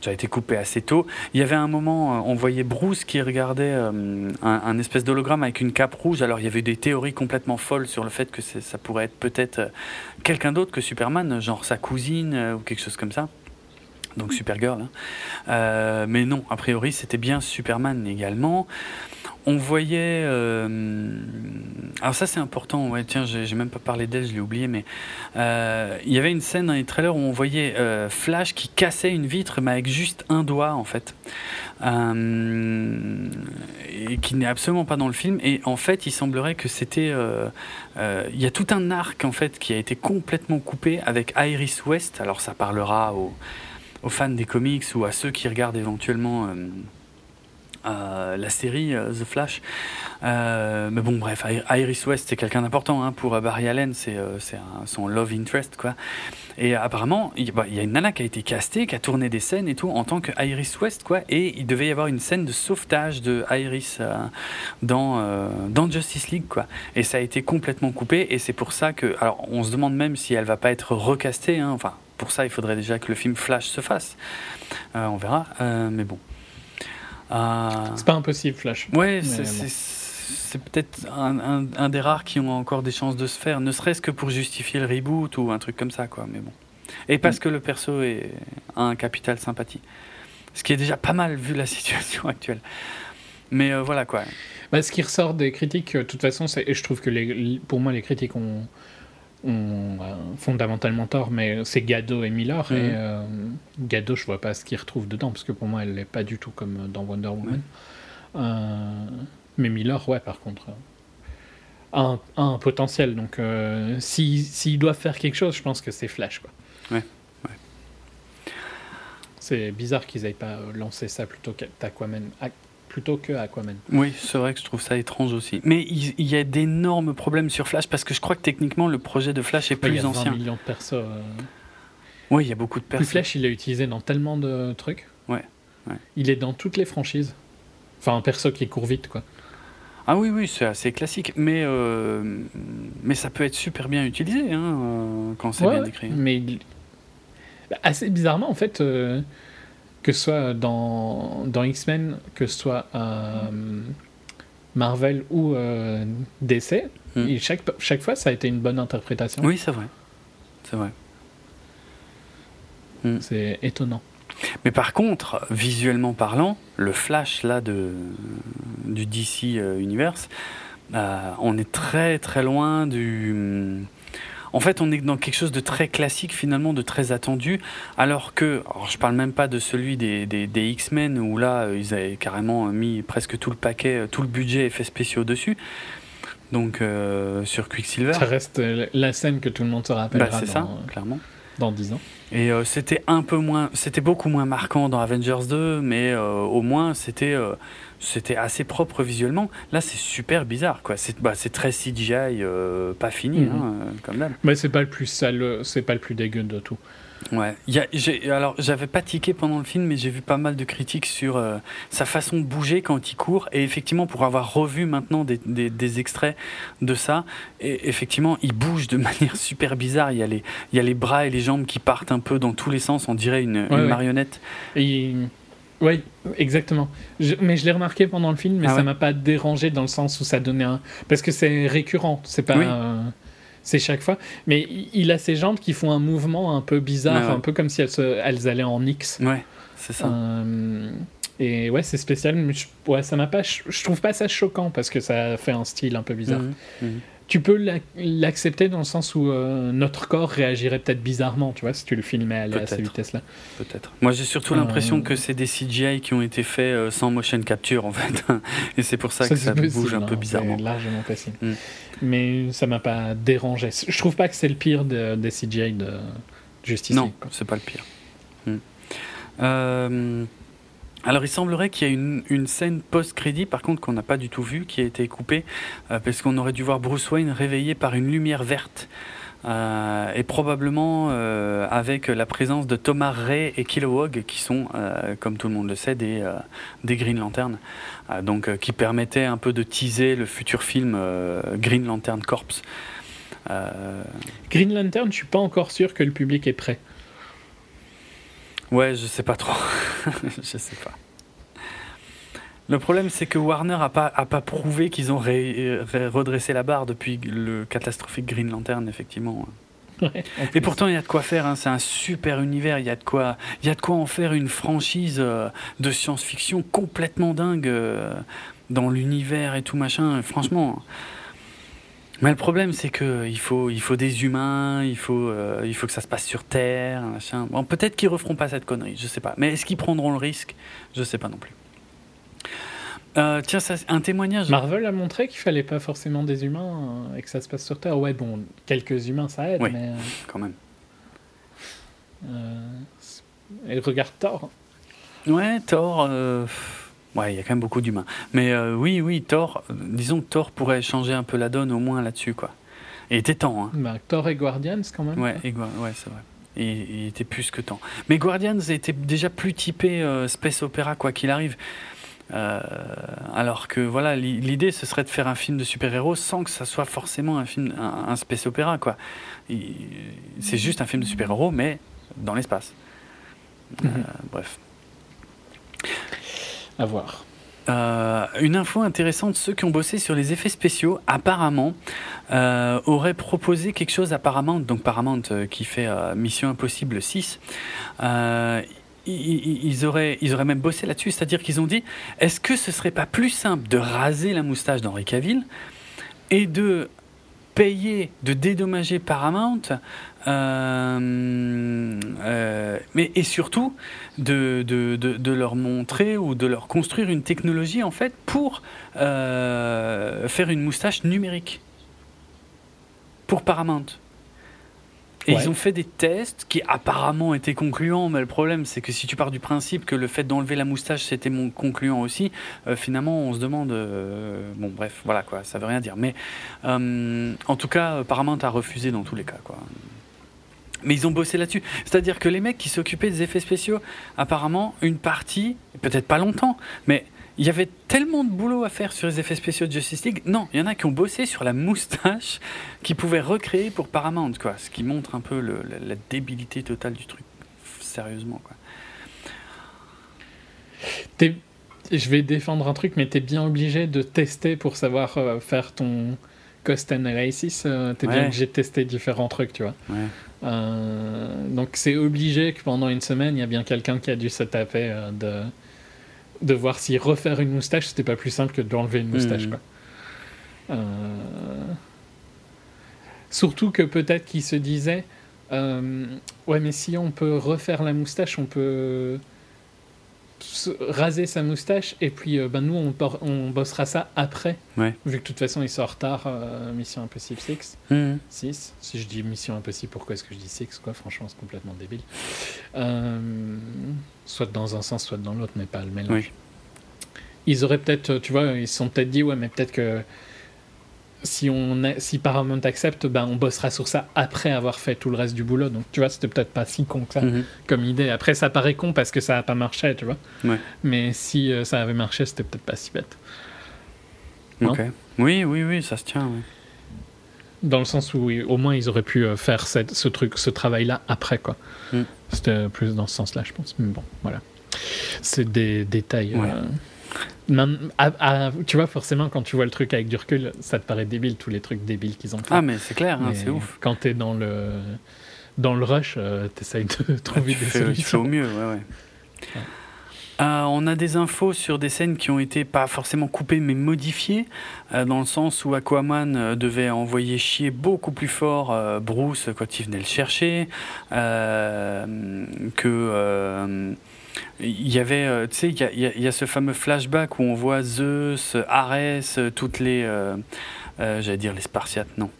Speaker 2: ça a été coupé assez tôt. Il y avait un moment, on voyait Bruce qui regardait un, espèce d'hologramme avec une cape rouge. Alors il y avait des théories complètement folles sur le fait que ça pourrait être peut-être quelqu'un d'autre que Superman, genre sa cousine ou quelque chose comme ça donc Supergirl. Hein. Euh, mais non, a priori, c'était bien Superman également. On voyait. Euh, alors, ça, c'est important. Ouais, tiens, j'ai même pas parlé d'elle, je l'ai oublié, mais euh, il y avait une scène dans les trailers où on voyait Flash qui cassait une vitre, mais avec juste un doigt, en fait. et qui n'est absolument pas dans le film. Et en fait, il semblerait que c'était. Il y a tout un arc, en fait, qui a été complètement coupé avec Iris West. Alors, ça parlera au aux fans des comics ou à ceux qui regardent éventuellement euh, euh, la série euh, The Flash. mais bon, bref, Iris West, c'est quelqu'un d'important hein, pour Barry Allen, c'est son love interest, quoi. Et apparemment, il bah, y a une nana qui a été castée, qui a tourné des scènes et tout en tant que Iris West, quoi. Et il devait y avoir une scène de sauvetage de Iris dans, dans Justice League, quoi. Et ça a été complètement coupé. Et c'est pour ça que, alors, on se demande même si elle va pas être recastée. Hein, enfin, pour ça, il faudrait déjà que le film Flash se fasse. Euh, on verra, euh, mais bon.
Speaker 3: Euh, c'est pas impossible, Flash.
Speaker 2: Ouais, c'est peut-être un, des rares qui ont encore des chances de se faire, ne serait-ce que pour justifier le reboot ou un truc comme ça, quoi. Mais bon. Et parce mm. que le perso est, a un capital sympathie. Ce qui est déjà pas mal vu la situation actuelle. Mais euh, voilà quoi.
Speaker 3: Bah, ce qui ressort des critiques, de toute façon, et je trouve que les, pour moi, les critiques ont, ont, euh, fondamentalement tort, mais c'est Gado et Miller.
Speaker 2: Mhm.
Speaker 3: Et euh, Gado, je vois pas ce qu'ils retrouvent dedans, parce que pour moi, elle n'est pas du tout comme dans Wonder Woman. Euh, mais Miller, ouais, par contre, a un, a un potentiel. Donc, euh, si- s'ils doivent faire quelque chose, je pense que c'est Flash. Quoi.
Speaker 2: Ouais, ouais.
Speaker 3: C'est bizarre qu'ils aient pas lancé ça plutôt qu'Aquaman. Plutôt que Aquaman.
Speaker 2: Oui, c'est vrai que je trouve ça étrange aussi. Mais il, il y a d'énormes problèmes sur Flash parce que je crois que techniquement le projet de Flash est
Speaker 3: Ouais, il y
Speaker 2: plus
Speaker 3: a 20
Speaker 2: ancien.
Speaker 3: millions de persos. euh,
Speaker 2: Oui, il y a beaucoup de
Speaker 3: Plus
Speaker 2: personnes.
Speaker 3: Flash, il est utilisé dans tellement de trucs.
Speaker 2: Ouais, ouais.
Speaker 3: Il est dans toutes les franchises. Enfin, un perso qui court vite, quoi.
Speaker 2: Ah oui, oui, c'est assez classique. Mais, euh, mais ça peut être super bien utilisé hein, euh, quand c'est
Speaker 3: Ouais,
Speaker 2: bien
Speaker 3: ouais.
Speaker 2: écrit.
Speaker 3: Mais bah, assez bizarrement, en fait, euh, que ce soit dans, dans X-Men, que ce soit euh, Marvel ou euh, DC,
Speaker 2: Mm.
Speaker 3: et chaque, chaque fois, ça a été une bonne interprétation.
Speaker 2: Oui, c'est vrai. C'est vrai.
Speaker 3: C'est étonnant.
Speaker 2: Mais par contre, visuellement parlant, le Flash là de, du DC euh, Universe, euh, on est très très loin du. En fait, on est dans quelque chose de très classique finalement, de très attendu, alors que, alors je parle même pas de celui des, des, des X-Men où là euh, ils avaient carrément mis presque tout le paquet, euh, tout le budget effets spéciaux dessus. Donc euh, sur Quicksilver,
Speaker 3: Ça reste euh, la scène que tout le monde se
Speaker 2: bah,
Speaker 3: rappellera
Speaker 2: c'est ça, clairement.
Speaker 3: dans 10 ans.
Speaker 2: Et euh, c'était un peu moins, c'était beaucoup moins marquant dans Avengers 2, mais euh, au moins c'était euh, c'était assez propre visuellement. Là, c'est super bizarre, quoi. C'est bah, très CGI, euh, pas fini,
Speaker 3: Mhm.
Speaker 2: hein, euh, comme d'hab.
Speaker 3: Mais c'est pas le plus sale, c'est pas le plus dégueu de tout.
Speaker 2: Ouais. Y a, alors, j'avais pas tiqué pendant le film, mais j'ai vu pas mal de critiques sur euh, sa façon de bouger quand il court. Et effectivement, pour avoir revu maintenant des, des, des extraits de ça, et effectivement, il bouge de manière super bizarre. Il y, a les, il y a les bras et les jambes qui partent un peu dans tous les sens. On dirait une, une
Speaker 3: Ouais, ouais.
Speaker 2: marionnette.
Speaker 3: Et il- Ouais, exactement. Je- Mais je l'ai remarqué pendant le film, mais
Speaker 2: Ah
Speaker 3: ça
Speaker 2: ouais.
Speaker 3: m'a pas dérangé dans le sens où ça donnait un. Parce que c'est récurrent, c'est pas.
Speaker 2: Oui.
Speaker 3: euh, C'est chaque fois. Mais il- a ses jambes qui font un mouvement un peu bizarre,
Speaker 2: Ouais, ouais.
Speaker 3: un peu comme si elles, se- elles allaient en X.
Speaker 2: Ouais, c'est ça.
Speaker 3: Euh, Et ouais, c'est spécial, mais je, ouais, ça m'a pas. Je trouve pas ça choquant parce que ça fait un style un peu bizarre.
Speaker 2: Mhm, mhm.
Speaker 3: Tu peux l'ac- l'accepter dans le sens où euh, notre corps réagirait peut-être bizarrement, tu vois, si tu le filmais aller à cette vitesse-là.
Speaker 2: Peut-être. Moi, j'ai surtout
Speaker 3: Euh,
Speaker 2: l'impression que c'est des CGI qui ont été faits euh, sans motion capture, en fait. Et c'est pour ça, que ça bouge un peu
Speaker 3: hein,
Speaker 2: bizarrement.
Speaker 3: C'est largement possible.
Speaker 2: Mm.
Speaker 3: Mais ça m'a pas dérangé. Je trouve pas que c'est le pire de- des CGI de Justice
Speaker 2: Non, c'est pas le pire. Hmm. Euh, alors, il semblerait qu'il y ait une, scène post-crédit, par contre, qu'on n'a pas du tout vue, qui a été coupée, euh, parce qu'on aurait dû voir Bruce Wayne réveillé par une lumière verte. euh, et probablement euh, avec la présence de Thomas Ray et Kilowog, qui sont, comme tout le monde le sait, des, Green Lantern, donc qui permettaient un peu de teaser le futur film Green Lantern Corps.
Speaker 3: Green Lantern, je suis pas encore sûr que le public est prêt.
Speaker 2: Ouais, je sais pas trop. je sais pas. Le problème, c'est que Warner a pas, a pas prouvé qu'ils ont ré- ré- redressé la barre depuis le catastrophique Green Lantern, effectivement.
Speaker 3: Ouais,
Speaker 2: Et pourtant, il y a de quoi faire. hein. C'est un super univers. Il y a de quoi, il y a de quoi en faire une franchise euh, de science-fiction complètement dingue euh, dans l'univers et tout machin. Franchement. Mais le problème, c'est que il faut, il faut des humains. Il faut, euh, il faut que ça se passe sur Terre. Machin. Bon, peut-être qu'ils referont pas cette connerie. Je sais pas. Mais est-ce qu'ils prendront le risque? Je sais pas non plus. Euh, tiens, ça, un témoignage.
Speaker 3: Marvel a montré qu'il fallait pas forcément des humains euh, et que ça se passe sur Terre. Ouais, bon, quelques humains ça aide,
Speaker 2: Oui.
Speaker 3: mais.
Speaker 2: Quand même.
Speaker 3: et regarde Thor.
Speaker 2: Ouais, Thor. Ouais, il y a quand même beaucoup d'humains. Mais euh, oui, oui, Thor. euh, disons que Thor pourrait changer un peu la donne au moins là-dessus, quoi. Et il était temps, hein.
Speaker 3: Bah, Thor et Guardians quand même.
Speaker 2: Ouais, et ouais, c'est vrai. Il était plus que temps. Mais Guardians était déjà plus typé euh, space opéra quoi qu'il arrive. Euh, alors que voilà, li- l'idée ce serait de faire un film de super-héros sans que ça soit forcément un film, un, un space opéra quoi. C'est juste un film de super-héros mais dans l'espace. Euh,
Speaker 3: Mhm.
Speaker 2: bref. Euh, une info intéressante, ceux qui ont bossé sur les effets spéciaux, apparemment, euh, auraient proposé quelque chose à Paramount, donc Paramount euh, qui fait Mission Impossible 6. Euh, ils, auraient, ils auraient même bossé là-dessus, c'est-à-dire qu'ils ont dit est-ce que ce serait pas plus simple de raser la moustache d'Henri Cavill et de payer, de dédommager Paramount, euh, euh, mais et surtout de, de, de, leur montrer ou de leur construire une technologie en fait pour euh, faire une moustache numérique pour Paramount. Et ils ont fait des tests qui apparemment étaient concluants, mais le problème c'est que si tu pars du principe que le fait d'enlever la moustache c'était mon concluant aussi, euh, finalement on se demande. Euh, bon, bref, voilà quoi, ça veut rien dire. Mais euh, en tout cas, Paramount a refusé dans tous les cas quoi. Mais ils ont bossé là-dessus. C'est-à-dire que les mecs qui s'occupaient des effets spéciaux, apparemment, une partie, peut-être pas longtemps, mais il y avait tellement de boulot à faire sur les effets spéciaux de Justice League. Non, il y en a qui ont bossé sur la moustache qu'ils pouvaient recréer pour Paramount, quoi. Ce qui montre un peu la, débilité totale du truc. Sérieusement, quoi.
Speaker 3: Je vais défendre un truc, mais tu es bien obligé de tester pour savoir euh, faire ton cost analysis. Euh, tu es bien obligé de tester différents trucs, tu vois. Euh, donc c'est obligé que pendant une semaine, il y a bien quelqu'un qui a dû se taper de de voir si refaire une moustache, c'était pas plus simple que d'enlever une moustache. Hmm. Quoi. Euh, surtout que peut-être qu'il se disait euh, Ouais, mais si on peut refaire la moustache, on peut raser sa moustache et puis euh, ben, nous on, on, bossera ça après. Vu que de toute façon il sort tard, Mission Impossible 6. 6. Hmm. Si je dis Mission Impossible, pourquoi est-ce que je dis 6 quoi? Franchement, c'est complètement débile soit dans un sens, soit dans l'autre, mais pas le mélange. Ils auraient peut-être, tu vois, ils se sont peut-être dit, ouais, mais peut-être que si, on si Paramount accepte, ben, on bossera sur ça après avoir fait tout le reste du boulot. Donc, tu vois, c'était peut-être pas si con que ça mhm. comme idée. Après, ça paraît con parce que ça n'a pas marché, tu vois. Mais si euh, ça avait marché, c'était peut-être pas si bête.
Speaker 2: ok. Oui, oui, oui, ça se tient.
Speaker 3: Dans le sens où au moins ils auraient pu euh, faire cette, ce truc, ce travail-là après, quoi. Mm. C'était plus dans ce sens-là, je pense. Mais bon, voilà. C'est des détails. Euh, tu vois, forcément, quand tu vois le truc avec du recul, ça te paraît débile, tous les trucs débiles qu'ils ont fait.
Speaker 2: Ah, mais c'est clair, hein, c'est ouf.
Speaker 3: Quand t'es dans le, dans le rush, euh, t'essayes de trouver des solutions. Tu
Speaker 2: fais au mieux, ouais, ouais. Euh, on a des infos sur des scènes qui ont été pas forcément coupées mais modifiées, euh, dans le sens où Aquaman euh, devait envoyer chier beaucoup plus fort Bruce quand il venait le chercher, que il y avait, tu sais, il y, a, ce fameux flashback où on voit Zeus, Arès, toutes les, j'allais dire les Spartiates, non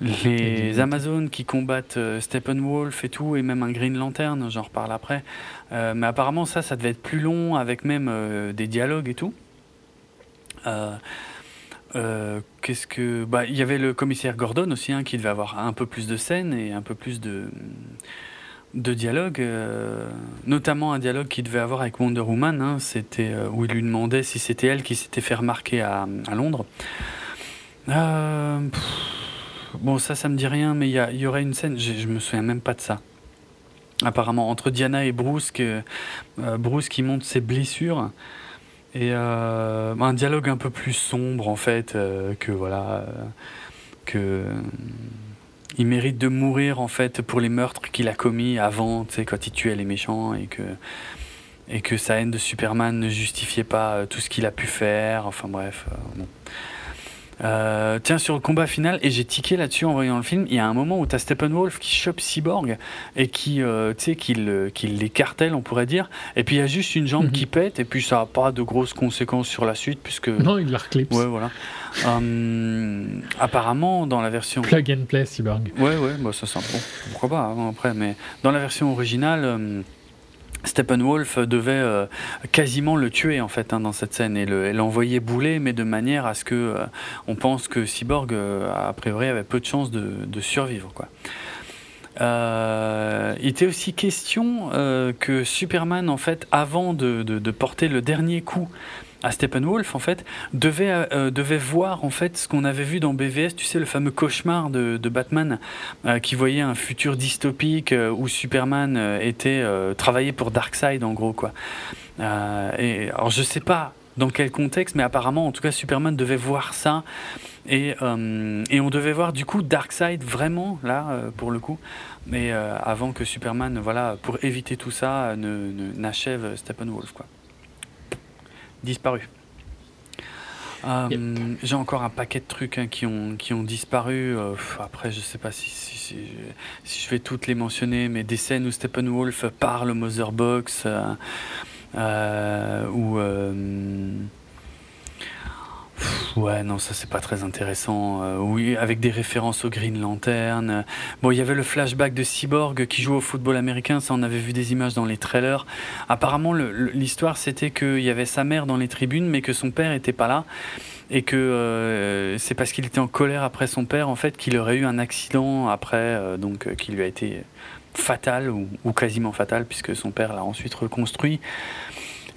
Speaker 2: les Amazones qui combattent Steppenwolf et tout, et même un Green Lantern, j'en reparle après. Euh, mais apparemment, ça, ça devait être plus long, avec même euh, des dialogues et tout. Euh, qu'est-ce que bah il y avait le commissaire Gordon aussi hein, qui devait avoir un peu plus de scènes et un peu plus de de dialogue notamment un dialogue qu'il devait avoir avec Wonder Woman hein, c'était où il lui demandait si c'était elle qui s'était fait remarquer à, Londres. Bon ça ça me dit rien mais il y, aurait une scène je me souviens même pas de ça. Apparemment entre Diana et Bruce, euh, Bruce qui montre ses blessures et euh, un dialogue un peu plus sombre en fait euh, que voilà que il mérite de mourir en fait pour les meurtres qu'il a commis avant, tu sais, quand il tuait les méchants et que et que sa haine de Superman ne justifiait pas tout ce qu'il a pu faire. Enfin bref, bon. Euh, tiens, sur le combat final, et j'ai tiqué là-dessus en voyant le film, il y a un moment où tu as Steppenwolf qui chope Cyborg et qui, euh, tu sais, qui, l'écartèle, on pourrait dire. Et puis il y a juste une jambe mhm. qui pète, et puis ça n'a pas de grosses conséquences sur la suite, puisque.
Speaker 3: Non, il la reclipse.
Speaker 2: Ouais, voilà. Euh, apparemment, dans la version.
Speaker 3: Plug and play Cyborg.
Speaker 2: Ouais, ouais, bah, ça sent bon. Pourquoi pas, hein, après, mais dans la version originale. Steppenwolf devait euh, quasiment le tuer en fait hein, dans cette scène et l'envoyer bouler, mais de manière à ce que euh, on pense que Cyborg euh, a priori avait peu de chances de, survivre quoi. il était aussi question que Superman en fait avant de, de porter le dernier coup à Steppenwolf en fait devait euh, devait voir en fait ce qu'on avait vu dans BVS tu sais le fameux cauchemar de, de Batman euh, qui voyait un futur dystopique euh, où Superman était travaillé pour Darkseid en gros quoi. Et alors je sais pas dans quel contexte mais apparemment en tout cas Superman devait voir ça. Et, euh, et on devait voir du coup Darkseid vraiment là euh, pour le coup, mais euh, avant que Superman, voilà, pour éviter tout ça, ne ne- n'achève Steppenwolf quoi. Disparu. Euh, J'ai encore un paquet de trucs hein, qui, ont, qui ont disparu. Euh, après, je sais pas si, si, si, je- si je vais toutes les mentionner, mais des scènes où Steppenwolf parle au Motherbox, euh, euh, ou. Euh, Ouais, non, ça c'est pas très intéressant. Euh, oui, avec des références au Green Lantern. Bon, il y avait le flashback de Cyborg qui joue au football américain, ça on avait vu des images dans les trailers. Apparemment, l'histoire c'était qu'il y avait sa mère dans les tribunes, mais que son père était pas là. Et que euh, c'est parce qu'il était en colère après son père, en fait, qu'il aurait eu un accident après, euh, donc euh, qui lui a été fatal ou, quasiment fatal, puisque son père l'a ensuite reconstruit.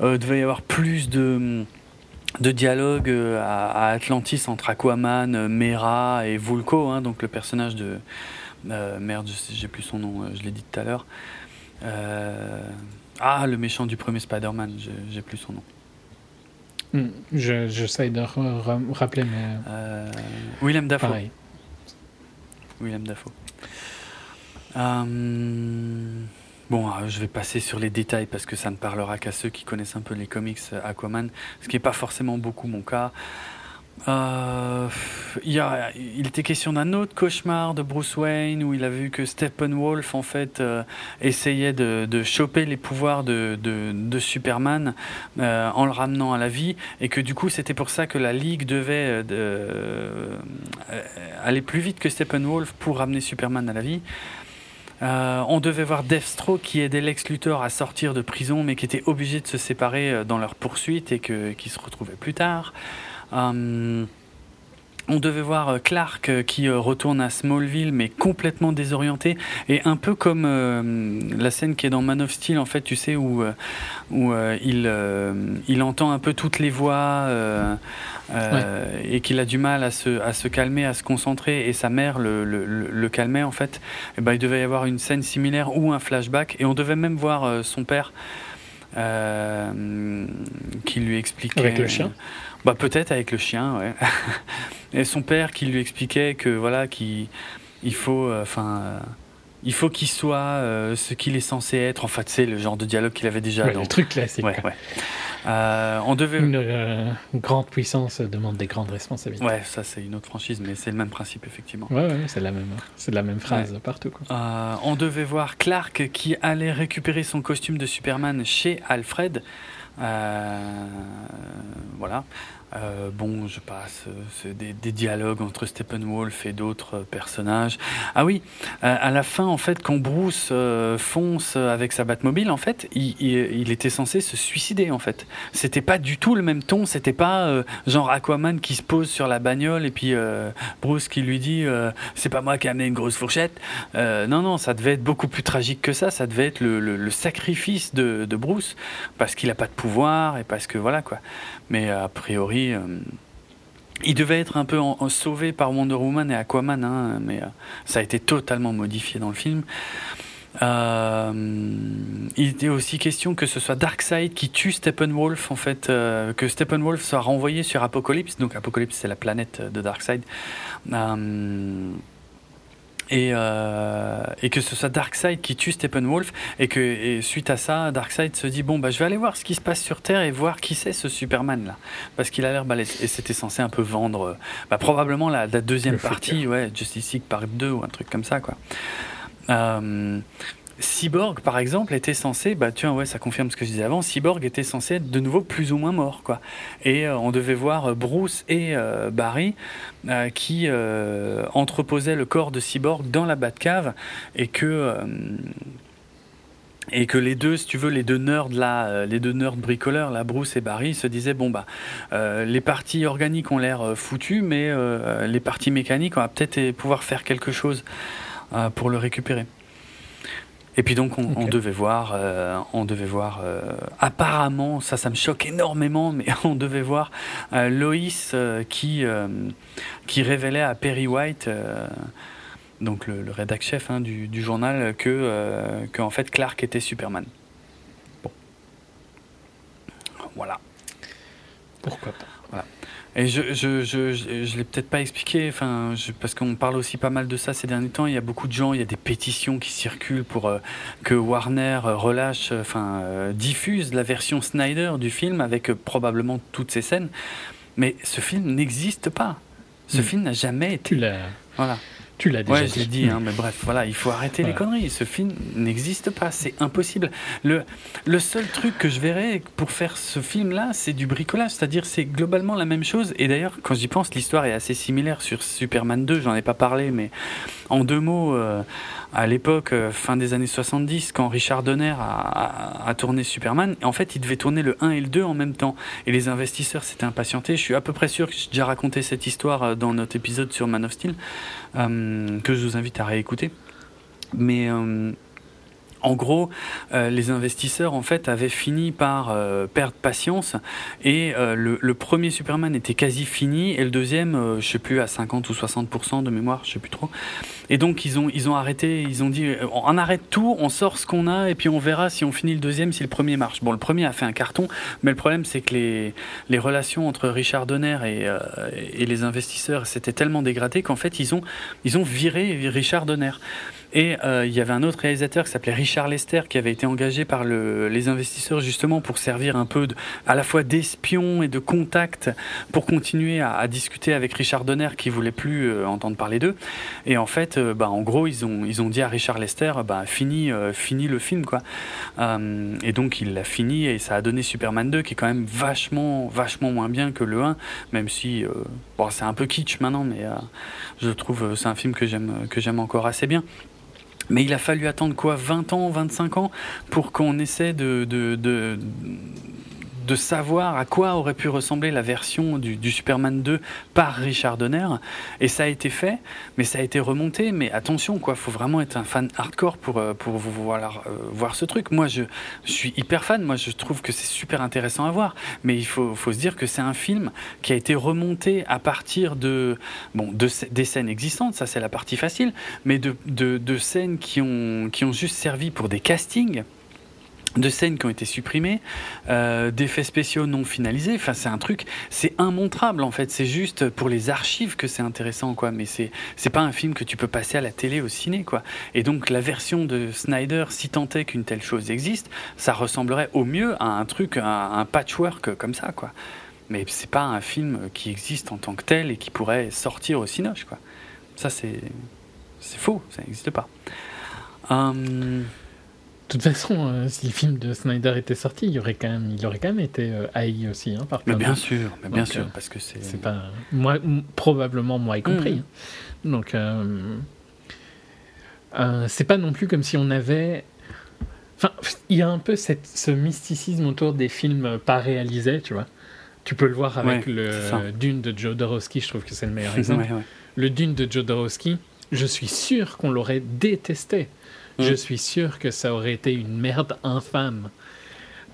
Speaker 2: Euh, devait y avoir plus de de dialogue euh, à, Atlantis entre Aquaman, euh, Mera et Vulko, hein, donc le personnage de euh, merde, j'ai plus son nom, euh, je l'ai dit tout à l'heure. Euh, ah, le méchant du premier Spider-Man, je- j'ai plus son nom.
Speaker 3: Hmm, Je j'essaie de rappeler, mais
Speaker 2: Euh, Willem Dafoe.
Speaker 3: pareil.
Speaker 2: Willem Dafoe. Bon, euh, je vais passer sur les détails parce que ça ne parlera qu'à ceux qui connaissent un peu les comics euh, Aquaman, ce qui n'est pas forcément beaucoup mon cas. Euh, il, était question d'un autre cauchemar de Bruce Wayne où il a vu que Steppenwolf en fait essayait de, choper les pouvoirs de, Superman en le ramenant à la vie et que du coup c'était pour ça que la Ligue devait de- aller plus vite que Steppenwolf pour ramener Superman à la vie. Euh, on devait voir Deathstroke qui aidait Lex Luthor à sortir de prison, mais qui était obligé de se séparer euh, dans leur poursuite et qui se retrouvait plus tard. Euh, on devait voir euh, Clark euh, qui euh, retourne à Smallville, mais complètement désorienté. Et un peu comme euh, la scène qui est dans Man of Steel, en fait, tu sais où où euh, il euh, il entend un peu toutes les voix et qu'il a du mal à se à se calmer, à se concentrer. Et sa mère le le, le- calmait en fait. Et ben il devait y avoir une scène similaire ou un flashback. Et on devait même voir son père qui lui expliquait
Speaker 3: Avec le chien
Speaker 2: bah peut-être avec le chien, ouais. Et son père qui lui expliquait que voilà, qu'il il faut, euh, enfin, euh, il faut qu'il soit euh, ce qu'il est censé être. En fait, c'est le genre de dialogue qu'il avait déjà
Speaker 3: Ouais,
Speaker 2: dans.
Speaker 3: le truc classique.
Speaker 2: Ouais,
Speaker 3: quoi.
Speaker 2: ouais. On devait.
Speaker 3: Une grande puissance demande des grandes responsabilités.
Speaker 2: Ouais, ça c'est une autre franchise, mais c'est le même principe effectivement.
Speaker 3: Ouais, ouais, c'est la même, c'est la même phrase partout. Quoi.
Speaker 2: On devait voir Clark qui allait récupérer son costume de Superman chez Alfred. Euh, voilà. Euh, bon, je passe. euh, des, des dialogues entre Steppenwolf et d'autres euh, personnages. Ah oui, à la fin, en fait, quand Bruce fonce avec sa Batmobile, en fait, il, était censé se suicider. En fait, c'était pas du tout le même ton. C'était pas genre Aquaman qui se pose sur la bagnole et puis Bruce qui lui dit c'est pas moi qui ai amené une grosse fourchette. Non, non, ça devait être beaucoup plus tragique que ça. Ça devait être le sacrifice de, de Bruce parce qu'il a pas de pouvoir et parce que voilà quoi. Mais a priori, euh, il devait être un peu sauvé par Wonder Woman et Aquaman, hein, mais euh, ça a été totalement modifié dans le film. Euh, il était aussi question que ce soit Darkseid qui tue Steppenwolf, en fait, que Steppenwolf soit renvoyé sur Apocalypse. Donc Apocalypse, c'est la planète de Darkseid. Et, euh, et que ce soit Darkseid qui tue Steppenwolf et que et suite à ça Darkseid se dit bon bah je vais aller voir ce qui se passe sur Terre et voir qui c'est ce Superman là parce qu'il a l'air balèze. Et c'était censé un peu vendre euh, bah, probablement la, la deuxième
Speaker 3: Le
Speaker 2: partie ouais Justice League Part 2 ou un truc comme ça quoi. Euh, Cyborg, par exemple, était censé, bah tiens, ouais, ça confirme ce que je disais avant, Cyborg était censé être de nouveau plus ou moins mort, quoi. Et euh, on devait voir euh, Bruce et euh, Barry qui entreposaient le corps de Cyborg dans la Batcave et que. et que les deux, si tu veux, les deux nerds là, les deux nerds bricoleurs, là, Bruce et Barry, se disaient bon bah, les parties organiques ont l'air foutues, mais les parties mécaniques, on va peut-être pouvoir faire quelque chose pour le récupérer. Et puis donc on, devait voir, euh, on devait voir. euh, apparemment, ça, ça me choque énormément, mais on devait voir euh, Loïs qui qui révélait à Perry White, donc le, le rédac chef hein, du, du journal, que que en fait Clark était Superman. Bon, voilà.
Speaker 3: Pourquoi pas
Speaker 2: Et je, je, je, je, je l'ai peut-être pas expliqué, enfin, je- parce qu'on parle aussi pas mal de ça ces derniers temps. Il y a beaucoup de gens, il y a des pétitions qui circulent pour euh, que Warner euh, relâche, euh, enfin, euh, diffuse la version Snyder du film avec euh, probablement toutes ces scènes. Mais ce film n'existe pas. Ce
Speaker 3: Mm.
Speaker 2: film n'a jamais été.
Speaker 3: L'as,
Speaker 2: Voilà.
Speaker 3: Tu l'as déjà
Speaker 2: Ouais, je l'ai dit, hein, mais bref, voilà, il faut arrêter les conneries. Ce film n'existe pas, c'est impossible. Le, le seul truc que je verrais pour faire ce film-là, c'est du bricolage, c'est-à-dire c'est globalement la même chose. Et d'ailleurs, quand j'y pense, l'histoire est assez similaire sur Superman 2, j'en ai pas parlé, mais en deux mots, euh, à l'époque, euh, fin des années 70, quand Richard Donner a, tourné Superman, en fait, il devait tourner le 1 et le 2 en même temps. Et les investisseurs s'étaient impatientés. Je suis à peu près sûr que j'ai déjà raconté cette histoire euh, dans notre épisode sur Man of Steel, que je vous invite à réécouter. Mais en gros, euh, les investisseurs en fait avaient fini par euh, perdre patience et euh, le, le premier Superman était quasi fini et le deuxième, euh, je sais plus à 50 ou 60 de mémoire, je sais plus trop. Et donc ils ont ils ont arrêté, ils ont dit euh, on arrête tout, on sort ce qu'on a et puis on verra si on finit le deuxième si le premier marche. Bon, le premier a fait un carton, mais le problème c'est que les les relations entre Richard Donner et euh, et les investisseurs s'étaient tellement dégradées qu'en fait ils ont ils ont viré Richard Donner. Et euh, il y avait un autre réalisateur qui s'appelait Richard Lester qui avait été engagé par le, les investisseurs justement pour servir un peu à la fois d'espion et de contact pour continuer à, discuter avec Richard Donner qui voulait plus euh, entendre parler d'eux. Et en fait, euh, bah, en gros, ils ont, ils ont dit à Richard Lester, bah, fini, fini le film quoi. Et donc il l'a fini et ça a donné Superman 2 qui est quand même vachement, vachement moins bien que le 1, même si bon, c'est un peu kitsch maintenant, mais je trouve c'est un film que j'aime encore assez bien. Mais il a fallu attendre quoi 20 ans, 25 ans pour qu'on essaie de, de, de, de savoir à quoi aurait pu ressembler la version du, du Superman 2 par Richard Donner. Et ça a été fait, mais ça a été remonté. Mais attention, quoi, faut vraiment être un fan hardcore pour, euh, pour voir, euh, voir ce truc. Moi, je, je suis hyper fan. Moi, je trouve que c'est super intéressant à voir. Mais il faut, faut se dire que c'est un film qui a été remonté à partir de, bon, de, des scènes existantes. Ça, c'est la partie facile. Mais de, de, de scènes qui ont, qui ont juste servi pour des castings de scènes qui ont été supprimées, euh, d'effets spéciaux non finalisés. Enfin, c'est un truc, c'est immontrable en fait. C'est juste pour les archives que c'est intéressant, quoi. Mais c'est c'est pas un film que tu peux passer à la télé, au ciné, quoi. Et donc la version de Snyder, si tant est qu'une telle chose existe, ça ressemblerait au mieux à un truc, à un patchwork comme ça, quoi. Mais c'est pas un film qui existe en tant que tel et qui pourrait sortir au cinoche, quoi. Ça, c'est c'est faux, ça n'existe pas. Hum,
Speaker 3: toute façon, euh, si le film de Snyder était sorti, il, aurait quand même, il aurait quand même été euh, haï aussi. Hein, par
Speaker 2: mais bien sûr, mais bien
Speaker 3: Donc,
Speaker 2: sûr, parce que c'est
Speaker 3: C'est pas moi, probablement moi y compris.
Speaker 2: Mhm.
Speaker 3: hein. Donc, euh, euh, c'est pas non plus comme si on avait. Enfin, il y a un peu cette, ce mysticisme autour des films pas réalisés, tu vois. Tu peux le voir avec
Speaker 2: Ouais,
Speaker 3: le Dune de Joe Dorowski, je trouve que c'est le meilleur exemple.
Speaker 2: Ouais, ouais.
Speaker 3: Le Dune de Joe Dorowski, je suis sûr qu'on l'aurait détesté. Je
Speaker 2: Mm.
Speaker 3: suis sûr que ça aurait été une merde infâme.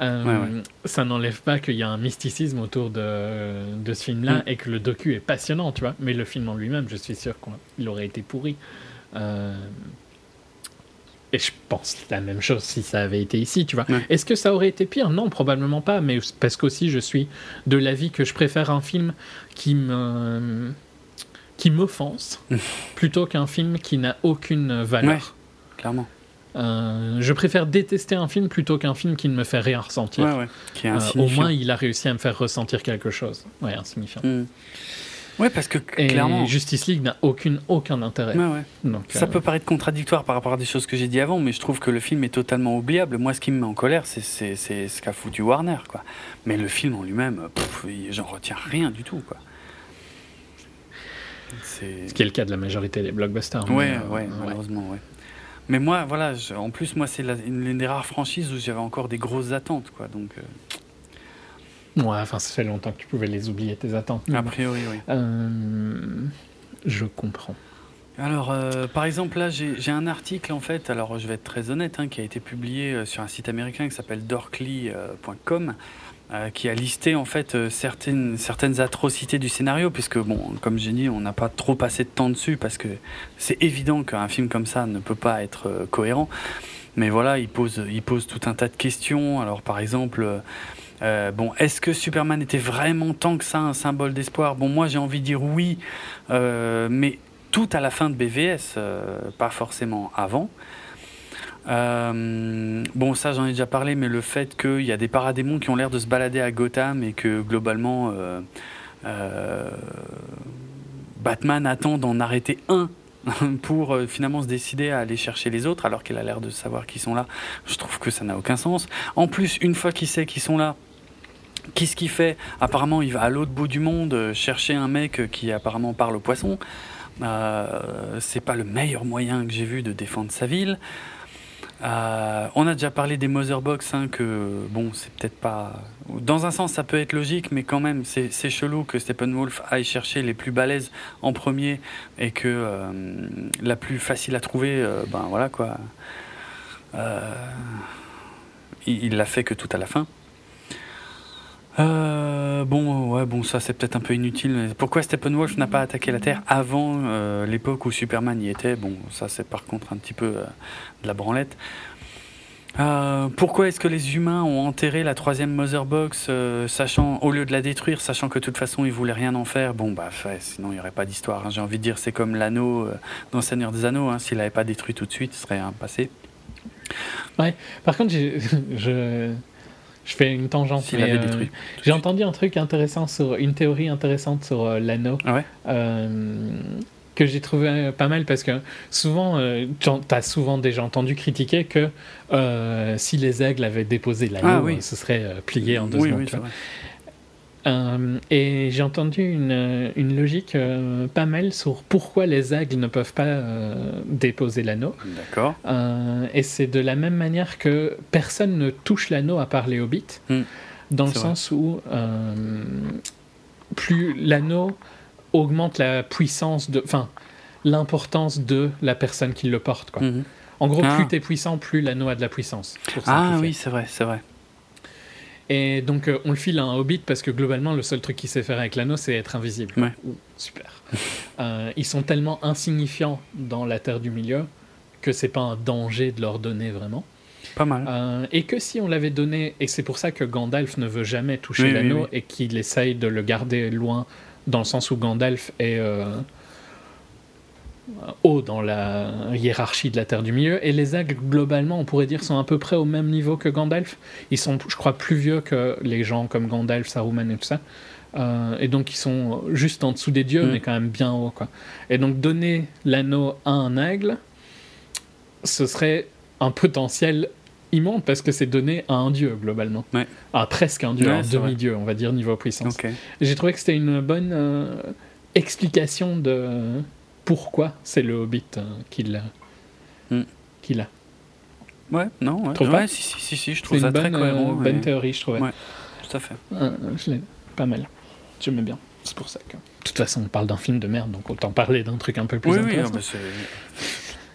Speaker 3: Euh,
Speaker 2: Ouais, ouais.
Speaker 3: Ça n'enlève pas qu'il y a un mysticisme autour de, de ce film-là
Speaker 2: Mm.
Speaker 3: et que le docu est passionnant, tu vois. Mais le film en lui-même, je suis sûr qu'il aurait été pourri. Euh, Et je pense la même chose si ça avait été ici, tu vois.
Speaker 2: Ouais.
Speaker 3: Est-ce que ça aurait été pire? Non, probablement pas. Mais parce qu'aussi, je suis de l'avis que je préfère un film qui me qui m'offense plutôt qu'un film qui n'a aucune valeur.
Speaker 2: Clairement.
Speaker 3: Euh, je préfère détester un film plutôt qu'un film qui ne me fait rien ressentir.
Speaker 2: Ouais, ouais. Qui est
Speaker 3: Euh, au moins, il a réussi à me faire ressentir quelque chose. Ouais, insignifiant.
Speaker 2: Mm. Ouais, parce que
Speaker 3: Et
Speaker 2: clairement.
Speaker 3: Justice League n'a aucune, aucun intérêt.
Speaker 2: Ouais, ouais.
Speaker 3: Donc,
Speaker 2: Ça
Speaker 3: euh,
Speaker 2: peut paraître contradictoire par rapport à des choses que j'ai dit avant, mais je trouve que le film est totalement oubliable. Moi, ce qui me met en colère, c'est ce qu'a foutu Warner, quoi. Mais le film en lui-même, j'en retiens rien du tout, quoi.
Speaker 3: Ce qui est le cas de la majorité des blockbusters. mais,
Speaker 2: Ouais,
Speaker 3: euh,
Speaker 2: ouais, malheureusement, ouais. Mais moi, voilà, je- en plus, moi, c'est l'une des rares franchises où j'avais encore des grosses attentes, quoi. Donc, euh,
Speaker 3: Ouais, enfin, ça fait longtemps que tu pouvais les oublier, tes attentes.
Speaker 2: a priori, oui.
Speaker 3: Euh, je comprends.
Speaker 2: Alors, euh, par exemple, là, j'ai un article, en fait, alors je vais être très honnête, hein, qui a été publié sur un site américain qui s'appelle dorkly.com, euh, qui a listé, en fait, euh, certaines, certaines atrocités du scénario, puisque, bon, comme j'ai dit, on n'a pas trop passé de temps dessus, parce que c'est évident qu'un film comme ça ne peut pas être euh, cohérent. Mais voilà, il pose, il pose tout un tas de questions. Alors, par exemple... bon, est-ce que Superman était vraiment tant que ça un symbole d'espoir? Bon, moi j'ai envie de dire oui, mais tout à la fin de BVS, pas forcément avant. Bon, ça j'en ai déjà parlé, mais le fait qu'il y a des paradémons qui ont l'air de se balader à Gotham et que globalement Batman attend d'en arrêter un pour finalement se décider à aller chercher les autres alors qu'il a l'air de savoir qu'ils sont là. Je trouve que ça n'a aucun sens. En plus, une fois qu'il sait qu'ils sont là, Qu'est-ce qu'il fait? Apparemment, il va à l'autre bout du monde euh, chercher un mec qui apparemment parle au poisson. Euh, c'est pas le meilleur moyen que j'ai vu de défendre sa ville. Euh, on a déjà parlé des Motherbox, hein, que bon, c'est peut-être pas. Dans un sens, ça peut être logique, mais quand même, c'est chelou que Steppenwolf aille chercher les plus balèzes en premier et que euh, la plus facile à trouver, ben voilà quoi. il l'a fait que tout à la fin. Euh, bon, ouais, bon, ça c'est peut-être un peu inutile. Pourquoi Steppenwolf n'a pas attaqué la Terre avant euh, l'époque où Superman y était? Bon, ça c'est par contre un petit peu euh, de la branlette. pourquoi est-ce que les humains ont enterré la troisième Mother Box, sachant, au lieu de la détruire, sachant que de toute façon ils voulaient rien en faire? Bon, bah, sinon il n'y aurait pas d'histoire. Hein. J'ai envie de dire, c'est comme l'anneau dans Seigneur des Anneaux. Hein. S'il n'avait pas détruit tout de suite, ce serait un passé.
Speaker 3: Ouais, par contre, je, je fais une tangente. Euh, j'ai entendu un truc intéressant sur une théorie intéressante sur euh, l'anneau.
Speaker 2: Ah
Speaker 3: euh, que j'ai trouvé pas mal parce que souvent, tu as souvent déjà entendu critiquer que si les aigles avaient déposé l'anneau, ah ce serait plié en deux secondes. Euh, et j'ai entendu une, une logique euh, pas mal sur pourquoi les aigles ne peuvent pas euh, déposer l'anneau.
Speaker 2: D'accord.
Speaker 3: et c'est de la même manière que personne ne touche l'anneau à part les hobbits, hmm. dans le sens où plus l'anneau augmente la puissance de. Enfin, l'importance de la personne qui le porte. Quoi. Hmm. En gros, plus ah. tu es puissant, plus l'anneau a de la puissance.
Speaker 2: Ah oui, c'est vrai, c'est vrai.
Speaker 3: Et donc, euh, on le file à un hobbit parce que globalement, le seul truc qu'il sait faire avec l'anneau, c'est être invisible.
Speaker 2: Ouais.
Speaker 3: super. Euh, ils sont tellement insignifiants dans la Terre du Milieu que c'est pas un danger de leur donner vraiment.
Speaker 2: Pas mal.
Speaker 3: Euh, et que si on l'avait donné, et c'est pour ça que Gandalf ne veut jamais toucher l'anneau et qu'il essaye de le garder loin, dans le sens où Gandalf est haut dans la hiérarchie de la Terre du Milieu. Et les aigles, globalement, on pourrait dire, sont à peu près au même niveau que Gandalf. Ils sont, je crois, plus vieux que les gens comme Gandalf, Saruman et tout ça. Euh, et donc, ils sont juste en dessous des dieux, mm. mais quand même bien haut. Quoi. Et donc, donner l'anneau à un aigle, ce serait un potentiel immense parce que c'est donné à un dieu, globalement. À presque un dieu, un demi-dieu, on va dire, niveau puissance. J'ai trouvé que c'était une bonne euh, explication de pourquoi c'est le Hobbit hein, qui l'a.
Speaker 2: Hmm.
Speaker 3: Qui l'a.
Speaker 2: Ouais, non, ouais.
Speaker 3: ouais
Speaker 2: si, si, si, je trouve ça très cohérent.
Speaker 3: Une bonne théorie, je trouvais.
Speaker 2: Ouais, tout à fait.
Speaker 3: Euh, je l'ai pas mal. J'aimais bien. C'est pour ça que. De toute façon, on parle d'un film de merde, donc autant parler d'un truc un peu plus
Speaker 2: oui,
Speaker 3: intéressant.
Speaker 2: Oui,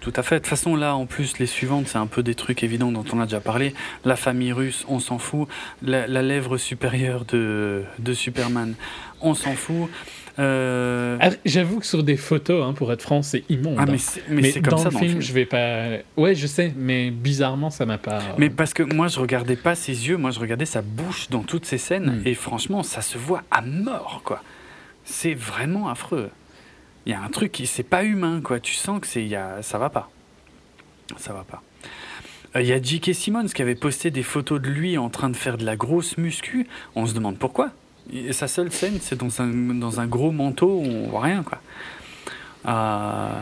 Speaker 2: tout à fait. De toute façon, là, en plus, les suivantes, c'est un peu des trucs évidents dont on a déjà parlé. La famille russe, on s'en fout. La, lèvre supérieure de, de Superman, on s'en fout.
Speaker 3: Euh, ah, j'avoue que sur des photos, hein, pour être franc, c'est immonde.
Speaker 2: Ah, mais, mais, comme dans, ça,
Speaker 3: le, film, je vais pas. Ouais, je sais, mais bizarrement, ça m'a pas.
Speaker 2: Mais parce que moi, je regardais pas ses yeux, moi, je regardais sa bouche dans toutes ces scènes, hmm. et franchement, ça se voit à mort, quoi. C'est vraiment affreux. Il y a un truc qui, c'est pas humain, quoi. Tu sens que c'est, y a, ça va pas. Ça va pas. Euh, il y a J.K. Simmons qui avait posté des photos de lui en train de faire de la grosse muscu. On se demande pourquoi. Sa seule scène, c'est dans un, dans un gros manteau on voit rien, quoi. Euh,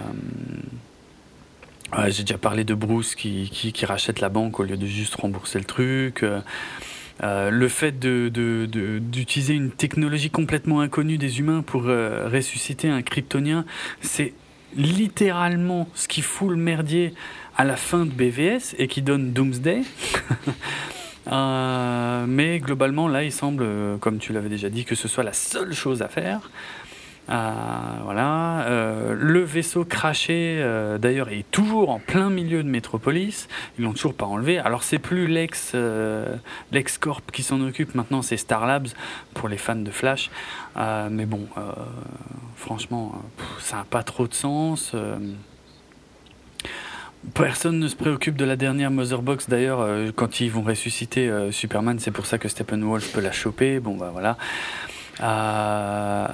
Speaker 2: j'ai déjà parlé de Bruce qui, qui, rachète la banque au lieu de juste rembourser le truc. Euh, le fait d'utiliser de, de, une technologie complètement inconnue des humains pour euh, ressusciter un kryptonien, c'est littéralement ce qui fout le merdier à la fin de BVS et qui donne Doomsday. Euh, mais globalement, là, il semble, euh, comme tu l'avais déjà dit, que ce soit la seule chose à faire. Euh, voilà. le vaisseau craché, d'ailleurs, est toujours en plein milieu de Métropolis. Ils l'ont toujours pas enlevé. Alors, c'est plus l'ex l'ex Corp qui s'en occupe. Maintenant, c'est Star Labs pour les fans de Flash. mais bon, franchement, ça n'a pas trop de sens. Personne ne se préoccupe de la dernière Motherbox d'ailleurs euh, quand ils vont ressusciter euh, Superman, c'est pour ça que Steppenwolf peut la choper. Bon bah voilà. Euh,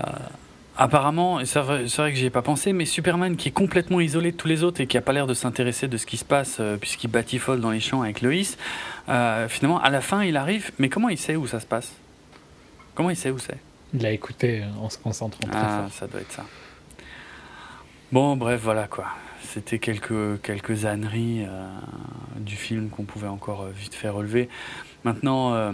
Speaker 2: apparemment, c'est vrai, vrai, que j'y ai pas pensé, mais Superman qui est complètement isolé de tous les autres et qui a pas l'air de s'intéresser de ce qui se passe puisqu'il batifole dans les champs avec Loïs, finalement à la fin il arrive, mais comment il sait où ça se passe? Comment il sait où c'est?
Speaker 3: Il a écouté en se concentrant très
Speaker 2: ah, ça doit être ça. Bon bref voilà quoi c'était quelques, âneries euh, du film qu'on pouvait encore euh, vite faire relever. Maintenant, euh,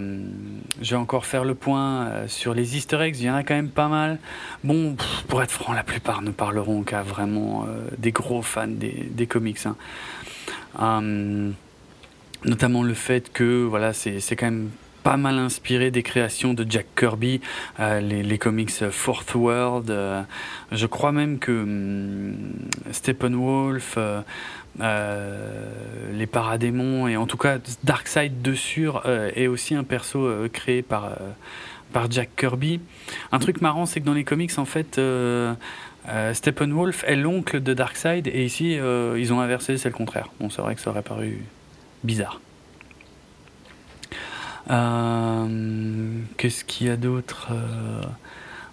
Speaker 2: je vais encore faire le point sur les easter eggs. Il y en a quand même pas mal. Bon, pour être franc, la plupart ne parleront qu'à vraiment des gros fans des, comics. Hein. Notamment le fait que c'est quand même pas mal inspiré des créations de Jack Kirby, euh, les, comics Fourth World. Euh, je crois même que hum, Steppenwolf, euh, les Paradémons et en tout cas Darkseid dessus est aussi un perso créé par par Jack Kirby. Un truc marrant, c'est que dans les comics, en fait, Steppenwolf est l'oncle de Darkseid et ici, ils ont inversé, c'est le contraire. Bon, c'est vrai que ça aurait paru bizarre. Euh, qu'est-ce qu'il y a d'autre euh,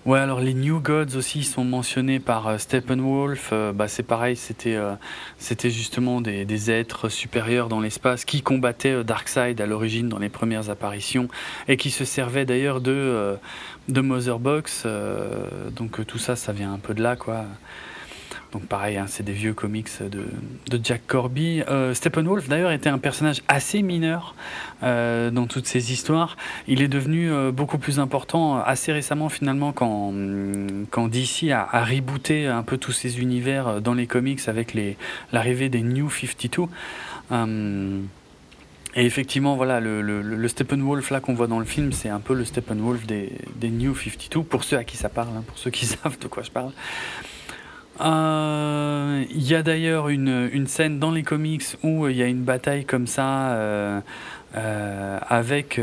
Speaker 2: Ouais, alors les New Gods aussi sont mentionnés par euh, Steppenwolf. bah, c'est pareil, c'était justement des, êtres supérieurs dans l'espace qui combattaient Darkseid à l'origine dans les premières apparitions et qui se servaient d'ailleurs de de Motherbox. donc tout ça, ça vient un peu de là, quoi. Donc pareil, hein, c'est des vieux comics de, Jack Corby. Euh, Steppenwolf d'ailleurs était un personnage assez mineur euh, dans toutes ces histoires. Il est devenu euh, beaucoup plus important assez récemment finalement quand, quand DC a, rebooté un peu tous ces univers dans les comics avec l'arrivée des New 52. et effectivement, voilà, le Steppenwolf là qu'on voit dans le film, c'est un peu le Steppenwolf des, des New 52, pour ceux à qui ça parle, hein, pour ceux qui savent de quoi je parle. Euh, il y a d'ailleurs une, une, scène dans les comics où il y a une bataille comme ça euh, euh, avec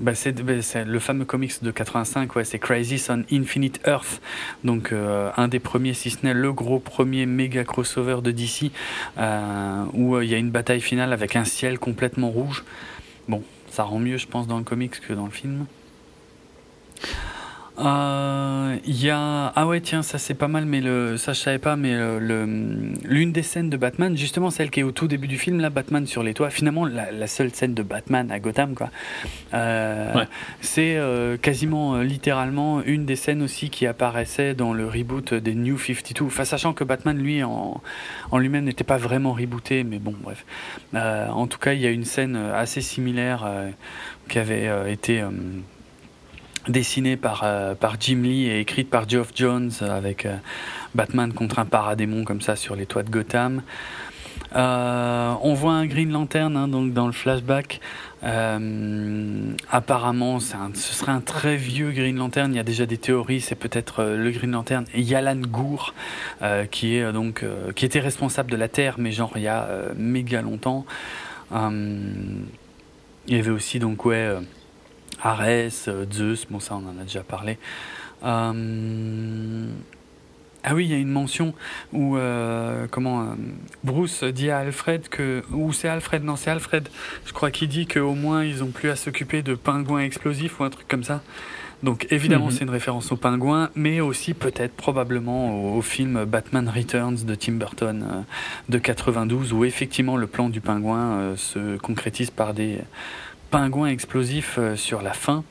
Speaker 2: bah, bah le fameux comics de 85 ouais c'est Crisis on Infinite Earth. Donc un des premiers si ce n'est le gros premier méga crossover de DC où il y a une bataille finale avec un ciel complètement rouge. Bon ça rend mieux je pense dans le comics que dans le film il euh, y a ah ouais tiens ça c'est pas mal mais le ça je savais pas mais le l'une des scènes de Batman justement celle qui est au tout début du film là Batman sur les toits finalement la, seule scène de Batman à Gotham quoi. Euh, c'est euh, quasiment littéralement une des scènes aussi qui apparaissait dans le reboot des New 52 enfin sachant que Batman lui en en lui-même n'était pas vraiment rebooté mais bon bref. En tout cas il y a une scène assez similaire qui avait été dessinée par, euh, par Jim Lee et écrite par Geoff Jones avec euh, Batman contre un paradémon comme ça sur les toits de Gotham. Euh, on voit un Green Lantern hein, donc dans le flashback. apparemment, ce serait un très vieux Green Lantern. Il y a déjà des théories. C'est peut-être le Green Lantern Yalan Gour, qui est donc qui était responsable de la Terre, mais genre il y a méga longtemps. il y avait aussi donc ouais Arès, euh, Zeus, bon ça on en a déjà parlé. Euh, ah oui, il y a une mention où euh, comment Bruce dit à Alfred que ou c'est Alfred non c'est Alfred, je crois qu'il dit qu'au moins ils ont plus à s'occuper de pingouins explosifs ou un truc comme ça. Donc évidemment mhm. c'est une référence aux pingouins, mais aussi peut-être probablement au, film Batman Returns de Tim Burton de 92 où effectivement le plan du pingouin se concrétise par des pingouin explosif euh, sur la fin.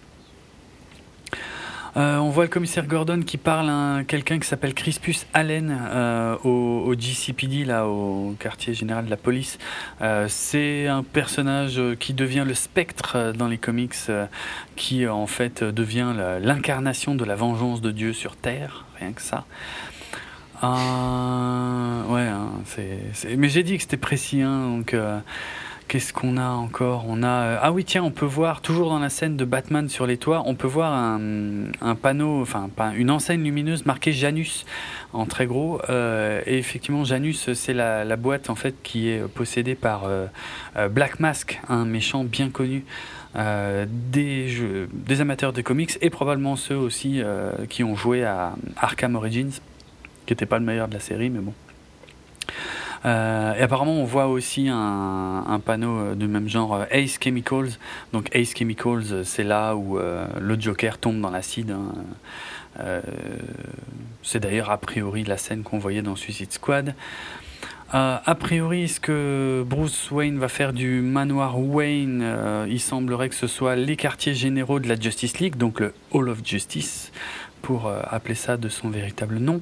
Speaker 2: Euh, on voit le commissaire Gordon qui parle à quelqu'un qui s'appelle Crispus Allen euh, au, GCPD, là, au quartier général de la police. c'est un personnage qui devient le spectre dans les comics, qui en fait devient l'incarnation de la vengeance de Dieu sur Terre, rien que ça. ouais, hein, mais j'ai dit que c'était précis, hein, Qu'est-ce qu'on a encore? On a euh, ah oui tiens on peut voir toujours dans la scène de Batman sur les toits on peut voir un, panneau enfin une enseigne lumineuse marquée Janus en très gros. Euh, et effectivement Janus c'est la, boîte en fait qui est possédée par euh, Black Mask un méchant bien connu des, des amateurs de comics et probablement ceux aussi qui ont joué à Arkham Origins qui n'était pas le meilleur de la série mais bon Euh, et apparemment, on voit aussi un, panneau du même genre euh, Ace Chemicals. Donc Ace Chemicals, c'est là où euh, le Joker tombe dans l'acide. hein. Euh, c'est d'ailleurs a priori la scène qu'on voyait dans Suicide Squad. Euh, a priori, est-ce que Bruce Wayne va faire du manoir Wayne? Euh, Il semblerait que ce soit les quartiers généraux de la Justice League, donc le Hall of Justice, pour euh, appeler ça de son véritable nom.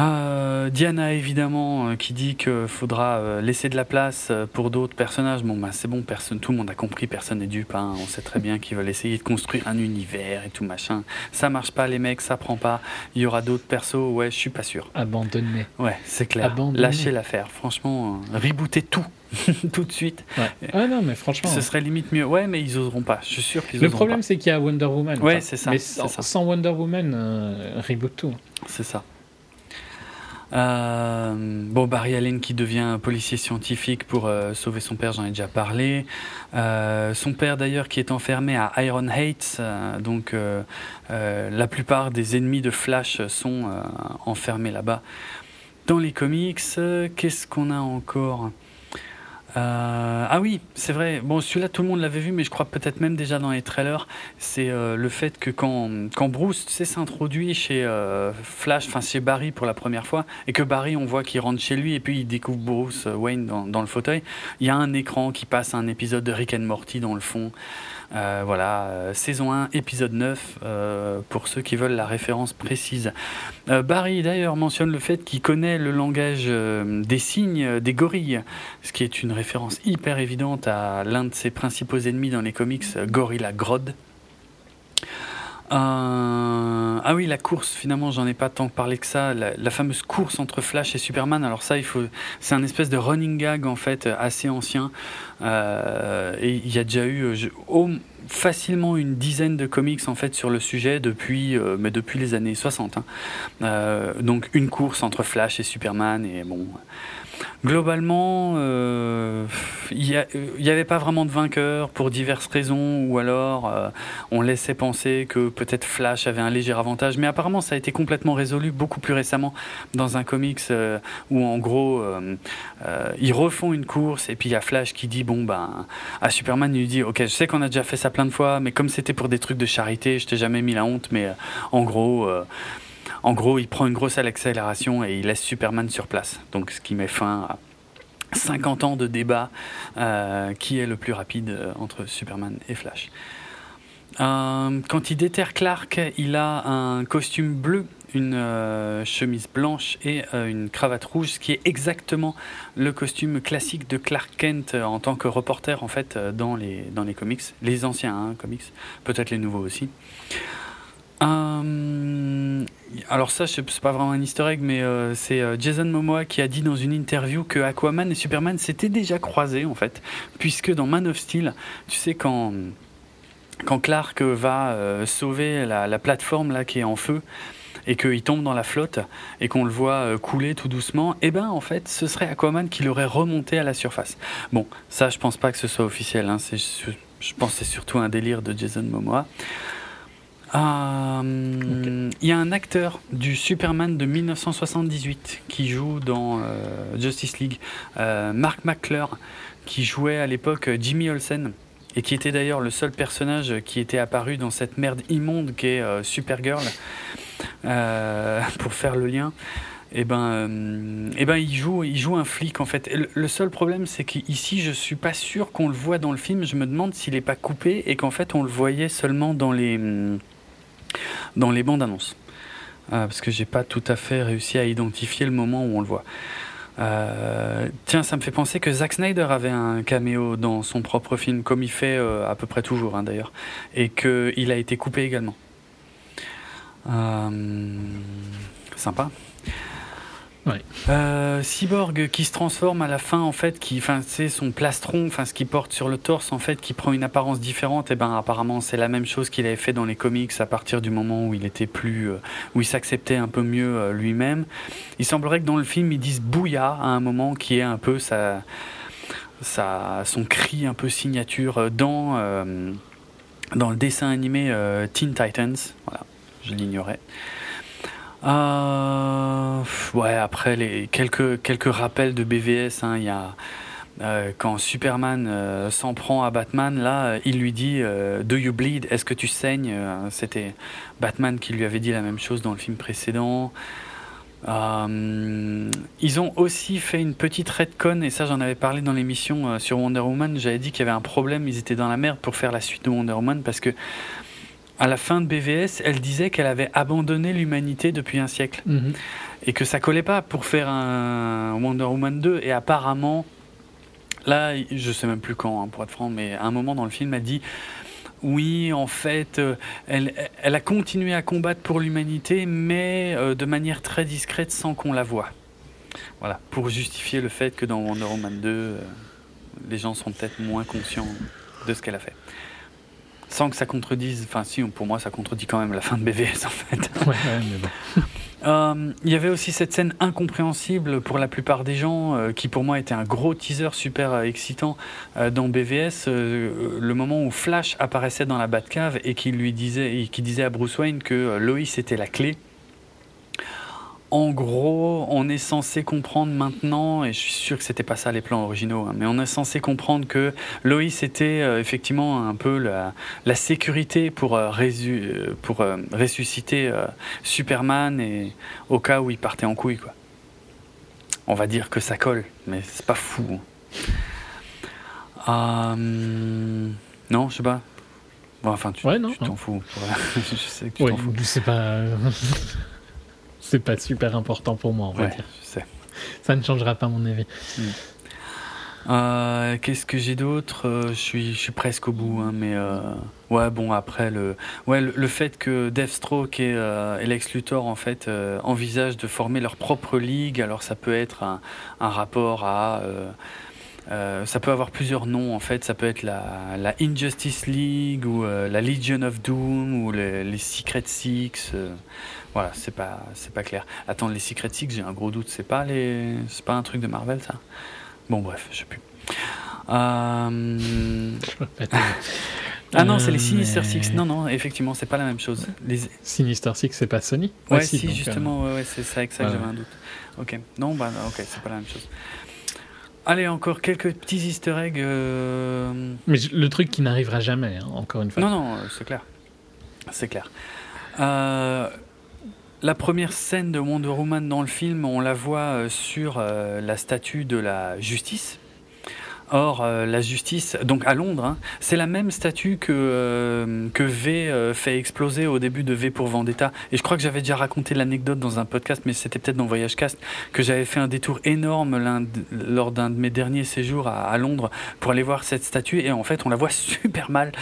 Speaker 2: Euh, Diana, évidemment, euh, qui dit qu'il faudra euh, laisser de la place pour d'autres personnages. Bon, bah, c'est bon, personne, tout le monde a compris, personne n'est dupe. hein. On sait très bien qu'ils veulent essayer de construire un univers et tout machin. Ça marche pas, les mecs, ça prend pas. Il y aura d'autres persos, ouais, je suis pas sûr.
Speaker 3: Abandonné.
Speaker 2: Ouais, c'est clair. Lâchez l'affaire. Franchement, rebooter tout, tout de suite.
Speaker 3: Ouais. Ah non, mais franchement.
Speaker 2: Ce serait limite mieux. Ouais, mais ils oseront pas. Je suis sûr qu'ils
Speaker 3: Le problème, c'est qu'il y a Wonder Woman.
Speaker 2: Ouais, c'est ça,
Speaker 3: Mais sans,
Speaker 2: ça.
Speaker 3: sans Wonder Woman, reboot tout.
Speaker 2: C'est ça. Euh, bon, Barry Allen qui devient policier scientifique pour euh, sauver son père, j'en ai déjà parlé. Euh, son père d'ailleurs qui est enfermé à Iron Heights, donc la plupart des ennemis de Flash sont enfermés là-bas. Dans les comics, qu'est-ce qu'on a encore? Euh, ah oui, c'est vrai. Bon, celui-là, tout le monde l'avait vu, mais je crois peut-être même déjà dans les trailers. C'est euh, le fait que quand, quand Bruce tu sais, s'introduit chez euh, Flash, enfin chez Barry pour la première fois, et que Barry, on voit qu'il rentre chez lui, et puis il découvre Bruce euh, Wayne dans, dans le fauteuil, il y a un écran qui passe à un épisode de Rick Morty dans le fond. Euh, voilà, euh, saison 1, épisode 9, euh, pour ceux qui veulent la référence précise. Barry d'ailleurs mentionne le fait qu'il connaît le langage des signes des gorilles, ce qui est une référence hyper évidente à l'un de ses principaux ennemis dans les comics, Gorilla Grodd. Euh, ah oui, la course, finalement, j'en ai pas tant parlé que ça. La, fameuse course entre Flash et Superman. Alors ça, il faut, c'est un espèce de running gag en fait assez ancien. Euh, et il y a déjà eu euh, facilement une dizaine de comics en fait sur le sujet depuis, mais depuis les années 60. hein. Donc une course entre Flash et Superman et bon. Globalement, euh, il n'y avait pas vraiment de vainqueur pour diverses raisons, ou alors euh, on laissait penser que peut-être Flash avait un léger avantage, mais apparemment ça a été complètement résolu beaucoup plus récemment dans un comics euh, où en gros ils refont une course et puis il y a Flash qui dit bon ben à Superman il lui dit ok je sais qu'on a déjà fait ça plein de fois, mais comme c'était pour des trucs de charité, je t'ai jamais mis la honte, mais en gros en gros, il prend une grosse accélération et il laisse Superman sur place. Donc, ce qui met fin à 50 ans de débat euh, qui est le plus rapide euh, entre Superman et Flash. Euh, quand il déterre Clark, il a un costume bleu, une chemise blanche et une cravate rouge, ce qui est exactement le costume classique de Clark Kent en tant que reporter en fait dans les dans les comics, les anciens hein, comics, peut-être les nouveaux aussi. Euh, alors ça, c'est pas vraiment un easter egg, mais euh, c'est euh, Jason Momoa qui a dit dans une interview que Aquaman et Superman s'étaient déjà croisés en fait, puisque dans Man of Steel, tu sais quand quand Clark va sauver la, la plateforme là qui est en feu et qu'il tombe dans la flotte et qu'on le voit couler tout doucement, et ben en fait ce serait Aquaman qui l'aurait remonté à la surface. Bon, ça je pense pas que ce soit officiel, hein, je pense c'est surtout un délire de Jason Momoa. Euh, Il y a un acteur du Superman de 1978 qui joue dans euh, Justice League, euh, Mark McClure, qui jouait à l'époque Jimmy Olsen et qui était d'ailleurs le seul personnage qui était apparu dans cette merde immonde qu'est euh, Supergirl, euh, pour faire le lien. Et ben, euh, eh ben, il joue, il joue un flic en fait. Et le, le seul problème, c'est qu'ici, je suis pas sûr qu'on le voit dans le film. Je me demande s'il est pas coupé et qu'en fait, on le voyait seulement dans les hum, dans les bandes annonces. Euh, parce que j'ai pas tout à fait réussi à identifier le moment où on le voit. Euh, tiens, ça me fait penser que Zack Snyder avait un caméo dans son propre film, comme il fait euh, à peu près toujours hein, d'ailleurs, et qu'il a été coupé également. Sympa. Euh, Cyborg qui se transforme à la fin en fait, qui, enfin, c'est son plastron, enfin, ce qu'il porte sur le torse en fait, qui prend une apparence différente. Et ben, apparemment, c'est la même chose qu'il avait fait dans les comics à partir du moment où il était plus, euh, où il s'acceptait un peu mieux euh, lui-même. Il semblerait que dans le film, ils disent bouilla à un moment, qui est un peu sa, son cri un peu signature dans, dans le dessin animé Teen Titans. Voilà, je l'ignorais. Euh, ouais, après quelques quelques rappels de BVS, hein, il y a euh, quand Superman euh, s'en prend à Batman, là, il lui dit Do you bleed? Est-ce que tu saignes? C'était Batman qui lui avait dit la même chose dans le film précédent. ils ont aussi fait une petite retcon, et ça j'en avais parlé dans l'émission sur Wonder Woman. J'avais dit qu'il y avait un problème, ils étaient dans la merde pour faire la suite de Wonder Woman parce que à la fin de BVS, elle disait qu'elle avait abandonné l'humanité depuis un siècle. Mhm. Et que ça collait pas pour faire un Wonder Woman 2. Et apparemment, là, je sais même plus quand, hein, pour être franc, mais à un moment dans le film, elle dit oui, en fait, euh, elle, elle, a continué à combattre pour l'humanité, mais euh, de manière très discrète sans qu'on la voie. Voilà, pour justifier le fait que dans Wonder Woman 2, euh, les gens sont peut-être moins conscients de ce qu'elle a fait sans que ça contredise, enfin si, pour moi ça contredit quand même la fin de BVS en fait. Ouais, mais bon. Euh, il y avait aussi cette scène incompréhensible pour la plupart des gens, euh, qui pour moi était un gros teaser super euh, excitant dans BVS, le moment où Flash apparaissait dans la Batcave et qui lui disait, et qui disait à Bruce Wayne que Lois était la clé en gros, on est censé comprendre maintenant, et je suis sûr que c'était pas ça les plans originaux, hein, mais on est censé comprendre que Loïs était euh, effectivement un peu la, sécurité pour, euh, euh, pour ressusciter Superman et au cas où il partait en couille. Quoi. On va dire que ça colle, mais c'est pas fou. Hein. non, je sais pas. enfin, tu t'en fous.
Speaker 3: je sais que tu t'en fous. C'est pas c'est pas super important pour moi, on va dire. Je sais. Ça ne changera pas mon avis. Hmm.
Speaker 2: Euh, qu'est-ce que j'ai d'autre? Euh, je, suis, je suis presque au bout, hein, mais euh, ouais, bon, après, le, ouais, le, fait que Deathstroke et, et, Lex Luthor en fait, envisagent de former leur propre ligue, alors ça peut être un, un rapport à. ça peut avoir plusieurs noms en fait, ça peut être la, la Injustice League ou la Legion of Doom ou les, les Secret Six. Voilà, c'est pas, c'est pas clair. Attends, les Secret Six, j'ai un gros doute. C'est pas les, c'est pas un truc de Marvel, ça? Bon, bref, je sais plus. Euh... ah non, c'est les Sinister Six. Non, non, effectivement, c'est pas la même chose. Les...
Speaker 3: Sinister Six, c'est pas Sony?
Speaker 2: Ouais, si, justement, euh, ouais, c'est ça, avec ça que j'avais un doute. Ok, non, bah, ok, c'est pas la même chose. Allez, encore quelques petits easter eggs. Euh,
Speaker 3: Mais le truc qui n'arrivera jamais, hein, encore une fois.
Speaker 2: Non, non, c'est clair. C'est clair. Euh, la première scène de Wonder Woman dans le film, on la voit euh, sur euh, la statue de la justice. Or, euh, la justice, donc à Londres, hein, c'est la même statue que, que V fait exploser au début de V pour Vendetta. Et je crois que j'avais déjà raconté l'anecdote dans un podcast, mais c'était peut-être dans Voyage Cast, que j'avais fait un détour énorme lors d'un de mes derniers séjours à, Londres pour aller voir cette statue. Et en fait, on la voit super mal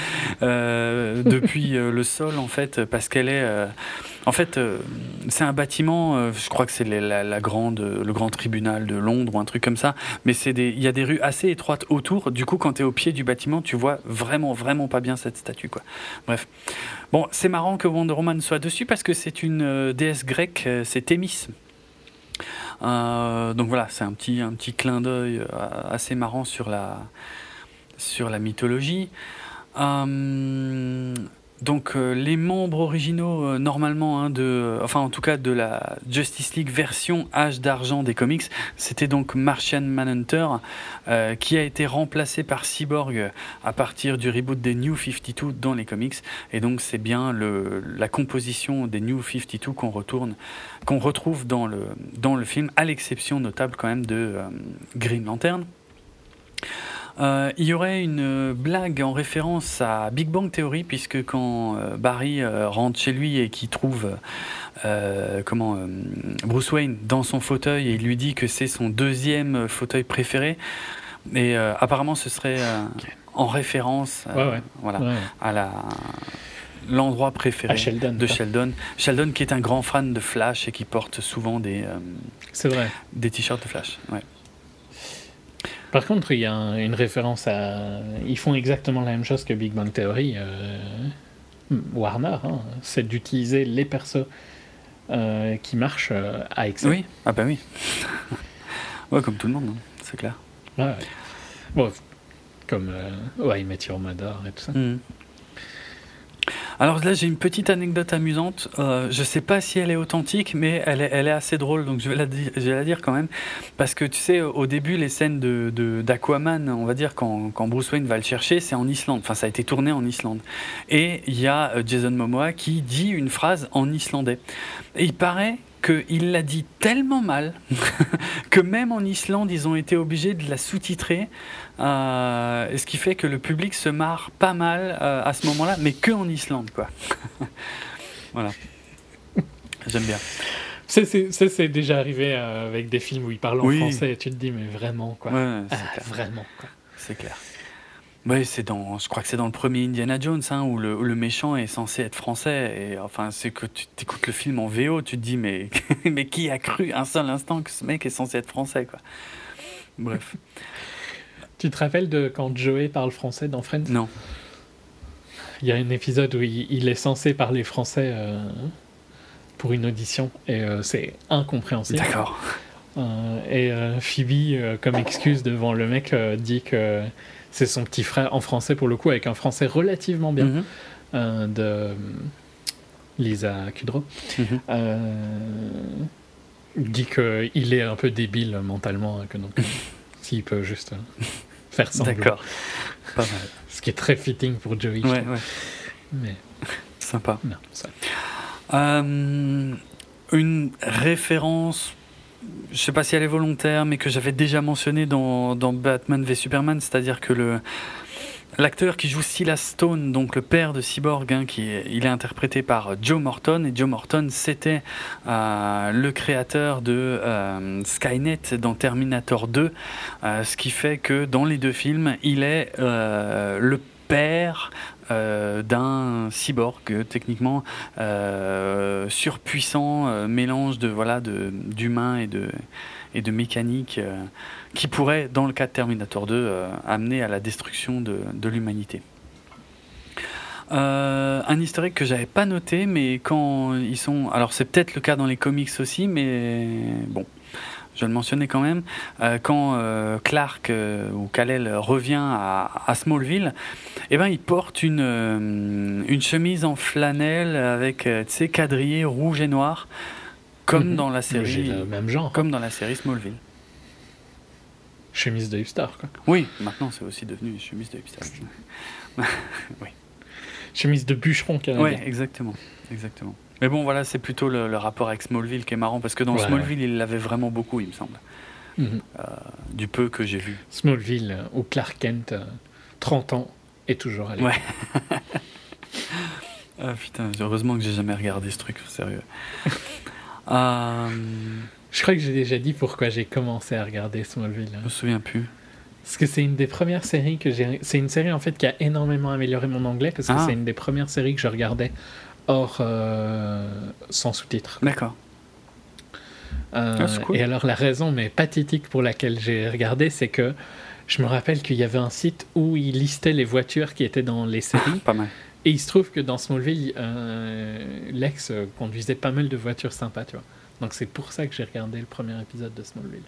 Speaker 2: depuis le sol, en fait, parce qu'elle est en fait, euh, c'est un bâtiment, euh, je crois que c'est la, grande, le grand tribunal de Londres ou un truc comme ça, mais il y a des rues assez étroites autour. Du coup, quand tu es au pied du bâtiment, tu vois vraiment, vraiment pas bien cette statue. Bref. Bon, c'est marrant que Wonder Woman soit dessus parce que c'est une euh, déesse grecque, c'est Thémis. donc voilà, c'est un petit, clin d'œil assez marrant sur la, sur la mythologie. Donc euh, les membres originaux euh, normalement hein, de, enfin en tout cas de la Justice League version âge d'argent des comics, c'était donc Martian Manhunter euh, qui a été remplacé par Cyborg à partir du reboot des New 52 dans les comics et donc c'est bien le, la composition des New 52 qu'on retourne, qu'on retrouve dans le dans le film à l'exception notable quand même de Green Lantern. Euh, il y aurait une blague en référence à Big Bang Theory, puisque quand euh, Barry euh, rentre chez lui et qu'il trouve comment Bruce Wayne dans son fauteuil et il lui dit que c'est son deuxième fauteuil préféré, et apparemment ce serait en référence Voilà, à la l'endroit préféré de Sheldon. Sheldon qui est un grand fan de Flash et qui porte souvent des, des t-shirts de Flash. Ouais.
Speaker 3: Par contre, il y a une référence à. Ils font exactement la même chose que Big Bang Theory. Euh, Warner, hein. c'est d'utiliser les persos euh, qui marchent euh, à excès.
Speaker 2: Oui, ah bah oui. ouais, comme tout le monde, hein, c'est clair.
Speaker 3: Ouais, Bon, comme ouais, Met Your Mother et tout ça. Hmm.
Speaker 2: Alors là, j'ai une petite anecdote amusante. Euh, je sais pas si elle est authentique, mais elle est, assez drôle, donc je vais, la, di- je vais la dire quand même. Parce que tu sais, au début, les scènes de, de- d'Aquaman, on va dire, quand, quand Bruce Wayne va le chercher, c'est en Islande. Enfin, ça a été tourné en Islande. Et il y a euh, Jason Momoa qui dit une phrase en islandais. Et il paraît qu'il l'a dit tellement mal que même en Islande, ils ont été obligés de la sous-titrer. Euh, ce qui fait que le public se marre pas mal euh, à ce moment-là, mais que en Islande, quoi. voilà. J'aime bien.
Speaker 3: Ça, c'est déjà arrivé euh, avec des films où ils parlent en
Speaker 2: Oui.
Speaker 3: français et tu te dis, mais vraiment, quoi.
Speaker 2: Ouais,
Speaker 3: Ah,
Speaker 2: clair.
Speaker 3: vraiment, quoi.
Speaker 2: C'est clair. Oui, c'est dans, je crois que c'est dans le premier Indiana Jones hein, où, le, où le méchant est censé être français. Et enfin, c'est que tu écoutes le film en VO, tu te dis mais mais qui a cru un seul instant que ce mec est censé être français quoi. Bref,
Speaker 3: Tu te rappelles de quand Joey parle français dans Friends?
Speaker 2: Non.
Speaker 3: Il y a un épisode où il, il est censé parler français euh, pour une audition et euh, c'est incompréhensible.
Speaker 2: D'accord.
Speaker 3: Euh, et euh, Phoebe, euh, comme excuse devant le mec, dit que c'est son petit frère en français pour le coup, avec un français relativement bien
Speaker 2: Mhm.
Speaker 3: de Lisa Kudrow.
Speaker 2: Mhm.
Speaker 3: Euh, dit qu'il est un peu débile mentalement, hein, que donc s'il peut juste faire semblant.
Speaker 2: D'accord. Pas
Speaker 3: Ce qui est très fitting pour Joey.
Speaker 2: mal. Ouais, ouais.
Speaker 3: Mais
Speaker 2: Sympa.
Speaker 3: non, ça.
Speaker 2: Euh, une référence, je sais pas si elle est volontaire, mais que j'avais déjà mentionné dans, Batman v Superman, c'est-à-dire que l'acteur qui joue Silas Stone, donc le père de Cyborg, hein, il est interprété par Joe Morton, et Joe Morton c'était euh, le créateur de euh, Skynet dans Terminator 2, euh, ce qui fait que dans les deux films, il est le père euh, d'un cyborg euh, techniquement euh, surpuissant mélange de voilà de et de et de mécanique qui pourrait dans le cas de Terminator 2 euh, amener à la destruction de, de l'humanité. Un historique que j'avais pas noté, mais quand ils sont, alors c'est peut-être le cas dans les comics aussi, mais bon, je vais le mentionner quand même. Euh, quand euh, Clark euh, ou Kal-El revient à, à Smallville, eh ben il porte une une chemise en flanelle avec euh, tu sais quadrillé rouge et noir, comme
Speaker 3: Mhm.
Speaker 2: dans la série,
Speaker 3: le même genre.
Speaker 2: comme dans la série Smallville.
Speaker 3: Chemise de hipster, quoi.
Speaker 2: Oui, maintenant c'est aussi devenu une chemise de hipster.
Speaker 3: Chemise de bûcheron, canadien.
Speaker 2: Ouais, exactement, exactement. Mais bon, voilà, c'est plutôt le, le rapport avec Smallville qui est marrant parce que dans
Speaker 3: Ouais,
Speaker 2: Smallville, il l'avait vraiment beaucoup, il me semble,
Speaker 3: Mhm.
Speaker 2: du peu que j'ai vu.
Speaker 3: Smallville, euh, où Clark Kent, euh, 30 ans, est toujours à.
Speaker 2: Ouais. Ah putain, heureusement que j'ai jamais regardé ce truc, sérieux. Euh,
Speaker 3: Je crois que j'ai déjà dit pourquoi j'ai commencé à regarder Smallville. hein.
Speaker 2: je me souviens plus.
Speaker 3: Parce que c'est une des premières séries que j'ai. C'est une série en fait qui a énormément amélioré mon anglais parce que
Speaker 2: Ah.
Speaker 3: c'est une des premières séries que je regardais hors euh, sans sous-titres.
Speaker 2: D'accord.
Speaker 3: Euh,
Speaker 2: Ah, cool.
Speaker 3: Et alors la raison mais pathétique pour laquelle j'ai regardé, c'est que je me rappelle qu'il y avait un site où il listait les voitures qui étaient dans les séries.
Speaker 2: Pas mal.
Speaker 3: Et il se trouve que dans Smallville, euh, Lex conduisait pas mal de voitures sympas, tu vois. Donc c'est pour ça que j'ai regardé le premier épisode de Smallville.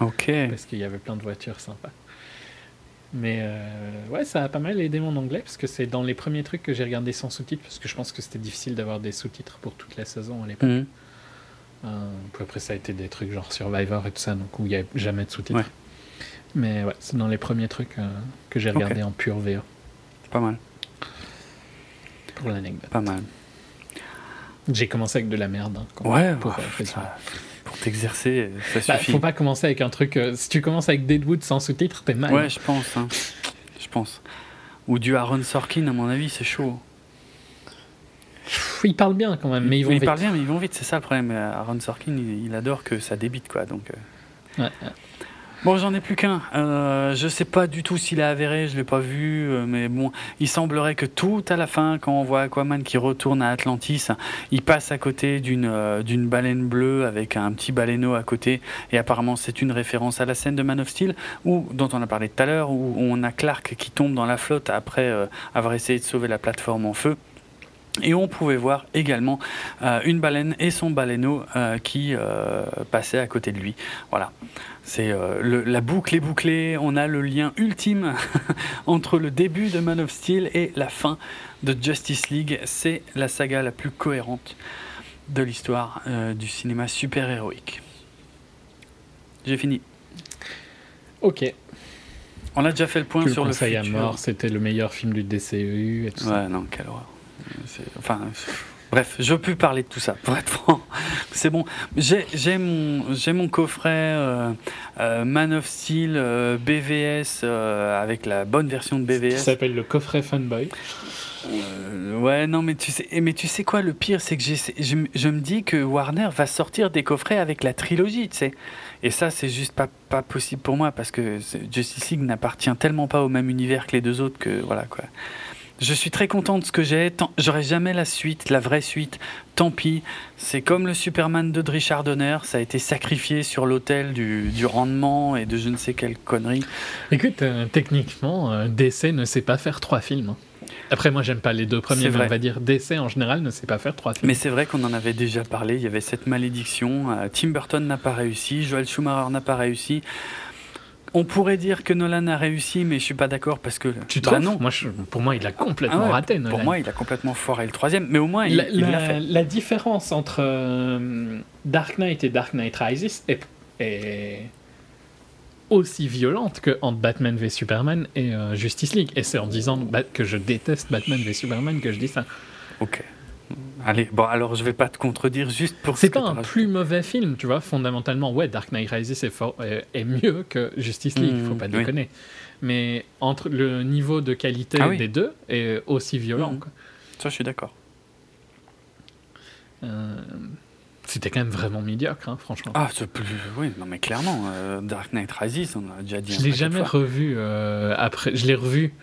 Speaker 2: Ok.
Speaker 3: Parce qu'il y avait plein de voitures sympas. Mais euh, ouais, ça a pas mal aidé mon anglais, parce que c'est dans les premiers trucs que j'ai regardé sans sous-titres, parce que je pense que c'était difficile d'avoir des sous-titres pour toute la saison à l'époque.
Speaker 2: Mhm.
Speaker 3: Euh, puis après, ça a été des trucs genre Survivor et tout ça, donc où il n'y avait jamais de sous-titres.
Speaker 2: Ouais.
Speaker 3: Mais ouais, c'est dans les premiers trucs euh, que j'ai regardé en pure VO,
Speaker 2: Pas mal.
Speaker 3: pour l'anecdote.
Speaker 2: Pas mal.
Speaker 3: J'ai commencé avec de la merde. hein, quand-
Speaker 2: Ouais,
Speaker 3: pour,
Speaker 2: bah,
Speaker 3: euh, résumer.
Speaker 2: ça- t'exercer,
Speaker 3: Bah,
Speaker 2: suffit.
Speaker 3: faut pas commencer avec un truc. euh, si tu commences avec Deadwood sans sous-titres, t'es mal.
Speaker 2: Ouais, je pense. hein. Je pense. Ou du Aaron Sorkin, à mon avis, c'est chaud.
Speaker 3: Ils parlent bien quand même, mais ils vont vite.
Speaker 2: parle bien, mais ils vont vite, c'est ça le problème. Euh, Aaron Sorkin, il, il adore que ça débite, quoi. Donc, euh.
Speaker 3: Ouais, ouais.
Speaker 2: Bon, j'en ai plus qu'un. Euh, je sais pas du tout s'il est avéré, je l'ai pas vu, euh, mais bon, il semblerait que tout à la fin, quand on voit Aquaman qui retourne à Atlantis, il passe à côté d'une euh, d'une baleine bleue avec un petit baleineau à côté, et apparemment c'est une référence à la scène de Man of Steel, où, dont on a parlé tout à l'heure, où on a Clark qui tombe dans la flotte après euh, avoir essayé de sauver la plateforme en feu. Et on pouvait voir également une baleine et son baleineau euh, qui euh, passaient à côté de lui. Voilà. C'est la boucle est bouclée. On a le lien ultime entre le début de Man of Steel et la fin de Justice League. C'est la saga la plus cohérente de l'histoire du cinéma super-héroïque. J'ai fini.
Speaker 3: Ok.
Speaker 2: On a déjà fait le point sur le futur.
Speaker 3: à mort, c'était le meilleur film du DCEU et tout
Speaker 2: ouais, non, quelle horreur. Enfin, bref, je veux plus parler de tout ça, pour être franc. C'est bon. J'ai mon, mon coffret euh, euh, Man of Steel euh, BVS avec la bonne version de BVS.
Speaker 3: Ça s'appelle le coffret Funboy.
Speaker 2: ouais, non, mais tu sais, mais tu sais quoi, le pire, c'est que je, je, me dis que Warner va sortir des coffrets avec la trilogie, tu sais. Et ça, c'est juste pas, pas possible pour moi parce que Justice League n'appartient tellement pas au même univers que les deux autres que voilà quoi. Je suis très content de ce que j'ai. J'aurai jamais la suite, la vraie suite. Tant pis. C'est comme le Superman de Richard Donner. Ça a été sacrifié sur l'autel du, rendement et de je ne sais quelle connerie.
Speaker 3: Écoute, euh, techniquement, euh, DC ne sait pas faire trois films. Hein. Après, moi, j'aime pas les deux premiers, mais on va dire DC en général ne sait pas faire trois films.
Speaker 2: Mais c'est vrai qu'on en avait déjà parlé. Il y avait cette malédiction. Euh, Tim Burton n'a pas réussi. Joel Schumacher n'a pas réussi. On pourrait dire que Nolan a réussi, mais je suis pas d'accord parce que.
Speaker 3: Tu bah non. Moi, pour moi, il a complètement ah raté.
Speaker 2: Pour moi, il a complètement foiré le troisième, mais au moins, il,
Speaker 3: l'a
Speaker 2: fait.
Speaker 3: La différence entre euh, Dark Knight et Dark Knight Rises est, aussi violente que entre Batman v Superman et euh, Justice League. Et c'est en disant que je déteste Batman v Superman que je dis ça.
Speaker 2: Ok. Allez, bon, alors je vais pas te contredire juste pour
Speaker 3: C'est pas un plus mauvais film, tu vois, fondamentalement. Ouais, Dark Knight Rises est, est, mieux que Justice League, il faut pas mmh, déconner. Mais entre le niveau de qualité ah des deux est aussi violent. Mmh.
Speaker 2: Ça, je suis d'accord.
Speaker 3: Euh, c'était quand même vraiment médiocre, hein, franchement.
Speaker 2: Ah, plus... oui, non, mais clairement, euh, Dark Knight Rises, on a déjà dit.
Speaker 3: Je l'ai jamais revu euh, après. Je l'ai revu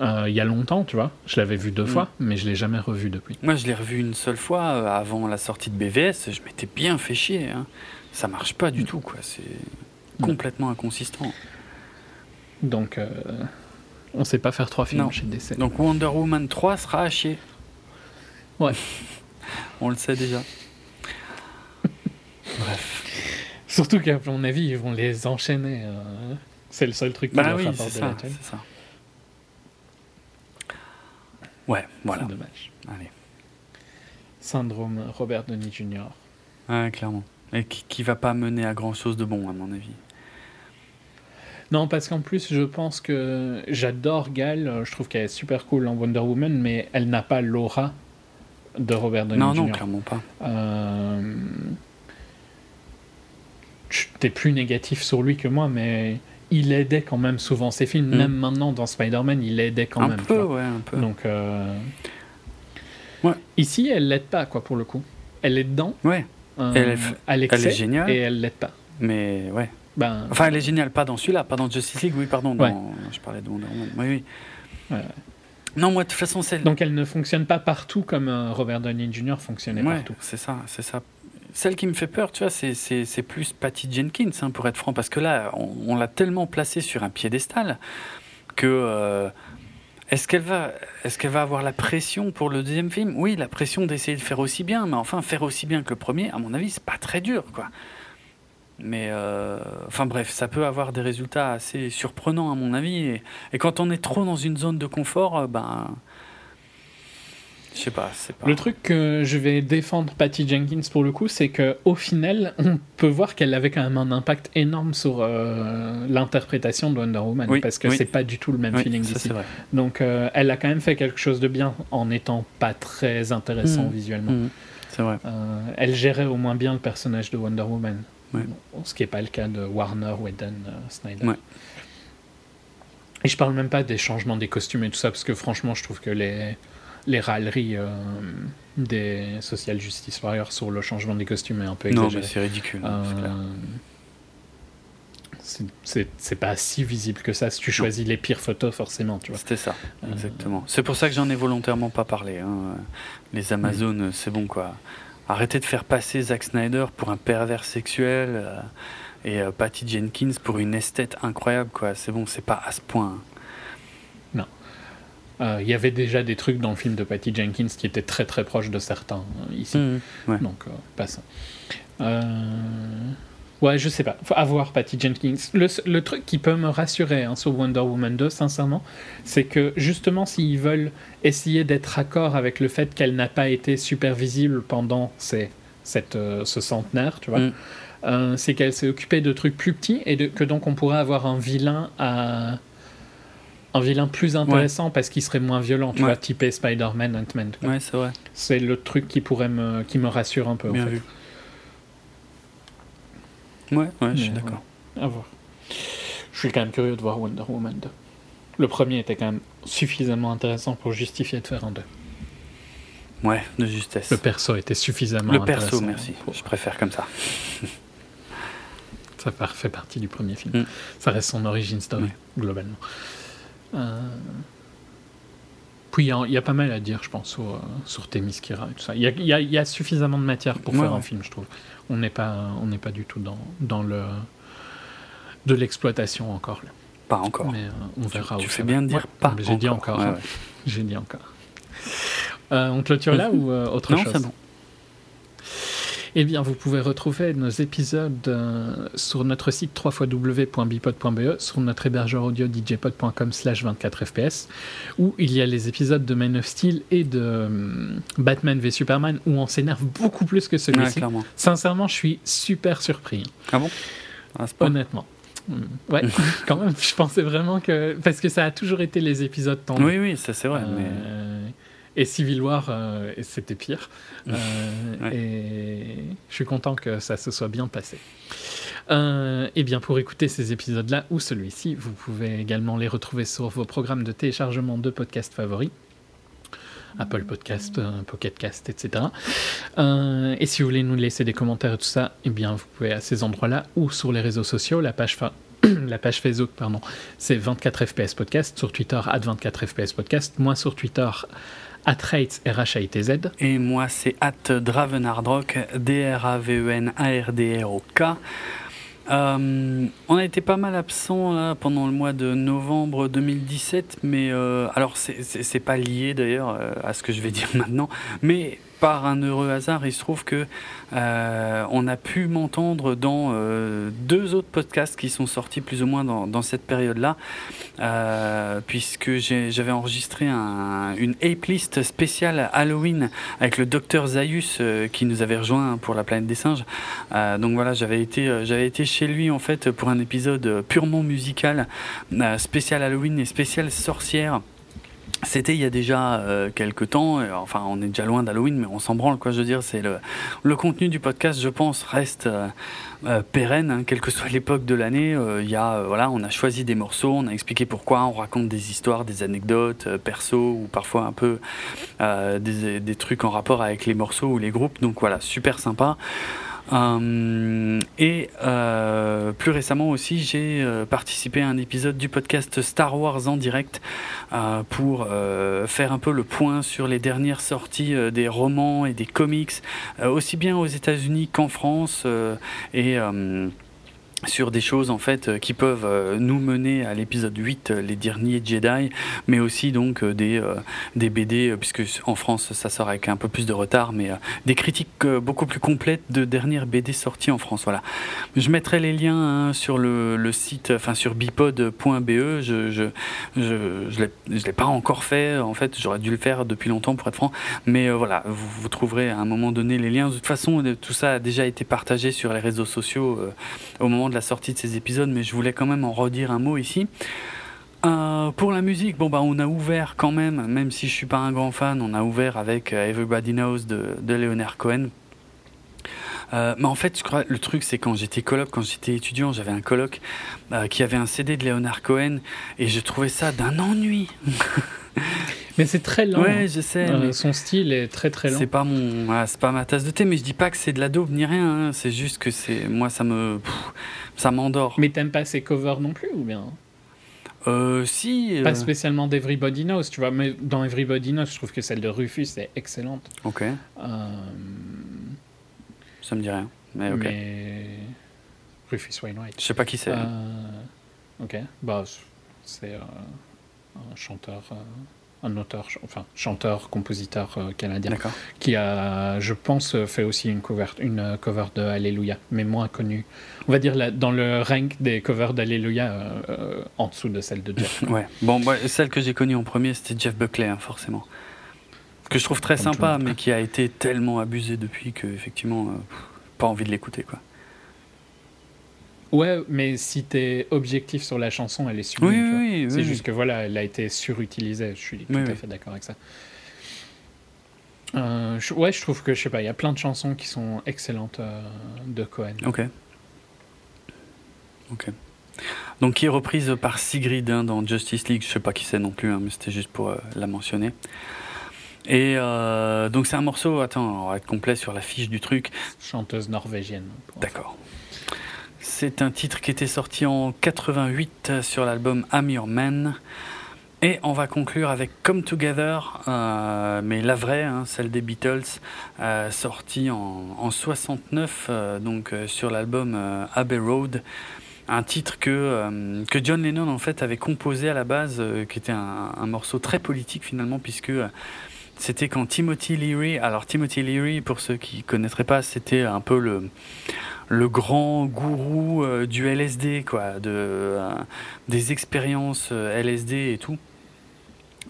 Speaker 3: euh, il y a longtemps, tu vois. Je l'avais vu deux mm. fois, mais je l'ai jamais revu depuis.
Speaker 2: Moi, je l'ai revu une seule fois euh, avant la sortie de BVS. Je m'étais bien fait chier. Hein. Ça marche pas du mm. tout, quoi. C'est complètement inconsistant.
Speaker 3: Donc, euh, on sait pas faire trois films chez DC.
Speaker 2: Donc, Wonder Woman 3 sera à chier.
Speaker 3: Ouais.
Speaker 2: on le sait déjà. Bref.
Speaker 3: Surtout qu'à mon avis, ils vont les enchaîner. C'est le seul truc qui
Speaker 2: bah oui, c'est ça. Ouais, voilà.
Speaker 3: C'est dommage. Allez. Syndrome Robert Downey Jr.
Speaker 2: Ouais, clairement. Et qui, qui va pas mener à grand chose de bon, à mon avis.
Speaker 3: Non, parce qu'en plus, je pense que j'adore Gal. Je trouve qu'elle est super cool en Wonder Woman, mais elle n'a pas l'aura de Robert Downey
Speaker 2: Jr.
Speaker 3: Non,
Speaker 2: non, clairement pas.
Speaker 3: Euh... T'es plus négatif sur lui que moi, mais il aidait quand même souvent ses films. Mm. Même maintenant dans Spider-Man, il aidait quand même.
Speaker 2: Un peu, ouais, un peu.
Speaker 3: Donc, euh, ouais. ici, elle l'aide pas, quoi, pour le coup. Elle est dedans.
Speaker 2: Ouais.
Speaker 3: Euh, elle, est, elle est
Speaker 2: géniale.
Speaker 3: Et elle l'aide pas.
Speaker 2: Mais ouais.
Speaker 3: Ben,
Speaker 2: enfin, elle est géniale, pas dans celui-là, pas dans Justice League, oui, pardon. Je parlais de Wonder Woman. Oui, oui. Non, moi, de toute façon, c'est.
Speaker 3: Donc, elle ne fonctionne pas partout comme euh, Robert Downey Jr. fonctionnait partout.
Speaker 2: C'est ça, c'est ça. Celle qui me fait peur, tu vois, c'est plus Patty Jenkins, hein, pour être franc, parce que là, on, l'a tellement placée sur un piédestal que. Euh, est-ce qu'elle va, est qu'elle va avoir la pression pour le deuxième film? Oui, la pression d'essayer de faire aussi bien, mais enfin, faire aussi bien que le premier, à mon avis, c'est pas très dur, quoi. Mais euh, enfin bref, ça peut avoir des résultats assez surprenants à mon avis. Et, et quand on est trop dans une zone de confort, euh, ben je sais pas, pas.
Speaker 3: Le truc que je vais défendre Patty Jenkins pour le coup, c'est que au final, on peut voir qu'elle avait quand même un impact énorme sur euh, l'interprétation de Wonder Woman, parce que c'est pas du tout le même feeling d'ici. Donc, euh, elle a quand même fait quelque chose de bien en étant pas très intéressant mmh. visuellement. Mmh.
Speaker 2: C'est vrai.
Speaker 3: Euh, elle gérait au moins bien le personnage de Wonder Woman, ce qui n'est pas le cas de Warner, Whedon, Snyder. Et je parle même pas des changements des costumes et tout ça, parce que franchement, je trouve que les les râleries euh, des Social Justice Warriors sur le changement des costumes est un peu exagéré.
Speaker 2: Non, mais c'est ridicule. Euh,
Speaker 3: c'est pas si visible que ça si tu choisis les pires photos forcément tu vois.
Speaker 2: C'était ça euh, exactement. C'est pour ça que j'en ai volontairement pas parlé hein. les Amazones c'est bon quoi. Arrêtez de faire passer Zack Snyder pour un pervers sexuel et Patty Jenkins pour une esthète incroyable quoi. C'est bon c'est pas à ce point
Speaker 3: Euh, Il y avait déjà des trucs dans le film de Patty Jenkins qui étaient très très proches de certains euh, ici.
Speaker 2: Ouais.
Speaker 3: Donc, euh, pas ça. Euh, Ouais, je sais pas. Faut avoir Patty Jenkins. Le, le truc qui peut me rassurer hein, sur Wonder Woman 2, sincèrement, c'est que justement, s'ils veulent essayer d'être raccord avec le fait qu'elle n'a pas été super visible pendant ces, cette, euh, ce centenaire, tu vois,
Speaker 2: Mm.
Speaker 3: euh, c'est qu'elle s'est occupée de trucs plus petits et de- que donc on pourrait avoir un vilain à. Un vilain plus intéressant parce qu'il serait moins violent, tu
Speaker 2: Ouais.
Speaker 3: vois, typé Spider-Man, Ant-Man.
Speaker 2: Ouais, c'est vrai.
Speaker 3: C'est le truc qui pourrait me, qui me rassure un peu. en
Speaker 2: Bien
Speaker 3: fait.
Speaker 2: vu. Ouais, ouais, je suis d'accord.
Speaker 3: à voir. Je suis quand même curieux de voir Wonder Woman 2. Le premier était quand même suffisamment intéressant pour justifier de faire un 2.
Speaker 2: Ouais, de justesse.
Speaker 3: Le perso était suffisamment
Speaker 2: Le
Speaker 3: intéressant.
Speaker 2: perso, merci.
Speaker 3: pour-
Speaker 2: Je préfère comme ça.
Speaker 3: Ça fait partie du premier film.
Speaker 2: Mm.
Speaker 3: Ça reste son origin story, globalement. Euh, Puis il y, a- il y a pas mal à dire, je pense, sur, euh, sur Themyscira et tout ça. Il y a, y y suffisamment de matière pour
Speaker 2: Ouais,
Speaker 3: faire
Speaker 2: ouais.
Speaker 3: un film, je trouve. On n'est pas, on n'est pas du tout dans, dans le de l'exploitation encore. là.
Speaker 2: Pas encore.
Speaker 3: Mais euh, on verra
Speaker 2: tu
Speaker 3: où
Speaker 2: fais bien de dire
Speaker 3: Ouais,
Speaker 2: pas
Speaker 3: J'ai dit encore. J'ai dit encore. Euh, on clôture là ou euh, autre
Speaker 2: Non,
Speaker 3: chose?
Speaker 2: c'est bon.
Speaker 3: Eh bien, vous pouvez retrouver nos épisodes euh, sur notre site www.bipod.be, sur notre hébergeur audio djpod.com slash 24fps, où il y a les épisodes de Man of Steel et de euh, Batman v Superman, où on s'énerve beaucoup plus que celui-ci. Sincèrement, je suis super surpris,
Speaker 2: Ah bon? Point
Speaker 3: honnêtement. Mm. Ouais, quand même, je pensais vraiment que... Parce que ça a toujours été les épisodes tendus.
Speaker 2: Oui, oui, ça c'est vrai. mais...
Speaker 3: Et Civil War, euh, c'était pire. Euh,
Speaker 2: Ouais.
Speaker 3: Et je suis content que ça se soit bien passé. Euh, et bien, pour écouter ces épisodes-là ou celui-ci, vous pouvez également les retrouver sur vos programmes de téléchargement de podcasts favoris. Apple Podcast, euh, Pocket Cast, etc. Euh, et si vous voulez nous laisser des commentaires et tout ça, eh bien, vous pouvez à ces endroits-là ou sur les réseaux sociaux, la page, fa- la page Facebook, pardon, c'est 24fps podcast, sur Twitter, at 24fps podcast, moi sur Twitter, at rates, R-H-A-I-T-Z.
Speaker 2: Et moi, c'est at Dravenardrock, D-R-A-V-E-N-A-R-D-R-O-K. Euh, on a été pas mal absent pendant le mois de novembre 2017, mais euh, alors c'est pas lié d'ailleurs euh, à ce que je vais dire maintenant, mais par un heureux hasard, il se trouve que euh, on a pu m'entendre dans euh, deux autres podcasts qui sont sortis plus ou moins dans, cette période-là, euh, puisque j'avais enregistré un- une ape-list spéciale Halloween avec le docteur Zaius qui nous avait rejoint pour la planète des singes. Donc voilà, j'avais été, j'avais été chez lui en fait pour un épisode purement musical, spécial Halloween et spécial sorcière. C'était il y a déjà euh, quelques temps, enfin on est déjà loin d'Halloween, mais on s'en branle quoi. Je veux dire, c'est le, contenu du podcast, je pense, reste euh, euh, pérenne, hein, quelle que soit l'époque de l'année. Euh, Il y a, voilà, on a choisi des morceaux, on a expliqué pourquoi, on raconte des histoires, des anecdotes perso ou parfois un peu des trucs en rapport avec les morceaux ou les groupes. Donc voilà, super sympa. Euh, et euh, plus récemment aussi, j'ai euh, participé à un épisode du podcast Star Wars en direct pour faire un peu le point sur les dernières sorties des romans et des comics, aussi bien aux États-Unis qu'en France, et sur des choses en fait euh, qui peuvent euh, nous mener à l'épisode 8, euh, les derniers Jedi, mais aussi donc des, des BD, puisque en France ça sort avec un peu plus de retard, mais des critiques beaucoup plus complètes de dernières BD sorties en France. Voilà. Je mettrai les liens hein, sur le, site, enfin sur bipod.be. Je je je, je l'ai pas encore fait. En fait, j'aurais dû le faire depuis longtemps pour être franc. Mais voilà, vous, trouverez à un moment donné les liens. De toute façon, tout ça a déjà été partagé sur les réseaux sociaux au moment de la sortie de ces épisodes. Mais je voulais quand même en redire un mot ici. Euh, pour la musique, bon bah on a ouvert quand même, même si je suis pas un grand fan, on a ouvert avec euh, Everybody Knows de, de Leonard Cohen. Euh, mais en fait, je crois le truc, c'est quand j'étais coloc, quand j'étais étudiant, j'avais un coloc qui avait un CD de Leonard Cohen et je trouvais ça d'un ennui.
Speaker 3: Mais c'est très lent.
Speaker 2: Ouais, je sais,
Speaker 3: Euh,
Speaker 2: mais
Speaker 3: Son style est très très lent.
Speaker 2: c'est pas mon, c'est pas ma tasse de thé. Mais je dis pas que c'est de la daube ni rien. hein. C'est juste que c'est, moi, ça me, pff, ça m'endort.
Speaker 3: Mais t'aimes pas ses covers non plus ou bien?
Speaker 2: Euh, si. euh,
Speaker 3: Pas spécialement d'Everybody Knows, tu vois, mais dans Everybody Knows, je trouve que celle de Rufus est excellente.
Speaker 2: Ok,
Speaker 3: Euh,
Speaker 2: ça me dit rien. Mais ok.
Speaker 3: Mais Rufus Wainwright.
Speaker 2: Je sais pas qui c'est.
Speaker 3: Euh, ok, bah c'est euh, un chanteur, euh, un auteur, enfin chanteur, compositeur euh, canadien, qui a, je pense, fait aussi une cover, une cover de Alléluia, mais moins connue. On va dire là, dans le rank des covers d'Alléluia, euh, en dessous de celle de Jeff.
Speaker 2: ouais. Bon, celle que j'ai connue en premier, c'était Jeff Buckley, hein, forcément. Que je trouve très sympa, mais qui a été tellement abusé depuis que, effectivement, pas envie de l'écouter, quoi.
Speaker 3: Ouais, mais si t'es objectif sur la chanson, elle est sublime.
Speaker 2: Oui, oui,
Speaker 3: C'est juste que voilà, elle a été surutilisée. Je suis tout à fait d'accord avec ça. Euh, ouais, je trouve que je sais pas, il y a plein de chansons qui sont excellentes euh, de Cohen.
Speaker 2: Ok. Ok. Donc qui est reprise par Sigrid hein, dans Justice League. Je sais pas qui c'est non plus, hein, mais c'était juste pour euh, la mentionner. Et donc c'est un morceau. Attends, on va être complet sur la fiche du truc.
Speaker 3: Chanteuse norvégienne.
Speaker 2: D'accord. C'est un titre qui était sorti en 88 sur l'album I'm Your Man. Et on va conclure avec Come Together, euh, mais la vraie, hein, celle des Beatles, euh, sortie en, 69, euh, donc sur l'album Abbey Road, un titre que, que John Lennon en fait avait composé à la base, qui était un, un, morceau très politique finalement, puisque c'était quand Timothy Leary, alors Timothy Leary, pour ceux qui connaîtraient pas, c'était un peu le le grand gourou euh, du LSD, quoi, de, euh, des expériences euh, LSD et tout.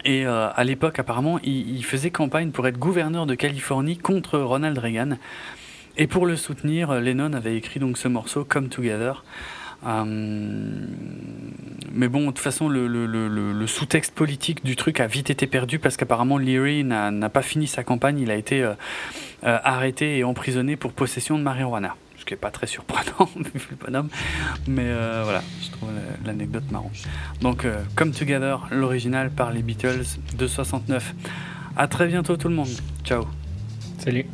Speaker 2: Et à l'époque, apparemment, il, faisait campagne pour être gouverneur de Californie contre Ronald Reagan. Et pour le soutenir, Lennon avait écrit donc ce morceau Come Together. mais bon, de toute façon, le, le, le, sous-texte politique du truc a vite été perdu parce qu'apparemment Leary n'a pas fini sa campagne. Il a été arrêté et emprisonné pour possession de marijuana qui n'est pas très surprenant vu le bonhomme. Mais euh, voilà, je trouve l'anecdote marrante. Donc, euh, Come Together, l'original par les Beatles de 69. À très bientôt tout le monde. Ciao.
Speaker 3: Salut.